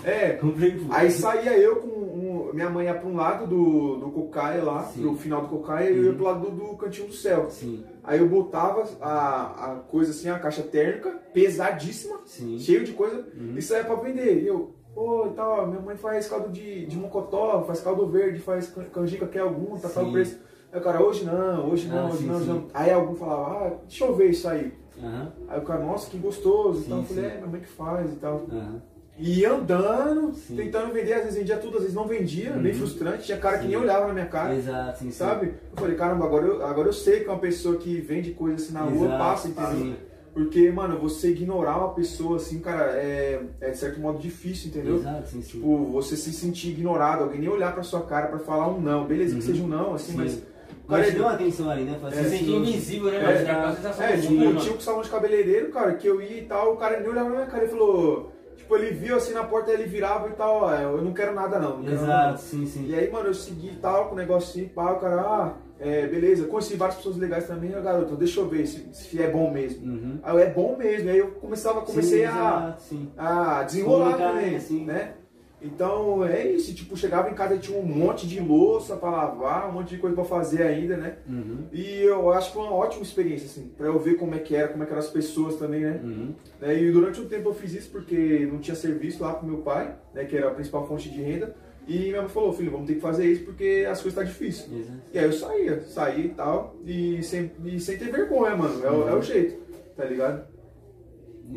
É, Comprei. Aí saía eu com um- minha mãe ia para um lado do, do cocaia lá, Sim. pro final do cocaia, e eu ia pro lado do, do cantinho do céu. Sim, Aí eu botava a, a coisa assim, a caixa térmica, pesadíssima, sim. cheio de coisa, Uhum. e saía pra vender. E eu, pô, e tal, minha mãe faz caldo de, de mocotó, faz caldo verde, faz can- canjica, quer algum, tá tal preço. Aí o cara, hoje não, hoje não, Ah, hoje sim, não, sim. não. Aí algum falava, ah, deixa eu ver isso aí. Aham, Aí o cara, nossa, que gostoso. Sim, então eu falei, é, minha mãe que faz e tal. aham. E andando, Sim. tentando vender, às vezes vendia tudo, às vezes não vendia, bem Uhum. frustrante. Tinha cara que Sim. nem olhava na minha cara, Exato, sim, sabe? Eu falei, caramba, agora eu, agora eu sei que uma pessoa que vende coisa assim na rua Exato, passa, entendeu? Porque, mano, você ignorar uma pessoa assim, cara, é, é de certo modo difícil, entendeu? Exato, sim. Tipo, você se sentir ignorado, alguém nem olhar pra sua cara pra falar um não. Beleza, que Uhum. seja um não, assim, Sim. mas. Mas cara, te deu uma atenção ali, né? É, assim, Se sentir sim. invisível, né, É? Você sensação É, de tipo, tinha um salão de cabeleireiro, cara, que eu ia e tal, o cara nem olhava na minha cara e falou. Tipo, ele viu assim na porta, ele virava e tal, ó, eu não quero nada não. não nada. Exato, sim, sim. E aí, mano, eu segui e tal, com o negocinho, pá, o cara, ah, é, beleza, conheci várias pessoas legais também, ah, garoto, deixa eu ver se, se é bom mesmo. Uhum. Aí eu, é bom mesmo, aí eu começava, comecei Sim, a, exato, sim. a desenrolar Comunicar, também, assim. né? Então é isso, tipo, chegava em casa e tinha um monte de louça pra lavar, um monte de coisa pra fazer ainda, né? Uhum. E eu acho que foi uma ótima experiência, assim, pra eu ver como é que era, como é que eram as pessoas também, né? Uhum. Né, E durante um tempo eu fiz isso porque não tinha serviço lá com meu pai, né, que era a principal fonte de renda. E minha mãe falou, filho, vamos ter que fazer isso porque as coisas estão difíceis. Exato. E aí eu saía, saía e tal, e sem, e sem ter vergonha, mano. É, o- é o jeito, tá ligado?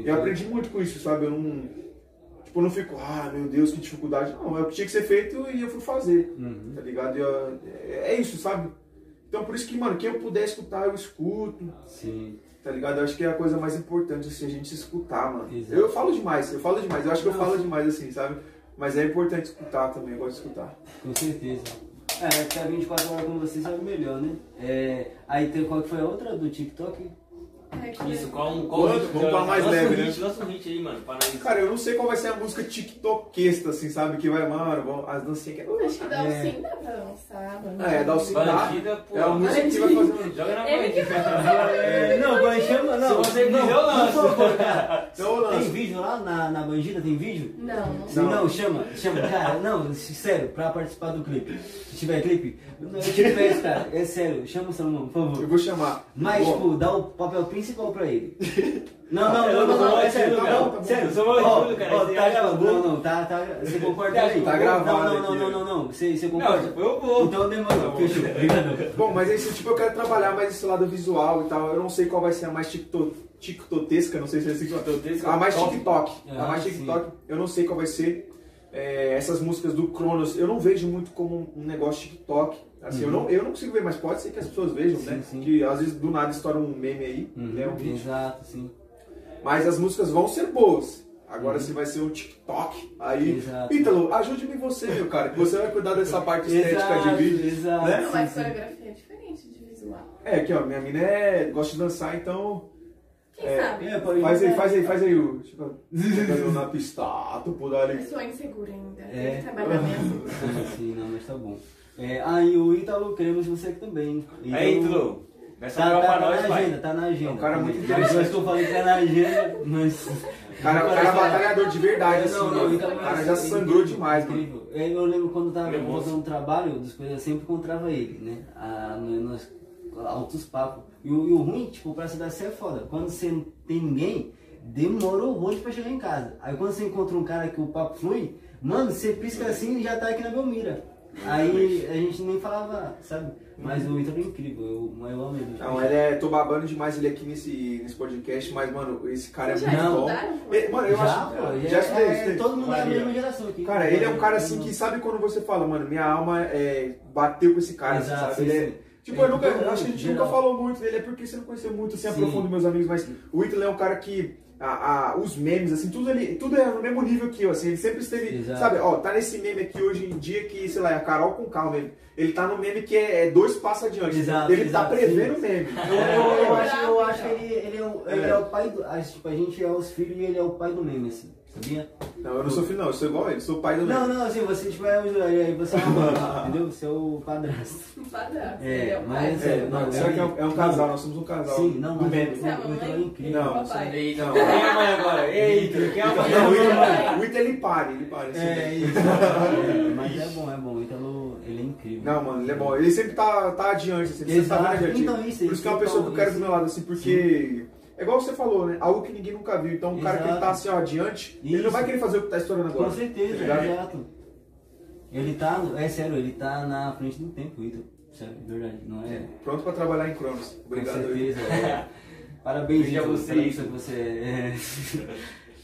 Eu aprendi muito com isso, sabe? Eu não. Tipo, eu não fico, ah, meu Deus, que dificuldade. Não, é o que tinha que ser feito e eu fui fazer, Uhum. tá ligado? Eu- é, é isso, sabe? Então por isso que, mano, quem eu puder escutar, eu escuto, Sim. tá ligado? Eu acho que é a coisa mais importante, assim, a gente se escutar, mano. Exato. Eu falo demais, eu falo demais, eu acho que eu falo demais, assim, sabe? Mas é importante escutar também, eu gosto de escutar. Com certeza. É, ficar 24 horas com você sabe melhor, né? É, aí tem qual que foi a outra do TikTok? É, Isso, qual um qual Quanto? Vamos pra mais lança leve, um né? hit, Lança um hit aí, mano, para nós. Cara, eu não sei qual vai ser a música tiktokesta, assim, sabe? Que vai, mano, vão- as dancinhas que Acho que dá É. sim, dá pra dançar. mano. Ah, é, dá o sim. Bandida, pô. É a música que vai fazer. Joga na Ele que bandida. É, não, mas chama, não. Se você quiser, eu não, lanço. por favor, cara. Então eu lanço. Tem vídeo lá na, na Bandida? Tem vídeo? Não, não sei. não, chama, chama, cara, não, sério, pra participar do clipe. Se tiver clipe, não, se tiver isso, cara, é sério, chama o Salomão, por Eu favor. vou chamar. Mas, Bom, tipo, dá o papel principal pra ele. Não, não, não, não, não, é mais sério, tímido, não, não, sério. Mais Ó, tímido, cara, tá gravando, não, não, tá, tá, você concorda aí? Tá gravado Não, não, não, não, não, não, você, você Não, concorda? tipo, eu vou. Então demorou, fechou, obrigado. Bom, mas é isso, tipo, eu quero trabalhar mais esse lado visual e tal. Eu não sei qual vai ser a mais tiktotesca, não sei se é assim A mais. TikTok. Ah, a mais sim. TikTok, eu não sei qual vai ser. É, essas músicas do Cronos, eu não vejo muito como um negócio TikTok. Assim, eu, não, eu não consigo ver, mas pode ser que as pessoas vejam, Uhum. Sim, né? sim. Que às vezes do nada estoura um meme aí, né? Um Uhum, vídeo. exato, sim. Mas as músicas vão ser boas. Agora se vai ser um TikTok, aí. Uhum. Exato. Ítalo, ajude-me você, meu cara, que você vai cuidar dessa parte estética Exato, de vídeo. exato. né? Não, mas coreografia é diferente de visual. É, aqui ó, minha mina é, gosta de dançar, então. Quem É, sabe? É, Faz aí, faz aí, faz aí o. Tipo, na pista, tu por Eu ali. sou insegura ainda. É. Tem que trabalhar mesmo. Sim, não, mas tá bom. É, e o Ítalo, queremos você também. Aí, Então, Ítalo. Nessa Tá, tá, tá nós, na pai. agenda, tá na agenda. É um cara muito Mas interessante. eu acho que eu falei que tá na agenda, mas... Cara, o cara é batalhador de verdade, assim. Não, não, então, o cara mas já é sangrou demais, mano. É, Eu lembro quando eu tava é voltando no trabalho, das coisas, eu sempre encontrava ele, né? No- nos altos papos. E o, e o ruim, tipo, pra dar certo é foda. Quando você não tem ninguém, demora horrores pra chegar em casa. Aí quando você encontra um cara que o papo flui, mano, você pisca assim e já tá aqui na Belmira. Aí a gente nem falava, sabe? Mas o Ítalo é incrível, eu, eu amo ele. Não, ele é. tô babando demais ele aqui nesse, nesse podcast, mas, mano, esse cara é Já muito pô? Ele- Mano, eu já, acho. pô, já estudei, é, estudei. todo mundo é da mesma geração aqui. Cara, ele é um cara assim que sabe quando você fala, mano, minha alma é, bateu com esse cara, assim, Exato, sabe? Ele é-. Tipo, eu É, nunca, eu acho que a gente geral. nunca falou muito dele, é porque você não conheceu muito assim a meus amigos, mas o Ítalo é um cara que a- a- os memes, assim, tudo, ele, tudo é no mesmo nível que eu, assim, ele sempre esteve, Exato. sabe, ó, tá nesse meme aqui hoje em dia que, sei lá, é a Carol com Cal mesmo, ele tá no meme que é, é dois passos adiante, Exato, ele exato, tá prevendo o meme. Eu, eu, eu acho, eu acho que ele, ele, é o, ele é o pai do. Tipo, a gente é os filhos e ele é o pai do meme, assim, sabia? Não, eu não sou filho não, eu sou igual ele, sou o pai do Não, não, assim, você tipo, é o aí você é o mãe, entendeu? Você é o padrasto. Um padrasto. É, o mas pai. É, não, não, será que é um, é um casal, nós somos um casal. Sim, não, mas Você é a é mamãe? incrível. Não, Papai. Não. quem é a mãe agora? Eita, quem é a mãe? Não, o Ítalo, Mãe. o Ítalo ele para, ele assim. É isso. É, mas é bom, é bom. O Ítalo, ele é incrível. Não, mano, ele é bom. Ele sempre tá, tá adiante, assim, ele sempre tá adiante. Então, isso, Por isso que é uma pessoa que eu quero do meu lado, assim, porque. É igual você falou, né? Algo que ninguém nunca viu. Então, o cara que tá assim, ó, adiante, ele não Isso. vai querer fazer o que tá estourando agora. Com certeza, Tá exato. Ele tá, é sério, ele tá na frente do tempo, o Ítalo. Sério, verdade, não é? Pronto pra trabalhar em Cronos. Obrigado. Com certeza. é. Parabéns, Ítalo, você, parabéns você. É.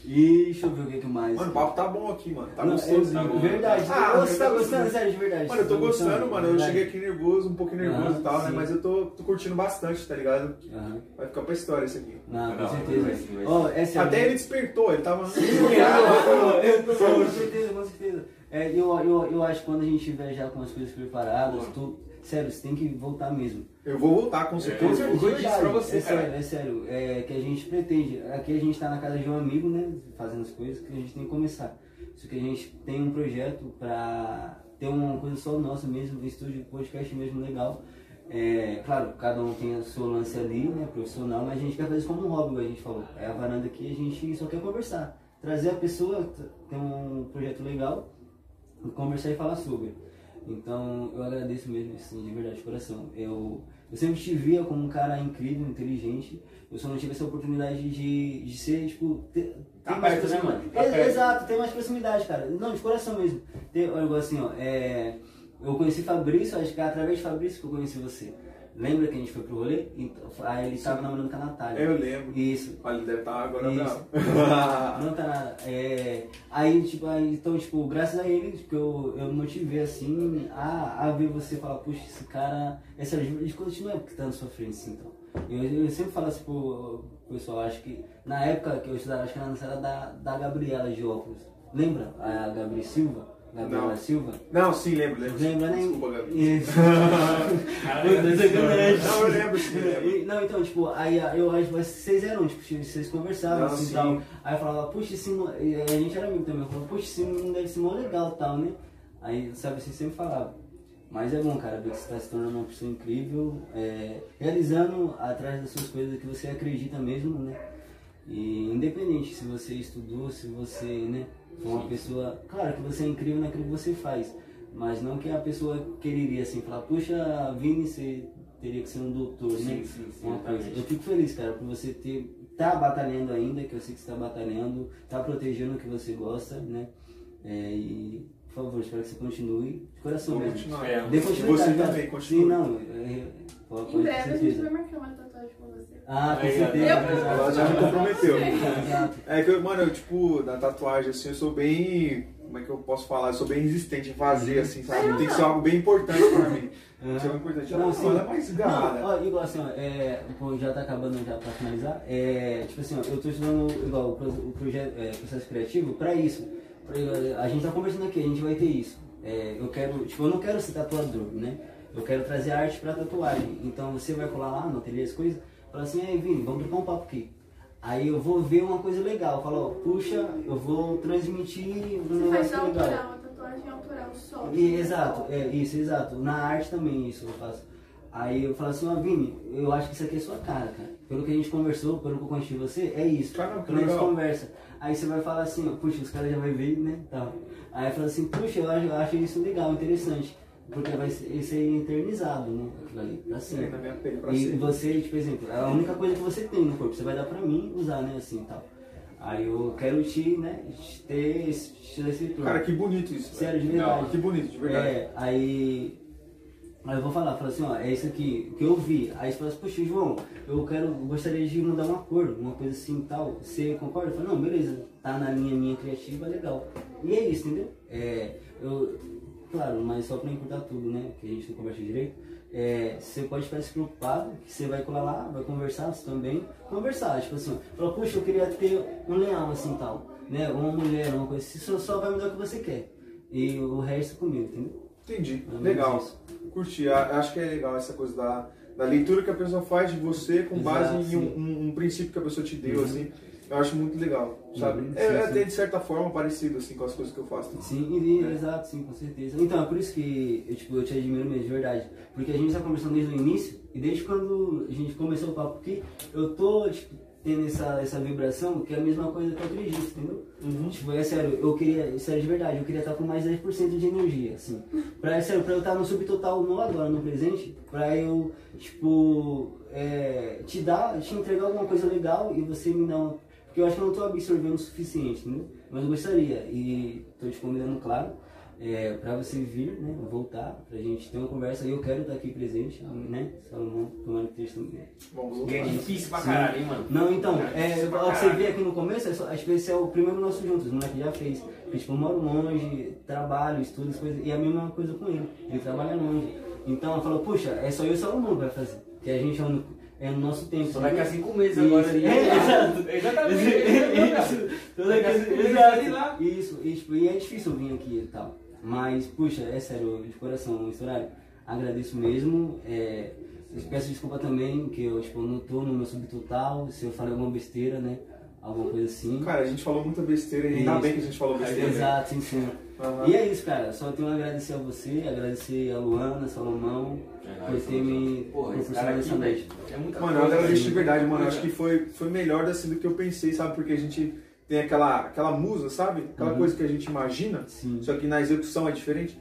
E deixa eu ver o que, que mais. Mano, o papo tá bom aqui, mano. Tá Não, gostosinho. é, mano. Verdade. Ah, você tá eu tô gostando, sério, de verdade. Mano, eu tô tá gostando, mano. Eu Verdade. cheguei aqui nervoso, um pouquinho nervoso Ah, e tal, né? sim. Mas eu tô, tô curtindo bastante, tá ligado? Vai ficar pra história isso aqui. Não, com Não, certeza. vai sim, vai sim. Ó, é. Até ele despertou, ele tava. Sim, eu, eu, eu, com certeza, com certeza. É, eu, eu, eu acho que quando a gente tiver já com as coisas preparadas, tu, sério, você tem que voltar mesmo. Eu vou voltar, com certeza. É, eu vou dizer pra você, é cara. sério, é sério, é que a gente pretende. Aqui a gente tá na casa de um amigo, né? Fazendo as coisas que a gente tem que começar. Só que a gente tem um projeto pra ter uma coisa só nossa mesmo, um estúdio podcast mesmo legal. É, claro, cada um tem o seu lance ali, né, profissional, mas a gente quer fazer isso como um hobby, igual a gente falou. É a varanda aqui, a gente só quer conversar. Trazer a pessoa, t- tem um projeto legal, conversar e falar sobre. Então, eu agradeço mesmo, assim, de verdade, de coração. Eu, eu sempre te via como um cara incrível, inteligente. Eu só não tive essa oportunidade de, de ser, tipo, ter, Tá ter mais perto, né, proximidade. mano? Tá perto. Exato, ter mais proximidade, cara. Não, de coração mesmo. Ter, igual assim, ó, é, eu conheci Fabrício, acho que é através de Fabrício que eu conheci você. Lembra que a gente foi pro rolê? Então, aí ele tava namorando com a Natália. Eu lembro. Isso. Olha, ele deve estar agora Isso. bravo. Não tá nada. É, aí, tipo, aí, então, tipo, graças a ele, que eu, eu motivei assim a, a ver você falar, puxa, esse cara. Sério, de continua porque tá na sua frente, assim, então. Eu, eu sempre falo assim pro, pessoal, acho que na época que eu estudava, acho que era da, da Gabriela de óculos. Lembra? A Gabriela Silva? Gabriela Não. Silva? Não, sim, lembro, lembro. Lembra, né? Desculpa, Gabi. Sacanagem. Não, eu lembro, sim, lembro. E- Não, então, tipo, aí eu acho que vocês eram, tipo, vocês conversavam Não, assim e sim. tal. Aí eu falava, puxa, esse e a gente era amigo também, eu falava, puxa, esse menino deve ser mó legal e tal, né? Aí, sabe, vocês sempre falavam. Mas é bom, cara, ver que você tá se tornando uma pessoa incrível, é, realizando atrás das suas coisas que você acredita mesmo, né? E independente se você estudou, se você, né, uma pessoa. Claro que você é incrível naquilo que você faz, mas não que a pessoa quereria assim, falar, puxa, Vini, você teria que ser um doutor, né? Sim, sim, sim, Uma coisa. Eu fico feliz, cara, por você ter. tá batalhando ainda, que eu sei que você tá batalhando, tá protegendo o que você gosta, né? É, e, por favor, espero que você continue de coração Vou mesmo. continuar. É, Dê continuidade, Você também, continue. Sim, não, é, pode, Em breve a gente vai marcar uma você. Ah, com certeza. exato. Ela já me comprometeu. É que, eu, mano, eu, tipo, na tatuagem, assim, eu sou bem. Como é que eu posso falar? Eu sou bem resistente em fazer, assim, sabe? Tem que ser algo bem importante pra mim. Tem que ser algo importante. Não, Não, sim. ela é mais garrada. ó, igual assim, ó, é, pô, já tá acabando já pra finalizar. É, tipo assim, ó, eu tô estudando igual o, pro- o projeto, é, processo criativo pra isso. Pra- a gente tá conversando aqui, a gente vai ter isso. É, eu quero, tipo, eu não quero ser tatuador, né? Eu quero trazer arte pra tatuagem. Então você vai colar lá no ateliê as coisas, fala assim, aí Vini, vamos trocar um papo aqui. Aí eu vou ver uma coisa legal, falo, ó, puxa, eu vou transmitir um Você faz negócio legal. autoral, uma tatuagem autoral só. E, exato, é, isso, exato. Na arte também isso eu faço. Aí eu falo assim, ó Vini, eu acho que isso aqui é sua cara, cara. Pelo que a gente conversou, pelo que eu conheci você, é isso. Que Quando a gente legal. conversa. Aí você vai falar assim, ó, puxa, os caras já vai ver, né? Tal. Aí fala assim, puxa, eu acho, eu acho isso legal, interessante. Porque vai ser, ser eternizado, né? Aquilo ali, pra É, minha E você, tipo, exemplo, é a única coisa que você tem no corpo, você vai dar pra mim usar, né, assim, tal. Aí eu quero te, né, ter esse, te esse. Cara, que bonito isso. Sério, de verdade. Que bonito, de verdade. É, aí. Aí eu vou falar, falo assim, ó, é isso aqui que eu vi. Aí você fala assim, poxa, João, eu quero, gostaria de mudar uma cor, uma coisa assim e tal. Você concorda? Eu falo, não, beleza, tá na linha minha criativa, legal. E é isso, entendeu? É, eu, claro, mas só pra encurtar tudo, né? Que a gente não conversa direito. É, você pode ficar se preocupado, que você vai colar lá, vai conversar, você também. Conversar, tipo assim, fala, poxa, eu queria ter um leão assim tal, né? Uma mulher, uma coisa assim, só, só vai mudar o que você quer. E o resto comigo, entendeu? Entendi. É Legal. isso. Curti. Acho que é legal essa coisa da, da leitura que a pessoa faz de você com base Exato, em um, um- um princípio que a pessoa te deu, Uhum. assim. Eu acho muito legal, sabe? Uhum, é sim, é sim. até de certa forma parecido assim com as coisas que eu faço. também. Sim, e- exato, sim, com certeza. Então, é por isso que eu, tipo, eu te admiro mesmo, de verdade. Porque a gente tá conversando desde o início, e desde quando a gente começou o papo aqui, eu tô, tipo, tendo essa, essa vibração que é a mesma coisa que eu acredito, entendeu? Tipo, é sério, eu queria, sério de verdade, eu queria estar com mais 10% de energia, assim. Pra, é sério, pra eu estar no subtotal no agora, no presente, pra eu, tipo, é, te dar, te entregar alguma coisa legal e você me dar uma porque eu acho que eu não tô absorvendo o suficiente, entendeu? Mas eu gostaria, e tô te convidando, claro, é, pra você vir, né, voltar, pra gente ter uma conversa, e eu quero estar aqui presente, né, Salomão, tomara que esteja também. E é difícil pra caralho, hein, mano? Não, então, É, é, você vê aqui no começo, é só- acho que esse é o primeiro nosso juntos, o moleque já fez. Porque, tipo, eu moro longe, trabalho, estudo, as coisas, e é a mesma coisa com ele, ele trabalha longe. Então, ela falou, puxa, é só eu e o Salomão que vai fazer, que a gente é no, é no nosso tempo. Só daqui a entendeu? cinco meses Isso. agora ali. É, exato. Exatamente. Isso, toda Daqui a cinco meses lá. Isso, e, tipo, e é difícil eu vir aqui e tal. Mas, puxa, é sério, de coração, Estorário, agradeço mesmo. É, eu peço desculpa também, que eu tipo, não tô no meu subtotal, se eu falei alguma besteira, né? Alguma coisa assim. Cara, a gente falou muita besteira e ainda Isso. bem que a gente falou besteira. né? Exato, sim, sim. Aham. E é isso, cara. Só tenho a agradecer a você, agradecer a Luana, Salomão, por ter me Porra, esse cara proporcionado essa velho. noite. É muita Mano, eu agradeço de verdade, mano. Acho que foi, foi melhor assim do que eu pensei, sabe? Porque a gente tem aquela, aquela musa, sabe? Aquela Uhum. coisa que a gente imagina, Sim. só que na execução é diferente.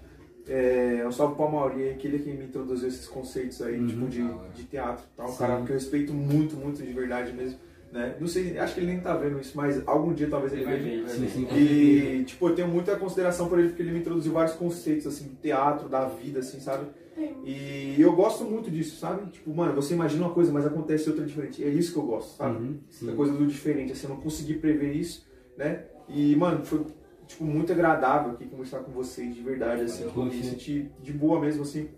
É, eu salve pro Mauri, aquele que me introduziu esses conceitos aí, Uhum. tipo, de, de teatro tal. Um Sim. cara que eu respeito muito, muito de verdade mesmo. Né? Não sei, acho que ele nem tá vendo isso, mas algum dia talvez ele Ele vai veja. Sim, sim. E, tipo, eu tenho muita consideração por ele, porque ele me introduziu vários conceitos, assim, do teatro, da vida, assim, sabe? E eu gosto muito disso, sabe? Tipo, mano, você imagina uma coisa, mas acontece outra diferente. É isso que eu gosto, sabe? Uhum, sim. Da coisa do diferente, assim, eu não consegui prever isso, né? E, mano, foi, tipo, muito agradável aqui conversar com vocês, de verdade, assim, tipo, eu me Poxa. senti de boa mesmo, assim.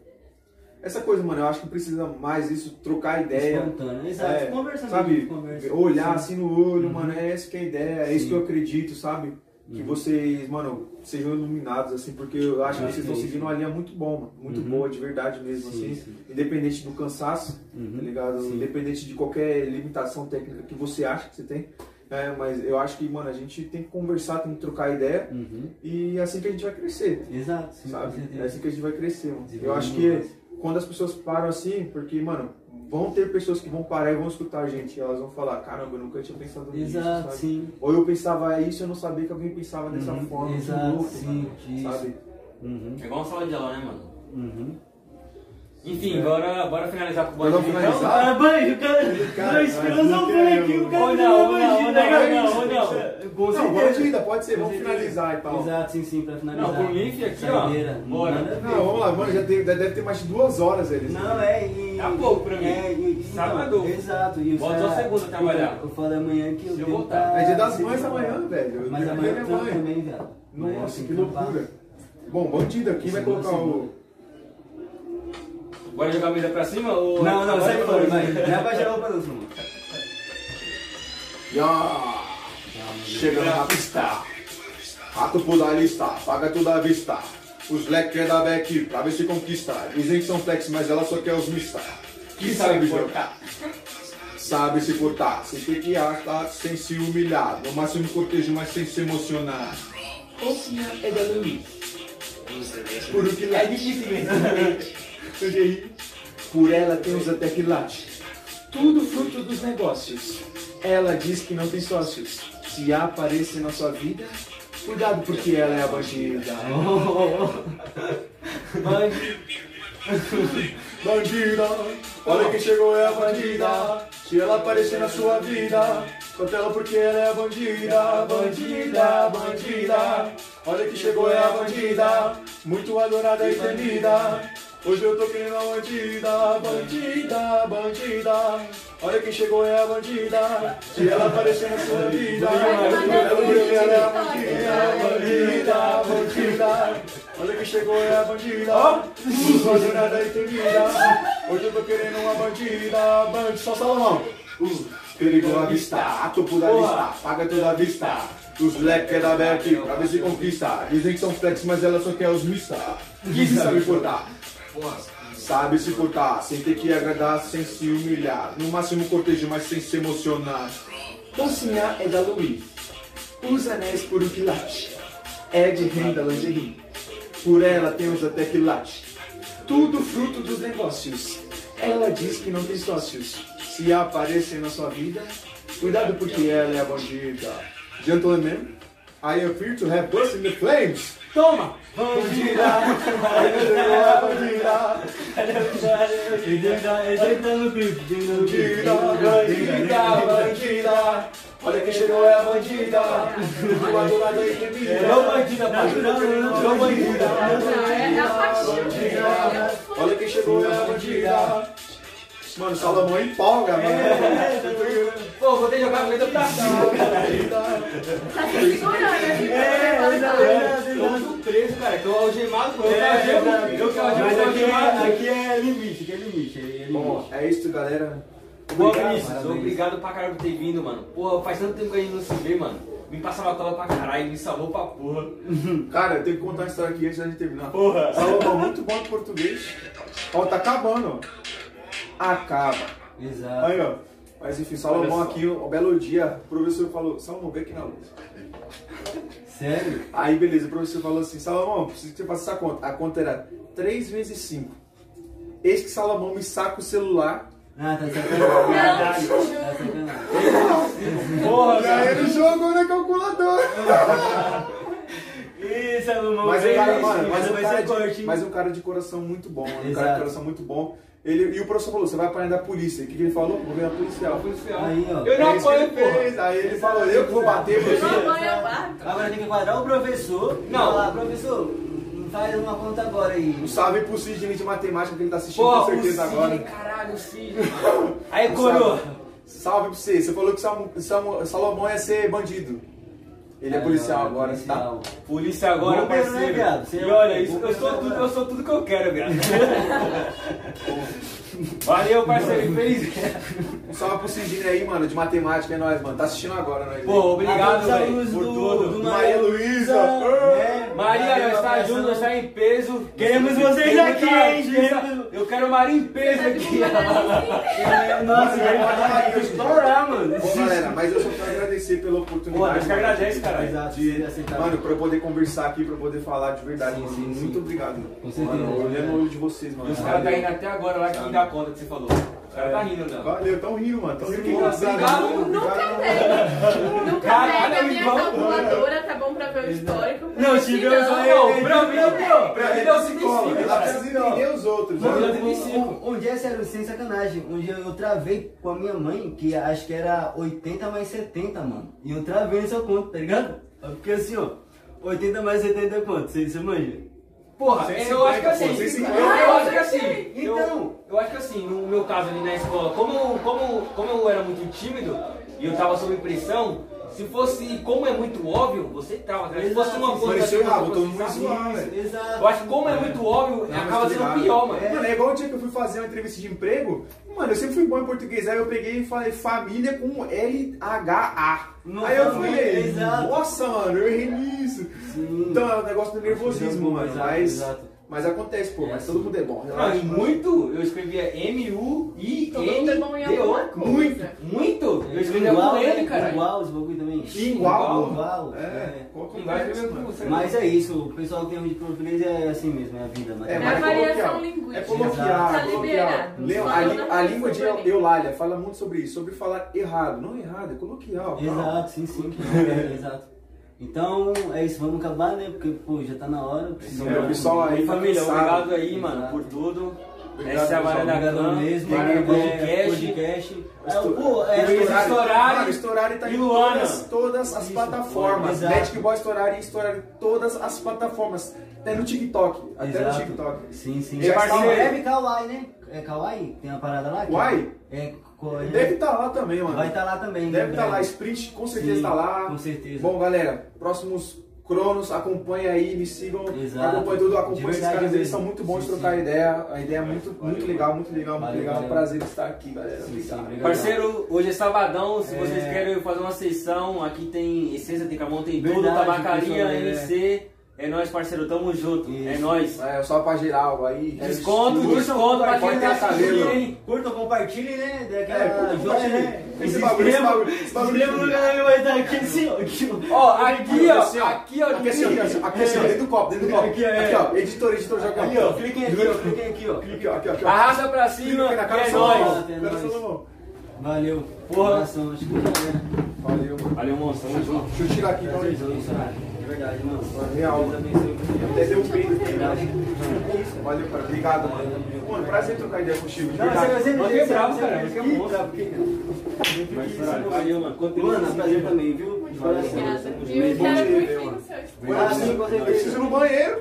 Essa coisa, mano, eu acho que precisa mais isso, trocar ideia. Espontâneo, exato. É, conversa sabe, mesmo, conversa. olhar Sim. assim no olho, Uhum. mano, é essa que é a ideia, é isso Sim. que eu acredito, sabe? Que Uhum. vocês, mano, sejam iluminados, assim, porque eu acho que Ah, vocês estão seguindo uma linha muito bom, mano, muito Uhum. boa, de verdade mesmo, Sim, assim, sim. independente do cansaço, Uhum. tá ligado? Sim. Independente de qualquer limitação técnica que você acha que você tem, é, mas eu acho que, mano, a gente tem que conversar, tem que trocar ideia, Uhum. e é assim que a gente vai crescer, Exato, sim, sabe? É assim que a gente vai crescer, mano. Eu acho que. Quando as pessoas param assim, porque, mano, vão ter pessoas que vão parar e vão escutar a gente, e elas vão falar, caramba, eu nunca tinha pensado nisso, Exato, sabe? sim. Ou eu pensava isso e eu não sabia que alguém pensava dessa Uhum, forma, exato, louco, sim, mano, isso. sabe? Uhum. É igual uma sala de aula, né, mano? Uhum. Enfim, bora, bora finalizar com o Vamos bandido. finalizar? Ah, banho, o cara. Mas filosofos não aqui, o cara não, não, bandido, não, né, não? Com Não, certeza. vamos ainda, pode ser, Com vamos finalizar e tal. Exato, sim, sim, pra finalizar. Não, por mim, filho, aqui, ó. Bora. Não, vamos lá, mano, já tem- deve ter mais de duas horas eles. Não, é, e... Tá pouco pra mim. É, e, e- Sábado. Então, exato. E cara- só segunda a trabalhar. Então, Eu falo amanhã que eu devo voltar. tá- É dia das mães amanhã, velho. Mas amanhã também, eu Nossa, tenho que loucura. Bom, bandido aqui vai colocar o. Bora jogar a mesa pra cima ou. Não, não, sai fora, vai. Não é pra gerar roupa não, Samuel. Ya! Chegando na pista. Rato pula a lista, paga tudo à vista. Os leques é da Beck pra ver se conquista. Dizem que são flex, mas ela só quer os mista. Que sabe jogar. Sabe se portar, sem ter que arcar, sem se humilhar. No máximo cortejo, mas sem se emocionar. É da Luiz. Por o que É difícil mesmo. Por ela temos até que late. Tudo fruto dos negócios. Ela diz que não tem sócios. Se aparecer na sua vida, cuidado porque ela é a bandida. Bandida, olha quem chegou é a bandida. Se ela aparecer na sua vida, Solta ela porque ela é a bandida, bandida, bandida. Olha que chegou, é a bandida, muito adorada e temida. Hoje eu tô querendo a bandida, bandida, bandida. Olha quem chegou, é a bandida. Se ela aparecer na sua vida, ela é a bandida, bandida, bandida. Olha quem chegou, é a bandida, adorada e temida. Hoje eu tô querendo uma bandida, bandida, só Salomão. Uh, perigo à vista, a topo da lista, paga toda a vista. Os moleques é da Beck, pra ver se conquista. Dizem que são flex, mas ela só quer os mista. Que se sabe portar. Sabe se portar, sem ter que agradar, sem se humilhar. No máximo cortejo, mas sem se emocionar. Bolsinha é da Louis, os anéis por um quilate. É de renda lingerie, por ela temos até quilate. Tudo fruto dos negócios. Ela diz que não tem sócios. Se aparecer na sua vida, cuidado porque ela é a bandida. Gentlemen, I appear to have burst in the flames. Toma! Bandida! Ela é a bandida! Bandida, bandida, bandida! Olha quem chegou é a bandida! Uma adorada e temida! Não bandida, pai. Não bandida. Não, é, é a. Bandida! Olha quem chegou é a bandida! Mano, Salomão empolga, mano! Pô, vou ter que jogar a letra pra cima. Tá se segurando, né? É, Tô muito preso, cara. Tô algemado, pô. Eu que algemo. Eu que algemo, Mas tô aqui é, algemado. aqui é limite, aqui é limite. É limite. Bom, é isso, galera. Obrigado, Vinícius, obrigado pra caralho por ter vindo, mano. Pô, faz tanto tempo que a gente não se vê, mano. Me passava cola pra caralho, me salvou pra porra. Cara, eu tenho que contar uma história aqui antes da gente terminar. Porra. Salomão, muito bom de português. Ó, tá acabando, ó. Acaba. Exato. Aí, ó. Mas enfim, Salomão aqui, um belo dia, o professor falou, Salomão, vem aqui na luz. Sério? Aí, beleza, o professor falou assim, Salomão, preciso que você faça essa conta. A conta era 3 vezes 5. Eis que Salomão me saca o celular. Ah, tá sacanagem. Tá sacanagem. Porra, E aí ele jogou na calculadora. Isso, Salomão. Mas é um cara, mano, mas isso um cara, de, mas um cara de coração muito bom, um cara de coração muito bom. Ele, e o professor falou, você vai apanhar da polícia. O que, que ele falou? Vou ganhar policial. policial. Aí, ó. Eu não É porra. fez. Aí ele falou, eu que vou bater você. Não, eu bato. Agora tem que quadrar o professor. e Não. Falar, professor, faz uma conta agora aí. Um salve pro Sidney de matemática que ele tá assistindo Pô, com o certeza agora. Sidney, caralho, o Sidney. Aí, coroa. Salve pra você. Você falou que Salomão ia ser bandido. Ele é policial agora, tá? policial. Polícia agora, Bombeiro, né, parceiro. viado? Você é E olha, isso, eu, sou tudo, agora. eu sou tudo que eu quero, viado. Valeu, parceiro. Feliz. Um salve pro Sidney aí, mano, de matemática, é nóis, mano. Tá assistindo agora, nós. Pô, obrigado, velho, por do- tudo. do Maria Luísa. né? Maria, nós tá junto, nós tá em peso. Queremos vocês aqui, hein? Queremos- Eu quero Maria em peso aqui. É, Nossa, vai estourar, mano. Bom, galera, mas eu só quero agradecer pela oportunidade. Pô, Deus que agradece, cara. Exato, De, mano, pra eu poder conversar aqui, pra eu poder falar de verdade, Sim, mano. sim, sim. Muito obrigado, mano. Com certeza. Mano, olhando no olho de vocês, mano. Os caras tá indo até agora lá que me dá conta que você falou. Os caras tá rindo, não. Valeu, tão rindo, mano. Tão rindo. que engraçado. obrigado. Nunca Obrigado. tem. Nunca Caralho, pega a minha igual- calculadora, tá bom pra ver o histórico. Não, não, Não, pra mim, não. Pra mim, não Psicólogo, decide, ela cara. precisa entender os outros. Mano, né? eu tenho cinco. um, um dia, sério, sem sacanagem, um dia eu travei com a minha mãe, que acho que era 80 mais 70, mano. E eu travei nessa conta, tá ligado? Porque assim, ó, 80 mais 70 é quanto? Você manja? Porra, 150, eu acho que assim, pô, 150. eu, eu acho que assim, Então. eu, eu acho que assim, no meu caso ali na escola, como, eu- como, como eu era muito tímido e eu tava sob pressão, se fosse, como é muito óbvio, você trava? Se fosse uma coisa Pareceu errado, mundo sabe, zoar, velho. Exato. Eu acho que como é muito óbvio, Não, acaba sendo pior, mano. Mano, é igual o dia que eu fui fazer uma entrevista de emprego. Mano, eu sempre fui bom em português. Aí eu peguei e falei família com L-H-A. Aí eu falei, exato. nossa, mano, eu errei nisso. Então é um negócio do nervosismo, mano. Mas, exato. Mas acontece, pô. É Mas todo mundo é bom. Não, e muito, eu escrevia é M-U-I-N-D-O. coisa. Muito, muito. Eu escrevia igual, com né? N, cara. Igual os bagulho também. Igual, Igual. É, É. é mano? você. Mas é isso, o pessoal que tem um de português é assim mesmo, é a vida. É, É mas a variação coloquial. linguística. É coloquial, Tá coloquial. Só a, língua de. Eulália fala muito sobre isso, sobre falar errado. Não errado, é coloquial. Exato, sim, sim. É, exato. Então é isso, vamos acabar, né? Porque, pô, já tá na hora. É, pessoal aí tá Família, cansado. obrigado aí, mano, Exato. por tudo. Essa é a Varanda Obrigado Clã, mesmo. É, Podcast. podcast. É, Estou- pô, é, Estourari, Estourari mano, Estourari tá em todas, todas as Isso, plataformas. Magic Boy Estourari e Estourari todas as plataformas. Até no TikTok. Até Exato. no TikTok. Sim, sim. Já está- Deve Kawaii, né? É Kawaii? Tem uma parada lá? Uai? É, co- Deve estar lá também, mano. Vai estar lá também. Deve estar lá. breve. Sprint com certeza está lá. Com certeza. Bom, galera, próximos Cronos, acompanhe aí, me sigam, Exato. acompanhe tudo, De acompanhe esses caras, eles são muito bons de Sim, trocar sim. ideia, a ideia é muito, muito legal, muito legal, muito Valeu, legal, valeu. prazer estar aqui, galera. Sim, sim. Parceiro, hoje é sabadão, se É. vocês querem fazer uma sessão, aqui tem essência, tem camão, tem tudo, Verdade, tabacaria, pessoal, é. MC. É nóis, parceiro, tamo junto. É Isso. nóis. É, só pra geral aí. Desconto, Curtam, desconto pra quem tá assistindo, hein? Curtam, compartilhem, né? Daquela É, curta, joia, compartilha. né? Esse bagulho, esse bagulho, esse bagulho. Inscreva no canal vai estar aqui assim, ó. Aqui, ó. Aqui ó, ó. aqui ó, Aqui assim, ó, aqui assim, aqui assim, ó, dentro do copo, dentro do copo. Aqui, é. Aqui, ó, editor, editor, joga Aqui, ó. Cliquem aqui, ó. Cliquem aqui, ó. Ó, aqui, ó, aqui, ó. Arrasta pra cima é nóis. É. Valeu. Porra. Era. Valeu, mano. Valeu, monstro, tamo junto. Deixa eu tirar aqui pra cara. De verdade, mano. Real. Deus abençoe você. Até deu um né? Valeu, cara. Obrigado, mano. Mano, prazer trocar ideia contigo. Não, você, que bravo, você- cara, você- é monstro. bravo, que- Valeu, mano. Mano, assim, prazer mano. também, viu? Coração. Obrigada. E quero dia, muito ir no seu preciso ir no banheiro,